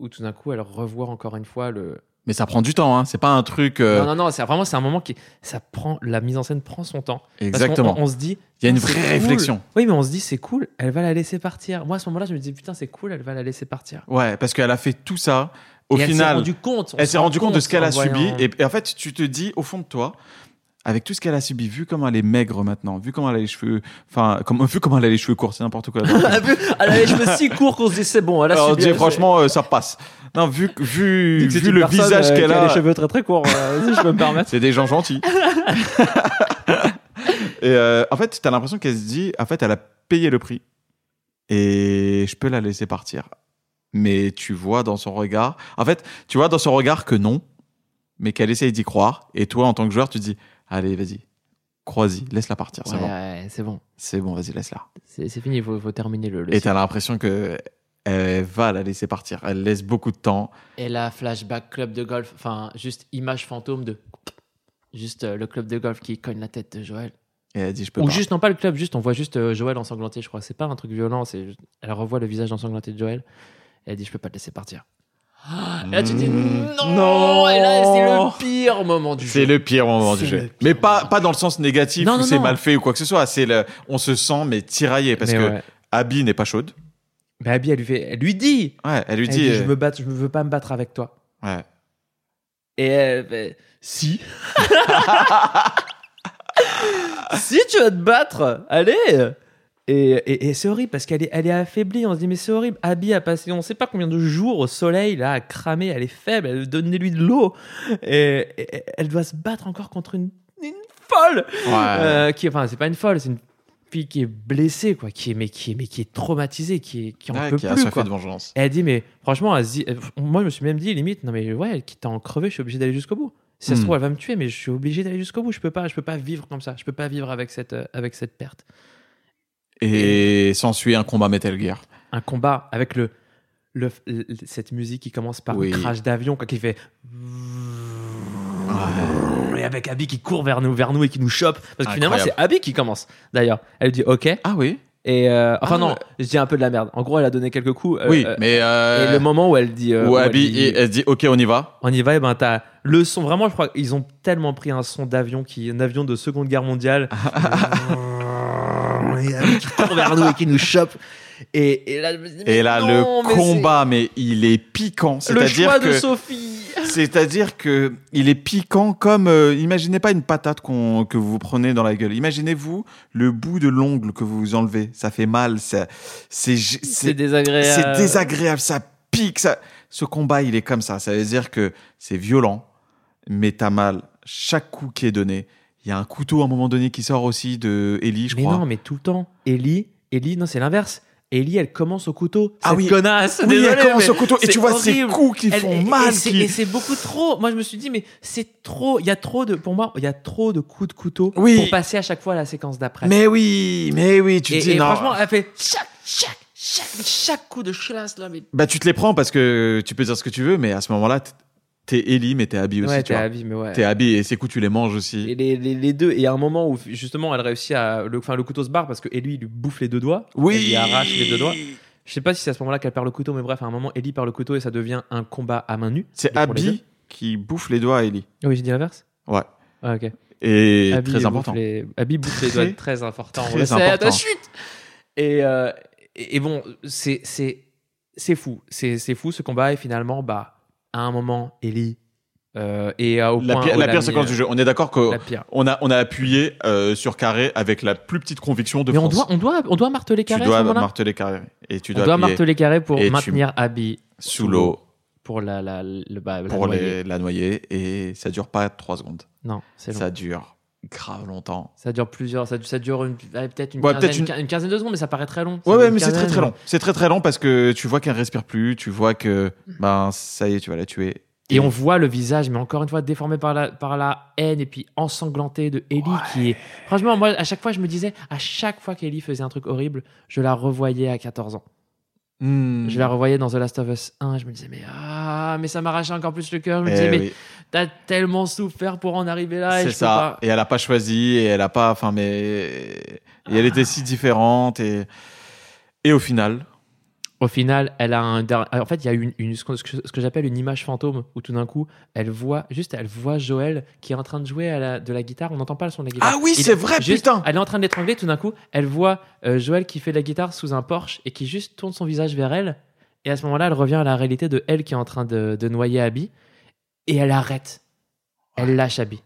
où tout d'un coup, elle revoit encore une fois le, mais ça prend du temps hein c'est pas un truc euh, Non, non, non, c'est vraiment c'est un moment qui ça prend la mise en scène prend son temps. Exactement On, on se dit il y a une vraie cool. réflexion oui, mais on se dit c'est cool, elle va la laisser partir. Moi à ce moment-là, je me dis putain c'est cool, elle va la laisser partir. ouais parce qu'elle a fait tout ça au Et elle s'est final rendue compte. Elle se s'est rend rendue compte de ce qu'elle a subi. Et, et en fait, tu te dis, au fond de toi, avec tout ce qu'elle a subi, vu comment elle est maigre maintenant, vu comment elle a les cheveux, enfin, comme, vu comment elle a les cheveux courts, c'est n'importe quoi. elle a les cheveux si courts qu'on se dit c'est bon, elle a Alors, subi, elle- franchement, euh, ça passe. Non, vu, vu, vu le visage euh, qu'elle a a, les cheveux très très courts, euh, si je peux me permettre. c'est des gens gentils. et euh, en fait, t'as l'impression qu'elle se dit, en fait, elle a payé le prix et je peux la laisser partir. Mais tu vois dans son regard, en fait, tu vois dans son regard que non, mais qu'elle essaye d'y croire. Et toi, en tant que joueur, tu dis, allez, vas-y, crois-y, laisse-la partir, c'est Ouais, bon. ouais, c'est bon, C'est bon, vas-y, laisse-la. c'est fini, il faut, faut terminer le. le Et t'as l'impression que elle va la laisser partir. Elle laisse beaucoup de temps. Et là, flashback club de golf, enfin, juste image fantôme de. Juste euh, le club de golf qui cogne la tête de Joël. Et elle dit, je peux Ou pas. juste, non pas le club, juste on voit juste euh, Joël ensanglanté, je crois. C'est pas un truc violent, c'est elle revoit le visage ensanglanté de Joël. Et elle dit, je peux pas te laisser partir. Et là, tu te dis, Mmh. non, Non. Et là, c'est le pire moment du C'est jeu. le pire moment C'est du jeu. Mais pas, pas dans le sens négatif Non, où c'est mal fait ou quoi que ce soit. C'est le, on se sent mais tiraillé parce Mais que ouais. Abby n'est pas chaude. Mais Abby, elle lui, fait, elle lui dit, Ouais, elle lui elle dit. dit, euh, je me batte, je ne veux pas me battre avec toi. ouais. Et elle fait, si. si tu vas te battre, allez. Et, et- et c'est horrible parce qu'elle est, elle est affaiblie. On se dit, mais c'est horrible. Abby a passé on sait pas combien de jours au soleil, là, à cramer. Elle est faible. Elle donnez-lui de l'eau. Et, et- elle doit se battre encore contre une, une folle. Ouais. Euh, qui, enfin, c'est pas une folle, c'est une fille qui est blessée, quoi. Qui est, mais, qui est, mais qui est traumatisée, qui, est, qui en Ouais, peut qui a plus, quoi. de vengeance. Et elle dit, mais franchement, elle se dit- elle- moi, je me suis même dit, limite, non, mais ouais, quitte à en crever, je suis obligé d'aller jusqu'au bout. Si ça se Hmm. trouve, elle va me tuer, mais je suis obligé d'aller jusqu'au bout. Je peux pas, je peux pas vivre comme ça. Je peux pas vivre avec cette, euh, avec cette perte. Et s'ensuit un combat Metal Gear. Un combat avec le, le, le- cette musique qui commence par Oui. un crash d'avion, qui fait. Et avec Abby qui court vers nous, vers nous et qui nous chope. Parce que finalement, c'est Abby qui commence. D'ailleurs, elle dit OK. Ah oui. Et euh, enfin, Ah, non, ouais. je dis un peu de la merde. En gros, elle a donné quelques coups. euh, oui, mais euh, Et le moment où elle dit. euh, où elle Abby dit- elle se dit ok on y va. on y va, et ben t'as le son. Vraiment, je crois qu'ils ont tellement pris un son d'avion qui, un avion de Seconde Guerre mondiale. qui court vers nous et qui nous chope. Et, et là, je me dis, mais Et là non, le combat mais il est piquant. c'est- le choix que de Sophie. C'est-à-dire que il est piquant comme euh, imaginez pas une patate qu'on que vous prenez dans la gueule. Imaginez-vous le bout de l'ongle que vous enlevez, ça fait mal, c'est C'est c'est désagréable. c'est désagréable, ça pique, ça ce combat, il est comme ça, ça veut dire que c'est violent mais t'as mal chaque coup qui est donné. Il y a un couteau à un moment donné qui sort aussi de Ellie, je Mais crois. non, mais tout le temps. Ellie, Ellie, non, c'est l'inverse. Ellie, elle commence au couteau. Ah Cette oui. connasse. Oui, désolé, elle commence mais au couteau et tu vois ces horrible. coups qui Elle- font et- mal. Et c'est qui- beaucoup trop. Moi, je me suis dit, mais c'est trop. Il y a trop de. Pour moi, il y a trop de coups de couteau Oui. pour passer à chaque fois à la séquence d'après. Mais oui, mais oui, tu te dis et non. franchement, elle fait chaque, chaque, chaque, chaque coup de chlasse là. Mais... Bah, tu te les prends parce que tu peux dire ce que tu veux, mais à ce moment-là, t'es Ellie, mais t'es Abby aussi. ouais, t'es. Abby, mais ouais. T'es Abby et ces coups, tu les manges aussi. Et les, les, les deux, et a un moment où justement elle réussit à. Le, enfin, le couteau se barre parce que Ellie lui bouffe les deux doigts. Oui. Elle lui arrache les deux doigts. Je sais pas si c'est à ce moment-là qu'elle perd le couteau, mais bref, à un moment, Ellie perd le couteau et ça devient un combat à main nue. C'est. Abby qui bouffe les doigts à Ellie. Oui, j'ai dit l'inverse Ouais. Ah, ok. Et Abby très bouffe important. Les... Abby bouffe les doigts très important. très on important. attends, chut et, euh, et, et bon, c'est fou, c'est c'est fou ce combat et finalement, bah, à un moment, Ellie euh, et euh, au La point pire, la pire séquence euh, du jeu. On est d'accord que La pire. on a, on a appuyé euh, sur carré avec la plus petite conviction de Mais on doit, on doit, on doit marteler tu carré à dois marteler carré. Et tu On dois, doit appuyer marteler carré pour tu- maintenir Abby sous l'eau pour la la le bah, la pour noyer. les- la noyer. Et ça dure pas 3 secondes. Non, c'est long. Ça dure grave longtemps. Ça dure plusieurs, ça, ça dure une- ouais, peut-être une, Ouais, une- une quinzaine de secondes, mais ça paraît très long. Ça Ouais, ouais, mais c'est très très long. C'est très très long parce que tu vois qu'elle respire plus, tu vois que ben ça y est, tu vas la tuer. Et on voit le visage, mais encore une fois déformé par la, par la haine et puis ensanglanté de Ellie qui est. Franchement, moi, à chaque fois, je me disais, à chaque fois qu'Ellie faisait un truc horrible, je la revoyais à 14 ans. Hmm. Je la revoyais dans The Last of Us 1, je me disais, mais ah, mais ça m'arrachait encore plus le cœur. Je me Eh disais, mais oui, t'as tellement souffert pour en arriver là et c'est ça. pas. Et elle a pas choisi, et elle a pas, enfin, mais et elle était si différente et et au final, Au final, elle a un. En fait, il y a une, une- ce que, j'appelle une image fantôme où tout d'un coup, elle voit juste, elle voit Joël qui est en train de jouer à la- de la guitare. On n'entend pas le son de la guitare. Ah oui, c'est vrai, juste, putain. Elle est en train de l'étrangler. Tout d'un coup, elle voit euh, Joël qui fait de la guitare sous un Porsche et qui juste tourne son visage vers elle. Et à ce moment-là, elle revient à la réalité de elle qui est en train de, de noyer Abby. Et elle arrête. Elle lâche Abby.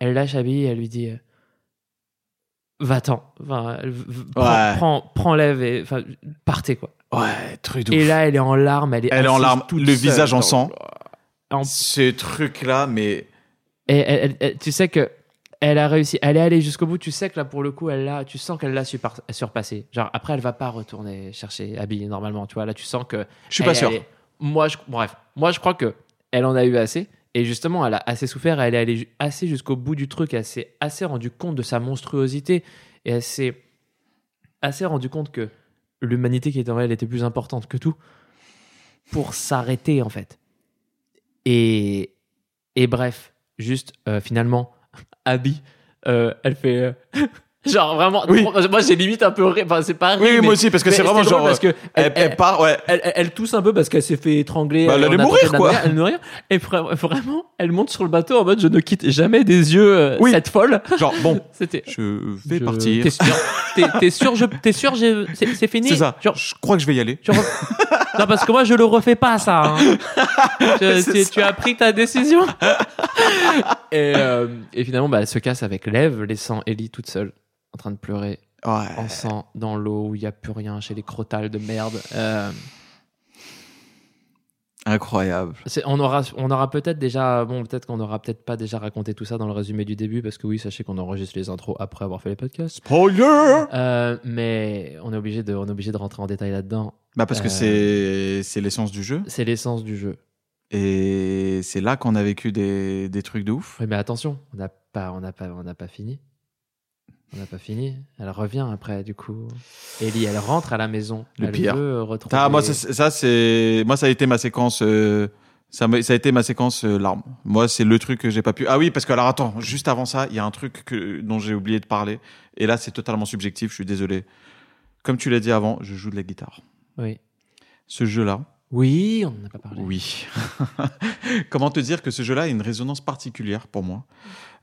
Elle lâche Abby et elle lui dit euh, Va-t'en. Enfin, prends, prends, prends-lève et enfin, partez quoi. Ouais, truc de Et ouf. là, elle est en larmes. Elle est, Elle est en larmes, le seule visage en sang. En- Ce truc-là, mais Et elle- elle- elle- tu sais que elle a réussi. Elle est allée jusqu'au bout. Tu sais que là, pour le coup, elle l'a. Tu sens qu'elle l'a surpassé. Genre après, elle va pas retourner chercher Abby normalement. Tu vois là, tu sens que. je suis pas sûr. est- moi, je, bref, moi, je crois que elle en a eu assez. Et justement, elle a assez souffert. Elle est allée assez jusqu'au bout du truc. Elle s'est assez rendu compte de sa monstruosité. Et elle s'est assez rendu compte que l'humanité qui était en elle était plus importante que tout pour s'arrêter en fait. Et, et bref, juste euh, finalement, Abby, euh, elle fait. euh, genre vraiment. Oui. Moi j'ai limite un peu. Enfin, c'est pas. Oui, ri, oui, mais- moi aussi, parce que c'est vraiment genre. Parce que Elle, elle, elle part, ouais. elle, elle- tousse un peu parce qu'elle s'est fait étrangler. Bah, elle allait mourir, quoi. nourrir, Elle mourir. Et vra- vraiment, elle monte sur le bateau en mode je ne quitte jamais des yeux euh, Oui. cette folle. Genre, bon, C'était. je vais je- partir. T'es sûr T'es sûr, je- t'es sûr j'ai- c'est fini? C'est ça. Genre, Je crois que je vais y aller. non, parce que moi, je le refais pas, ça. hein. Je- tu, ça. tu as pris ta décision. et, euh, et finalement, bah, elle se casse avec Lev, laissant Ellie toute seule, en train de pleurer, Ouais. en sang, dans l'eau, où il n'y a plus rien, chez les crotales de merde. Euh, Incroyable. on aura, on aura peut-être déjà, bon, peut-être qu'on aura peut-être pas déjà raconté tout ça dans le résumé du début, parce que oui, sachez qu'on enregistre les intros après avoir fait les podcasts. Spoiler Euh, mais on est obligé de, on est obligé de rentrer en détail là-dedans. Bah parce que Euh. c'est c'est l'essence du jeu C'est l'essence du jeu. et c'est là qu'on a vécu des, des trucs de ouf. Oui, mais attention, on n'a pas, on n'a pas, on n'a pas fini. On n'a pas fini. Elle revient après, du coup. Ellie, elle rentre à la maison. Le elle pire. veut retrouver. Ah, moi ça, c'est- moi ça a été ma séquence euh, ça, a été ma séquence euh, larmes. Moi c'est le truc que j'ai pas pu. Ah oui parce que alors attends juste avant ça il y a un truc que dont j'ai oublié de parler et là c'est totalement subjectif. Je suis désolé. Comme tu l'as dit avant, je joue de la guitare. Oui. Ce jeu là. Oui, on n'en a pas parlé. Oui. Comment te dire que ce jeu-là a une résonance particulière pour moi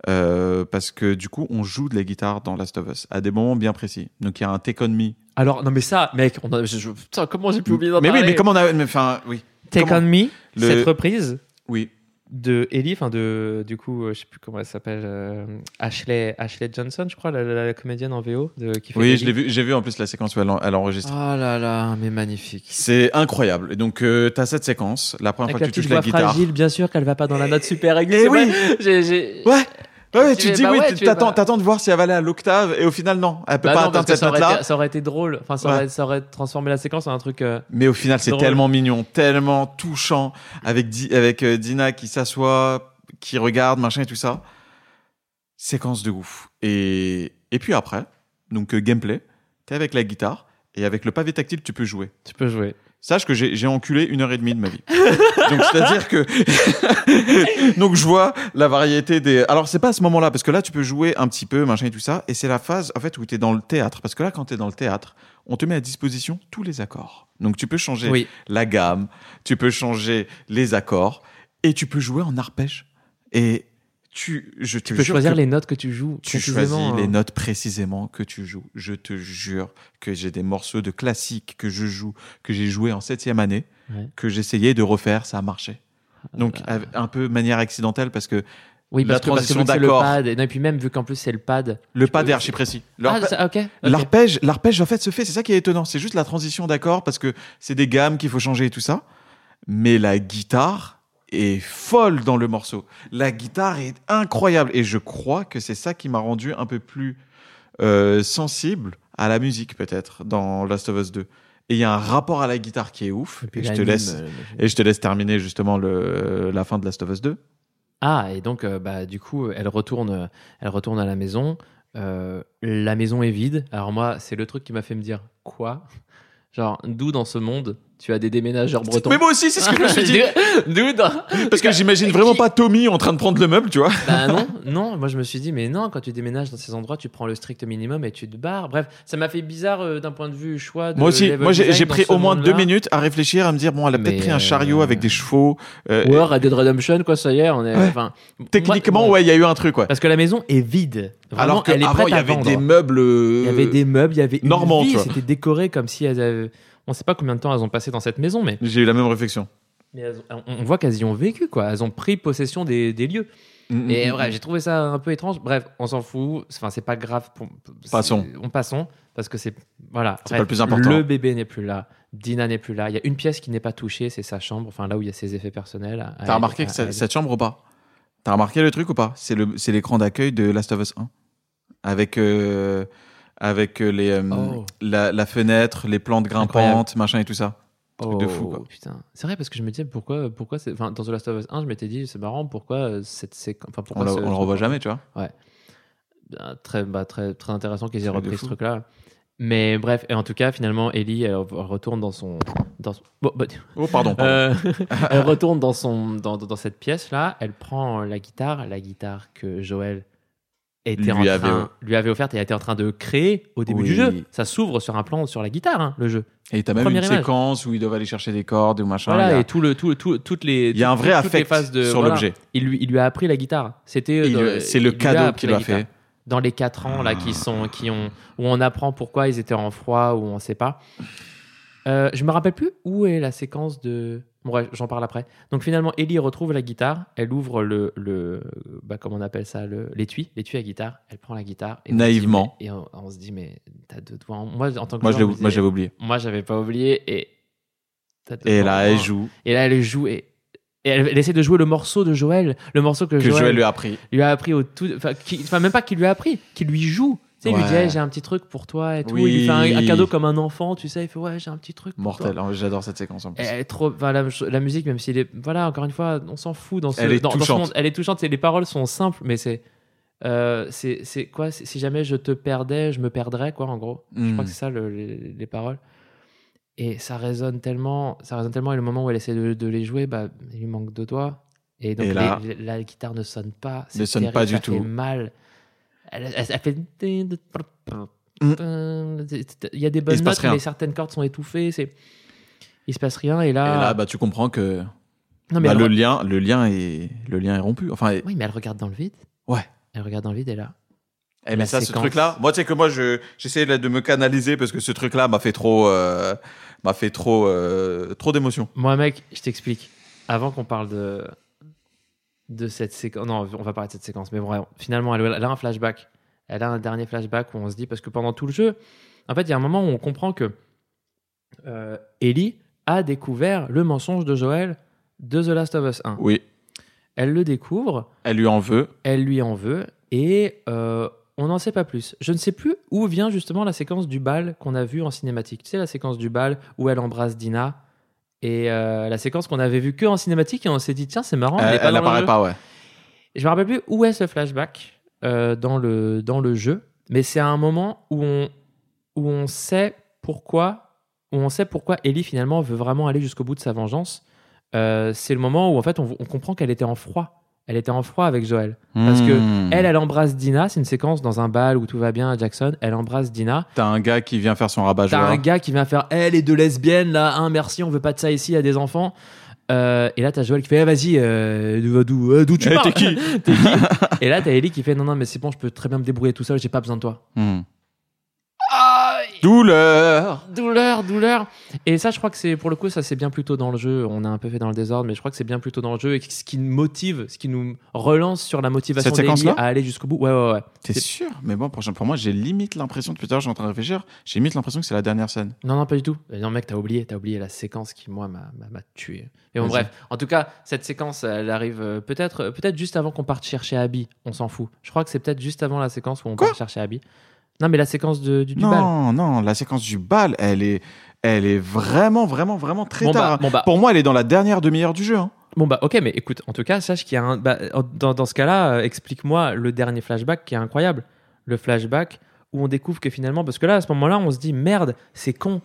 Euh, Parce que du coup, on joue de la guitare dans Last of Us à des moments bien précis. Donc il y a un Take On Me. Alors, non, mais ça, mec, on a, je- je- putain, comment j'ai pu oublier d'en Mais oui, mais comment on a. Enfin, oui. Take comment- On Me, Le- cette reprise? Oui. De Ellie, enfin de, du coup, euh, je sais plus comment elle s'appelle, euh, Ashley, Ashley Johnson, je crois, la, la- la comédienne en VO de, qui fait Oui, Ellie. je l'ai vu. J'ai vu en plus la séquence où elle, en- elle enregistre. Oh là là, mais magnifique. C'est incroyable. Et donc, euh, tu as cette séquence. La première Avec fois la que tu touches la guitare. fragile, bien sûr, qu'elle va pas dans la note super aiguë. Eh c'est oui. j'ai- Ouais. Ouais, Tu tu, fais, te dis bah oui, ouais, t'attends, bah- t'attends de voir si elle va aller à l'octave et au final non, elle peut Bah pas non, atteindre cette ça note-là. été, ça aurait été drôle. Enfin, ça, Ouais. aurait, ça aurait transformé la séquence en un truc. euh, Mais au final, c'est tellement mignon, tellement touchant avec Di- avec euh, Dina qui s'assoit, qui regarde, machin et tout ça. Séquence de ouf. Et et puis après, donc euh, gameplay, t'es avec la guitare et avec le pavé tactile, tu peux jouer. Tu peux jouer. Sache que j'ai enculé une heure et demie de ma vie. Donc c'est-à-dire que donc je vois la variété des. Alors c'est pas à ce moment-là parce que là tu peux jouer un petit peu machin et tout ça et c'est la phase en fait où tu es dans le théâtre parce que là quand tu es dans le théâtre, on te met à disposition tous les accords. Donc tu peux changer Oui. la gamme, tu peux changer les accords et tu peux jouer en arpège. Et tu je te Tu peux choisir les notes que tu joues. tu choisis les hein. notes précisément que tu joues. Je te jure que j'ai des morceaux de classiques que je joue, que j'ai joué en septième année, Ouais. que j'essayais de refaire, ça a marché. Donc Ah, av- un peu manière accidentelle parce que Oui, la parce que transition d'accord. pad. Et, et puis même, vu qu'en plus c'est le pad. le peux- est archi précis. Ah, arpe- ça- ok. ok. L'arpège, l'arpège en fait se fait, c'est ça qui est étonnant. C'est juste la transition d'accord parce que c'est des gammes qu'il faut changer et tout ça. Mais la guitare est folle dans le morceau. La guitare est incroyable et je crois que c'est ça qui m'a rendu un peu plus euh, sensible à la musique peut-être dans Last of Us 2. Et il y a un rapport à la guitare qui est ouf. Et puis Et je te l'anime, laisse euh, et je te laisse terminer justement le, la fin de Last of Us 2. Ah, et donc, euh, bah, du coup, elle retourne, elle retourne à la maison. La maison est vide. Alors, moi, c'est le truc qui m'a fait me dire Quoi? Genre, d'où dans ce monde tu as des déménageurs bretons Mais moi aussi, c'est ce que je me suis dit. Dans- Parce que j'imagine vraiment pas Tommy en train de prendre le meuble, tu vois. Bah non, non, moi je me suis dit, mais non, quand tu déménages dans ces endroits, tu prends le strict minimum et tu te barres. Bref, ça m'a fait bizarre euh, d'un point de vue choix. De Moi aussi, moi j'ai pris au moins deux minutes à réfléchir, à me dire bon, elle a peut-être pris un chariot euh, avec des chevaux. euh, Ou alors Red Dead Redemption, quoi, ça y est, on est. Ouais. Enfin, Techniquement, moi- ouais, il y a eu un truc, ouais. Parce que la maison est vide. Vraiment, Alors qu'avant, prête il y à avait des meubles. Il y avait des meubles, il y avait vois. C'était décoré comme si elles avaient. On sait pas combien de temps elles ont passé dans cette maison, mais, J'ai eu la même réflexion. mais elles on on voit qu'elles y ont vécu, quoi. Elles ont pris possession des, des lieux. Mm, Et mm, bref, mm. j'ai trouvé ça un peu étrange. Bref, on s'en fout. Enfin, c'est pas grave. Pour... Passons. On passons parce que c'est voilà. C'est pas le plus important. Le bébé n'est plus là. Dina n'est plus là. Il y a une pièce qui n'est pas touchée, c'est sa chambre. Enfin, là où il y a ses effets personnels. T'as remarqué à- que à cette, chambre ou pas? T'as remarqué le truc ou pas? C'est l'écran d'accueil de Last of Us 1 avec euh, avec euh, les euh, Oh. la, la fenêtre, les plantes grimpantes, machin et tout ça. Truc de fou, quoi. Oh, Putain, c'est vrai parce que je me disais pourquoi, pourquoi c'est, enfin dans The Last of Us 1, je m'étais dit c'est marrant pourquoi euh, cette séquence, enfin On, pourquoi le- ce- on le revoit jamais, tu vois. Ben, très, bah, très, très intéressant qu'ils aient repris ce truc-là. Mais bref, et en tout cas, finalement, Ellie elle retourne dans son, dans son- bon, bah, Oh pardon. pardon. euh, elle retourne dans son, dans, dans cette pièce-là. Elle prend la guitare, la guitare que Joël était Lui en avait- train, lui avait offerte et était en train de créer au début Oui. du jeu. Ça s'ouvre sur un plan sur la guitare, hein, le jeu. Et t'as même une image. séquence où ils doivent aller chercher des cordes ou machin. Voilà, il y a- et tout le, tout, tout- toutes les, il y a un vrai affect phases de, sur voilà. l'objet. Il lui, il lui a appris la guitare. C'était euh, C'est le cadeau qu'il a fait. Dans les 4 ans là qui sont qui ont où on apprend pourquoi ils étaient en froid ou on sait pas. Euh, je me rappelle plus où est la séquence de. Bon, bref, j'en parle après. Donc finalement, Ellie retrouve la guitare. Elle ouvre le le bah, comment on appelle ça l'étui l'étui à guitare. Elle prend la guitare et on se dit, Naïvement. mais- et on, on se dit mais t'as deux doigts. en- Moi en tant que Moi, joueur, je j'avais oublié. moi j'avais pas oublié et Et là, elle joue. Et là, elle joue et, et elle, elle essaie de jouer le morceau de Joël, le morceau que, Que Joël, Joël lui a appris. lui a appris au tout, enfin, même pas qu'il lui a appris, qu'il lui joue. Tu sais, il lui dit. Hey, j'ai un petit truc pour toi et tout. Oui. Il lui fait un, un cadeau comme un enfant, tu sais. Il fait ouais, j'ai un petit truc. Pour Mortel. Oh, J'adore cette séquence en plus. Et Elle est trop, enfin, la, la musique, même s'il est, voilà, encore une fois, on s'en fout dans ce, Elle est dans- dans ce touchante. Elle est touchante. Les paroles sont simples, mais c'est, euh, c'est, quoi? Si jamais je te perdais, je me perdrais, quoi, en gros. Je crois que c'est ça le- les, les paroles. Et ça résonne tellement, ça résonne tellement. Et le moment où elle essaie de, de les jouer, bah, il lui manque deux doigts. Et donc Et là- les- la guitare ne sonne pas. Ne sonne terrible, pas du ça tout. fait mal. Elle, elle- elle fait. Il y a des bonnes notes, rien. mais certaines cordes sont étouffées. C'est, il se passe rien. Et Et là, bah, tu comprends que non mais bah, elle le re- lien, le lien est, le lien est rompu. Enfin, oui, mais elle regarde dans le vide. Ouais. Elle regarde dans le vide et là. Eh, mais ça, ce truc-là, moi, tu sais que moi, je, j'essaie de me canaliser parce que ce truc-là m'a fait trop, euh, m'a fait trop, euh, trop d'émotions. Moi, mec, je t'explique. Avant qu'on parle de de cette séquence, non, on va parler de cette séquence, mais vraiment, finalement, elle, elle a un flashback. Elle a un dernier flashback où on se dit parce que pendant tout le jeu, en fait, il y a un moment où on comprend que euh, Ellie a découvert le mensonge de Joël de The Last of Us 1. Oui. Elle le découvre, Elle lui en veut. elle lui en veut Et euh, on n'en sait pas plus. Je ne sais plus où vient justement la séquence du bal qu'on a vue en cinématique. Tu sais, la séquence du bal où elle embrasse Dina. Et euh, la séquence qu'on avait vue que en cinématique. Et on s'est dit, tiens, c'est marrant. Elle, elle apparaît pas, ouais. Et Je me rappelle plus où est ce flashback euh, dans, le, dans le jeu. Mais c'est à un moment où on, où on sait pourquoi. Où on sait pourquoi Ellie finalement veut vraiment aller jusqu'au bout de sa vengeance. Euh, c'est le moment où en fait on, on comprend qu'elle était en froid. Elle était en froid avec Joël. Parce que Hmm. Elle, elle embrasse Dina. C'est une séquence dans un bal où tout va bien à Jackson. Elle embrasse Dina. T'as un gars qui vient faire son rabat T'as un gars qui vient faire Elle est deux lesbiennes là. Hein, merci, on veut pas de ça ici. Il y a des enfants. Euh, et là, t'as Joël qui fait Eh, Vas-y, euh, d'où euh, d'où tu Eh, parles t'es qui? T'es qui? Et là, t'as Ellie qui fait Non, non, mais c'est bon, je peux très bien me débrouiller tout seul. J'ai pas besoin de toi. Douleur Douleur, douleur. Et ça, je crois que c'est pour le coup, ça c'est bien plus tôt dans le jeu. On a un peu fait dans le désordre, mais je crois que c'est bien plus tôt dans le jeu et ce qui nous motive, ce qui nous relance sur la motivation Cette d'Ellie séquence-là à aller jusqu'au bout. Ouais, ouais, ouais. T'es C'est- sûr? Mais bon, pour, pour moi, j'ai limite l'impression, depuis tout à l'heure, je suis en train de réfléchir, j'ai limite l'impression que c'est la dernière scène. Non, non, pas du tout. Non, mec, t'as oublié, t'as oublié la séquence qui, moi, m'a tué. Mais bon, bref. En tout cas, cette séquence, elle arrive euh, peut-être peut-être juste avant qu'on parte chercher Abby. On s'en fout. Je crois que c'est peut-être juste avant la séquence où on Quoi? part chercher Abby. Non, mais la séquence de, du, du bal. Non, non, la séquence du bal, elle est, elle est vraiment, vraiment, vraiment très Bon bah, tard. bon, bah, Pour moi, elle est dans la dernière demi-heure du jeu. hein. bon, bah, ok, mais écoute, en tout cas, sache qu'il y a un. bah, dans, dans ce cas-là, euh, explique-moi le dernier flashback qui est incroyable. Le flashback où on découvre que finalement, parce que là, à ce moment-là, on se dit merde, c'est con.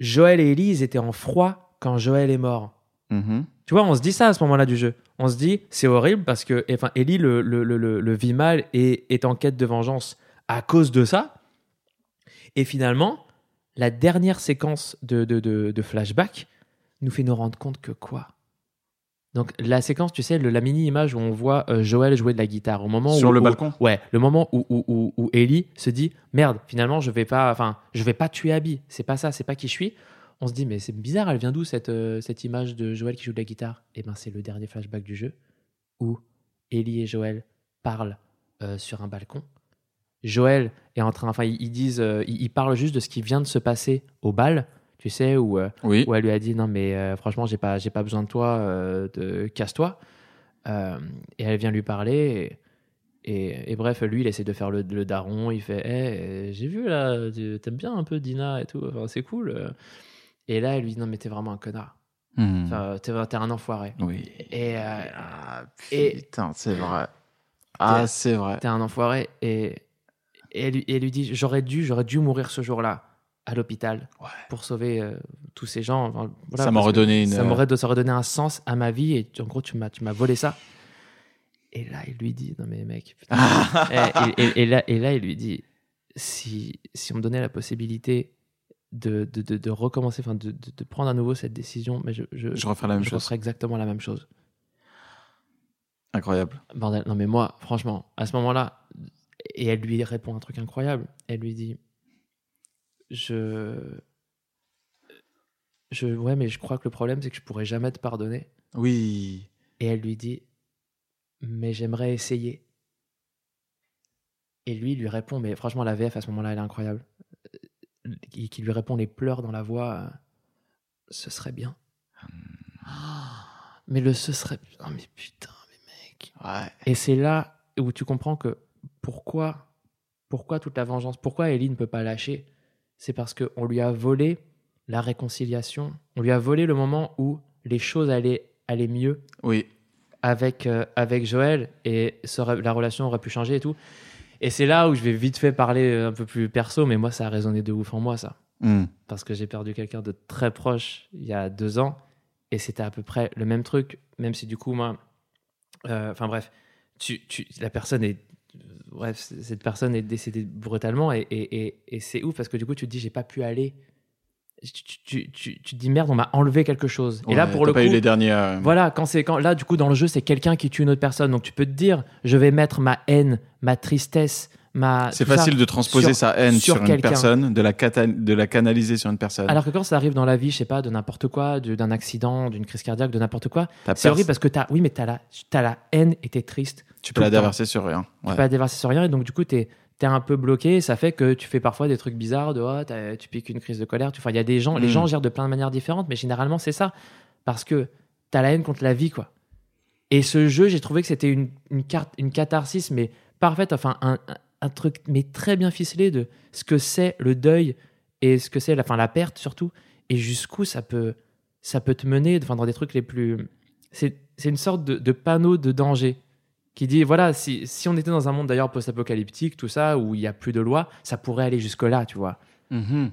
Joël et Elise étaient en froid quand Joël est mort. Mhm. Tu vois, on se dit ça à ce moment-là du jeu. On se dit, c'est horrible parce que enfin, Ellie le, le, le- le vit mal et est en quête de vengeance à cause de ça. Et finalement, la dernière séquence de, de, de, de flashback nous fait nous rendre compte que quoi? Donc, la séquence, tu sais, le- la mini-image où on voit euh, Joël jouer de la guitare, au moment Sur où, le où- balcon? Ouais, le moment où, où, où, Ellie se dit merde, finalement, je vais pas, enfin, je vais pas tuer Abby. C'est pas ça, c'est pas qui je suis. On se dit mais c'est bizarre, elle vient d'où cette, euh, cette image de Joël qui joue de la guitare? Eh ben, c'est le dernier flashback du jeu où Ellie et Joël parlent euh, sur un balcon. Joël est en train, enfin, ils, disent, euh, ils, ils parlent juste de ce qui vient de se passer au bal, tu sais, où euh, Oui. où elle lui a dit non mais euh, franchement j'ai pas j'ai pas besoin de toi euh, de casse-toi et elle vient lui parler et, et- et bref lui il essaie de faire le, le daron il fait Eh, j'ai vu là tu- t'aimes bien un peu Dina et tout enfin, c'est cool et là elle lui dit non mais t'es vraiment un connard enfin, t'es t'es un enfoiré Oui. et Ah, Et- putain, c'est vrai. Ah, c'est vrai. t'es un enfoiré et, et elle, lui- et elle lui dit j'aurais dû j'aurais dû mourir ce jour-là à l'hôpital Ouais. pour sauver euh, tous ces gens Enfin, voilà, Ça m'a parce que redonné une- ça m'aurait ça aurait donné un sens à ma vie et tu- en gros tu m'as tu m'as volé ça et là il lui dit non mais mec putain. et, et- et là et là il lui dit si si on me donnait la possibilité de, de, de, de recommencer enfin de, de, de prendre à nouveau cette décision mais je je, Je referai la même je chose. referais exactement la même chose Incroyable. Bordel, non mais moi, franchement, à ce moment-là, et elle lui répond un truc incroyable. Elle lui dit, je, je, ouais, mais je crois que le problème c'est que je pourrais jamais te pardonner. Oui. Et elle lui dit, mais j'aimerais essayer. Et lui il lui répond, mais franchement la VF à ce moment-là elle est incroyable. Euh, Qui, qui lui répond les pleurs dans la voix, euh, ce serait bien. Mais le ce serait, oh mais putain, mais mec. Ouais. Et c'est là où tu comprends que pourquoi, pourquoi toute la vengeance, pourquoi Ellie ne peut pas lâcher, c'est parce qu'on lui a volé la réconciliation, on lui a volé le moment où les choses allaient, allaient mieux Oui. avec, euh, avec Joël et la relation aurait pu changer et tout. Et c'est là où je vais vite fait parler un peu plus perso, mais moi ça a résonné de ouf en moi ça Hmm. parce que j'ai perdu quelqu'un de très proche il y a deux ans et c'était à peu près le même truc, même si du coup, moi. euh, Enfin bref, tu, tu, la personne est. Bref, cette personne est décédée brutalement et, et, et, et c'est ouf parce que du coup, tu te dis, j'ai pas pu aller. Tu, tu, tu, tu- te dis, merde, on m'a enlevé quelque chose. et là, pour le pas coup. eu les derniers. euh, Voilà, quand c'est quand là du coup dans le jeu c'est quelqu'un qui tue une autre personne donc tu peux te dire je vais mettre ma haine, ma tristesse, C'est facile de transposer sur- sa haine sur sur, une personne, de la, cata- de la canaliser sur une personne. Alors que quand ça arrive dans la vie, je sais pas, de n'importe quoi, d'un accident, d'une crise cardiaque, de n'importe quoi, c'est horrible parce que t'as, oui, mais t'as la, t'as la haine et t'es triste. tu peux la déverser sur rien. Tu peux la déverser sur rien et donc du coup t'es, t'es un peu bloqué. et Ça fait que tu fais parfois des trucs bizarres de, oh, tu piques une crise de colère. Tu, enfin, il y a des gens, les Mm. gens gèrent de plein de manières différentes, mais généralement c'est ça parce que t'as la haine contre la vie, quoi. Et ce jeu, j'ai trouvé que c'était une, une carte, une catharsis, mais parfaite, enfin un, un- un truc mais très bien ficelé de ce que c'est le deuil et ce que c'est la, enfin, la perte surtout et jusqu'où ça peut ça peut te mener enfin, dans des trucs les plus c'est c'est une sorte de, de panneau de danger qui dit voilà si, si on était dans un monde d'ailleurs post-apocalyptique tout ça où il y a plus de loi ça pourrait aller jusque là tu vois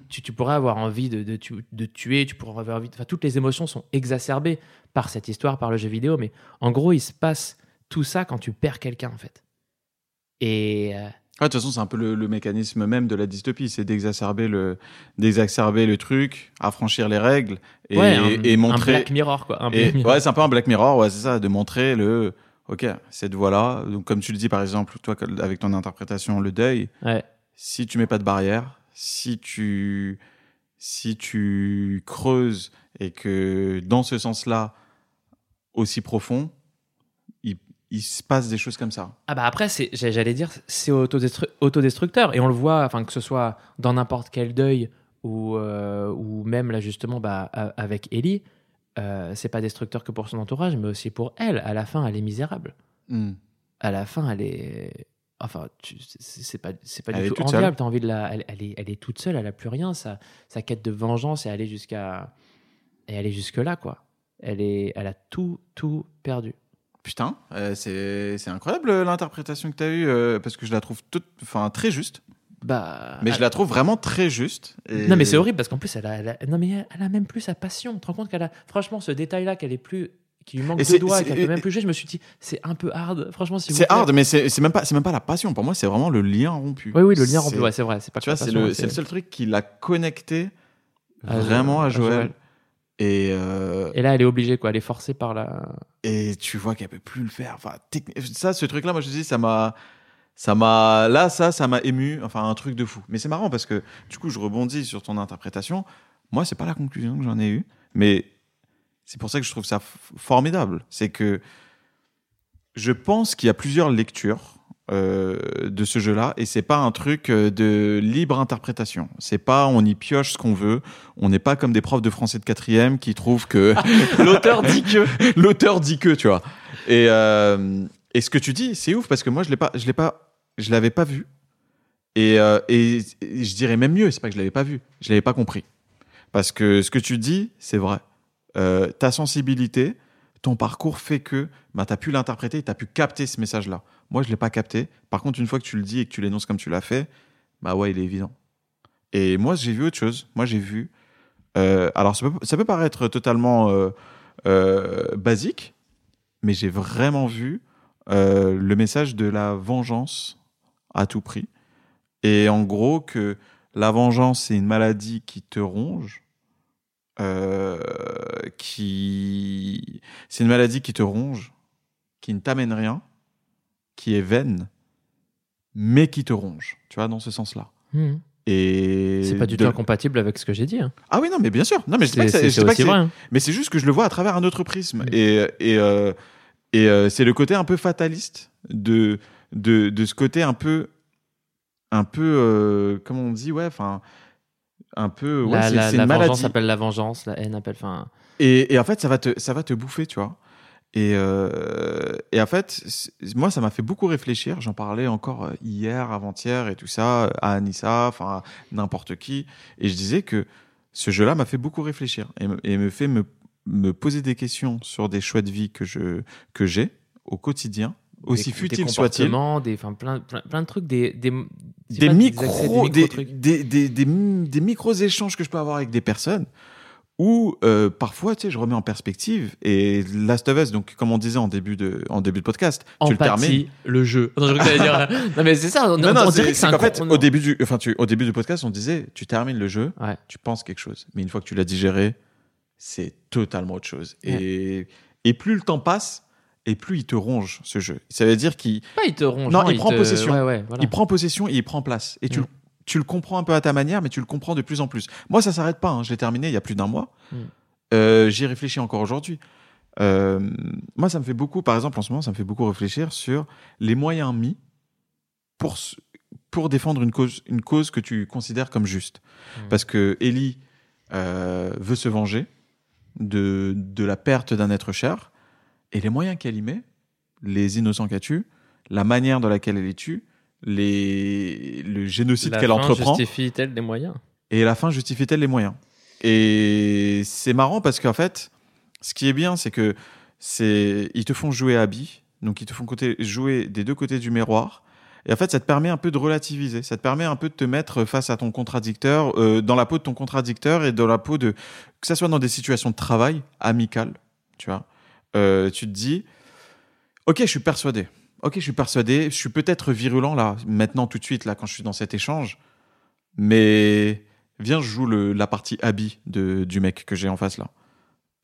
tu, tu pourrais avoir envie de, de tuer, tu pourrais avoir envie. Enfin, toutes les émotions sont exacerbées par cette histoire, par le jeu vidéo, mais en gros, il se passe tout ça quand tu perds quelqu'un, en fait. Et euh, Ah, de toute façon, c'est un peu le, le mécanisme même de la dystopie, c'est d'exacerber le, d'exacerber le truc, affranchir les règles et, ouais, un, et un montrer. Black Mirror, quoi. Un et- Black Mirror. ouais, c'est un peu un Black Mirror, ouais, c'est ça, de montrer le. Ok, cette voie-là. Donc, comme tu le dis, par exemple, toi, avec ton interprétation, le deuil, Ouais. si tu mets pas de barrière, si tu, si tu creuses et que dans ce sens-là, aussi profond, il, se passe des choses comme ça. Ah bah après, j'allais dire, c'est autodestru- autodestructeur. Et on le voit, enfin, que ce soit dans n'importe quel deuil ou, euh, ou même là, justement, bah, avec Ellie, euh, c'est pas destructeur que pour son entourage, mais aussi pour elle. À la fin, elle est misérable. Hmm. à la fin, elle est. Enfin, c'est pas, c'est pas du tout enviable. T'as envie de la. Elle, elle est, elle est toute seule, elle a plus rien. Sa, sa quête de vengeance est allée jusqu'à. Et elle est jusque-là, quoi. Elle, est, elle a tout, tout perdu. Putain, euh, c'est incroyable euh, l'interprétation que tu as eue, euh, parce que je la trouve toute, enfin, très juste. Bah. Mais je la trouve vraiment très juste. et- Non, mais c'est horrible parce qu'en plus, elle a, elle a- non, mais elle, a même plus sa passion. Tu te rends compte qu'elle a. Franchement, ce détail-là, qu'elle est plus. Qui lui manque deux doigts et qu'elle peut même plus jouer, je me suis dit, c'est un peu hard. Franchement, si C'est hard, mais c'est même, pas- c'est même pas la passion. Pour moi, c'est vraiment le lien rompu. Oui, oui, le lien rompu. C'est- Ouais, c'est vrai. C'est pas Tu vois, c'est le, seul truc qui l'a connecté À vraiment à Joël. Et, euh, Et là, elle est obligée, quoi. Elle est forcée par la. et tu vois qu'elle peut plus le faire. Enfin, ça, ce truc-là, moi, je te dis, ça m'a, ça m'a, là, ça, ça m'a ému. Enfin, un truc de fou. Mais c'est marrant parce que, du coup, je rebondis sur ton interprétation. Moi, c'est pas la conclusion que j'en ai eue, mais c'est pour ça que je trouve ça formidable. C'est que je pense qu'il y a plusieurs lectures euh, de ce jeu-là et c'est pas un truc euh, de libre interprétation. C'est pas on y pioche ce qu'on veut. On n'est pas comme des profs de français de quatrième qui trouvent que l'auteur dit que l'auteur dit que tu vois. Et euh, et ce que tu dis, c'est ouf parce que moi je l'ai pas, je l'ai pas, je l'avais pas vu. Et, euh, et, et je dirais même mieux, c'est pas que je l'avais pas vu, je l'avais pas compris. Parce que ce que tu dis, c'est vrai. Ta sensibilité, ton parcours fait que bah, tu as pu l'interpréter, tu as pu capter ce message-là. Moi, je ne l'ai pas capté. Par contre, une fois que tu le dis et que tu l'énonces comme tu l'as fait, bah ouais, il est évident. Et moi, j'ai vu autre chose. Moi, j'ai vu. euh, alors, ça peut, paraître totalement euh, euh, basique, mais j'ai vraiment vu le message de la vengeance à tout prix. Et en gros, que la vengeance, c'est une maladie qui te ronge. qui c'est une maladie qui te ronge, qui ne t'amène rien, qui est vaine, mais qui te ronge. Tu vois, dans ce sens-là. Mhm. Et C'est pas du de- tout incompatible avec ce que j'ai dit. hein. Ah oui, non, mais bien sûr. Non, mais je pas C'est que c'est vrai. hein. mais c'est juste que je le vois à travers un autre prisme. Mm. Et, et, euh, et euh, c'est le côté un peu fataliste de, de, de ce côté un peu. Un peu. euh, comment on dit Ouais, enfin. Un peu. Ouais, la la, la vengeance appelle la vengeance, la haine appelle. Enfin, Et, et en fait, ça va te, ça va te bouffer, tu vois. Et, euh, et en fait, moi, ça m'a fait beaucoup réfléchir. J'en parlais encore euh, hier, avant-hier et tout ça, à Anissa, enfin, n'importe qui. Et je disais que ce jeu-là m'a fait beaucoup réfléchir et me, et me fait me, me poser des questions sur des choix de vie que je que j'ai au quotidien, aussi des- futiles des enfin, plein, plein, plein de trucs, des, des, des micro-trucs. des, des, des, des micros échanges que je peux avoir avec des personnes où euh, parfois, tu sais, je remets en perspective et Last of Us, donc comme on disait en début de, en début de podcast, tu le termines. Le jeu. Non, je dire- non, mais c'est ça. On, Non, on- non, on dirait que c'est un fait, con- au début, du, enfin, tu, au début du podcast, on disait, tu termines le jeu, Ouais. tu penses quelque chose. Mais une fois que tu l'as digéré, c'est totalement autre chose. Et, et plus le temps passe, et plus il te ronge, ce jeu. Ça veut dire qu'il Pas, il te ronge. Non, il prend te- possession. Ouais, ouais, voilà. il prend possession et il prend place. Et tu, Mm. Tu le comprends un peu à ta manière, mais tu le comprends de plus en plus. Moi, ça s'arrête pas. hein. Je l'ai terminé il y a plus d'un mois. Mm. Euh, J'y réfléchis encore aujourd'hui. Euh, moi, ça me fait beaucoup, par exemple, en ce moment, ça me fait beaucoup réfléchir sur les moyens mis pour, pour défendre une cause, une cause que tu considères comme juste. Mm. Parce que Ellie euh, veut se venger de, de la perte d'un être cher, et les moyens qu'elle y met, les innocents qu'elle tue, la manière dans laquelle elle les tue, les... le génocide La qu'elle fin entreprend, justifie-t-elle des moyens? Et la fin justifie-t-elle les moyens? Et c'est marrant parce qu'en fait, ce qui est bien, c'est que c'est ils te font jouer à Abby, donc ils te font côté, jouer des deux côtés du miroir. Et en fait, ça te permet un peu de relativiser. Ça te permet un peu de te mettre face à ton contradicteur, euh, dans la peau de ton contradicteur et dans la peau de que ça soit dans des situations de travail amicales, tu vois. Euh, tu te dis, ok, je suis persuadé. Ok, je suis persuadé. Je suis peut-être virulent là, maintenant tout de suite là, quand je suis dans cet échange. Mais viens, je joue le, la partie habit de, du mec que j'ai en face là.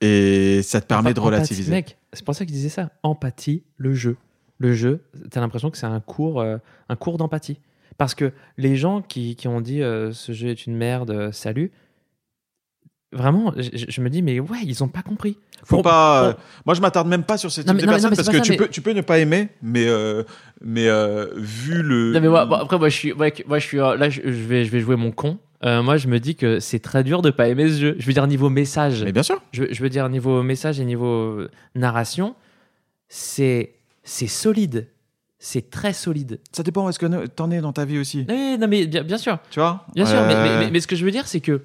Et ça te permet de Empathie, relativiser. Mec, c'est pour ça qu'il disait ça. Empathie, le jeu. Le jeu, t'as l'impression que c'est un cours, euh, un cours d'empathie. Parce que les gens qui, qui ont dit euh, ce jeu est une merde, euh, salut, vraiment, je, je me dis, mais ouais, ils ont pas compris. Faut Pour- pas. euh, pour- moi, je m'attarde même pas sur ces Non, types mais- de non, mais- non, personnes parce que ça, tu mais- peux, tu peux ne pas aimer, mais euh, mais euh, vu le. Non, mais moi, bon, après, moi, je suis, moi, moi, je suis là, je, je vais, je vais jouer mon con. Euh, moi, je me dis que c'est très dur de pas aimer ce jeu. Je veux dire, niveau message, Mais bien sûr. je, je veux dire, niveau message et niveau narration, c'est c'est solide. C'est très solide. Ça dépend où est-ce que t'en es dans ta vie aussi. Oui, non, mais bien, bien sûr. Tu vois? Bien sûr, mais, mais- mais- mais ce que je veux dire, c'est que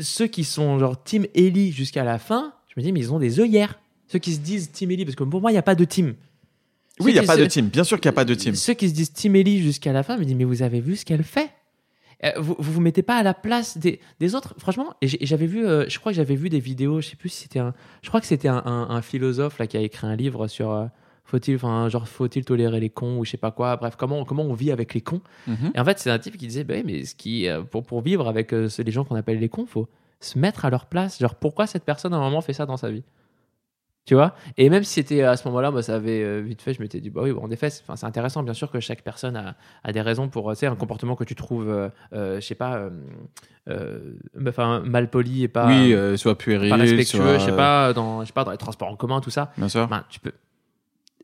ceux qui sont genre Team Ellie jusqu'à la fin, je me dis, mais ils ont des œillères. Ceux qui se disent Team Ellie, parce que pour moi, il n'y a pas de team. Oui, il y a pas de team. Bien sûr qu'il y a pas de team. Ceux qui se disent Team Ellie jusqu'à la fin, je me dis, mais vous avez vu ce qu'elle fait? Euh, vous, vous vous mettez pas à la place des, des autres, franchement. Et j'avais vu, euh, je crois que j'avais vu des vidéos, je sais plus si c'était un, je crois que c'était un, un- un philosophe là qui a écrit un livre sur euh, faut-il, enfin genre faut-il tolérer les cons ou je sais pas quoi? Bref, comment comment on vit avec les cons? Mhm. Et en fait, c'est un type qui disait, bah mais ce qui, euh, pour, pour vivre avec euh, les gens qu'on appelle les cons, faut se mettre à leur place. Genre, pourquoi cette personne, à un moment, fait ça dans sa vie? Tu vois? Et même si c'était à ce moment-là, moi, ça avait euh, vite fait, je m'étais dit, bah oui, bon, en effet, c'est enfin, intéressant, bien sûr, que chaque personne a, a des raisons pour, euh, tu sais, un comportement que tu trouves, euh, euh, je sais pas, euh, euh, enfin, mal poli et pas, oui, euh, soit puéril, pas respectueux, soit- je sais pas, dans, je sais pas, dans les transports en commun, tout ça. Bien sûr. Ben, tu peux.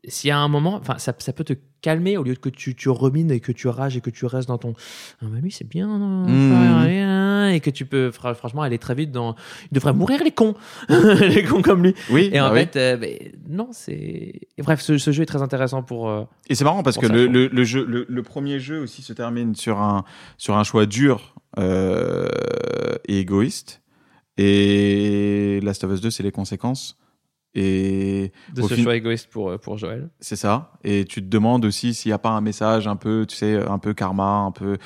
S'il y a un moment, enfin, ça, ça peut te calmer au lieu que tu, tu rumines et que tu rages et que tu restes dans ton. Ah, bah lui, c'est bien. non, Mm. enfin, Et que tu peux, fra- franchement, aller très vite dans. Il devrait mourir, les cons Les cons comme lui. Oui. Et en bah oui. fait, euh, ben, non, c'est. Bref, ce, ce jeu est très intéressant pour. euh, Et c'est marrant parce que ça, le, quoi. le, le jeu, le, le premier jeu aussi se termine sur un, sur un choix dur euh, et égoïste. Et Last of Us 2, c'est les conséquences. Et de ce fin- choix égoïste pour, euh, pour Joël. c'est ça. Et tu te demandes aussi s'il n'y a pas un message un peu, tu sais, un peu karma, un peu.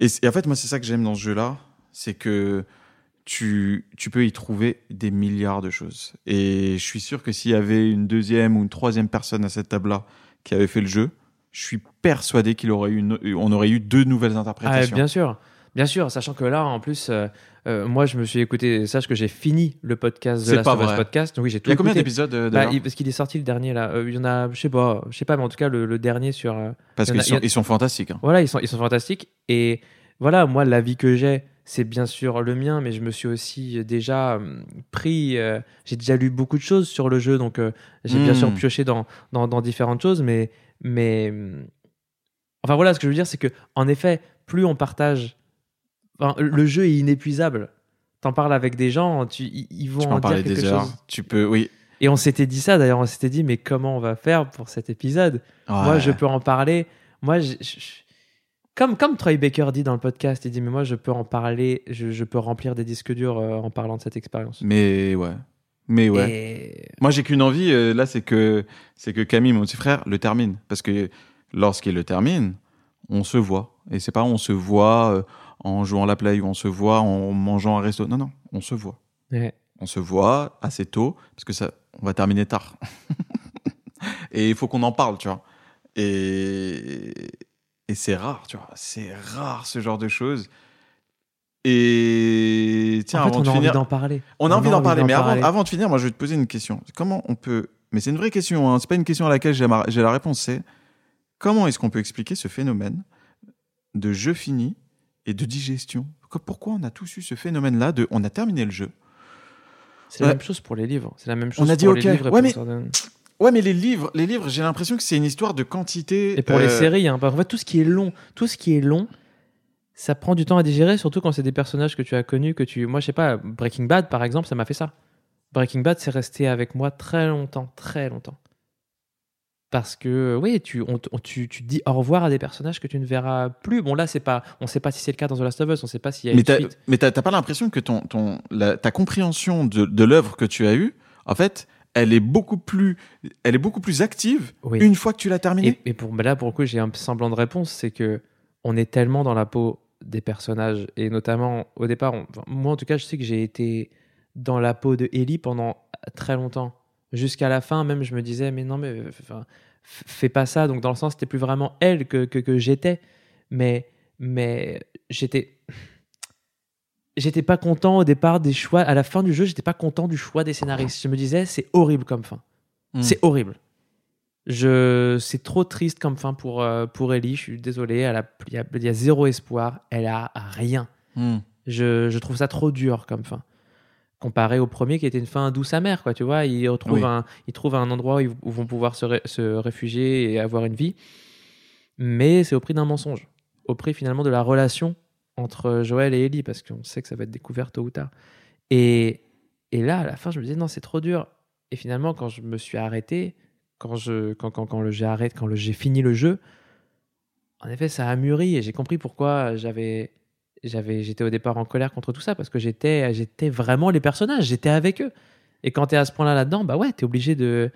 Et, en fait, moi, c'est ça que j'aime dans ce jeu-là, c'est que tu, tu peux y trouver des milliards de choses. Et je suis sûr que s'il y avait une deuxième ou une troisième personne à cette table-là qui avait fait le jeu, je suis persuadé qu'il aurait eu une, on aurait eu deux nouvelles Ah, interprétations. bien sûr. Bien sûr, sachant que là, en plus, euh, euh, moi, je me suis écouté. Sache que j'ai fini le podcast de vrai. podcast. Oui, j'ai tout Il y a combien d'épisodes euh, Bah, parce qu'il est sorti le dernier là. Il y en a, je sais pas, je sais pas, mais en tout cas le, le dernier sur. Parce qu'ils a- sont, ils sont fantastiques. hein. Voilà, ils sont, ils sont fantastiques. Et voilà, moi, l'avis que j'ai, c'est bien sûr le mien, mais je me suis aussi déjà pris. j'ai déjà lu beaucoup de choses sur le jeu, donc j'ai bien sûr pioché dans, dans, dans différentes choses, mais. mais hum, enfin voilà, ce que je veux dire, c'est que en effet, plus on partage. Enfin, le jeu est inépuisable. T'en parles avec des gens, tu, ils vont Tu peux en en parler dire quelque des heures. chose. Tu peux, oui. Et on s'était dit ça d'ailleurs, on s'était dit, mais comment on va faire pour cet épisode? Moi, je peux en parler. Moi, je- je- je- comme, comme Troy Baker dit dans le podcast, il dit, mais moi, je peux en parler, je, je peux remplir des disques durs euh, en parlant de cette expérience. Mais ouais. Mais ouais. Et- Moi, j'ai qu'une envie, euh, là, c'est que, c'est que Camille, mon petit frère, le termine. Parce que lorsqu'il le termine, on se voit. Et c'est pas on se voit euh, en jouant à la play ou on se voit en mangeant un resto. Non, non, on se voit. Ouais. On se voit assez tôt, parce que ça, on va terminer tard. et il faut qu'on en parle, tu vois. Et, et c'est rare, tu vois. C'est rare ce genre de choses. Et tiens, en fait, avant on de a envie d'en parler. on a envie d'en parler, mais avant, parler. avant de finir, moi je vais te poser une question. Comment on peut. Mais c'est une vraie question, hein. c'est pas une question à laquelle j'ai la réponse, c'est comment est-ce qu'on peut expliquer ce phénomène de jeu fini et de digestion Pourquoi on a tous eu ce phénomène-là de on a terminé le jeu C'est la même chose pour les livres. C'est la même chose On a dit pour les livres Ouais, mais- certaines- Ouais, mais les livres, les livres j'ai l'impression que c'est une histoire de quantité. Et pour les euh, séries, hein, fait, tout ce qui est long, tout ce qui est long, ça prend du temps à digérer, surtout quand c'est des personnages que tu as connus, que tu. Moi, je sais pas, Breaking Bad, par exemple, ça m'a fait ça. Breaking Bad, c'est resté avec moi très longtemps, très longtemps. Parce que oui, tu, on, tu, tu dis au revoir à des personnages que tu ne verras plus. Bon là, c'est pas, on sait pas si c'est le cas dans The Last of Us, on sait pas s'il y a Mais une suite. mais t'as, pas l'impression que ton, ton, la- ta compréhension de, de l'œuvre que tu as eue, en fait, elle est beaucoup plus, elle est beaucoup plus active Oui. une fois que tu l'as terminée? Et, et pour mais là, pour le coup, j'ai un semblant de réponse, c'est que on est tellement dans la peau des personnages et notamment au départ, on- moi en tout cas, je sais que j'ai été dans la peau de Ellie pendant très longtemps, jusqu'à la fin. Même, je me disais, mais non, mais fais pas ça. Donc dans le sens, c'était plus vraiment elle que que, que j'étais, mais mais j'étais j'étais pas content au départ des choix. À la fin du jeu, j'étais pas content du choix des scénaristes. Je me disais, c'est horrible comme fin. Mm. C'est horrible. Je, c'est trop triste comme fin pour, euh, pour Ellie. Je suis désolé. Elle a, il, y a, il y a zéro espoir. Elle a rien. Hmm. Je, je trouve ça trop dur comme fin. Comparé au premier qui était une fin douce amère, quoi. Tu vois, ils retrouvent Oui. un, ils trouvent un endroit où ils vont pouvoir se, ré- se réfugier et avoir une vie. Mais c'est au prix d'un mensonge. Au prix finalement de la relation entre Joël et Ellie, parce qu'on sait que ça va être découvert tôt ou tard. Et, et là, à la fin, je me disais, non, c'est trop dur. Et finalement, quand je me suis arrêté, quand, je, quand, quand, quand le j'ai arrêté, quand le, j'ai fini le jeu, en effet, ça a mûri et j'ai compris pourquoi j'avais, j'avais, j'étais au départ en colère contre tout ça, parce que j'étais, j'étais vraiment les personnages, j'étais avec eux. Et quand tu es à ce point-là là-dedans, bah ouais, tu es obligé de.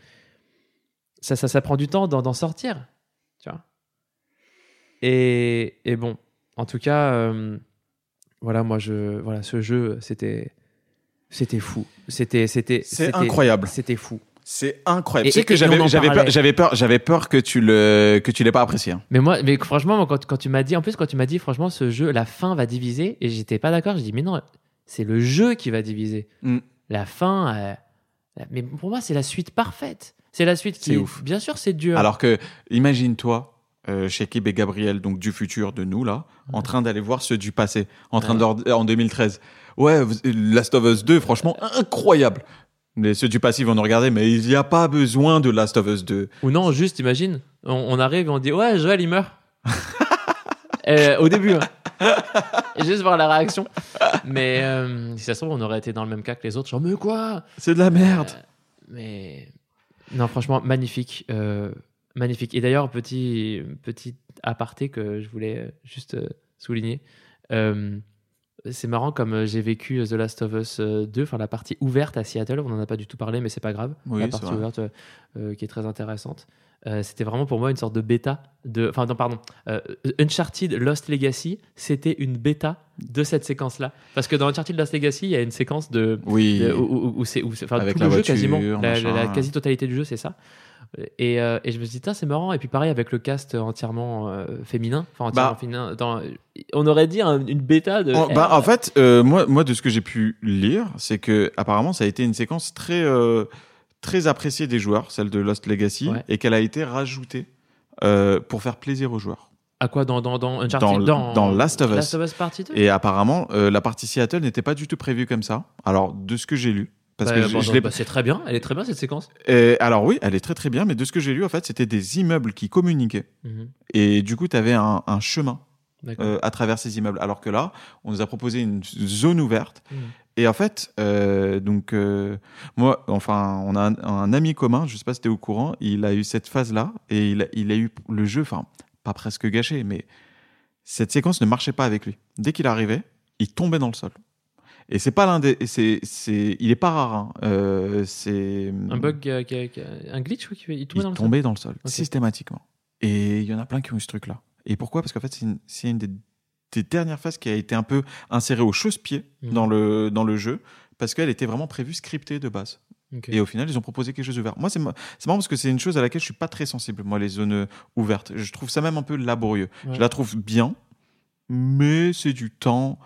Ça, ça, ça prend du temps d'en, sortir. Tu vois. Et, et bon, en tout cas, euh, voilà, moi, je, voilà, ce jeu, c'était, c'était fou. C'était, c'était, C'est c'était- incroyable. C'était fou. C'est incroyable. Et- tu sais et- que j'avais, peur, j'avais peur, j'avais peur que tu le, que tu l'aies pas apprécié. hein. Mais moi, mais franchement, moi, quand, quand tu m'as dit, en plus, quand tu m'as dit, franchement, ce jeu, la fin va diviser, et j'étais pas d'accord, je dis, mais non, c'est le jeu qui va diviser. Mm. La fin, euh, mais pour moi, c'est la suite parfaite. C'est la suite qui C'est est, ouf. bien sûr, c'est dur. Alors que, imagine-toi, euh, Shekib et Gabriel, donc du futur, de nous là, en train d'aller voir ceux du passé, en train Ouais. de leur- en 2013. Ouais, Last of Us 2, franchement, incroyable. Mais ceux du passé vont nous regarder, mais il n'y a pas besoin de Last of Us 2. Ou non, juste, imagine, on, on arrive et on dit, ouais, Joël, il meurt. Euh, au début, hein. Juste voir la réaction. Mais euh, si ça se trouve, on aurait été dans le même cas que les autres, genre, mais quoi? C'est de la merde. Euh, mais non, franchement, magnifique, magnifique. Et d'ailleurs, petit petit aparté que je voulais juste souligner. Euh, c'est marrant comme euh, j'ai vécu The Last of Us euh, 2, enfin la partie ouverte à Seattle, on n'en a pas du tout parlé, mais c'est pas grave. Oui, la partie ouverte euh, euh, qui est très intéressante. Euh, c'était vraiment pour moi une sorte de bêta de enfin non pardon euh, Uncharted Lost Legacy c'était une bêta de cette séquence là parce que dans Uncharted Lost Legacy il y a une séquence de Oui. de- où, où- où c'est enfin tout le jeu voiture, quasiment la, machin. la- la quasi-totalité du jeu c'est ça et, euh, et je me suis dit c'est marrant et puis pareil avec le cast entièrement euh, féminin enfin entièrement Bah. féminin dans- on aurait dit un- une bêta de En, bah, en fait, euh, moi, moi, de ce que j'ai pu lire, c'est que apparemment, ça a été une séquence très, très appréciée des joueurs, celle de Lost Legacy, Ouais. et qu'elle a été rajoutée pour faire plaisir aux joueurs. à quoi dans dans dans Uncharted Dans- dans Last of Us. Last of Us Partie 2 Et apparemment, la partie Seattle n'était pas du tout prévue comme ça. Alors, de ce que j'ai lu, parce Bah, que je, bon, je bah, c'est très bien elle est très bien cette séquence Euh, alors oui, elle est très très bien, mais de ce que j'ai lu, en fait, c'était des immeubles qui communiquaient, Mhm. et du coup, tu avais un, un chemin euh, à travers ces immeubles. Alors que là, on nous a proposé une zone ouverte. Mhm. Et en fait, euh, donc euh, moi, enfin, on a un, un ami commun, je sais pas si tu es au courant, il a eu cette phase-là et il a, il a eu le jeu, enfin, pas presque gâché, mais cette séquence ne marchait pas avec lui. Dès qu'il arrivait, il tombait dans le sol. Et c'est pas l'un des, c'est, c'est, il est pas rare. hein. Euh, c'est un bug euh, qui a- qui a- un glitch oui, qui fait- il tombait il dans le sol tombait dans le sol Ok. systématiquement. Et il y en a plein qui ont eu ce truc-là. Et pourquoi? Parce qu'en fait, c'est une, c'est une des, des dernières phases qui a été un peu insérée au chausse-pied Mhm. dans, le, dans le jeu, parce qu'elle était vraiment prévue scriptée de base. Ok. Et au final, ils ont proposé quelque chose d'ouvert. Moi, c'est ma- c'est marrant parce que c'est une chose à laquelle je suis pas très sensible, moi, les zones euh, ouvertes. Je trouve ça même un peu laborieux. Ouais. Je la trouve bien, mais c'est du temps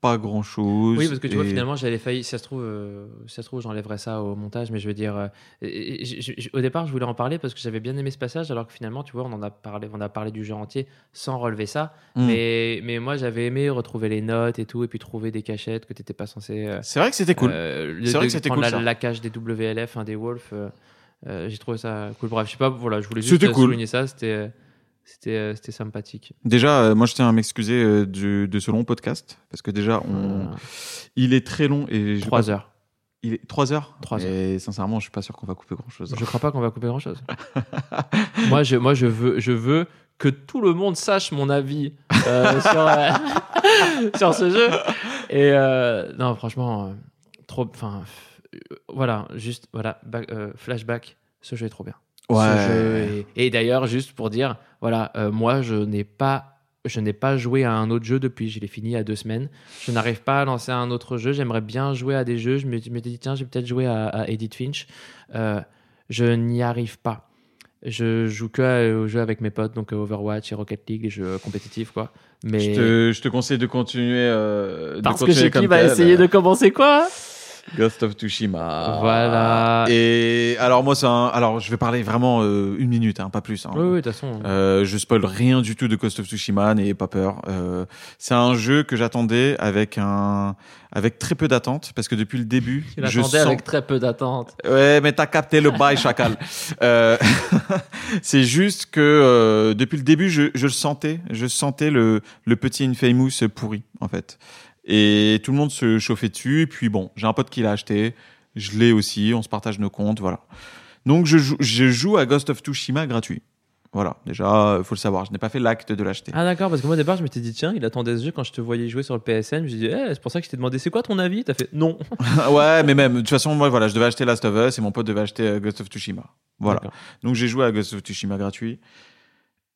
pas grand-chose. Oui, parce que tu vois, finalement, j'allais failli. Si ça se trouve, euh, si ça se trouve, j'enlèverais ça au montage, mais je veux dire, euh, je- je- au départ, je voulais en parler parce que j'avais bien aimé ce passage, alors que finalement, tu vois, on en a parlé, on a parlé du jeu entier sans relever ça. Hmm. Mais, mais moi, j'avais aimé retrouver les notes et tout, et puis trouver des cachettes que tu n'étais pas censé. euh, C'est vrai que c'était cool. C'est vrai que c'était cool, la, ça. la cage des WLF, hein, des Wolf. J'ai trouvé ça cool. Bref, je sais pas, voilà, je voulais juste cool. souligner ça. C'était, c'était, euh, c'était sympathique. Déjà, euh, moi, je tiens à m'excuser euh, du- de ce long podcast, parce que déjà, on... Voilà. il est très long et je Trois heures. Il est 3 heures Trois heures. Et sincèrement, je suis pas sûr qu'on va couper grand chose. Je crois pas qu'on va couper grand chose. moi, je, moi je, veux, je veux que tout le monde sache mon avis euh, sur, euh, sur ce jeu. Et euh, non, franchement, euh, trop. Enfin, euh, voilà, juste, voilà, back- euh, flashback. Ce jeu est trop bien. Ce jeu est- Et, d'ailleurs, juste pour dire, voilà, euh, moi, je n'ai pas. Je n'ai pas joué à un autre jeu depuis, je l'ai fini il y a deux semaines. Je n'arrive pas à lancer un autre jeu. J'aimerais bien jouer à des jeux. Je me- dit, tiens, je vais peut-être jouer à, à Edith Finch. Euh, je n'y arrive pas. Je joue que à- aux jeux avec mes potes, donc euh, Overwatch et Rocket League, les jeux compétitifs, quoi. Mais Je, te, je te conseille de continuer. euh, de parce que j'ai qui va essayer de commencer quoi? Ghost of Tsushima. Voilà. Et alors moi, c'est un... alors je vais parler vraiment euh, une minute, hein, pas plus. hein. Oui, oui, de toute façon. Euh, je spoil rien du tout de Ghost of Tsushima, n'ayez pas peur. Euh, c'est un jeu que j'attendais avec un avec très peu d'attente parce que depuis le début, je sens. avec très peu d'attente. Ouais, mais t'as capté le bail, chacal. Euh, c'est juste que euh, depuis le début, je, je le sentais, je sentais le, le petit Infamous pourri, en fait. Et tout le monde se chauffait dessus. Et puis bon, j'ai un pote qui l'a acheté, je l'ai aussi, on se partage nos comptes, voilà. Donc je joue, je joue à Ghost of Tsushima gratuit. Voilà, déjà, faut le savoir, je n'ai pas fait l'acte de l'acheter. Ah d'accord, parce que moi au départ je m'étais dit tiens, il attendait ce jeu quand je te voyais jouer sur le PSN, je me suis dit eh, c'est pour ça que je t'ai demandé c'est quoi ton avis? T'as fait non. ouais, mais même, de toute façon, moi, voilà, je devais acheter Last of Us et mon pote devait acheter euh, Ghost of Tsushima. Voilà. Donc j'ai joué à Ghost of Tsushima gratuit.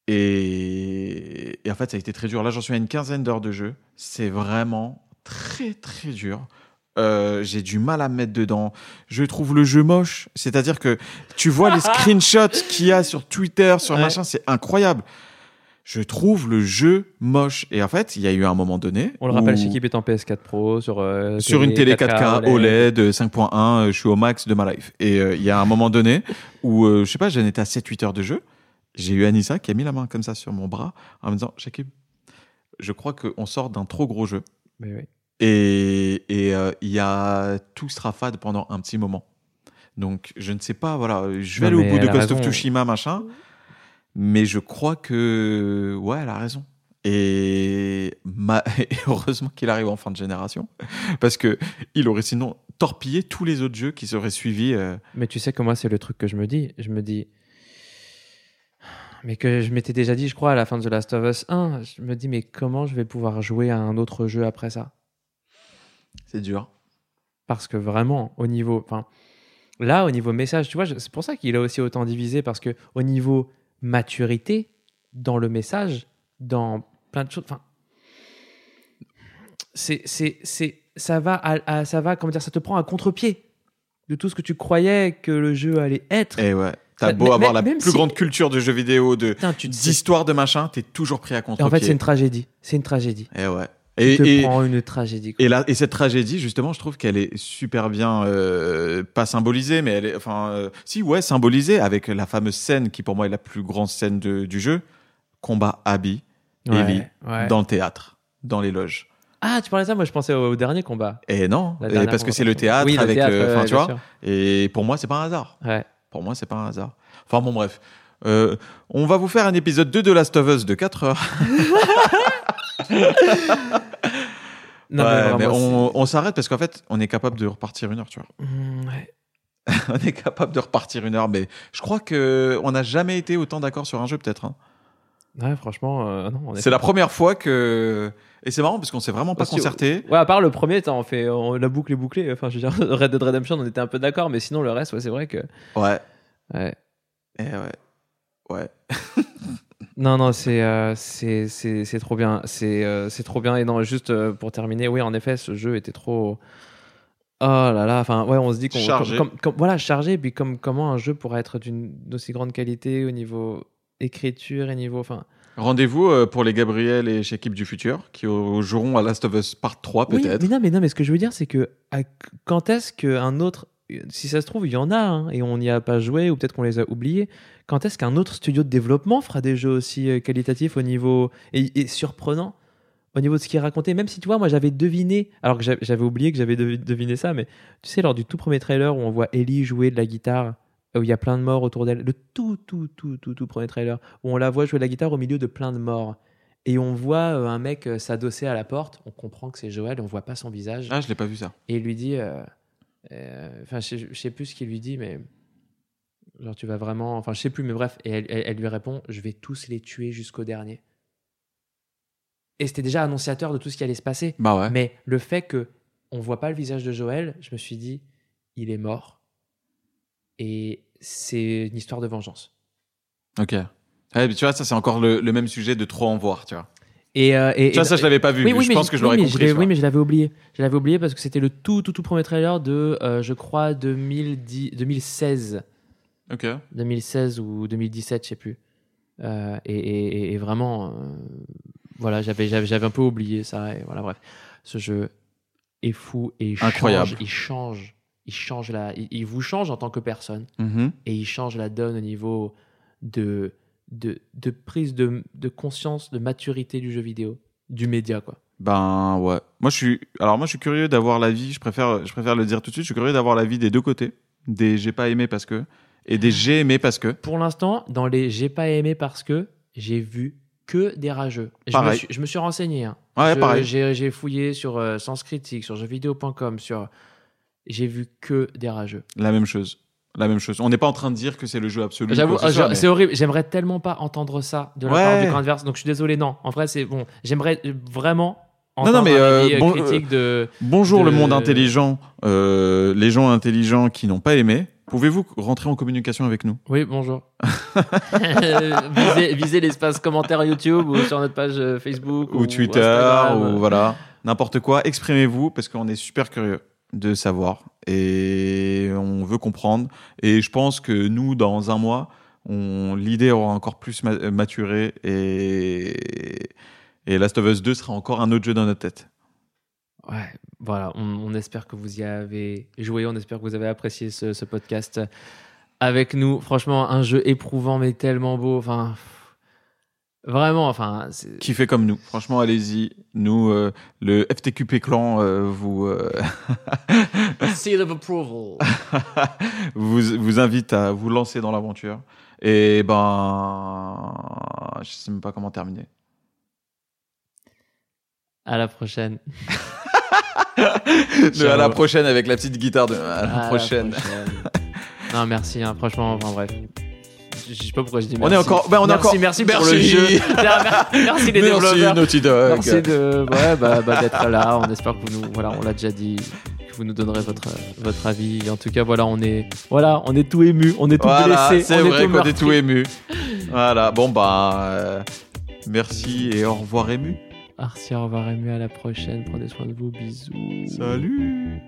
Et, et en fait, ça a été très dur. Là, j'en suis à une quinzaine d'heures de jeu. C'est vraiment très, très dur. Euh, j'ai du mal à me mettre dedans. Je trouve le jeu moche. C'est-à-dire que tu vois les screenshots qu'il y a sur Twitter, sur Ouais. machin, c'est incroyable. Je trouve le jeu moche. Et en fait, il y a eu un moment donné. On le rappelle, cette équipe est en PS4 Pro sur euh, sur une télé 4K, OLED, euh, 5.1, euh, je suis au max de ma life. Et euh, il y a un moment donné où, je sais pas, j'en étais à 7-8 heures de jeu. J'ai eu Anissa qui a mis la main comme ça sur mon bras en me disant Shakib, je crois qu'on sort d'un trop gros jeu. Mais oui. Et et, euh, il y a tout sera fade pendant un petit moment. Donc je ne sais pas, voilà, je vais Non, aller au bout de Ghost of. Tsushima, machin. Mais je crois que, ouais, elle a raison. Et, ma- et heureusement qu'il arrive en fin de génération, parce que il aurait sinon torpillé tous les autres jeux qui seraient suivis. euh. Mais tu sais que moi c'est le truc que je me dis, je me dis mais que je m'étais déjà dit je crois à la fin de The Last of Us 1, je me dis mais comment je vais pouvoir jouer à un autre jeu après ça? C'est dur. parce que vraiment au niveau enfin là au niveau message tu vois c'est pour ça qu'il a aussi autant divisé parce que au niveau maturité dans le message dans plein de choses enfin c'est c'est c'est ça va à, à- ça va comment dire ça te prend à contre-pied de tout ce que tu croyais que le jeu allait être. Et ouais, t'as beau avoir la plus si- grande culture de jeux vidéo, de d'histoire de machin, t'es toujours pris à et contre en fait c'est une tragédie c'est une tragédie Et ouais. Et, te et, une tragédie quoi. et, là, et cette tragédie, justement, je trouve qu'elle est super bien, euh, pas symbolisée, mais elle est, enfin, euh, si, ouais, symbolisée avec la fameuse scène qui, pour moi, est la plus grande scène de- du jeu combat Abby, Ouais, Ellie, ouais. dans le théâtre, dans les loges. ah tu parlais de ça moi je pensais au, au dernier combat Et non, La et dernière parce que c'est le théâtre Oui, le avec, euh, tu vois. sûr. Et pour moi, c'est pas un hasard. ouais Pour moi, c'est pas un hasard. Enfin bon, bref. Euh, on va vous faire un épisode 2 de Last of Us de 4 heures. non Ouais, mais, on, on s'arrête parce qu'en fait, on est capable de repartir une heure, tu vois. Mm, ouais. on est capable de repartir une heure, mais je crois que on n'a jamais été autant d'accord sur un jeu, peut-être. hein. Ouais, franchement, euh, non. on est- C'est la première fois que. Et c'est marrant parce qu'on s'est vraiment pas Aussi, concerté. Ouais, à part le premier, on fait on, la boucle est bouclée. Enfin, je veux dire, Red Dead Redemption, on était un peu d'accord, mais sinon le reste, ouais, c'est vrai que. Ouais. Ouais. Et ouais. Ouais. Non, non, c'est euh, c'est trop bien. C'est euh, trop bien. Et non, juste euh, pour terminer, oui, en effet, ce jeu était trop. Oh là là, enfin, ouais, on se dit qu'on. Chargé. comme- comme- comme- voilà, chargé. Puis comme, comment un jeu pourrait être d'une aussi grande qualité au niveau écriture et niveau. Enfin, Rendez-vous euh, pour les Gabriel et Shakib du futur qui joueront à Last of Us Part 3 Oui, peut-être. mais non, mais non, mais ce que je veux dire, c'est que à- quand est-ce qu'un autre, si ça se trouve, il y en a, hein, et on n'y a pas joué, ou peut-être qu'on les a oubliés, quand est-ce qu'un autre studio de développement fera des jeux aussi euh, qualitatifs au niveau, et, et surprenants au niveau de ce qui est raconté, même si tu vois, moi j'avais deviné, alors que j'a- j'avais oublié que j'avais devi- deviné ça, mais tu sais, lors du tout premier trailer où on voit Ellie jouer de la guitare, où il y a plein de morts autour d'elle, le tout, tout, tout, tout, tout premier trailer, où on la voit jouer la guitare au milieu de plein de morts. Et on voit euh, un mec euh, s'adosser à la porte, on comprend que c'est Joël, on voit pas son visage. Ah, je l'ai pas vu ça. Et il lui dit euh, Euh, Enfin, je, je sais plus ce qu'il lui dit, mais genre tu vas vraiment. Enfin, je sais plus, mais bref. Et elle, elle- elle lui répond Je vais tous les tuer jusqu'au dernier. Et c'était déjà annonciateur de tout ce qui allait se passer. Bah ouais. Mais le fait que on voit pas le visage de Joël, je me suis dit, il est mort. Et c'est une histoire de vengeance. Ok. Ouais, mais tu vois, ça c'est encore le, le même sujet de trop en voir, tu vois. Et, euh, et- Tu vois, et- ça je l'avais pas vu. oui, mais oui, je pense que je l'aurais oui, compris. oui, mais je l'avais oublié. Je l'avais oublié parce que c'était le tout, tout, tout premier trailer de, euh, je crois, 2010, 2016. Ok. 2016 ou 2017, je sais plus. Euh, et, vraiment, voilà, j'avais, j'avais, un peu oublié ça. Et voilà, bref. Ce jeu est fou et Incroyable. change. Il change. Il change la. Il, il vous change en tant que personne Mhm. et il change la donne au niveau de, de, de prise de, de conscience, de maturité du jeu vidéo, du média, quoi. Ben ouais. Moi je suis. Alors moi je suis curieux d'avoir l'avis. Je préfère. Je préfère le dire tout de suite. Je suis curieux d'avoir l'avis des deux côtés. Des j'ai pas aimé parce que et des j'ai aimé parce que. Pour l'instant, dans les j'ai pas aimé parce que j'ai vu que des rageux. Je me, suis, je me suis renseigné. hein. Ouais, Je- pareil. J'ai j'ai fouillé sur euh, Sens Critique, sur jeuxvideo.com, sur. J'ai vu que des rageux. La même chose. La même chose. On n'est pas en train de dire que c'est le jeu absolu. J'avoue, ce euh, mais- c'est horrible. J'aimerais tellement pas entendre ça de la Ouais. part du camp adverse. Donc je suis désolé, non. En vrai, c'est bon. J'aimerais vraiment. non, Entendre mais, euh, euh, bon, de. Bonjour de- le monde intelligent. Euh, les gens intelligents qui n'ont pas aimé. Pouvez-vous rentrer en communication avec nous? Oui, bonjour. visez visez l'espace commentaire YouTube ou sur notre page euh, Facebook ou Twitter ou voilà n'importe quoi. Exprimez-vous parce qu'on est super curieux de savoir et on veut comprendre. Et je pense que nous, dans un mois, l'idée aura encore plus ma- maturé et et Last of Us 2 sera encore un autre jeu dans notre tête. Ouais, voilà, on, espère que vous y avez joué, on espère que vous avez apprécié ce, ce podcast avec nous. Franchement, un jeu éprouvant mais tellement beau. Enfin, vraiment, enfin, Qui fait comme nous. Franchement, allez-y. Nous, euh, le FTQP clan, euh, vous euh, seal of approval. vous vous invite à vous lancer dans l'aventure. Et ben, je sais même pas comment terminer. À la prochaine. De à la prochaine avec la petite guitare de à la À prochaine. non, merci, hein, franchement, enfin bref. Je sais pas pourquoi je dis On merci. est encore- ben, on merci, encore- merci pour Merci. le jeu. merci les développeurs. Naughty Dog. Merci de ouais, bah, bah, d'être là. On espère que vous nous, voilà, on l'a déjà dit, que vous nous donnerez votre votre avis. En tout cas, voilà, on est, voilà, on est tout ému, on est tout Voilà, blessé, c'est on vrai qu'on est tout ému. Voilà, bon bah euh, merci et au revoir ému. Merci, au revoir, ému, à la prochaine. Prenez soin de vous, bisous. Salut.